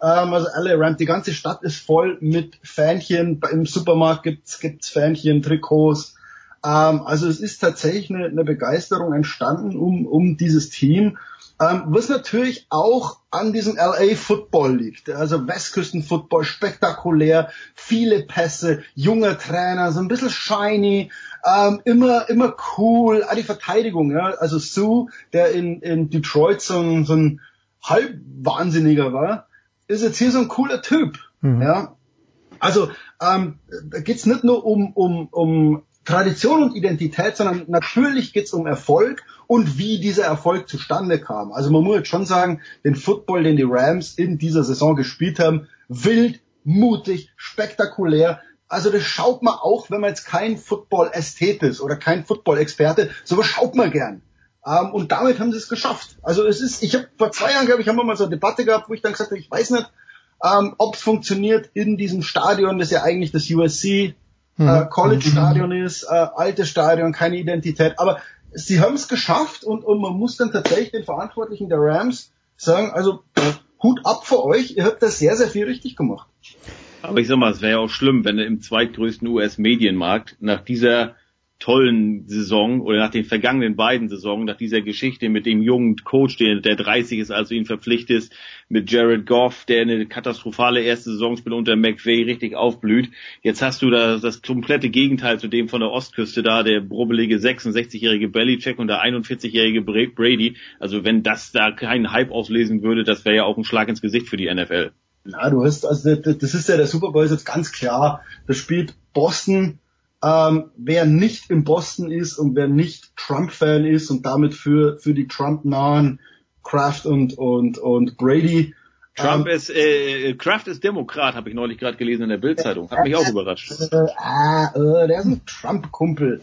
Ähm, also LA Ram, die ganze Stadt ist voll mit Fähnchen. Im Supermarkt gibt's gibt's Fähnchen, Trikots. Ähm, also es ist tatsächlich eine, eine Begeisterung entstanden um, um dieses Team. Ähm, was natürlich auch an diesem LA Football liegt. Also Westküsten Football, spektakulär, viele Pässe, junger Trainer, so ein bisschen shiny, ähm, immer, immer cool. Ah, die Verteidigung, ja. Also Sue, der in, in Detroit so ein, so ein Halbwahnsinniger war, ist jetzt hier so ein cooler Typ, mhm. ja. Also ähm, da geht's nicht nur um, um, um Tradition und Identität, sondern natürlich geht's um Erfolg und wie dieser Erfolg zustande kam. Also man muss jetzt schon sagen, den Football, den die Rams in dieser Saison gespielt haben, wild, mutig, spektakulär. Also das schaut man auch, wenn man jetzt kein Football-Ästhet ist oder kein Football-Experte, sowas schaut man gern. Ähm, und damit haben sie es geschafft. Also es ist, ich habe vor zwei Jahren, glaube ich, haben wir mal so eine Debatte gehabt, wo ich dann gesagt habe, ich weiß nicht, ähm, ob es funktioniert in diesem Stadion, das ja eigentlich das USC Mhm. äh, College-Stadion ist, äh, altes Stadion, keine Identität. Aber sie haben es geschafft und, und man muss dann tatsächlich den Verantwortlichen der Rams sagen, also Hut ab für euch, ihr habt da sehr, sehr viel richtig gemacht. Aber ich sag mal, es wäre ja auch schlimm, wenn im zweitgrößten US-Medienmarkt nach dieser tollen Saison oder nach den vergangenen beiden Saisonen, nach dieser Geschichte mit dem jungen Coach, der, der 30 ist, als du ihn verpflichtest, mit Jared Goff, der eine katastrophale erste Saison spielt unter McVay richtig aufblüht. Jetzt hast du da das komplette Gegenteil zu dem von der Ostküste da, der brubbelige 66-jährige Belichick und der 41-jährige Brady. Also wenn das da keinen Hype auslesen würde, das wäre ja auch ein Schlag ins Gesicht für die NFL. Na, du hast, also das das ist ja der Super Bowl ist jetzt ganz klar. Da spielt Boston. Ähm, wer nicht in Boston ist und wer nicht Trump-Fan ist und damit für für die Trump-nahen Kraft und und und Brady. Trump ähm, ist, äh, Kraft ist Demokrat, habe ich neulich gerade gelesen in der Bildzeitung. Hat mich auch überrascht. Äh, ah, äh, der ist ein Trump-Kumpel.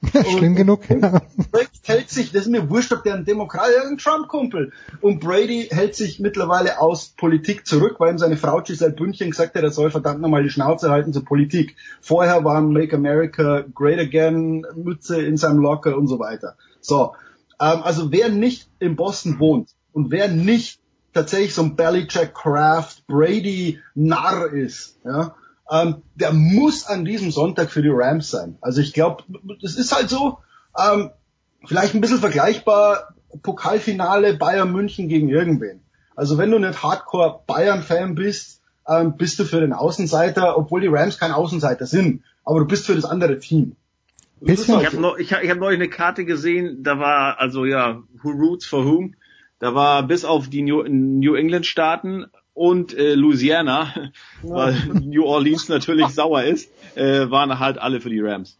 Schlimm genug. Brady hält sich, das ist mir wurscht, ob der ein Demokrat ist, ein Trump-Kumpel. Und Brady hält sich mittlerweile aus Politik zurück, weil ihm seine Frau Giselle Bündchen gesagt hat, er soll verdammt nochmal die Schnauze halten zur Politik. Vorher war Make America Great Again, Mütze in seinem Locker und so weiter. So, ähm, also wer nicht in Boston wohnt und wer nicht tatsächlich so ein Belichick Kraft Brady Narr ist, ja, ähm, der muss an diesem Sonntag für die Rams sein. Also ich glaube, das ist halt so, ähm, vielleicht ein bisschen vergleichbar, Pokalfinale Bayern München gegen irgendwen. Also wenn du nicht Hardcore Bayern-Fan bist, ähm, bist du für den Außenseiter, obwohl die Rams kein Außenseiter sind, aber du bist für das andere Team. Das ist Ich halt habe ich hab, ich hab neulich eine Karte gesehen, da war, also ja, who roots for whom? Da war bis auf die New, New England Staaten und äh, Louisiana, weil New Orleans natürlich sauer ist, äh, waren halt alle für die Rams.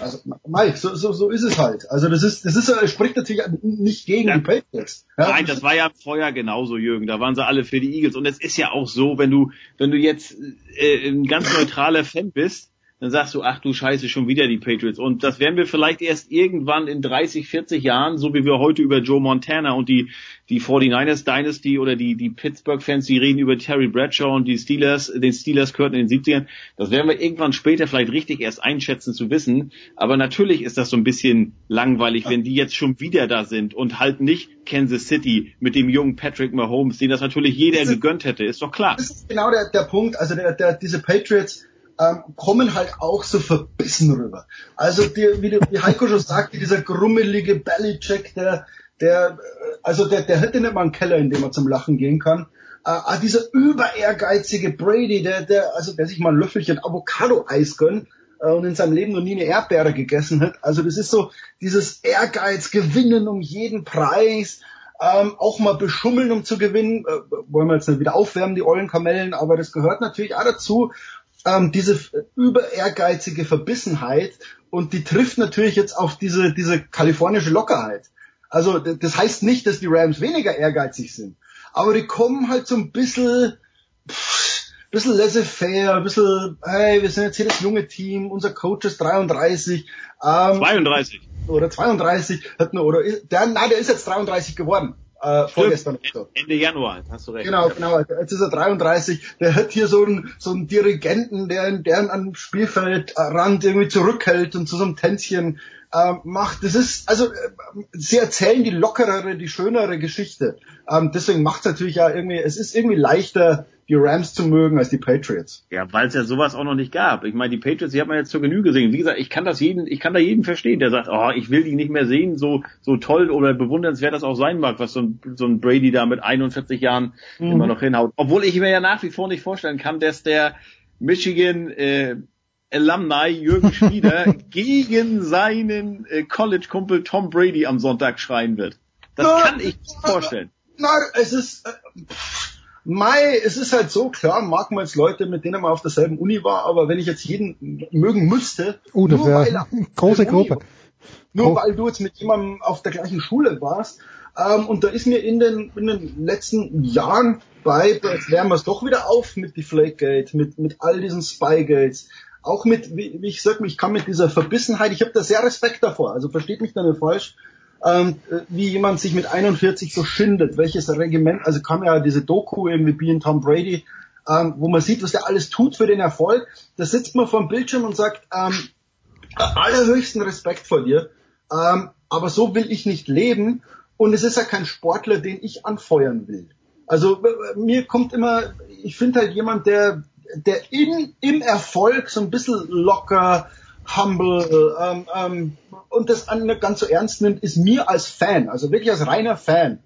Also, Mike, so, so, so ist es halt. Also das ist, das ist, äh, spricht natürlich nicht gegen die Patriots. Ja, Nein, das war ja vorher genauso, Jürgen. Da waren sie alle für die Eagles. Und es ist ja auch so, wenn du, wenn du jetzt äh, ein ganz neutraler Fan bist, dann sagst du, ach du Scheiße, schon wieder die Patriots. Und das werden wir vielleicht erst irgendwann in 30, 40 Jahren, so wie wir heute über Joe Montana und die, die 49ers Dynasty oder die, die Pittsburgh-Fans, die reden über Terry Bradshaw und die Steelers, den Steelers gehörten in den 70ern. Das werden wir irgendwann später vielleicht richtig erst einschätzen zu wissen. Aber natürlich ist das so ein bisschen langweilig, wenn die jetzt schon wieder da sind und halt nicht Kansas City mit dem jungen Patrick Mahomes, den das natürlich jeder gegönnt hätte, ist doch klar. Das ist genau der, der Punkt. Also der, der, diese Patriots ähm, kommen halt auch so verbissen rüber. Also die, wie, wie Heiko schon sagte, dieser grummelige Belichick, der, der, äh, also der, der hätte nicht mal einen Keller, in dem er zum Lachen gehen kann. Äh, ah, dieser über ehrgeizige Brady, der, der, also der sich mal ein Löffelchen Avocado-Eis gönnt äh, und in seinem Leben noch nie eine Erdbeere gegessen hat. Also das ist so dieses Ehrgeiz, gewinnen um jeden Preis, ähm, auch mal beschummeln, um zu gewinnen. Äh, wollen wir jetzt nicht wieder aufwärmen, die ollen Kamellen, aber das gehört natürlich auch dazu. Ähm, diese über ehrgeizige Verbissenheit und die trifft natürlich jetzt auf diese, diese kalifornische Lockerheit. Also das heißt nicht, dass die Rams weniger ehrgeizig sind, aber die kommen halt so ein bisschen, pff, bisschen laissez-faire, ein bisschen, hey, wir sind jetzt hier das junge Team, unser Coach ist 33. Ähm, 32. Oder 32, hat nur, oder, der, nein, der ist jetzt 33 geworden, äh, vorgestern. oder. Ende Januar, hast du recht. Genau, genau. Jetzt ist er 33. Der hat hier so einen, so einen Dirigenten, der, der am Spielfeldrand irgendwie zurückhält und zu so einem Tänzchen äh, macht. Das ist, also, äh, sie erzählen die lockerere, die schönere Geschichte. Ähm, deswegen macht es natürlich ja irgendwie, es ist irgendwie leichter, die Rams zu mögen als die Patriots. Ja, weil es ja sowas auch noch nicht gab. Ich meine, die Patriots, die hat man jetzt zur Genüge gesehen. Wie gesagt, ich kann das jeden, ich kann da jeden verstehen, der sagt, oh, ich will die nicht mehr sehen, so, so toll oder bewundernswert das auch sein mag, was so ein, so ein Brady da mit 41 Jahren Mhm. immer noch hinhaut. Obwohl ich mir ja nach wie vor nicht vorstellen kann, dass der Michigan, äh, Alumni Jürgen Schmieder gegen seinen äh, College-Kumpel Tom Brady am Sonntag schreien wird. Das Na, kann ich nicht vorstellen. Nein, es ist, äh, pff, Mai, es ist halt so, klar, mag man jetzt Leute, mit denen man auf derselben Uni war, aber wenn ich jetzt jeden mögen müsste, Uh, das nur wäre weil er eine große Uni Gruppe. Nur Oh. weil du jetzt mit jemandem auf der gleichen Schule warst. Ähm, und da ist mir in den, in den letzten Jahren bei, jetzt wärmen wir es doch wieder auf mit Deflategate, mit, mit all diesen Spygates, auch mit, wie, wie ich sag, ich kann mit dieser Verbissenheit, ich habe da sehr Respekt davor, also versteht mich da nicht falsch, ähm, wie jemand sich mit 41 so schindet, welches Regiment, also kam ja diese Doku irgendwie Being Tom Brady, ähm, wo man sieht, was der alles tut für den Erfolg. Da sitzt man vor dem Bildschirm und sagt, ähm, allerhöchsten Respekt vor dir, ähm, aber so will ich nicht leben und es ist ja kein Sportler, den ich anfeuern will. Also mir kommt immer, ich finde halt jemand, der, der in, im Erfolg so ein bisschen locker, humble ähm, ähm, und das nicht ganz so ernst nimmt, ist mir als Fan, also wirklich als reiner Fan,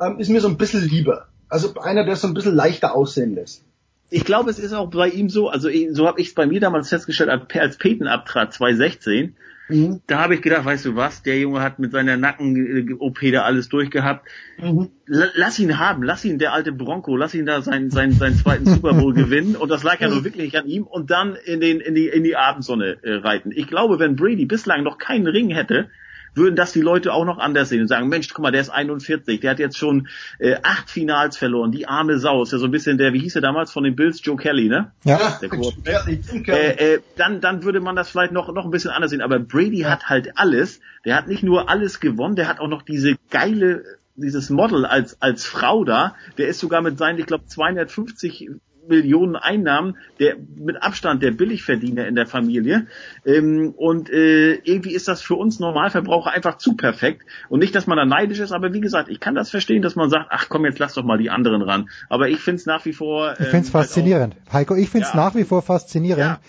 ähm, ist mir so ein bisschen lieber. Also einer, der so ein bisschen leichter aussehen lässt. Ich glaube, es ist auch bei ihm so, also so habe ich es bei mir damals festgestellt, als Peyton abtrat 2016, Mhm. Da habe ich gedacht, weißt du was, der Junge hat mit seiner Nacken-OP da alles durchgehabt. Mhm. Lass ihn haben, lass ihn, der alte Bronco, lass ihn da seinen, seinen, seinen zweiten Super Bowl gewinnen. Und das lag ja nur wirklich an ihm und dann in, den, in, die, in die Abendsonne äh, reiten. Ich glaube, wenn Brady bislang noch keinen Ring hätte, würden das die Leute auch noch anders sehen und sagen, Mensch, guck mal, der ist 41, der hat jetzt schon äh, acht Finals verloren, die arme Sau, ist ja so ein bisschen der, wie hieß er damals von den Bills, Joe Kelly, ne? Ja. Der Kelly, äh, äh, dann, dann würde man das vielleicht noch, noch ein bisschen anders sehen, aber Brady ja. hat halt alles, der hat nicht nur alles gewonnen, der hat auch noch diese geile dieses Model als als Frau da, der ist sogar mit seinen, ich glaube, 250 Millionen Einnahmen, der mit Abstand der Billigverdiener in der Familie. Ähm, und äh, irgendwie ist das für uns Normalverbraucher einfach zu perfekt. Und nicht, dass man da neidisch ist, aber wie gesagt, ich kann das verstehen, dass man sagt, ach komm, jetzt lass doch mal die anderen ran. Aber ich finde es nach wie vor. Ähm, ich finde es faszinierend. Halt Heiko, ich finde es ja. nach wie vor faszinierend. Ja,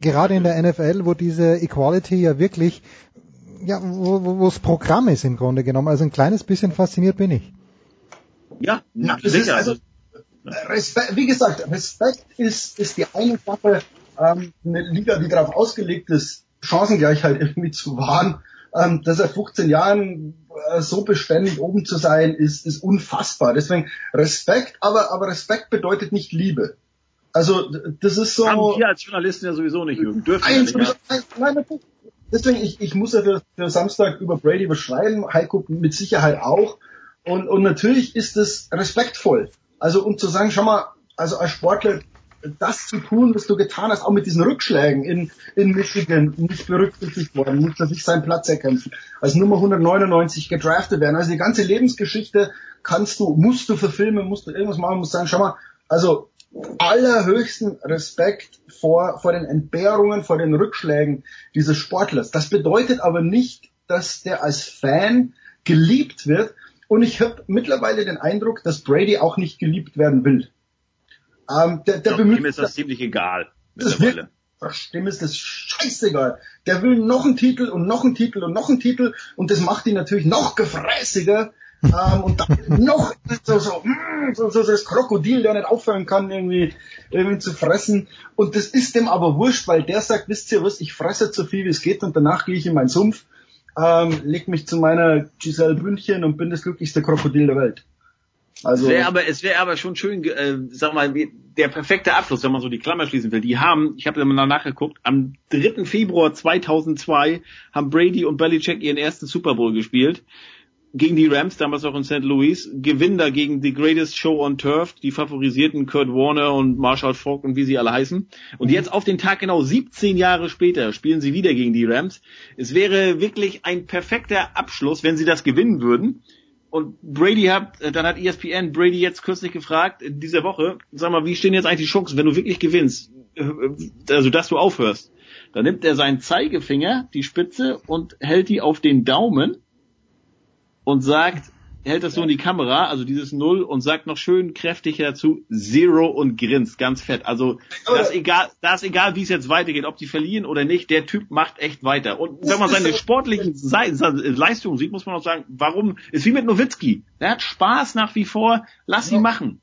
gerade in der NFL, wo diese Equality ja wirklich ja, wo es Programm ist im Grunde genommen. Also ein kleines bisschen fasziniert bin ich. Ja, ja sicher. Also, Respekt, wie gesagt, Respekt ist, ist die eine Sache, ähm, eine Liga, die darauf ausgelegt ist, Chancengleichheit irgendwie zu wahren. Ähm, dass er 15 Jahren äh, so beständig oben zu sein, ist, ist unfassbar. Deswegen Respekt, aber, aber Respekt bedeutet nicht Liebe. Also das ist so. Haben wir als Journalisten ja sowieso nicht, Jürgen. Dürfen nein, ja nicht, nein, nein, deswegen, ich, ich muss ja für, für Samstag über Brady beschreiben, Heiko mit Sicherheit auch. Und, und natürlich ist es respektvoll. Also um zu sagen, schau mal, also als Sportler das zu tun, was du getan hast, auch mit diesen Rückschlägen in, in Michigan, nicht berücksichtigt worden, muss er sich seinen Platz erkämpfen, als Nummer 199 gedraftet werden. Also die ganze Lebensgeschichte kannst du, musst du verfilmen, musst du irgendwas machen, musst sagen, schau mal, also allerhöchsten Respekt vor, vor den Entbehrungen, vor den Rückschlägen dieses Sportlers. Das bedeutet aber nicht, dass der als Fan geliebt wird, und ich habe mittlerweile den Eindruck, dass Brady auch nicht geliebt werden will. Ähm, der, der bemüht, ihm ist das ziemlich egal. Das dem ist das scheißegal. Der will noch einen Titel und noch einen Titel und noch einen Titel und das macht ihn natürlich noch gefräßiger ähm, und dann noch so, so, mm, so, so, so das Krokodil, der nicht aufhören kann, irgendwie, irgendwie zu fressen. Und das ist dem aber wurscht, weil der sagt, wisst ihr was, ich fresse so viel wie es geht und danach gehe ich in meinen Sumpf ähm, leg mich zu meiner Giselle Bündchen und bin das glücklichste Krokodil der Welt. Also es wäre aber, es wäre aber schon schön, äh, sag mal, der perfekte Abschluss, wenn man so die Klammer schließen will. Die haben, ich habe mal nachgeguckt, am 3. Februar 2002 haben Brady und Belichick ihren ersten Super Bowl gespielt gegen die Rams, damals auch in St. Louis, gewinnen da gegen The Greatest Show on Turf, die favorisierten Kurt Warner und Marshall Falk und wie sie alle heißen. Und mhm. jetzt auf den Tag genau 17 Jahre später spielen sie wieder gegen die Rams. Es wäre wirklich ein perfekter Abschluss, wenn sie das gewinnen würden. Und Brady hat, dann hat ESPN Brady jetzt kürzlich gefragt, in dieser Woche, sag mal, wie stehen jetzt eigentlich die Chancen, wenn du wirklich gewinnst, also dass du aufhörst? Dann nimmt er seinen Zeigefinger, die Spitze, und hält die auf den Daumen und sagt, hält das so in die Kamera, also dieses Null und sagt noch schön kräftig dazu Zero und grinst ganz fett. Also das ist egal, das ist egal, wie es jetzt weitergeht, ob die verlieren oder nicht. Der Typ macht echt weiter. Und wenn man seine sportlichen Leistungen sieht, muss man auch sagen, warum ist wie mit Nowitzki. Der hat Spaß nach wie vor. Lass ihn machen.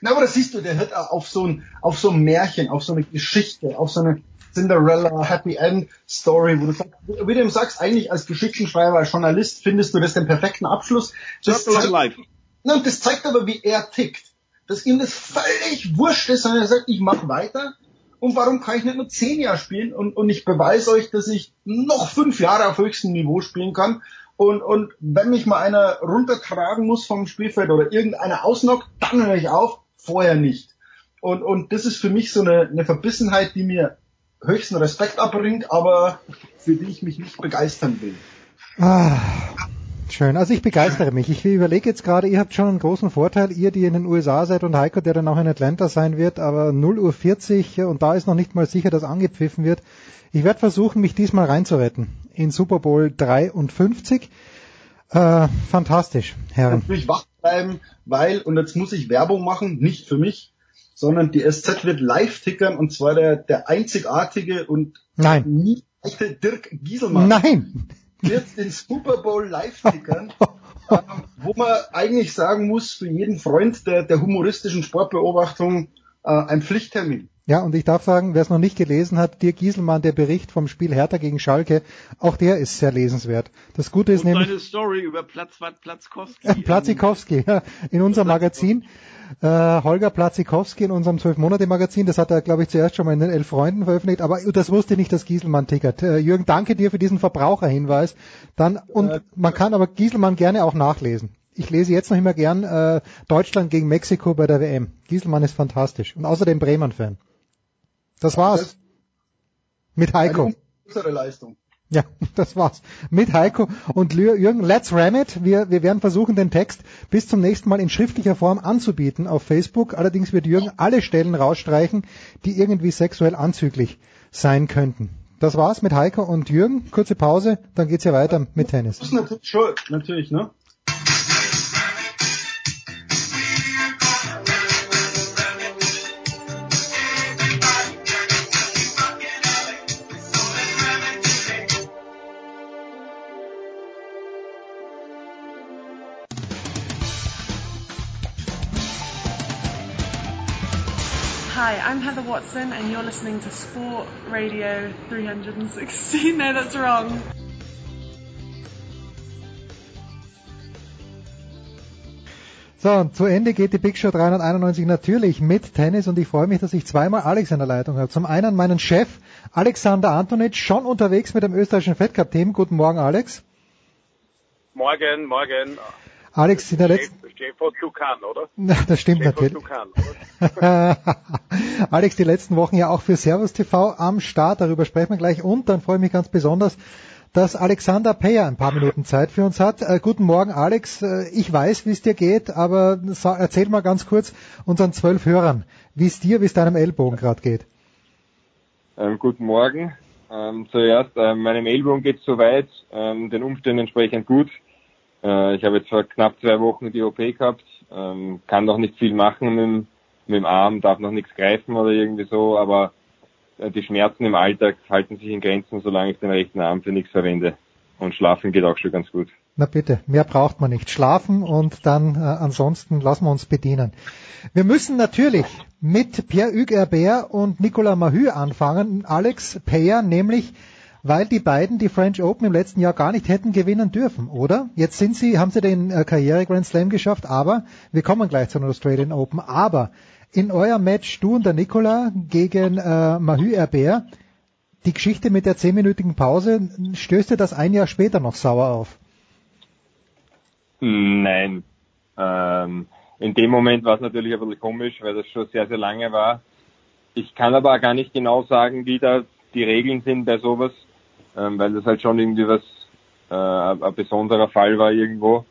Na, aber das siehst du, der hört auf so ein, auf so ein Märchen, auf so eine Geschichte, auf so eine Cinderella Happy End Story, wo du sagst, wie du sagst, eigentlich als Geschichtenschreiber, als Journalist findest du das den perfekten Abschluss. Das zeigt, na, das zeigt aber, wie er tickt. Dass ihm das völlig wurscht ist, sondern er sagt, ich mache weiter. Und warum kann ich nicht nur zehn Jahre spielen und, und ich beweise euch, dass ich noch fünf Jahre auf höchstem Niveau spielen kann. Und, und wenn mich mal einer runtertragen muss vom Spielfeld oder irgendeiner ausnockt, dann höre ich auf, vorher nicht. Und, und das ist für mich so eine, eine Verbissenheit, die mir höchsten Respekt abbringt, aber für die ich mich nicht begeistern will. Ah, Schön. Also ich begeistere mich. Ich überlege jetzt gerade, ihr habt schon einen großen Vorteil, ihr, die in den USA seid und Heiko, der dann auch in Atlanta sein wird, aber 0 Uhr 40 und da ist noch nicht mal sicher, dass angepfiffen wird. Ich werde versuchen, mich diesmal reinzuretten in Super Bowl 53. Äh, fantastisch, Herren. Natürlich wach bleiben, weil, und jetzt muss ich Werbung machen, nicht für mich, sondern die SZ wird live tickern und zwar der, der einzigartige und Nein. nie echte Dirk Gieselmann Nein. wird den Super Bowl live tickern, ähm, wo man eigentlich sagen muss, für jeden Freund der, der humoristischen Sportbeobachtung äh, ein Pflichttermin. Ja, und ich darf sagen, wer es noch nicht gelesen hat, Dirk Gieselmann, der Bericht vom Spiel Hertha gegen Schalke, auch der ist sehr lesenswert. Das Gute ist Und nämlich seine Story über Platzwart Platzkowski. äh, Platzikowski ja, in unserem Magazin. Äh, Holger Platzikowski in unserem Zwölf-Monate-Magazin, das hat er, glaube ich, zuerst schon mal in den Elf Freunden veröffentlicht, aber das wusste nicht, dass Gieselmann tickert. Äh, Jürgen, danke dir für diesen Verbraucherhinweis. Dann Und man kann aber Gieselmann gerne auch nachlesen. Ich lese jetzt noch immer gern äh, Deutschland gegen Mexiko bei der WM. Gieselmann ist fantastisch. Und außerdem Bremen-Fan. Das war's. Mit Heiko. Unsere Leistung. Ja, das war's. Mit Heiko und Jürgen, let's ram it. Wir, wir werden versuchen, den Text bis zum nächsten Mal in schriftlicher Form anzubieten auf Facebook. Allerdings wird Jürgen alle Stellen rausstreichen, die irgendwie sexuell anzüglich sein könnten. Das war's mit Heiko und Jürgen. Kurze Pause, dann geht's ja weiter mit Tennis. Das ist natürlich natürlich, ne? Watson, and you're listening to Sport Radio 360. no, that's wrong. So, und zu Ende geht die Big Show 391 natürlich mit Tennis und ich freue mich, dass ich zweimal Alex in der Leitung habe. Zum einen meinen Chef Alexander Antonitsch, schon unterwegs mit dem österreichischen Fed Cup Team. Guten Morgen, Alex. Morgen, morgen. Alex, in der letzten, Tukan, oder? Na, das stimmt Chef von natürlich. Oder? Alex, die letzten Wochen ja auch für Servus TV am Start, darüber sprechen wir gleich. Und dann freue ich mich ganz besonders, dass Alexander Peyer ein paar Minuten Zeit für uns hat. Äh, guten Morgen, Alex. Äh, ich weiß, wie es dir geht, aber erzähl mal ganz kurz unseren zwölf Hörern, wie es dir, wie es deinem Ellbogen gerade geht. Ähm, guten Morgen. Ähm, zuerst, ähm, meinem Ellbogen geht soweit, ähm, den Umständen entsprechend gut. Äh, ich habe jetzt vor knapp zwei Wochen die OP gehabt, ähm, kann noch nicht viel machen mit dem, mit dem Arm, darf noch nichts greifen oder irgendwie so, aber äh, die Schmerzen im Alltag halten sich in Grenzen, solange ich den rechten Arm für nichts verwende. Und schlafen geht auch schon ganz gut. Na bitte, mehr braucht man nicht. Schlafen und dann äh, ansonsten lassen wir uns bedienen. Wir müssen natürlich mit Pierre-Hugues Herbert und Nicolas Mahü anfangen. Alex Payer, nämlich weil die beiden die French Open im letzten Jahr gar nicht hätten gewinnen dürfen, oder? Jetzt sind sie, haben sie den äh, Karriere Grand Slam geschafft, aber wir kommen gleich zu den Australian Open. Aber in eurem Match, du und der Nicolas gegen äh, Mahü Herbert, die Geschichte mit der zehnminütigen Pause, stößt dir das ein Jahr später noch sauer auf? Nein. Ähm, in dem Moment war es natürlich ein bisschen komisch, weil das schon sehr, sehr lange war. Ich kann aber auch gar nicht genau sagen, wie da die Regeln sind bei sowas, ähm, weil das halt schon irgendwie was äh, ein besonderer Fall war irgendwo,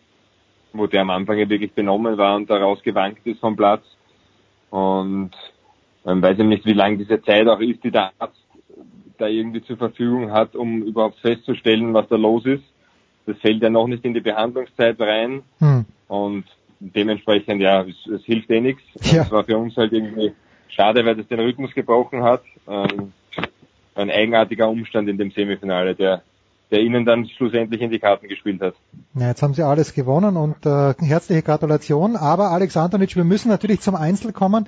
wo der am Anfang ja wirklich benommen war und daraus gewankt ist vom Platz. Und ähm, weiß ich nicht, wie lang diese Zeit auch ist, die der Arzt da irgendwie zur Verfügung hat, um überhaupt festzustellen, was da los ist. Das fällt ja noch nicht in die Behandlungszeit rein. Hm. Und dementsprechend, ja, es, es hilft eh nichts. Ja. Es war für uns halt irgendwie schade, weil das den Rhythmus gebrochen hat. Ähm, ein eigenartiger Umstand in dem Semifinale, der, der ihnen dann schlussendlich in die Karten gespielt hat. Ja, jetzt haben sie alles gewonnen und äh, herzliche Gratulation. Aber Alex Antonitsch, wir müssen natürlich zum Einzel kommen.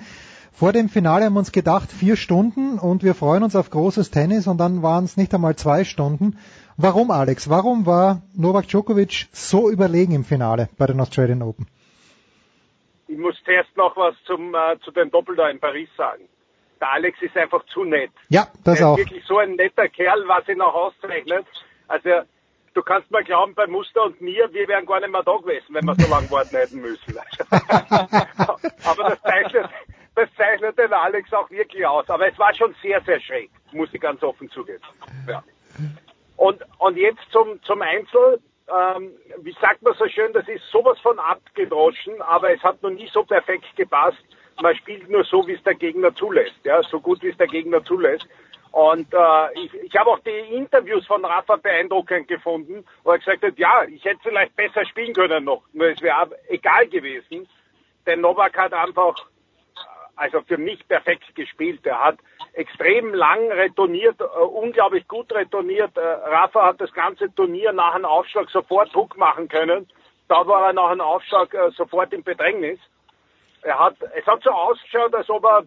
Vor dem Finale haben wir uns gedacht, vier Stunden und wir freuen uns auf großes Tennis und dann waren es nicht einmal zwei Stunden. Warum, Alex? Warum war Novak Djokovic so überlegen im Finale bei den Australian Open? Ich muss zuerst noch was zum, äh, zu dem Doppel da in Paris sagen. Der Alex ist einfach zu nett. Ja, das er auch. ist wirklich so ein netter Kerl, was ihn auch auszeichnet. Also, du kannst mal glauben, bei Muster und mir, wir wären gar nicht mehr da gewesen, wenn wir so lange warten hätten müssen. Aber das zeichnet, das zeichnet den Alex auch wirklich aus. Aber es war schon sehr, sehr schräg, muss ich ganz offen zugeben. Ja. Und, und jetzt zum, zum Einzel. ähm, wie sagt man so schön, das ist sowas von abgedroschen, aber es hat noch nie so perfekt gepasst. Man spielt nur so, wie es der Gegner zulässt, ja, so gut wie es der Gegner zulässt. Und äh, ich, ich habe auch die Interviews von Rafa beeindruckend gefunden, wo er gesagt hat, ja, ich hätte vielleicht besser spielen können noch, nur es wäre egal gewesen. Denn Novak hat einfach, also für mich perfekt gespielt. Er hat extrem lang retourniert, äh, unglaublich gut retourniert. Äh, Rafa hat das ganze Turnier nach einem Aufschlag sofort Druck machen können. Da war er nach einem Aufschlag äh, sofort im Bedrängnis. Er hat, es hat so ausgeschaut, als ob er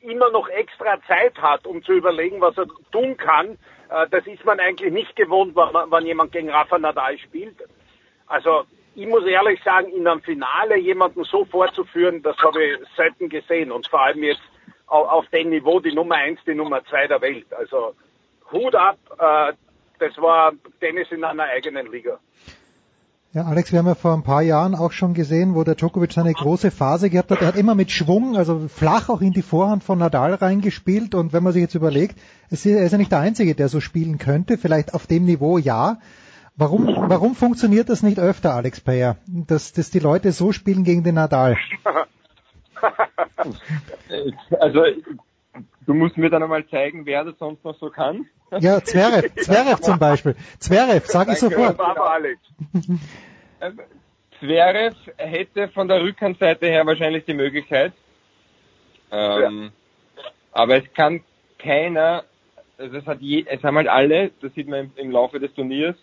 immer noch extra Zeit hat, um zu überlegen, was er tun kann. Äh, das ist man eigentlich nicht gewohnt, wenn, man, wenn jemand gegen Rafa Nadal spielt. Also ich muss ehrlich sagen, in einem Finale jemanden so vorzuführen, das habe ich selten gesehen und vor allem jetzt auf, auf dem Niveau die Nummer eins, die Nummer zwei der Welt. Also Hut ab, äh, das war Tennis in einer eigenen Liga. Ja, Alex, wir haben ja vor ein paar Jahren auch schon gesehen, wo der Djokovic seine große Phase gehabt hat. Er hat immer mit Schwung, also flach auch in die Vorhand von Nadal reingespielt. Und wenn man sich jetzt überlegt, er ist ja nicht der Einzige, der so spielen könnte. Vielleicht auf dem Niveau ja. Warum, warum funktioniert das nicht öfter, Alex Payer, dass, dass die Leute so spielen gegen den Nadal? also, du musst mir dann einmal zeigen, wer das sonst noch so kann. Ja, Zverev, Zverev zum Beispiel. Zverev, sage ich sofort. Ähm, Zverev hätte von der Rückhandseite her wahrscheinlich die Möglichkeit. Ähm, ja. Aber es kann keiner, also es hat je, es haben halt alle, das sieht man im, im Laufe des Turniers,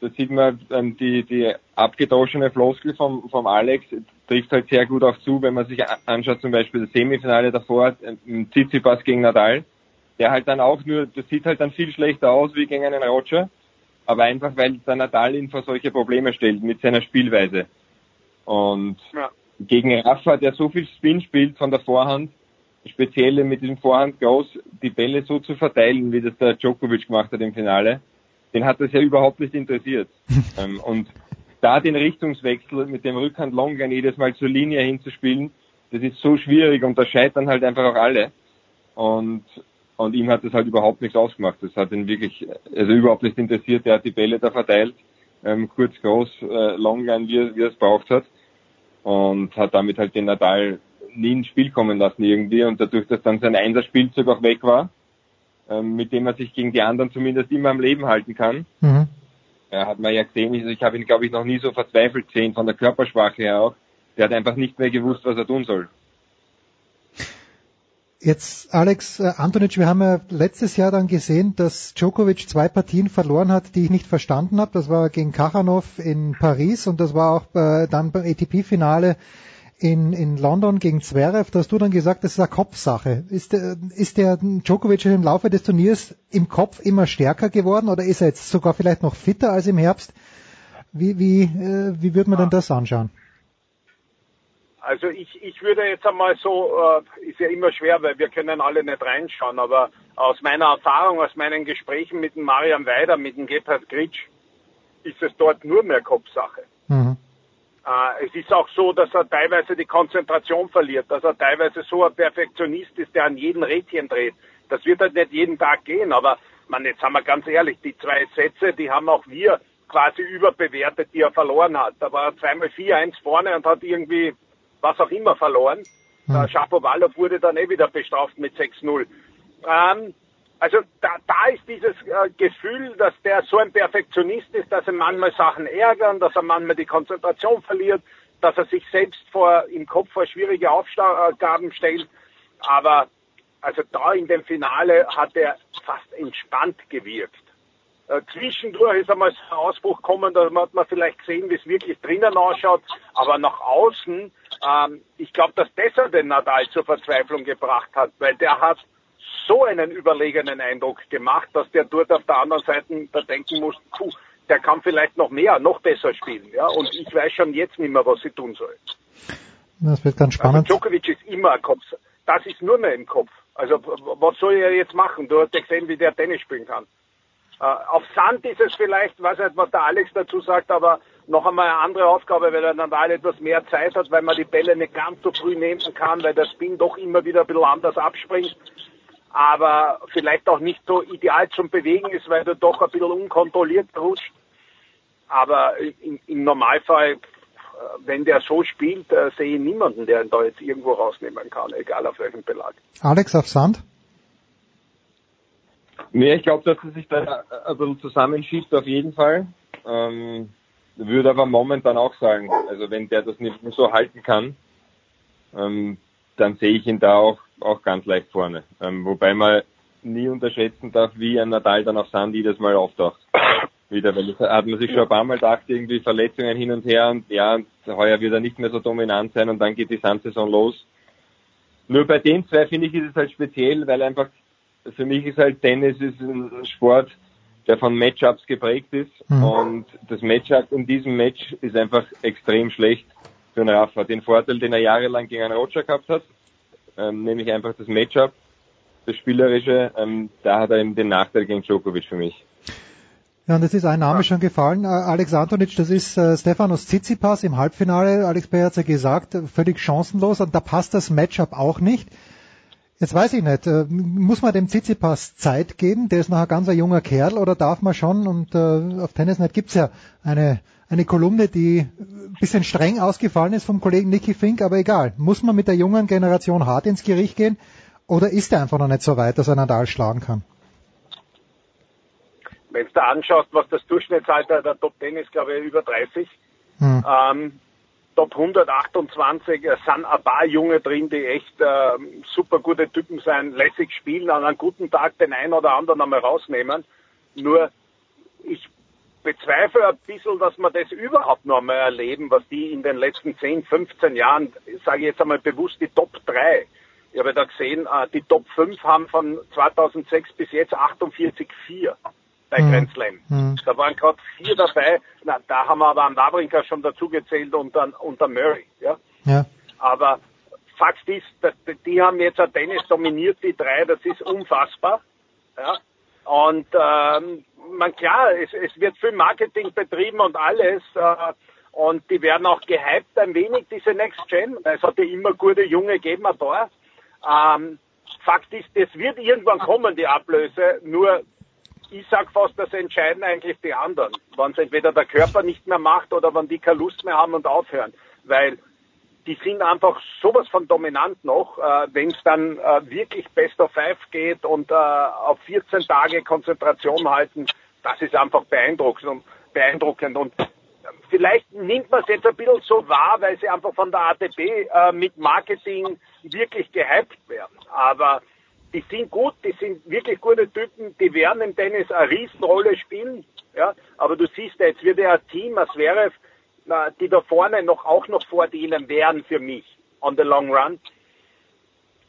da sieht man ähm, die, die abgedroschene Floskel vom, vom Alex, trifft halt sehr gut auch zu, wenn man sich anschaut, zum Beispiel das Semifinale davor, ähm, Tsitsipas gegen Nadal, der halt dann auch nur, das sieht halt dann viel schlechter aus wie gegen einen Roger, aber einfach weil der Nadal ihn vor solche Probleme stellt mit seiner Spielweise. Und ja. gegen Rafa, der so viel Spin spielt von der Vorhand, speziell mit diesem Vorhand groß, die Bälle so zu verteilen, wie das der Djokovic gemacht hat im Finale, den hat das ja überhaupt nicht interessiert. ähm, und da den Richtungswechsel mit dem Rückhand Longan jedes Mal zur Linie hinzuspielen, das ist so schwierig und da scheitern halt einfach auch alle. Und, und ihm hat das halt überhaupt nichts ausgemacht. Das hat ihn wirklich, also überhaupt nicht interessiert. Er hat die Bälle da verteilt, ähm, kurz, groß, äh, Longan, wie, wie er es braucht hat. Und hat damit halt den Nadal nie ins Spiel kommen lassen irgendwie. Und dadurch, dass dann sein Einserspielzug auch weg war, mit dem er sich gegen die anderen zumindest immer am Leben halten kann. Mhm. Ja, hat man ja gesehen, also ich habe ihn, glaube ich, noch nie so verzweifelt gesehen, von der Körpersprache her auch. Der hat einfach nicht mehr gewusst, was er tun soll. Jetzt, Alex äh, Antonic, wir haben ja letztes Jahr dann gesehen, dass Djokovic zwei Partien verloren hat, die ich nicht verstanden habe. Das war gegen Kachanov in Paris und das war auch äh, dann beim ATP-Finale in, in London gegen Zverev, da hast du dann gesagt, das ist eine Kopfsache. Ist der, ist der Djokovic im Laufe des Turniers im Kopf immer stärker geworden oder ist er jetzt sogar vielleicht noch fitter als im Herbst? Wie, wie, äh, wie würde man denn das anschauen? Also ich, ich würde jetzt einmal so, äh, ist ja immer schwer, weil wir können alle nicht reinschauen, aber aus meiner Erfahrung, aus meinen Gesprächen mit dem Marian Weider, mit dem Gebhard Gritsch, ist es dort nur mehr Kopfsache. Mhm. Äh, es ist auch so, dass er teilweise die Konzentration verliert, dass er teilweise so ein Perfektionist ist, der an jedem Rädchen dreht. Das wird halt nicht jeden Tag gehen, aber man, jetzt haben wir ganz ehrlich, die zwei Sätze, die haben auch wir quasi überbewertet, die er verloren hat. Da war er zweimal 4-1 vorne und hat irgendwie was auch immer verloren. Hm. Der Shapovalov wurde dann eh wieder bestraft mit 6-0. Ähm, also da, da ist dieses äh, Gefühl, dass der so ein Perfektionist ist, dass er manchmal Sachen ärgern, dass er manchmal die Konzentration verliert, dass er sich selbst vor im Kopf vor schwierige Aufgaben stellt. Aber also da in dem Finale hat er fast entspannt gewirkt. Äh, zwischendurch ist einmal ein Ausbruch gekommen, da hat man vielleicht gesehen, wie es wirklich drinnen ausschaut, aber nach außen, ähm, ich glaube, dass das den Nadal zur Verzweiflung gebracht hat, weil der hat so einen überlegenen Eindruck gemacht, dass der dort auf der anderen Seite da denken muss, puh, der kann vielleicht noch mehr, noch besser spielen. Ja? Und ich weiß schon jetzt nicht mehr, was sie tun soll. Das wird ganz spannend. Also Djokovic ist immer ein Kopf. Das ist nur mehr im Kopf. Also was soll er jetzt machen? Du hast ja gesehen, wie der Tennis spielen kann. Äh, auf Sand ist es vielleicht, weiß nicht, was der Alex dazu sagt, aber noch einmal eine andere Aufgabe, weil er dann da etwas mehr Zeit hat, weil man die Bälle nicht ganz so früh nehmen kann, weil der Spin doch immer wieder ein bisschen anders abspringt aber vielleicht auch nicht so ideal zum Bewegen ist, weil du doch ein bisschen unkontrolliert rutscht. aber im, im Normalfall, äh, wenn der so spielt, äh, sehe ich niemanden, der ihn da jetzt irgendwo rausnehmen kann, egal auf welchem Belag. Alex auf Sand? Nee, ich glaube, dass er sich da ein bisschen zusammenschiebt auf jeden Fall. Ähm, würde aber momentan auch sagen, also wenn der das nicht so halten kann, ähm, dann sehe ich ihn da auch, auch ganz leicht vorne. Ähm, wobei man nie unterschätzen darf, wie ein Nadal dann auf Sand jedes Mal auftaucht. Wieder, weil das hat man sich schon ein paar Mal gedacht, irgendwie Verletzungen hin und her und ja, heuer wird er nicht mehr so dominant sein und dann geht die Sandsaison los. Nur bei den zwei finde ich ist es halt speziell, weil einfach für mich ist halt Tennis ist ein Sport, der von Matchups geprägt ist mhm. und das Matchup in diesem Match ist einfach extrem schlecht für Rafa. Den Vorteil, den er jahrelang gegen einen Roger gehabt hat, ähm, nämlich einfach das Matchup, das Spielerische, ähm, da hat er eben den Nachteil gegen Djokovic für mich. Ja, und es ist ein Name schon gefallen, äh, Alex Antonic, das ist äh, Stefanos Tsitsipas im Halbfinale. Alex Bayer hat ja gesagt, völlig chancenlos und da passt das Matchup auch nicht. Jetzt weiß ich nicht, äh, muss man dem Tsitsipas Zeit geben? Der ist noch ein ganz junger Kerl oder darf man schon? Und äh, auf Tennisnet gibt's ja eine, eine Kolumne, die ein bisschen streng ausgefallen ist vom Kollegen Nicky Fink, aber egal. Muss man mit der jungen Generation hart ins Gericht gehen oder ist er einfach noch nicht so weit, dass er Nadal schlagen kann? Wenn du anschaust, was das Durchschnittsalter der Top Ten ist, glaube ich, über 30. Hm. Ähm, Top 128 äh, sind ein paar Junge drin, die echt äh, super gute Typen sein, lässig spielen, an einem guten Tag den einen oder anderen einmal rausnehmen. Nur ich bezweifle ein bisschen, dass wir das überhaupt noch einmal erleben, was die in den letzten 10, 15 Jahren, sage ich jetzt einmal bewusst, die Top 3. Ich habe da gesehen, äh, die Top 5 haben von 2006 bis jetzt 48,4 bei mhm. Grand Slam. Mhm. Da waren gerade vier dabei. Na, da haben wir aber an Wawrinka schon dazugezählt und dann unter Murray. Ja? ja. Aber Fakt ist, die haben jetzt ein Tennis dominiert, die drei. Das ist unfassbar. Ja. Und ähm, man klar, es, es wird viel Marketing betrieben und alles. Äh, und die werden auch gehypt ein wenig, diese Next Gen. Es hat ja immer gute Junge gegeben, ein paar. Ähm, Fakt ist, es wird irgendwann kommen, die Ablöse. Nur ich sag fast, das entscheiden eigentlich die anderen. Wenn es entweder der Körper nicht mehr macht oder wenn die keine Lust mehr haben und aufhören. Weil die sind einfach sowas von dominant noch, äh, wenn es dann äh, wirklich Best of Five geht und äh, auf 14 Tage Konzentration halten, das ist einfach beeindruckend und beeindruckend. Und vielleicht nimmt man es jetzt ein bisschen so wahr, weil sie einfach von der ATP äh, mit Marketing wirklich gehypt werden. Aber die sind gut, die sind wirklich gute Typen, die werden im Tennis eine Riesenrolle spielen. Ja, aber du siehst, jetzt wird ja ein Team, wäre, die da vorne noch auch noch vor denen wären für mich on the long run.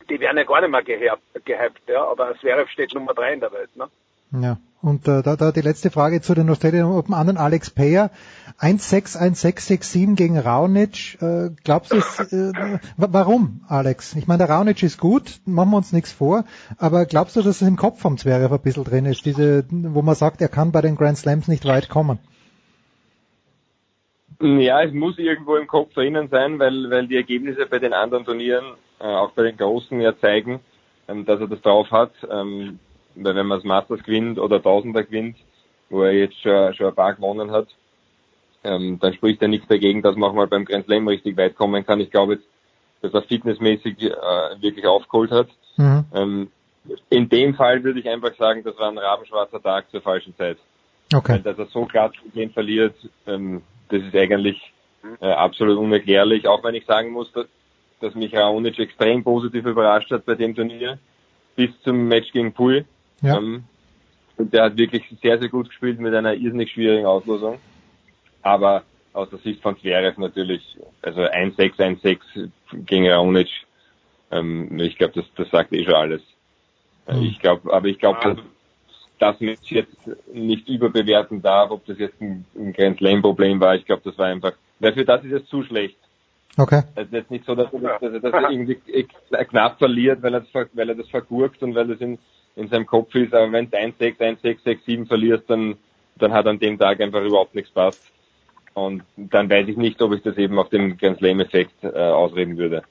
Die werden ja gar nicht mehr gehypt, ja, aber Zverev steht Nummer drei in der Welt, ne? Ja. Und äh, da, da die letzte Frage zu den Australian Open anderen Alex Payer 1-6-1-6-6-7 gegen Raonic. Äh, glaubst du, äh, warum, Alex? Ich meine, der Raonic ist gut, machen wir uns nichts vor, aber glaubst du, dass es im Kopf vom Zverev ein bisschen drin ist, diese, wo man sagt, er kann bei den Grand Slams nicht weit kommen? Ja, es muss irgendwo im Kopf drinnen sein, weil, weil die Ergebnisse bei den anderen Turnieren, äh, auch bei den Großen ja zeigen, ähm, dass er das drauf hat. Ähm, weil wenn man das Masters gewinnt oder Tausender gewinnt, wo er jetzt schon, schon ein paar gewonnen hat, ähm, dann spricht er nichts dagegen, dass man auch mal beim Grand Slam richtig weit kommen kann. Ich glaube jetzt, dass er fitnessmäßig äh, wirklich aufgeholt hat. Mhm. Ähm, in dem Fall würde ich einfach sagen, das war ein rabenschwarzer Tag zur falschen Zeit. Okay. Weil, dass er so glatt den verliert, ähm, das ist eigentlich äh, absolut unerklärlich. Auch wenn ich sagen muss, dass, dass mich Raonic extrem positiv überrascht hat bei dem Turnier bis zum Match gegen Pui. Ja. Ähm, und der hat wirklich sehr, sehr gut gespielt mit einer irrsinnig schwierigen Auslosung. Aber aus der Sicht von Zverev natürlich, also 1-6, 1-6 gegen Raonic, ähm, ich glaube, das, das sagt eh schon alles. Mhm. Ich glaube, aber ich glaube, dass das Match jetzt nicht überbewerten darf, ob das jetzt ein, ein Grand Slam Problem war. Ich glaube, das war einfach, weil für das ist es zu schlecht. Okay. Es ist jetzt nicht so, dass er, das, dass er das irgendwie knapp verliert, weil er das, weil er das vergurkt und weil das in, in seinem Kopf ist, aber wenn du 1-6, 1-6, 6-7 verlierst, dann, dann hat an dem Tag einfach überhaupt nichts passt. Und dann weiß ich nicht, ob ich das eben auf den Grand Slam-Effekt äh, ausreden würde.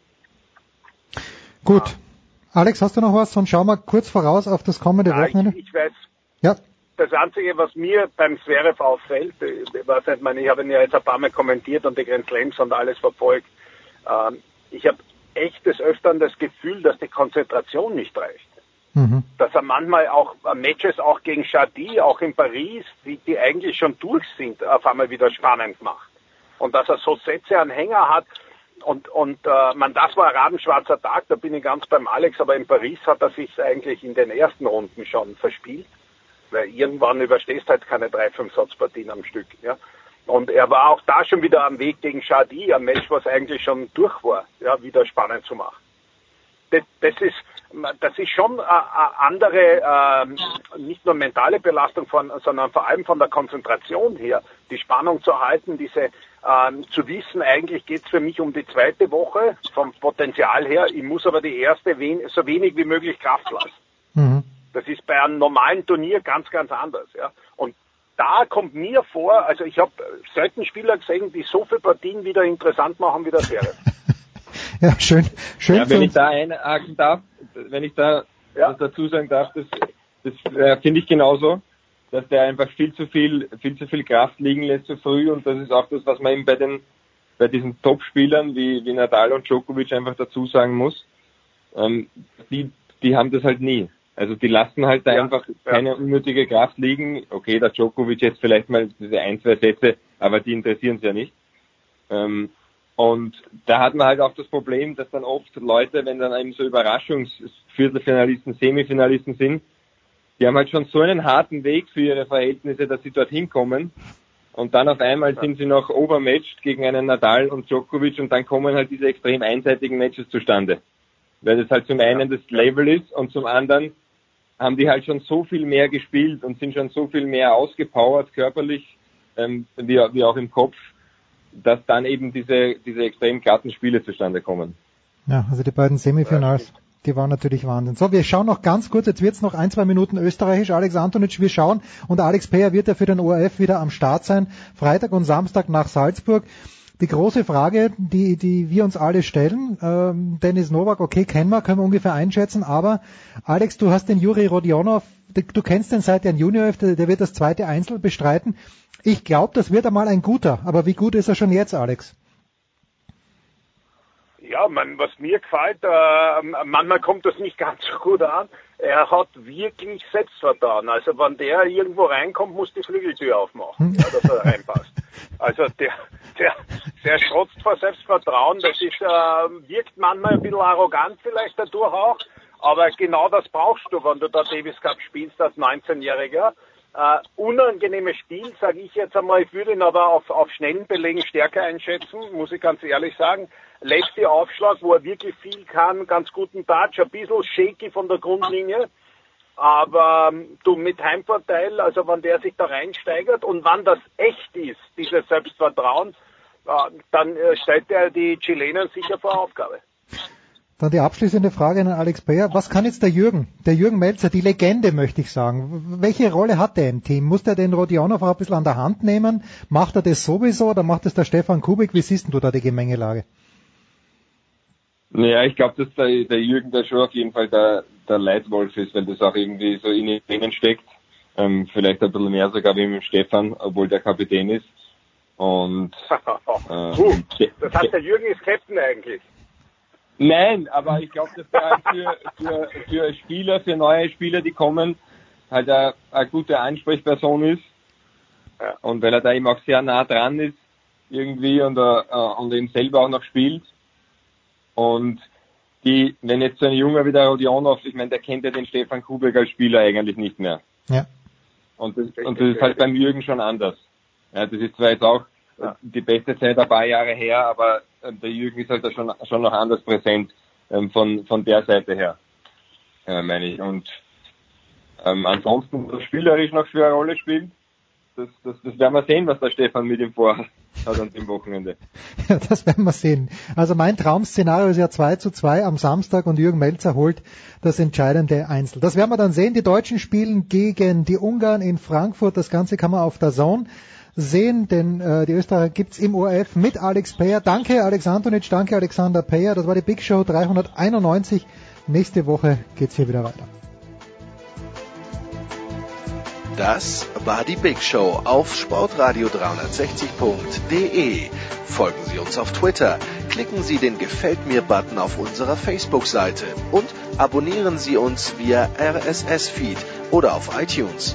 Gut. Alex, hast du noch was? Sonst schauen wir kurz voraus auf das kommende Wochenende. Ich, ich weiß. Ja. das Einzige, was mir beim Zverev auffällt, ich, weiß nicht, ich, meine, ich habe ihn ja jetzt ein paar Mal kommentiert und die Grand Slams und alles verfolgt. Ähm, ich habe echt des Öfteren das Gefühl, dass die Konzentration nicht reicht. Mhm. Dass er manchmal auch äh, Matches auch gegen Chadi, auch in Paris, die, die eigentlich schon durch sind, auf einmal wieder spannend macht. Und dass er so Sätze an Hänger hat, und, und äh, man, das war ein rabenschwarzer Tag, da bin ich ganz beim Alex, aber in Paris hat er sich eigentlich in den ersten Runden schon verspielt. Weil irgendwann überstehst halt keine drei, fünf Satzpartien am Stück. Ja. Und er war auch da schon wieder am Weg gegen Shadi, ein Match, was eigentlich schon durch war, ja, wieder spannend zu machen. Das, das ist, das ist schon eine andere, äh, nicht nur mentale Belastung, von, sondern vor allem von der Konzentration her, die Spannung zu halten, diese äh, zu wissen, eigentlich geht es für mich um die zweite Woche vom Potenzial her, ich muss aber die erste so wenig wie möglich Kraft lassen. Mhm. Das ist bei einem normalen Turnier ganz, ganz anders. Ja. Und da kommt mir vor, also ich habe selten Spieler gesehen, die so viele Partien wieder interessant machen wie der Serie. ja, schön, schön. Ja, wenn ich da einhaken darf, wenn ich da ja. was dazu sagen darf, das, das äh, finde ich genauso, dass der einfach viel zu viel, viel zu viel Kraft liegen lässt zu früh und das ist auch das, was man eben bei den, bei diesen Top-Spielern wie, wie Nadal und Djokovic einfach dazu sagen muss. Ähm, die, die haben das halt nie. Also die lassen halt da ja, einfach keine ja. unnötige Kraft liegen. Okay, der Djokovic jetzt vielleicht mal diese ein, zwei Sätze, aber die interessieren es ja nicht. Ähm, und da hat man halt auch das Problem, dass dann oft Leute, wenn dann eben so Überraschungsviertelfinalisten, Semifinalisten sind, die haben halt schon so einen harten Weg für ihre Verhältnisse, dass sie dorthin kommen. Und dann auf einmal sind sie noch overmatched gegen einen Nadal und Djokovic und dann kommen halt diese extrem einseitigen Matches zustande. Weil das halt zum einen das Level ist und zum anderen haben die halt schon so viel mehr gespielt und sind schon so viel mehr ausgepowert körperlich ähm, wie, wie auch im Kopf, dass dann eben diese, diese extrem glatten Spiele zustande kommen. Ja, also die beiden Semifinals, die waren natürlich Wahnsinn. So, wir schauen noch ganz kurz, jetzt wird's noch ein, zwei Minuten österreichisch. Alex Antonic, wir schauen und Alex Peyer wird ja für den ORF wieder am Start sein, Freitag und Samstag nach Salzburg die große Frage, die, die wir uns alle stellen, ähm, Dennis Novak, okay, kennen wir, können wir ungefähr einschätzen, aber Alex, du hast den Juri Rodionov, du kennst den seit der Junior, der, der wird das zweite Einzel bestreiten. Ich glaube, das wird einmal ein guter, aber wie gut ist er schon jetzt, Alex? Ja, man, was mir gefällt, äh, manchmal kommt das nicht ganz so gut an. Er hat wirklich Selbstvertrauen. Also wenn der irgendwo reinkommt, muss die Flügeltür aufmachen, ja, dass er reinpasst. Also der, der, der strotzt vor Selbstvertrauen. Das ist, äh, wirkt manchmal ein bisschen arrogant vielleicht dadurch auch. Aber genau das brauchst du, wenn du da Davis Cup spielst als 19-Jähriger. Äh, unangenehmes Spiel, sage ich jetzt einmal. Ich würde ihn aber auf, auf schnellen Belegen stärker einschätzen, muss ich ganz ehrlich sagen. Letzte Aufschlag, wo er wirklich viel kann, ganz guten Touch, ein bisschen shaky von der Grundlinie. Aber ähm, du mit Heimvorteil, also wenn der sich da reinsteigert und wann das echt ist, dieses Selbstvertrauen, äh, dann äh, stellt er die Chilenen sicher vor Aufgabe. Dann die abschließende Frage an Alex Bayer. Was kann jetzt der Jürgen, der Jürgen Melzer, die Legende möchte ich sagen, welche Rolle hat der im Team? Muss der den Rodionov auch ein bisschen an der Hand nehmen? Macht er das sowieso oder macht es der Stefan Kubik? Wie siehst du da die Gemengelage? Naja, ich glaube, dass der, der Jürgen da schon auf jeden Fall der, der Leitwolf ist, weil das auch irgendwie so in ihnen steckt. Ähm, vielleicht ein bisschen mehr sogar wie mit dem Stefan, obwohl der Kapitän ist. Und ähm, uh, das heißt, der Jürgen ist Captain eigentlich. Nein, aber ich glaube, dass der für, für, für Spieler, für neue Spieler, die kommen, halt eine, eine gute Ansprechperson ist. Ja. Und weil er da eben auch sehr nah dran ist, irgendwie und, uh, und eben selber auch noch spielt. Und die, wenn jetzt so ein Junge wie der Rodionov, ich meine, der kennt ja den Stefan Kubek als Spieler eigentlich nicht mehr. Ja. Und das, und das ist halt beim Jürgen schon anders. Ja, das ist zwar jetzt auch ja. die beste Zeit ein paar Jahre her, aber der Jürgen ist halt da schon, schon noch anders präsent ähm, von, von der Seite her, äh, meine ich. Und ähm, ansonsten, was spielerisch noch für eine Rolle spielt, das, das, das werden wir sehen, was der Stefan mit ihm vorhat an dem Wochenende. Ja, das werden wir sehen. Also mein Traum-Szenario ist ja 2 zu 2 am Samstag und Jürgen Melzer holt das entscheidende Einzel. Das werden wir dann sehen. Die Deutschen spielen gegen die Ungarn in Frankfurt. Das Ganze kann man auf der Zone sehen, denn äh, die Österreicher gibt's im ORF mit Alex Peyer. Danke Alex Antonic, danke Alexander Peyer. Das war die Big Show 391. Nächste Woche geht's hier wieder weiter. Das war die Big Show auf sportradio360.de. Folgen Sie uns auf Twitter, klicken Sie den Gefällt mir-Button auf unserer Facebook-Seite und abonnieren Sie uns via RSS-Feed oder auf iTunes.